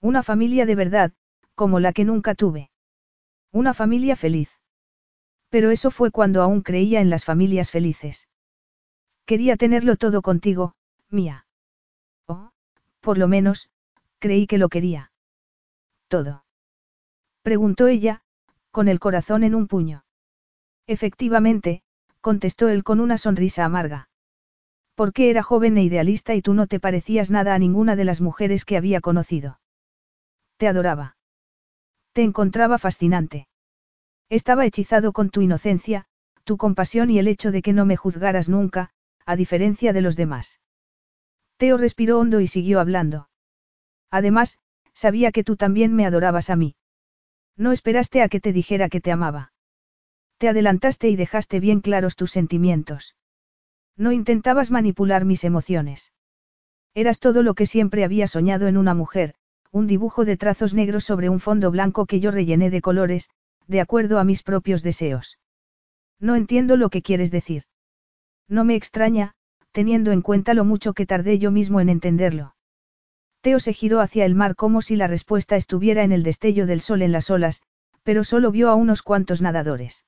Una familia de verdad, como la que nunca tuve. Una familia feliz. Pero eso fue cuando aún creía en las familias felices. Quería tenerlo todo contigo, mía. Oh, por lo menos, creí que lo quería. Todo. Preguntó ella, con el corazón en un puño. Efectivamente, contestó él con una sonrisa amarga. Porque era joven e idealista y tú no te parecías nada a ninguna de las mujeres que había conocido. Te adoraba. Te encontraba fascinante. Estaba hechizado con tu inocencia, tu compasión y el hecho de que no me juzgaras nunca, a diferencia de los demás. Teo respiró hondo y siguió hablando. Además, sabía que tú también me adorabas a mí. No esperaste a que te dijera que te amaba. Te adelantaste y dejaste bien claros tus sentimientos. No intentabas manipular mis emociones. Eras todo lo que siempre había soñado en una mujer, un dibujo de trazos negros sobre un fondo blanco que yo rellené de colores, de acuerdo a mis propios deseos. No entiendo lo que quieres decir. No me extraña, teniendo en cuenta lo mucho que tardé yo mismo en entenderlo. Teo se giró hacia el mar como si la respuesta estuviera en el destello del sol en las olas, pero solo vio a unos cuantos nadadores.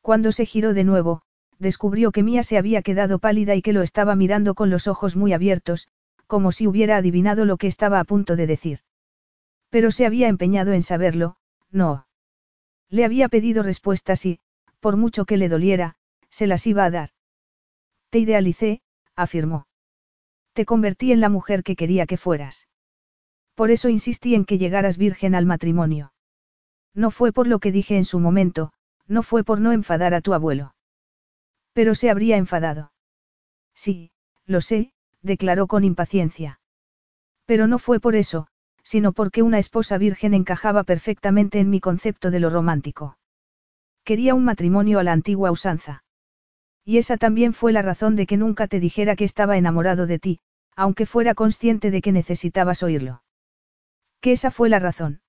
Cuando se giró de nuevo, descubrió que Mía se había quedado pálida y que lo estaba mirando con los ojos muy abiertos, como si hubiera adivinado lo que estaba a punto de decir. Pero se había empeñado en saberlo, no. Le había pedido respuestas y, por mucho que le doliera, se las iba a dar. Te idealicé, afirmó. Te convertí en la mujer que quería que fueras. Por eso insistí en que llegaras virgen al matrimonio. No fue por lo que dije en su momento, no fue por no enfadar a tu abuelo. Pero se habría enfadado. Sí, lo sé, declaró con impaciencia. Pero no fue por eso, sino porque una esposa virgen encajaba perfectamente en mi concepto de lo romántico. Quería un matrimonio a la antigua usanza. Y esa también fue la razón de que nunca te dijera que estaba enamorado de ti, aunque fuera consciente de que necesitabas oírlo. ¿Que esa fue la razón?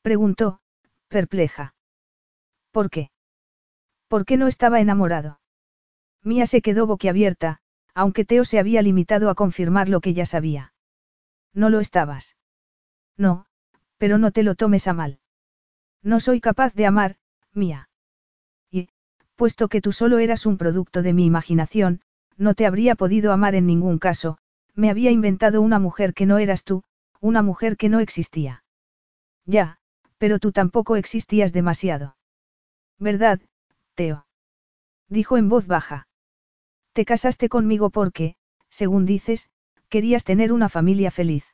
Preguntó, perpleja. ¿Por qué? ¿Por qué no estaba enamorado? Mía se quedó boquiabierta, aunque Teo se había limitado a confirmar lo que ya sabía. No lo estabas. No, pero no te lo tomes a mal. No soy capaz de amar, Mía puesto que tú solo eras un producto de mi imaginación, no te habría podido amar en ningún caso, me había inventado una mujer que no eras tú, una mujer que no existía. Ya, pero tú tampoco existías demasiado. ¿Verdad, Teo? Dijo en voz baja. Te casaste conmigo porque, según dices, querías tener una familia feliz.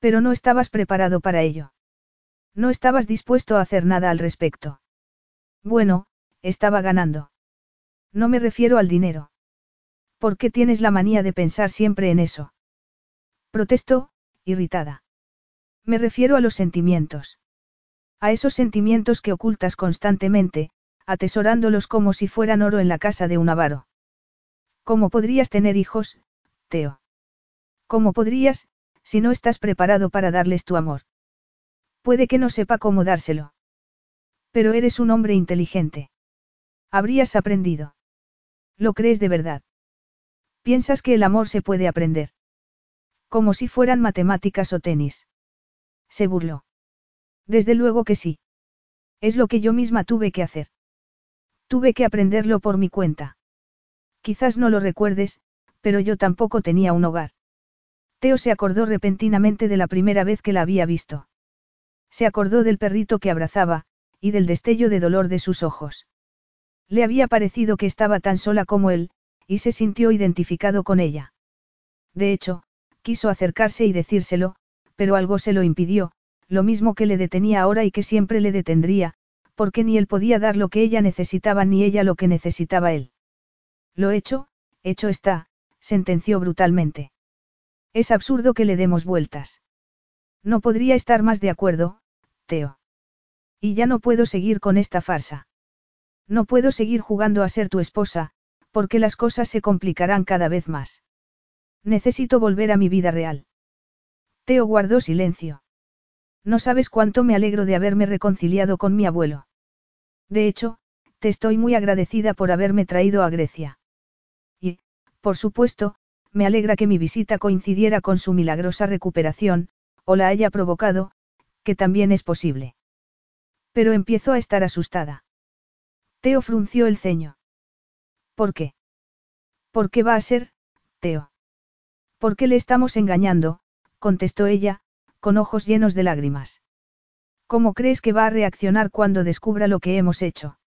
Pero no estabas preparado para ello. No estabas dispuesto a hacer nada al respecto. Bueno, estaba ganando. No me refiero al dinero. ¿Por qué tienes la manía de pensar siempre en eso? Protestó, irritada. Me refiero a los sentimientos. A esos sentimientos que ocultas constantemente, atesorándolos como si fueran oro en la casa de un avaro. ¿Cómo podrías tener hijos, Teo? ¿Cómo podrías, si no estás preparado para darles tu amor? Puede que no sepa cómo dárselo. Pero eres un hombre inteligente. Habrías aprendido. ¿Lo crees de verdad? ¿Piensas que el amor se puede aprender? Como si fueran matemáticas o tenis. Se burló. Desde luego que sí. Es lo que yo misma tuve que hacer. Tuve que aprenderlo por mi cuenta. Quizás no lo recuerdes, pero yo tampoco tenía un hogar. Teo se acordó repentinamente de la primera vez que la había visto. Se acordó del perrito que abrazaba, y del destello de dolor de sus ojos. Le había parecido que estaba tan sola como él, y se sintió identificado con ella. De hecho, quiso acercarse y decírselo, pero algo se lo impidió, lo mismo que le detenía ahora y que siempre le detendría, porque ni él podía dar lo que ella necesitaba ni ella lo que necesitaba él. Lo hecho, hecho está, sentenció brutalmente. Es absurdo que le demos vueltas. No podría estar más de acuerdo, Teo. Y ya no puedo seguir con esta farsa. No puedo seguir jugando a ser tu esposa, porque las cosas se complicarán cada vez más. Necesito volver a mi vida real. Teo guardó silencio. No sabes cuánto me alegro de haberme reconciliado con mi abuelo. De hecho, te estoy muy agradecida por haberme traído a Grecia. Y, por supuesto, me alegra que mi visita coincidiera con su milagrosa recuperación, o la haya provocado, que también es posible. Pero empiezo a estar asustada. Teo frunció el ceño. ¿Por qué? ¿Por qué va a ser, Teo? ¿Por qué le estamos engañando? contestó ella, con ojos llenos de lágrimas. ¿Cómo crees que va a reaccionar cuando descubra lo que hemos hecho?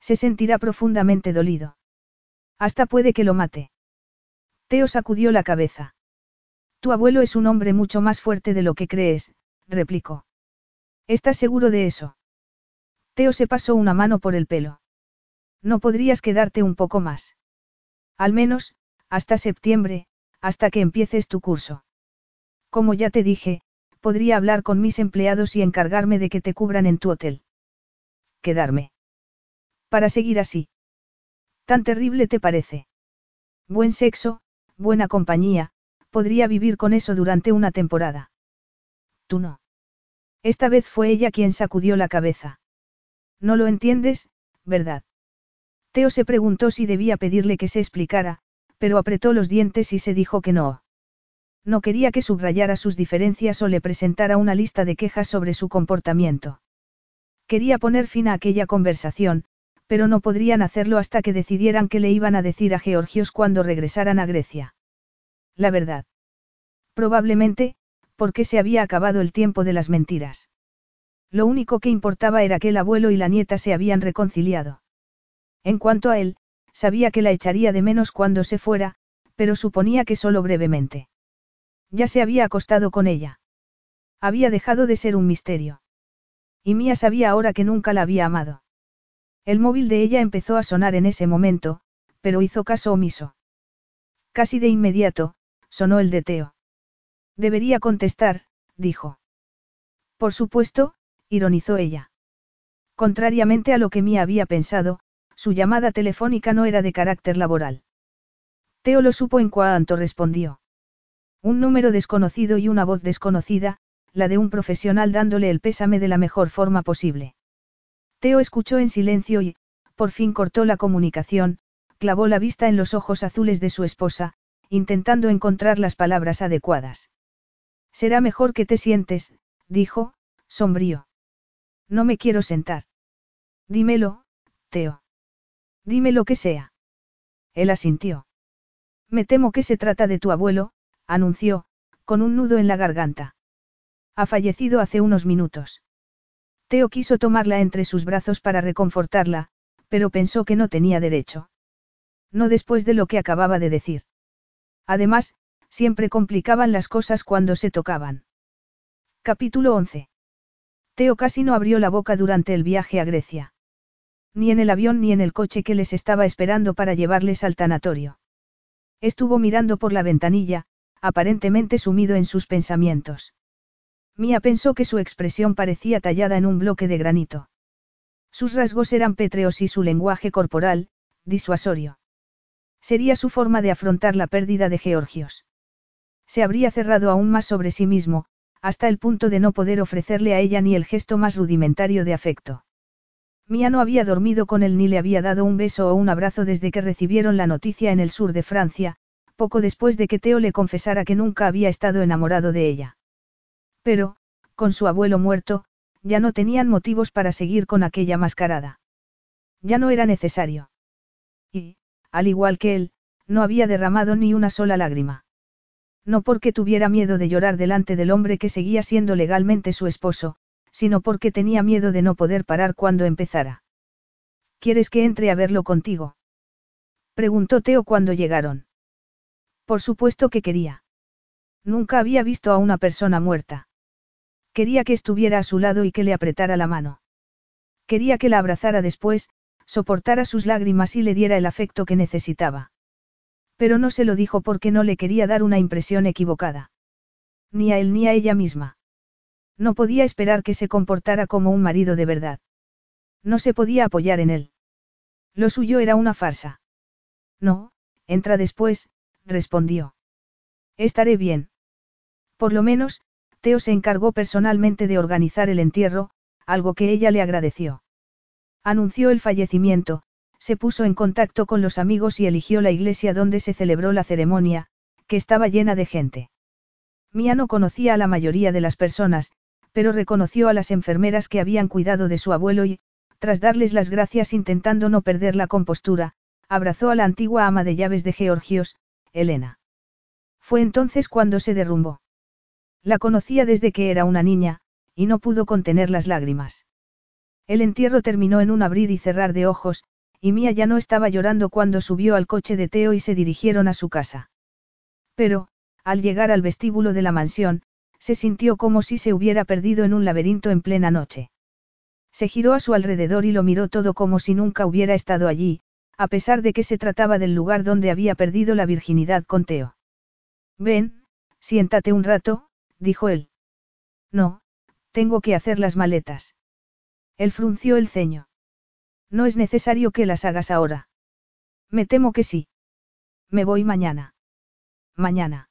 Se sentirá profundamente dolido. Hasta puede que lo mate. Teo sacudió la cabeza. Tu abuelo es un hombre mucho más fuerte de lo que crees, replicó. ¿Estás seguro de eso? Teo se pasó una mano por el pelo. No podrías quedarte un poco más. Al menos, hasta septiembre, hasta que empieces tu curso. Como ya te dije, podría hablar con mis empleados y encargarme de que te cubran en tu hotel. Quedarme. Para seguir así. ¿Tan terrible te parece? Buen sexo, buena compañía, podría vivir con eso durante una temporada. Tú no. Esta vez fue ella quien sacudió la cabeza. No lo entiendes, ¿verdad? Teo se preguntó si debía pedirle que se explicara, pero apretó los dientes y se dijo que no. No quería que subrayara sus diferencias o le presentara una lista de quejas sobre su comportamiento. Quería poner fin a aquella conversación, pero no podrían hacerlo hasta que decidieran qué le iban a decir a Georgios cuando regresaran a Grecia. La verdad. Probablemente, porque se había acabado el tiempo de las mentiras. Lo único que importaba era que el abuelo y la nieta se habían reconciliado. En cuanto a él, sabía que la echaría de menos cuando se fuera, pero suponía que solo brevemente. Ya se había acostado con ella. Había dejado de ser un misterio. Y Mía sabía ahora que nunca la había amado. El móvil de ella empezó a sonar en ese momento, pero hizo caso omiso. Casi de inmediato, sonó el de Teo. Debería contestar, dijo. Por supuesto, ironizó ella. Contrariamente a lo que Mía había pensado, su llamada telefónica no era de carácter laboral. Teo lo supo en cuanto respondió. Un número desconocido y una voz desconocida, la de un profesional dándole el pésame de la mejor forma posible. Teo escuchó en silencio y, por fin cortó la comunicación, clavó la vista en los ojos azules de su esposa, intentando encontrar las palabras adecuadas. Será mejor que te sientes, dijo, sombrío. No me quiero sentar. Dímelo, Teo. Dime lo que sea. Él asintió. Me temo que se trata de tu abuelo, anunció, con un nudo en la garganta. Ha fallecido hace unos minutos. Teo quiso tomarla entre sus brazos para reconfortarla, pero pensó que no tenía derecho. No después de lo que acababa de decir. Además, siempre complicaban las cosas cuando se tocaban. Capítulo 11. Teo casi no abrió la boca durante el viaje a Grecia. Ni en el avión ni en el coche que les estaba esperando para llevarles al tanatorio. Estuvo mirando por la ventanilla, aparentemente sumido en sus pensamientos. Mía pensó que su expresión parecía tallada en un bloque de granito. Sus rasgos eran pétreos y su lenguaje corporal, disuasorio. Sería su forma de afrontar la pérdida de Georgios. Se habría cerrado aún más sobre sí mismo, hasta el punto de no poder ofrecerle a ella ni el gesto más rudimentario de afecto. Mía no había dormido con él ni le había dado un beso o un abrazo desde que recibieron la noticia en el sur de Francia, poco después de que Teo le confesara que nunca había estado enamorado de ella. Pero, con su abuelo muerto, ya no tenían motivos para seguir con aquella mascarada. Ya no era necesario. Y, al igual que él, no había derramado ni una sola lágrima. No porque tuviera miedo de llorar delante del hombre que seguía siendo legalmente su esposo, sino porque tenía miedo de no poder parar cuando empezara. ¿Quieres que entre a verlo contigo? Preguntó Teo cuando llegaron. Por supuesto que quería. Nunca había visto a una persona muerta. Quería que estuviera a su lado y que le apretara la mano. Quería que la abrazara después, soportara sus lágrimas y le diera el afecto que necesitaba. Pero no se lo dijo porque no le quería dar una impresión equivocada. Ni a él ni a ella misma. No podía esperar que se comportara como un marido de verdad. No se podía apoyar en él. Lo suyo era una farsa. No, entra después, respondió. Estaré bien. Por lo menos, Teo se encargó personalmente de organizar el entierro, algo que ella le agradeció. Anunció el fallecimiento, se puso en contacto con los amigos y eligió la iglesia donde se celebró la ceremonia, que estaba llena de gente. Mía no conocía a la mayoría de las personas, pero reconoció a las enfermeras que habían cuidado de su abuelo y, tras darles las gracias intentando no perder la compostura, abrazó a la antigua ama de llaves de Georgios, Elena. Fue entonces cuando se derrumbó. La conocía desde que era una niña, y no pudo contener las lágrimas. El entierro terminó en un abrir y cerrar de ojos, y Mía ya no estaba llorando cuando subió al coche de Teo y se dirigieron a su casa. Pero, al llegar al vestíbulo de la mansión, se sintió como si se hubiera perdido en un laberinto en plena noche. Se giró a su alrededor y lo miró todo como si nunca hubiera estado allí, a pesar de que se trataba del lugar donde había perdido la virginidad con Teo. Ven, siéntate un rato, dijo él. No, tengo que hacer las maletas. Él frunció el ceño. No es necesario que las hagas ahora. Me temo que sí. Me voy mañana. Mañana.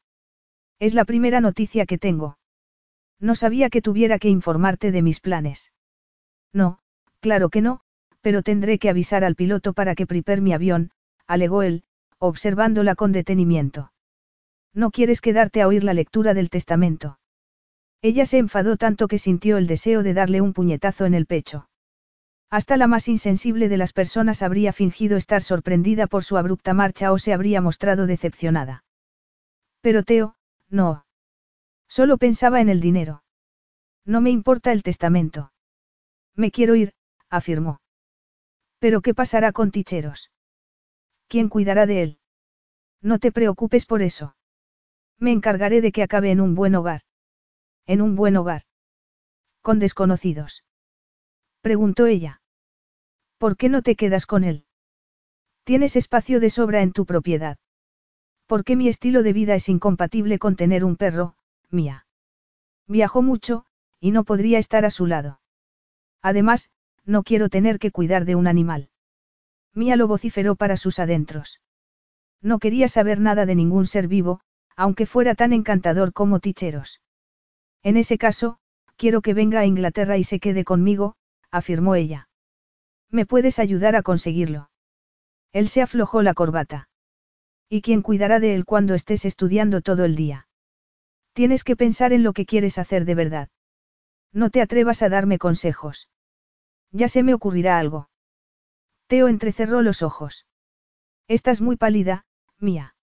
Es la primera noticia que tengo. No sabía que tuviera que informarte de mis planes. No, claro que no, pero tendré que avisar al piloto para que prepare mi avión, alegó él, observándola con detenimiento. No quieres quedarte a oír la lectura del testamento. Ella se enfadó tanto que sintió el deseo de darle un puñetazo en el pecho. Hasta la más insensible de las personas habría fingido estar sorprendida por su abrupta marcha o se habría mostrado decepcionada. Pero Teo, no. Solo pensaba en el dinero. No me importa el testamento. Me quiero ir, afirmó. Pero ¿qué pasará con Ticheros? ¿Quién cuidará de él? No te preocupes por eso. Me encargaré de que acabe en un buen hogar. En un buen hogar. Con desconocidos. Preguntó ella. ¿Por qué no te quedas con él? Tienes espacio de sobra en tu propiedad. ¿Por qué mi estilo de vida es incompatible con tener un perro, mía? Viajó mucho, y no podría estar a su lado. Además, no quiero tener que cuidar de un animal. Mía lo vociferó para sus adentros. No quería saber nada de ningún ser vivo, aunque fuera tan encantador como Ticheros. En ese caso, quiero que venga a Inglaterra y se quede conmigo, afirmó ella. ¿Me puedes ayudar a conseguirlo? Él se aflojó la corbata. ¿Y quién cuidará de él cuando estés estudiando todo el día? Tienes que pensar en lo que quieres hacer de verdad. No te atrevas a darme consejos. Ya se me ocurrirá algo. Teo entrecerró los ojos. Estás muy pálida, mía.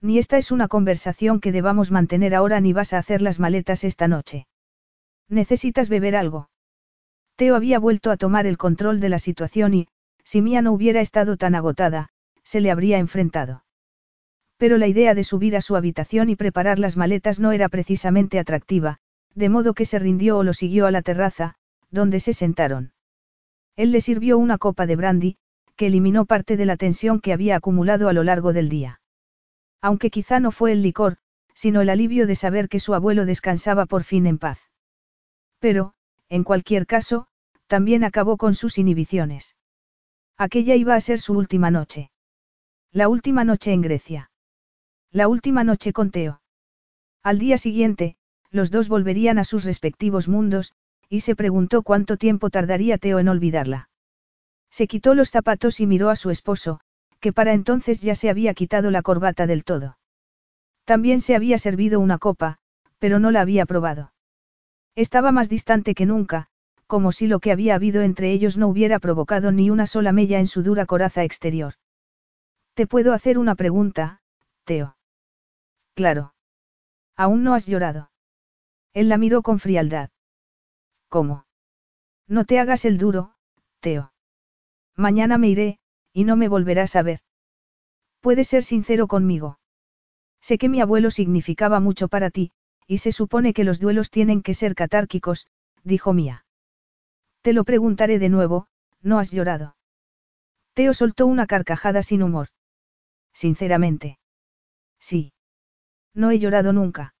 Ni esta es una conversación que debamos mantener ahora ni vas a hacer las maletas esta noche. Necesitas beber algo. Teo había vuelto a tomar el control de la situación y, si Mía no hubiera estado tan agotada, se le habría enfrentado. Pero la idea de subir a su habitación y preparar las maletas no era precisamente atractiva, de modo que se rindió o lo siguió a la terraza, donde se sentaron. Él le sirvió una copa de brandy, que eliminó parte de la tensión que había acumulado a lo largo del día. Aunque quizá no fue el licor, sino el alivio de saber que su abuelo descansaba por fin en paz. Pero, en cualquier caso, también acabó con sus inhibiciones. Aquella iba a ser su última noche. La última noche en Grecia. La última noche con Teo. Al día siguiente, los dos volverían a sus respectivos mundos, y se preguntó cuánto tiempo tardaría Teo en olvidarla. Se quitó los zapatos y miró a su esposo, que para entonces ya se había quitado la corbata del todo. También se había servido una copa, pero no la había probado. Estaba más distante que nunca, como si lo que había habido entre ellos no hubiera provocado ni una sola mella en su dura coraza exterior. ¿Te puedo hacer una pregunta, Teo? Claro. Aún no has llorado. Él la miró con frialdad. ¿Cómo? No te hagas el duro, Teo. Mañana me iré, y no me volverás a ver. Puedes ser sincero conmigo. Sé que mi abuelo significaba mucho para ti, y se supone que los duelos tienen que ser catárquicos, dijo Mía. Te lo preguntaré de nuevo, ¿no has llorado? Teo soltó una carcajada sin humor. Sinceramente. Sí. No he llorado nunca.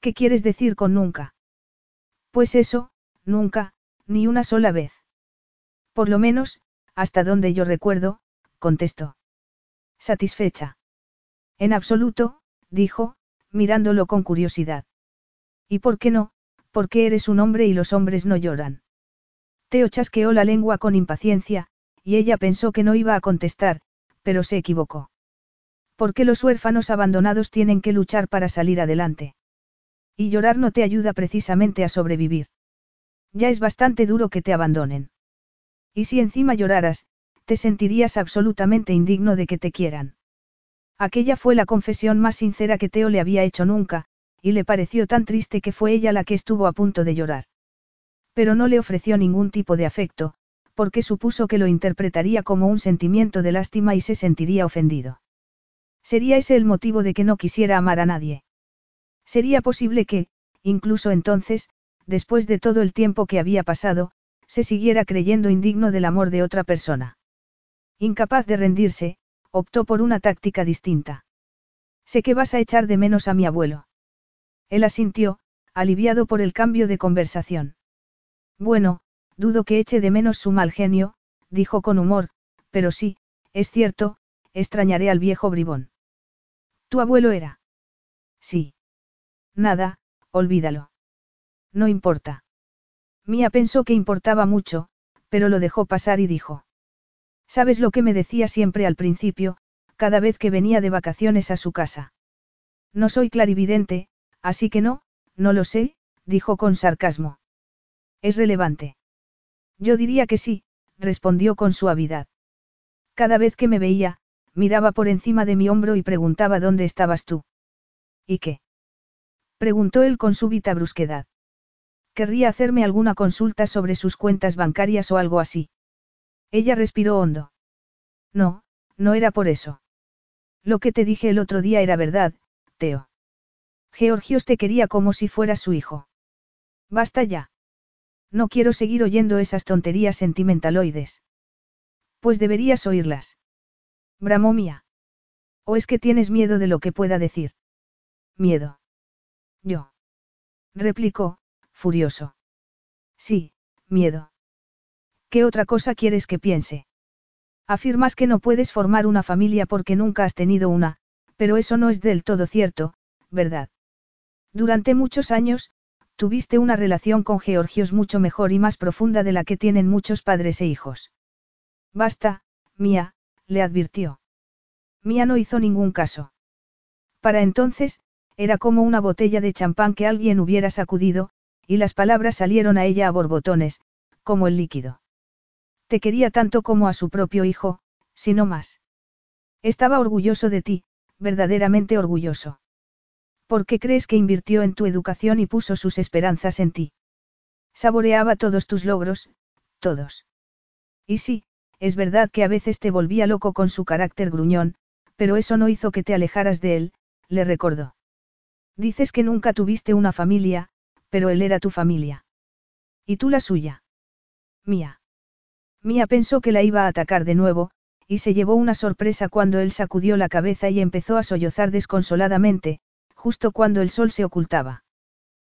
¿Qué quieres decir con nunca? Pues eso, nunca, ni una sola vez. Por lo menos, hasta donde yo recuerdo, contestó. Satisfecha. En absoluto, dijo, mirándolo con curiosidad. ¿Y por qué no? Porque eres un hombre y los hombres no lloran. Teo chasqueó la lengua con impaciencia, y ella pensó que no iba a contestar, pero se equivocó. Porque los huérfanos abandonados tienen que luchar para salir adelante. Y llorar no te ayuda precisamente a sobrevivir. Ya es bastante duro que te abandonen. Y si encima lloraras, te sentirías absolutamente indigno de que te quieran. Aquella fue la confesión más sincera que Teo le había hecho nunca, y le pareció tan triste que fue ella la que estuvo a punto de llorar. Pero no le ofreció ningún tipo de afecto, porque supuso que lo interpretaría como un sentimiento de lástima y se sentiría ofendido. Sería ese el motivo de que no quisiera amar a nadie. Sería posible que, incluso entonces, después de todo el tiempo que había pasado, se siguiera creyendo indigno del amor de otra persona. Incapaz de rendirse, optó por una táctica distinta. Sé que vas a echar de menos a mi abuelo. Él asintió, aliviado por el cambio de conversación. Bueno, dudo que eche de menos su mal genio, dijo con humor, pero sí, es cierto, extrañaré al viejo bribón. ¿Tu abuelo era? Sí. Nada, olvídalo. No importa. Mía pensó que importaba mucho, pero lo dejó pasar y dijo. ¿Sabes lo que me decía siempre al principio, cada vez que venía de vacaciones a su casa? No soy clarividente, así que no, no lo sé, dijo con sarcasmo. Es relevante. Yo diría que sí, respondió con suavidad. Cada vez que me veía, miraba por encima de mi hombro y preguntaba dónde estabas tú. ¿Y qué? preguntó él con súbita brusquedad. Querría hacerme alguna consulta sobre sus cuentas bancarias o algo así. Ella respiró hondo. No, no era por eso. Lo que te dije el otro día era verdad, Teo. Georgios te quería como si fueras su hijo. Basta ya. No quiero seguir oyendo esas tonterías sentimentaloides. Pues deberías oírlas. Bramó mía. ¿O es que tienes miedo de lo que pueda decir? Miedo. Yo. Replicó, furioso. Sí, miedo. ¿Qué otra cosa quieres que piense? Afirmas que no puedes formar una familia porque nunca has tenido una, pero eso no es del todo cierto, ¿verdad? Durante muchos años, tuviste una relación con Georgios mucho mejor y más profunda de la que tienen muchos padres e hijos. Basta, Mía, le advirtió. Mía no hizo ningún caso. Para entonces, era como una botella de champán que alguien hubiera sacudido, y las palabras salieron a ella a borbotones, como el líquido. Te quería tanto como a su propio hijo, si no más. Estaba orgulloso de ti, verdaderamente orgulloso. ¿Por qué crees que invirtió en tu educación y puso sus esperanzas en ti? Saboreaba todos tus logros, todos. Y sí, es verdad que a veces te volvía loco con su carácter gruñón, pero eso no hizo que te alejaras de él, le recordó. Dices que nunca tuviste una familia, pero él era tu familia. ¿Y tú la suya? Mía. Mía pensó que la iba a atacar de nuevo, y se llevó una sorpresa cuando él sacudió la cabeza y empezó a sollozar desconsoladamente, justo cuando el sol se ocultaba.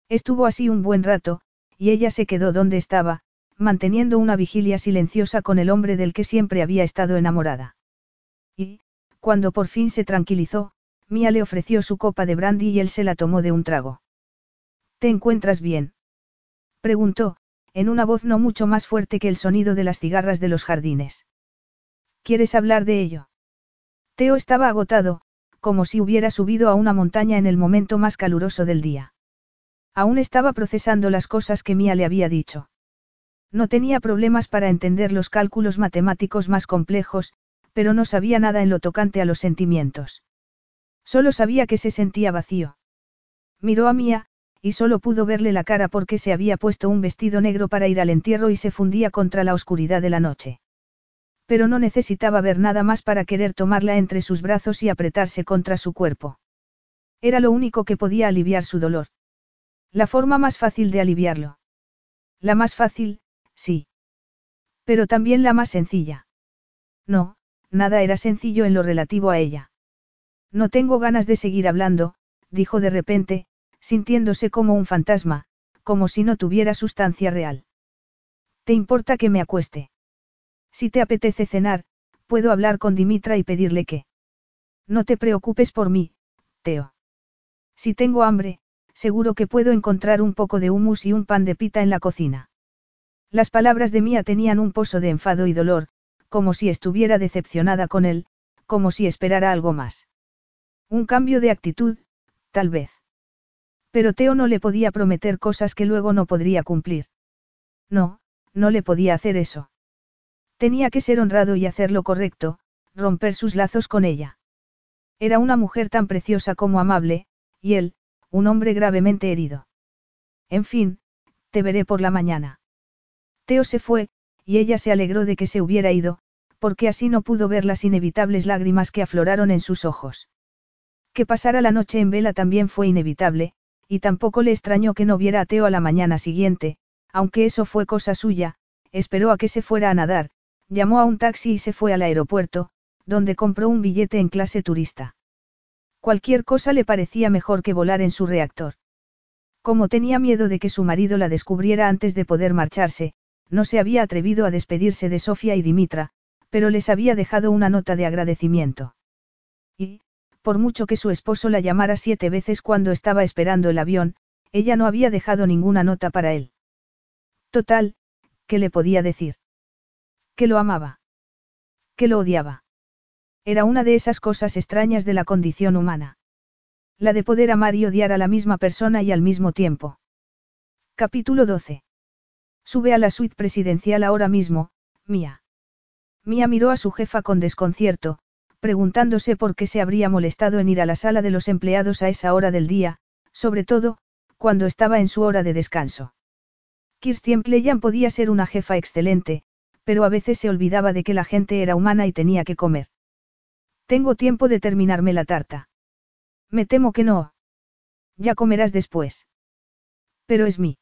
Estuvo así un buen rato, y ella se quedó donde estaba, manteniendo una vigilia silenciosa con el hombre del que siempre había estado enamorada. Y, cuando por fin se tranquilizó, Mía le ofreció su copa de brandy y él se la tomó de un trago. ¿Te encuentras bien? preguntó, en una voz no mucho más fuerte que el sonido de las cigarras de los jardines. ¿Quieres hablar de ello? Teo estaba agotado, como si hubiera subido a una montaña en el momento más caluroso del día. Aún estaba procesando las cosas que Mía le había dicho. No tenía problemas para entender los cálculos matemáticos más complejos, pero no sabía nada en lo tocante a los sentimientos. Solo sabía que se sentía vacío. Miró a Mía, y solo pudo verle la cara porque se había puesto un vestido negro para ir al entierro y se fundía contra la oscuridad de la noche pero no necesitaba ver nada más para querer tomarla entre sus brazos y apretarse contra su cuerpo. Era lo único que podía aliviar su dolor. La forma más fácil de aliviarlo. La más fácil, sí. Pero también la más sencilla. No, nada era sencillo en lo relativo a ella. No tengo ganas de seguir hablando, dijo de repente, sintiéndose como un fantasma, como si no tuviera sustancia real. ¿Te importa que me acueste? Si te apetece cenar, puedo hablar con Dimitra y pedirle que. No te preocupes por mí, Teo. Si tengo hambre, seguro que puedo encontrar un poco de humus y un pan de pita en la cocina. Las palabras de Mía tenían un pozo de enfado y dolor, como si estuviera decepcionada con él, como si esperara algo más. Un cambio de actitud, tal vez. Pero Teo no le podía prometer cosas que luego no podría cumplir. No, no le podía hacer eso. Tenía que ser honrado y hacer lo correcto, romper sus lazos con ella. Era una mujer tan preciosa como amable, y él, un hombre gravemente herido. En fin, te veré por la mañana. Teo se fue, y ella se alegró de que se hubiera ido, porque así no pudo ver las inevitables lágrimas que afloraron en sus ojos. Que pasara la noche en vela también fue inevitable, y tampoco le extrañó que no viera a Teo a la mañana siguiente, aunque eso fue cosa suya, esperó a que se fuera a nadar, Llamó a un taxi y se fue al aeropuerto, donde compró un billete en clase turista. Cualquier cosa le parecía mejor que volar en su reactor. Como tenía miedo de que su marido la descubriera antes de poder marcharse, no se había atrevido a despedirse de Sofía y Dimitra, pero les había dejado una nota de agradecimiento. Por mucho que su esposo la llamara siete veces cuando estaba esperando el avión, ella no había dejado ninguna nota para él. Total, ¿qué le podía decir? Que lo amaba. Que lo odiaba. Era una de esas cosas extrañas de la condición humana. La de poder amar y odiar a la misma persona y al mismo tiempo. Capítulo 12. Sube a la suite presidencial ahora mismo, Mía. Mía miró a su jefa con desconcierto, preguntándose por qué se habría molestado en ir a la sala de los empleados a esa hora del día, sobre todo, cuando estaba en su hora de descanso. Kirstien Pleyan podía ser una jefa excelente, pero a veces se olvidaba de que la gente era humana y tenía que comer. Tengo tiempo de terminarme la tarta. Me temo que no. Ya comerás después. Pero es mí.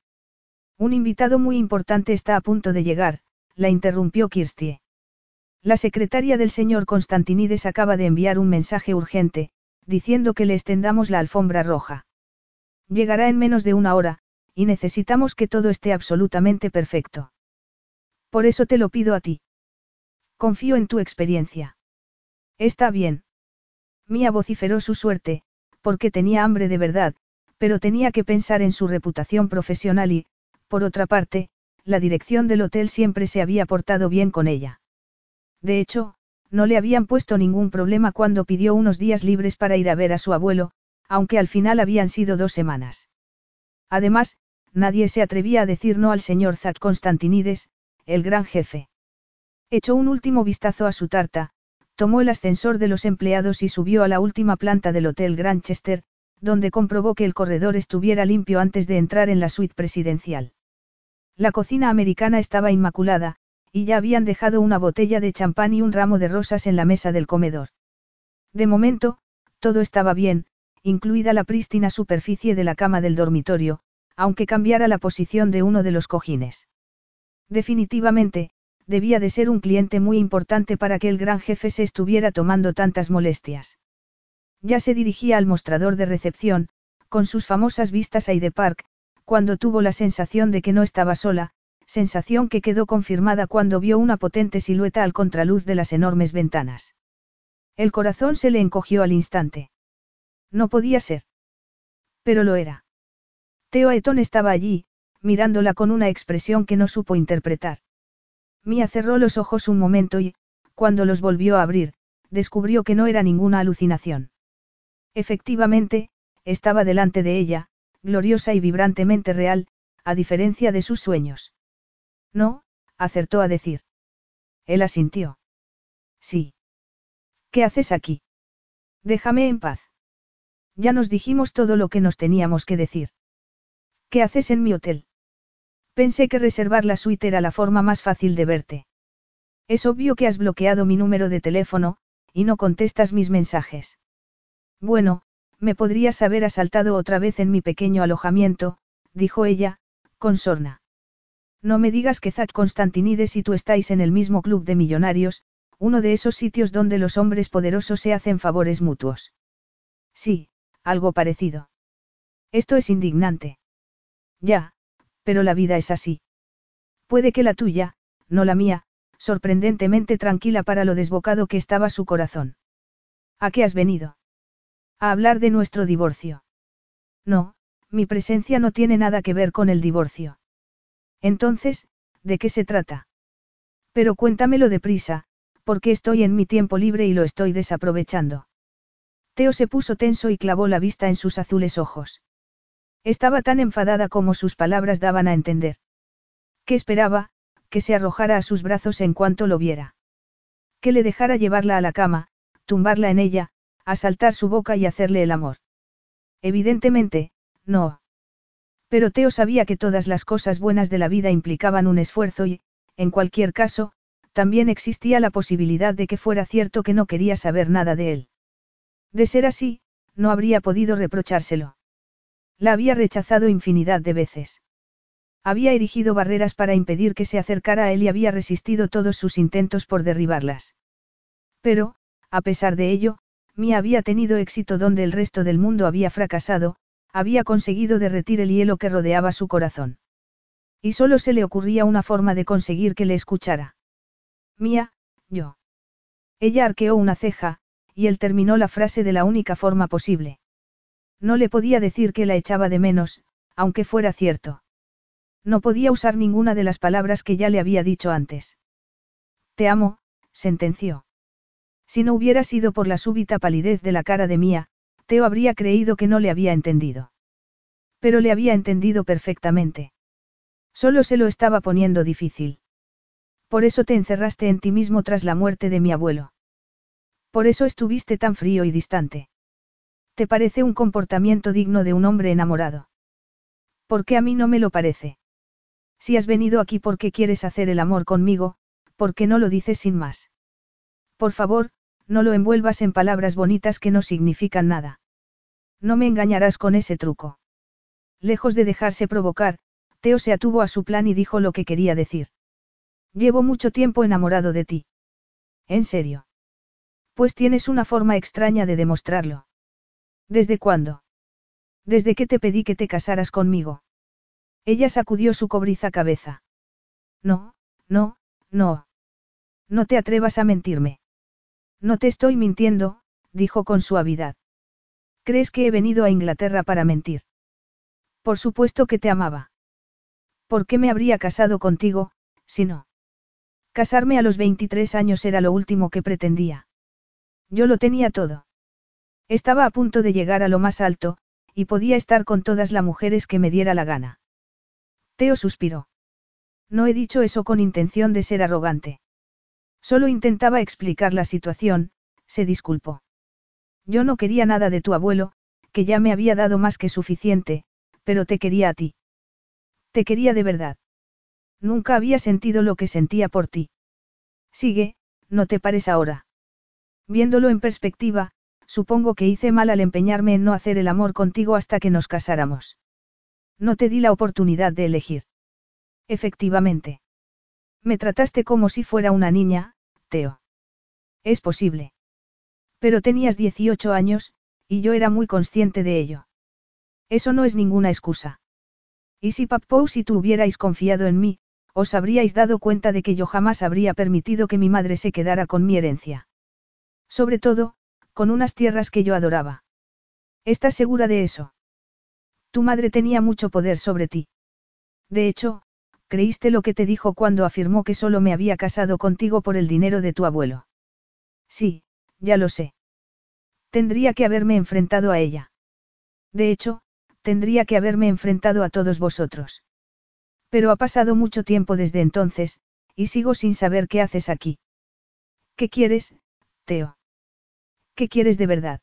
Un invitado muy importante está a punto de llegar, la interrumpió Kirstie. La secretaria del señor Constantinides acaba de enviar un mensaje urgente, diciendo que le extendamos la alfombra roja. Llegará en menos de una hora, y necesitamos que todo esté absolutamente perfecto. Por eso te lo pido a ti. Confío en tu experiencia. Está bien. Mía vociferó su suerte, porque tenía hambre de verdad, pero tenía que pensar en su reputación profesional y, por otra parte, la dirección del hotel siempre se había portado bien con ella. De hecho, no le habían puesto ningún problema cuando pidió unos días libres para ir a ver a su abuelo, aunque al final habían sido dos semanas. Además, nadie se atrevía a decir no al señor Zack Constantinides, el gran jefe. Echó un último vistazo a su tarta, tomó el ascensor de los empleados y subió a la última planta del Hotel Granchester, donde comprobó que el corredor estuviera limpio antes de entrar en la suite presidencial. La cocina americana estaba inmaculada, y ya habían dejado una botella de champán y un ramo de rosas en la mesa del comedor. De momento, todo estaba bien, incluida la prístina superficie de la cama del dormitorio, aunque cambiara la posición de uno de los cojines. Definitivamente, debía de ser un cliente muy importante para que el gran jefe se estuviera tomando tantas molestias. Ya se dirigía al mostrador de recepción, con sus famosas vistas a Hyde Park, cuando tuvo la sensación de que no estaba sola, sensación que quedó confirmada cuando vio una potente silueta al contraluz de las enormes ventanas. El corazón se le encogió al instante. No podía ser. Pero lo era. Teo Aeton estaba allí, mirándola con una expresión que no supo interpretar. Mia cerró los ojos un momento y, cuando los volvió a abrir, descubrió que no era ninguna alucinación. Efectivamente, estaba delante de ella, gloriosa y vibrantemente real, a diferencia de sus sueños. No, acertó a decir. Él asintió. Sí. ¿Qué haces aquí? Déjame en paz. Ya nos dijimos todo lo que nos teníamos que decir. ¿Qué haces en mi hotel? Pensé que reservar la suite era la forma más fácil de verte. Es obvio que has bloqueado mi número de teléfono, y no contestas mis mensajes. Bueno, me podrías haber asaltado otra vez en mi pequeño alojamiento, dijo ella, con sorna. No me digas que Zack Constantinides y tú estáis en el mismo club de millonarios, uno de esos sitios donde los hombres poderosos se hacen favores mutuos. Sí, algo parecido. Esto es indignante. Ya, pero la vida es así. Puede que la tuya, no la mía, sorprendentemente tranquila para lo desbocado que estaba su corazón. ¿A qué has venido? A hablar de nuestro divorcio. No, mi presencia no tiene nada que ver con el divorcio. Entonces, ¿de qué se trata? Pero cuéntamelo deprisa, porque estoy en mi tiempo libre y lo estoy desaprovechando. Teo se puso tenso y clavó la vista en sus azules ojos. Estaba tan enfadada como sus palabras daban a entender. ¿Qué esperaba? Que se arrojara a sus brazos en cuanto lo viera. Que le dejara llevarla a la cama, tumbarla en ella, asaltar su boca y hacerle el amor. Evidentemente, no. Pero Teo sabía que todas las cosas buenas de la vida implicaban un esfuerzo y, en cualquier caso, también existía la posibilidad de que fuera cierto que no quería saber nada de él. De ser así, no habría podido reprochárselo. La había rechazado infinidad de veces. Había erigido barreras para impedir que se acercara a él y había resistido todos sus intentos por derribarlas. Pero, a pesar de ello, Mia había tenido éxito donde el resto del mundo había fracasado, había conseguido derretir el hielo que rodeaba su corazón. Y solo se le ocurría una forma de conseguir que le escuchara. Mía, yo. Ella arqueó una ceja, y él terminó la frase de la única forma posible. No le podía decir que la echaba de menos, aunque fuera cierto. No podía usar ninguna de las palabras que ya le había dicho antes. Te amo, sentenció. Si no hubiera sido por la súbita palidez de la cara de Mía, Teo habría creído que no le había entendido. Pero le había entendido perfectamente. Solo se lo estaba poniendo difícil. Por eso te encerraste en ti mismo tras la muerte de mi abuelo. Por eso estuviste tan frío y distante. ¿Te parece un comportamiento digno de un hombre enamorado? Porque a mí no me lo parece. Si has venido aquí porque quieres hacer el amor conmigo, ¿por qué no lo dices sin más? Por favor, no lo envuelvas en palabras bonitas que no significan nada. No me engañarás con ese truco. Lejos de dejarse provocar, Teo se atuvo a su plan y dijo lo que quería decir. Llevo mucho tiempo enamorado de ti. ¿En serio? Pues tienes una forma extraña de demostrarlo. ¿Desde cuándo? Desde que te pedí que te casaras conmigo. Ella sacudió su cobriza cabeza. No, no, no. No te atrevas a mentirme. No te estoy mintiendo, dijo con suavidad. ¿Crees que he venido a Inglaterra para mentir? Por supuesto que te amaba. ¿Por qué me habría casado contigo, si no? Casarme a los 23 años era lo último que pretendía. Yo lo tenía todo. Estaba a punto de llegar a lo más alto, y podía estar con todas las mujeres que me diera la gana. Teo suspiró. No he dicho eso con intención de ser arrogante. Solo intentaba explicar la situación, se disculpó. Yo no quería nada de tu abuelo, que ya me había dado más que suficiente, pero te quería a ti. Te quería de verdad. Nunca había sentido lo que sentía por ti. Sigue, no te pares ahora. Viéndolo en perspectiva, supongo que hice mal al empeñarme en no hacer el amor contigo hasta que nos casáramos. No te di la oportunidad de elegir. Efectivamente. Me trataste como si fuera una niña, Teo. Es posible. Pero tenías 18 años, y yo era muy consciente de ello. Eso no es ninguna excusa. Y si Papou si tú hubierais confiado en mí, os habríais dado cuenta de que yo jamás habría permitido que mi madre se quedara con mi herencia. Sobre todo, con unas tierras que yo adoraba. ¿Estás segura de eso? Tu madre tenía mucho poder sobre ti. De hecho, creíste lo que te dijo cuando afirmó que solo me había casado contigo por el dinero de tu abuelo. Sí, ya lo sé. Tendría que haberme enfrentado a ella. De hecho, tendría que haberme enfrentado a todos vosotros. Pero ha pasado mucho tiempo desde entonces, y sigo sin saber qué haces aquí. ¿Qué quieres, Teo? ¿Qué quieres de verdad?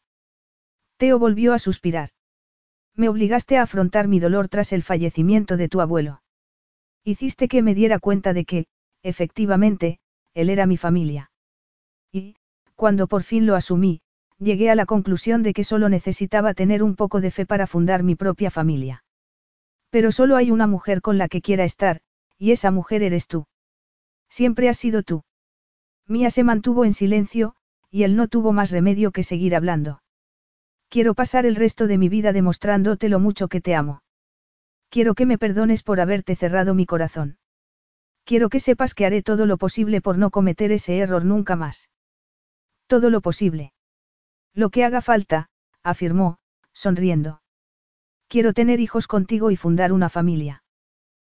Teo volvió a suspirar. Me obligaste a afrontar mi dolor tras el fallecimiento de tu abuelo. Hiciste que me diera cuenta de que, efectivamente, él era mi familia. Cuando por fin lo asumí, llegué a la conclusión de que solo necesitaba tener un poco de fe para fundar mi propia familia. Pero solo hay una mujer con la que quiera estar, y esa mujer eres tú. Siempre has sido tú. Mía se mantuvo en silencio, y él no tuvo más remedio que seguir hablando. Quiero pasar el resto de mi vida demostrándote lo mucho que te amo. Quiero que me perdones por haberte cerrado mi corazón. Quiero que sepas que haré todo lo posible por no cometer ese error nunca más. Todo lo posible. Lo que haga falta, afirmó, sonriendo. Quiero tener hijos contigo y fundar una familia.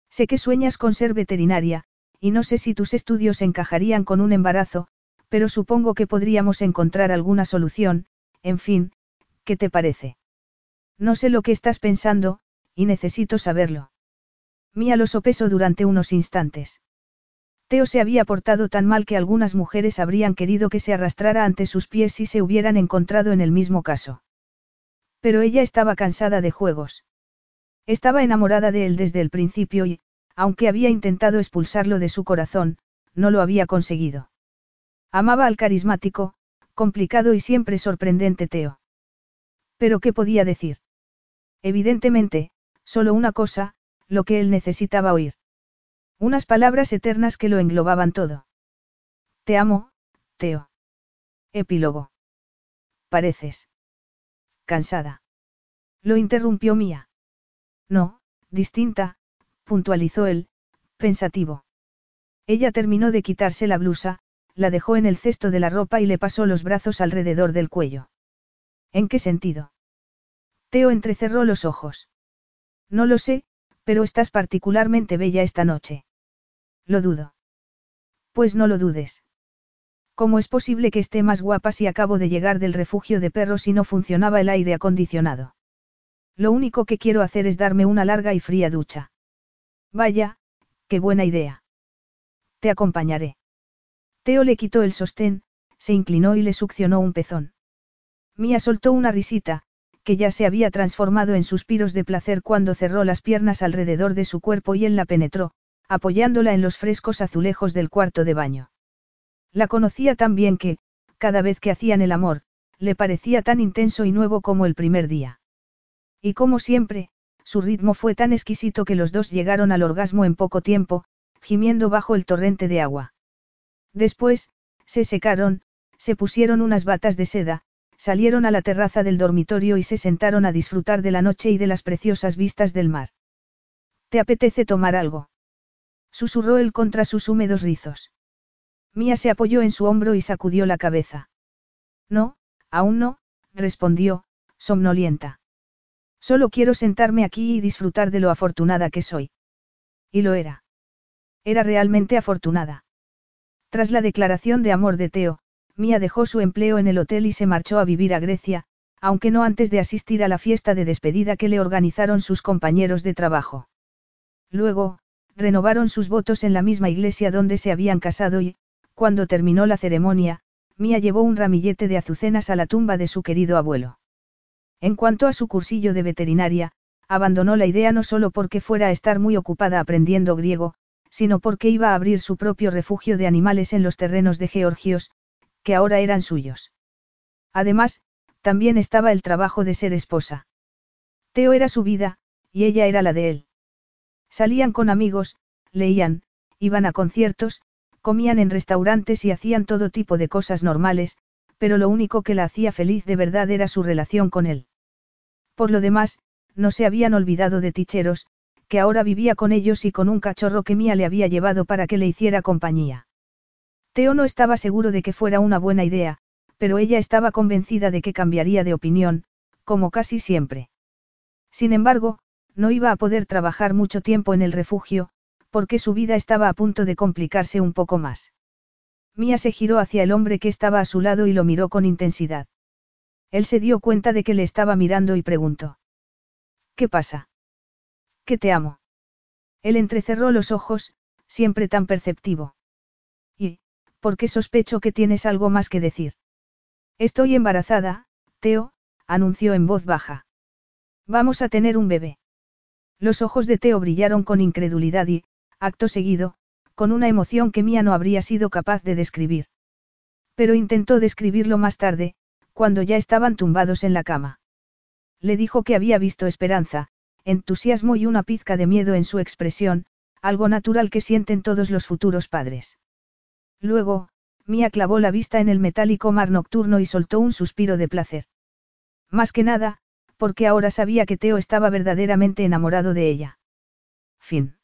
Sé que sueñas con ser veterinaria, y no sé si tus estudios encajarían con un embarazo, pero supongo que podríamos encontrar alguna solución, en fin, ¿qué te parece? No sé lo que estás pensando, y necesito saberlo. Mía lo sopesó durante unos instantes. Teo se había portado tan mal que algunas mujeres habrían querido que se arrastrara ante sus pies si se hubieran encontrado en el mismo caso. Pero ella estaba cansada de juegos. Estaba enamorada de él desde el principio y, aunque había intentado expulsarlo de su corazón, no lo había conseguido. Amaba al carismático, complicado y siempre sorprendente Teo. Pero ¿qué podía decir? Evidentemente, solo una cosa, lo que él necesitaba oír. Unas palabras eternas que lo englobaban todo. Te amo, Teo. Epílogo. Pareces. Cansada. Lo interrumpió Mía. No, distinta, puntualizó él, pensativo. Ella terminó de quitarse la blusa, la dejó en el cesto de la ropa y le pasó los brazos alrededor del cuello. ¿En qué sentido? Teo entrecerró los ojos. No lo sé, pero estás particularmente bella esta noche. Lo dudo. Pues no lo dudes. ¿Cómo es posible que esté más guapa si acabo de llegar del refugio de perros y no funcionaba el aire acondicionado? Lo único que quiero hacer es darme una larga y fría ducha. Vaya, qué buena idea. Te acompañaré. Teo le quitó el sostén, se inclinó y le succionó un pezón. Mía soltó una risita, que ya se había transformado en suspiros de placer cuando cerró las piernas alrededor de su cuerpo y él la penetró, apoyándola en los frescos azulejos del cuarto de baño. La conocía tan bien que, cada vez que hacían el amor, le parecía tan intenso y nuevo como el primer día. Y como siempre, su ritmo fue tan exquisito que los dos llegaron al orgasmo en poco tiempo, gimiendo bajo el torrente de agua. Después, se secaron, se pusieron unas batas de seda, salieron a la terraza del dormitorio y se sentaron a disfrutar de la noche y de las preciosas vistas del mar. ¿Te apetece tomar algo? Susurró él contra sus húmedos rizos. Mía se apoyó en su hombro y sacudió la cabeza. No, aún no, respondió, somnolienta. Solo quiero sentarme aquí y disfrutar de lo afortunada que soy. Y lo era. Era realmente afortunada. Tras la declaración de amor de Teo, Mía dejó su empleo en el hotel y se marchó a vivir a Grecia, aunque no antes de asistir a la fiesta de despedida que le organizaron sus compañeros de trabajo. Luego, renovaron sus votos en la misma iglesia donde se habían casado y, cuando terminó la ceremonia, Mía llevó un ramillete de azucenas a la tumba de su querido abuelo. En cuanto a su cursillo de veterinaria, abandonó la idea no solo porque fuera a estar muy ocupada aprendiendo griego, sino porque iba a abrir su propio refugio de animales en los terrenos de Georgios, que ahora eran suyos. Además, también estaba el trabajo de ser esposa. Teo era su vida, y ella era la de él. Salían con amigos, leían, iban a conciertos, comían en restaurantes y hacían todo tipo de cosas normales, pero lo único que la hacía feliz de verdad era su relación con él. Por lo demás, no se habían olvidado de Ticheros, que ahora vivía con ellos y con un cachorro que Mía le había llevado para que le hiciera compañía. Teo no estaba seguro de que fuera una buena idea, pero ella estaba convencida de que cambiaría de opinión, como casi siempre. Sin embargo, no iba a poder trabajar mucho tiempo en el refugio, porque su vida estaba a punto de complicarse un poco más. Mía se giró hacia el hombre que estaba a su lado y lo miró con intensidad. Él se dio cuenta de que le estaba mirando y preguntó. ¿Qué pasa? Que te amo. Él entrecerró los ojos, siempre tan perceptivo. Y, ¿por qué sospecho que tienes algo más que decir? Estoy embarazada, Teo, anunció en voz baja. Vamos a tener un bebé. Los ojos de Teo brillaron con incredulidad y, acto seguido, con una emoción que Mía no habría sido capaz de describir. Pero intentó describirlo más tarde, cuando ya estaban tumbados en la cama. Le dijo que había visto esperanza, entusiasmo y una pizca de miedo en su expresión, algo natural que sienten todos los futuros padres. Luego, Mía clavó la vista en el metálico mar nocturno y soltó un suspiro de placer. Más que nada, porque ahora sabía que Teo estaba verdaderamente enamorado de ella. Fin.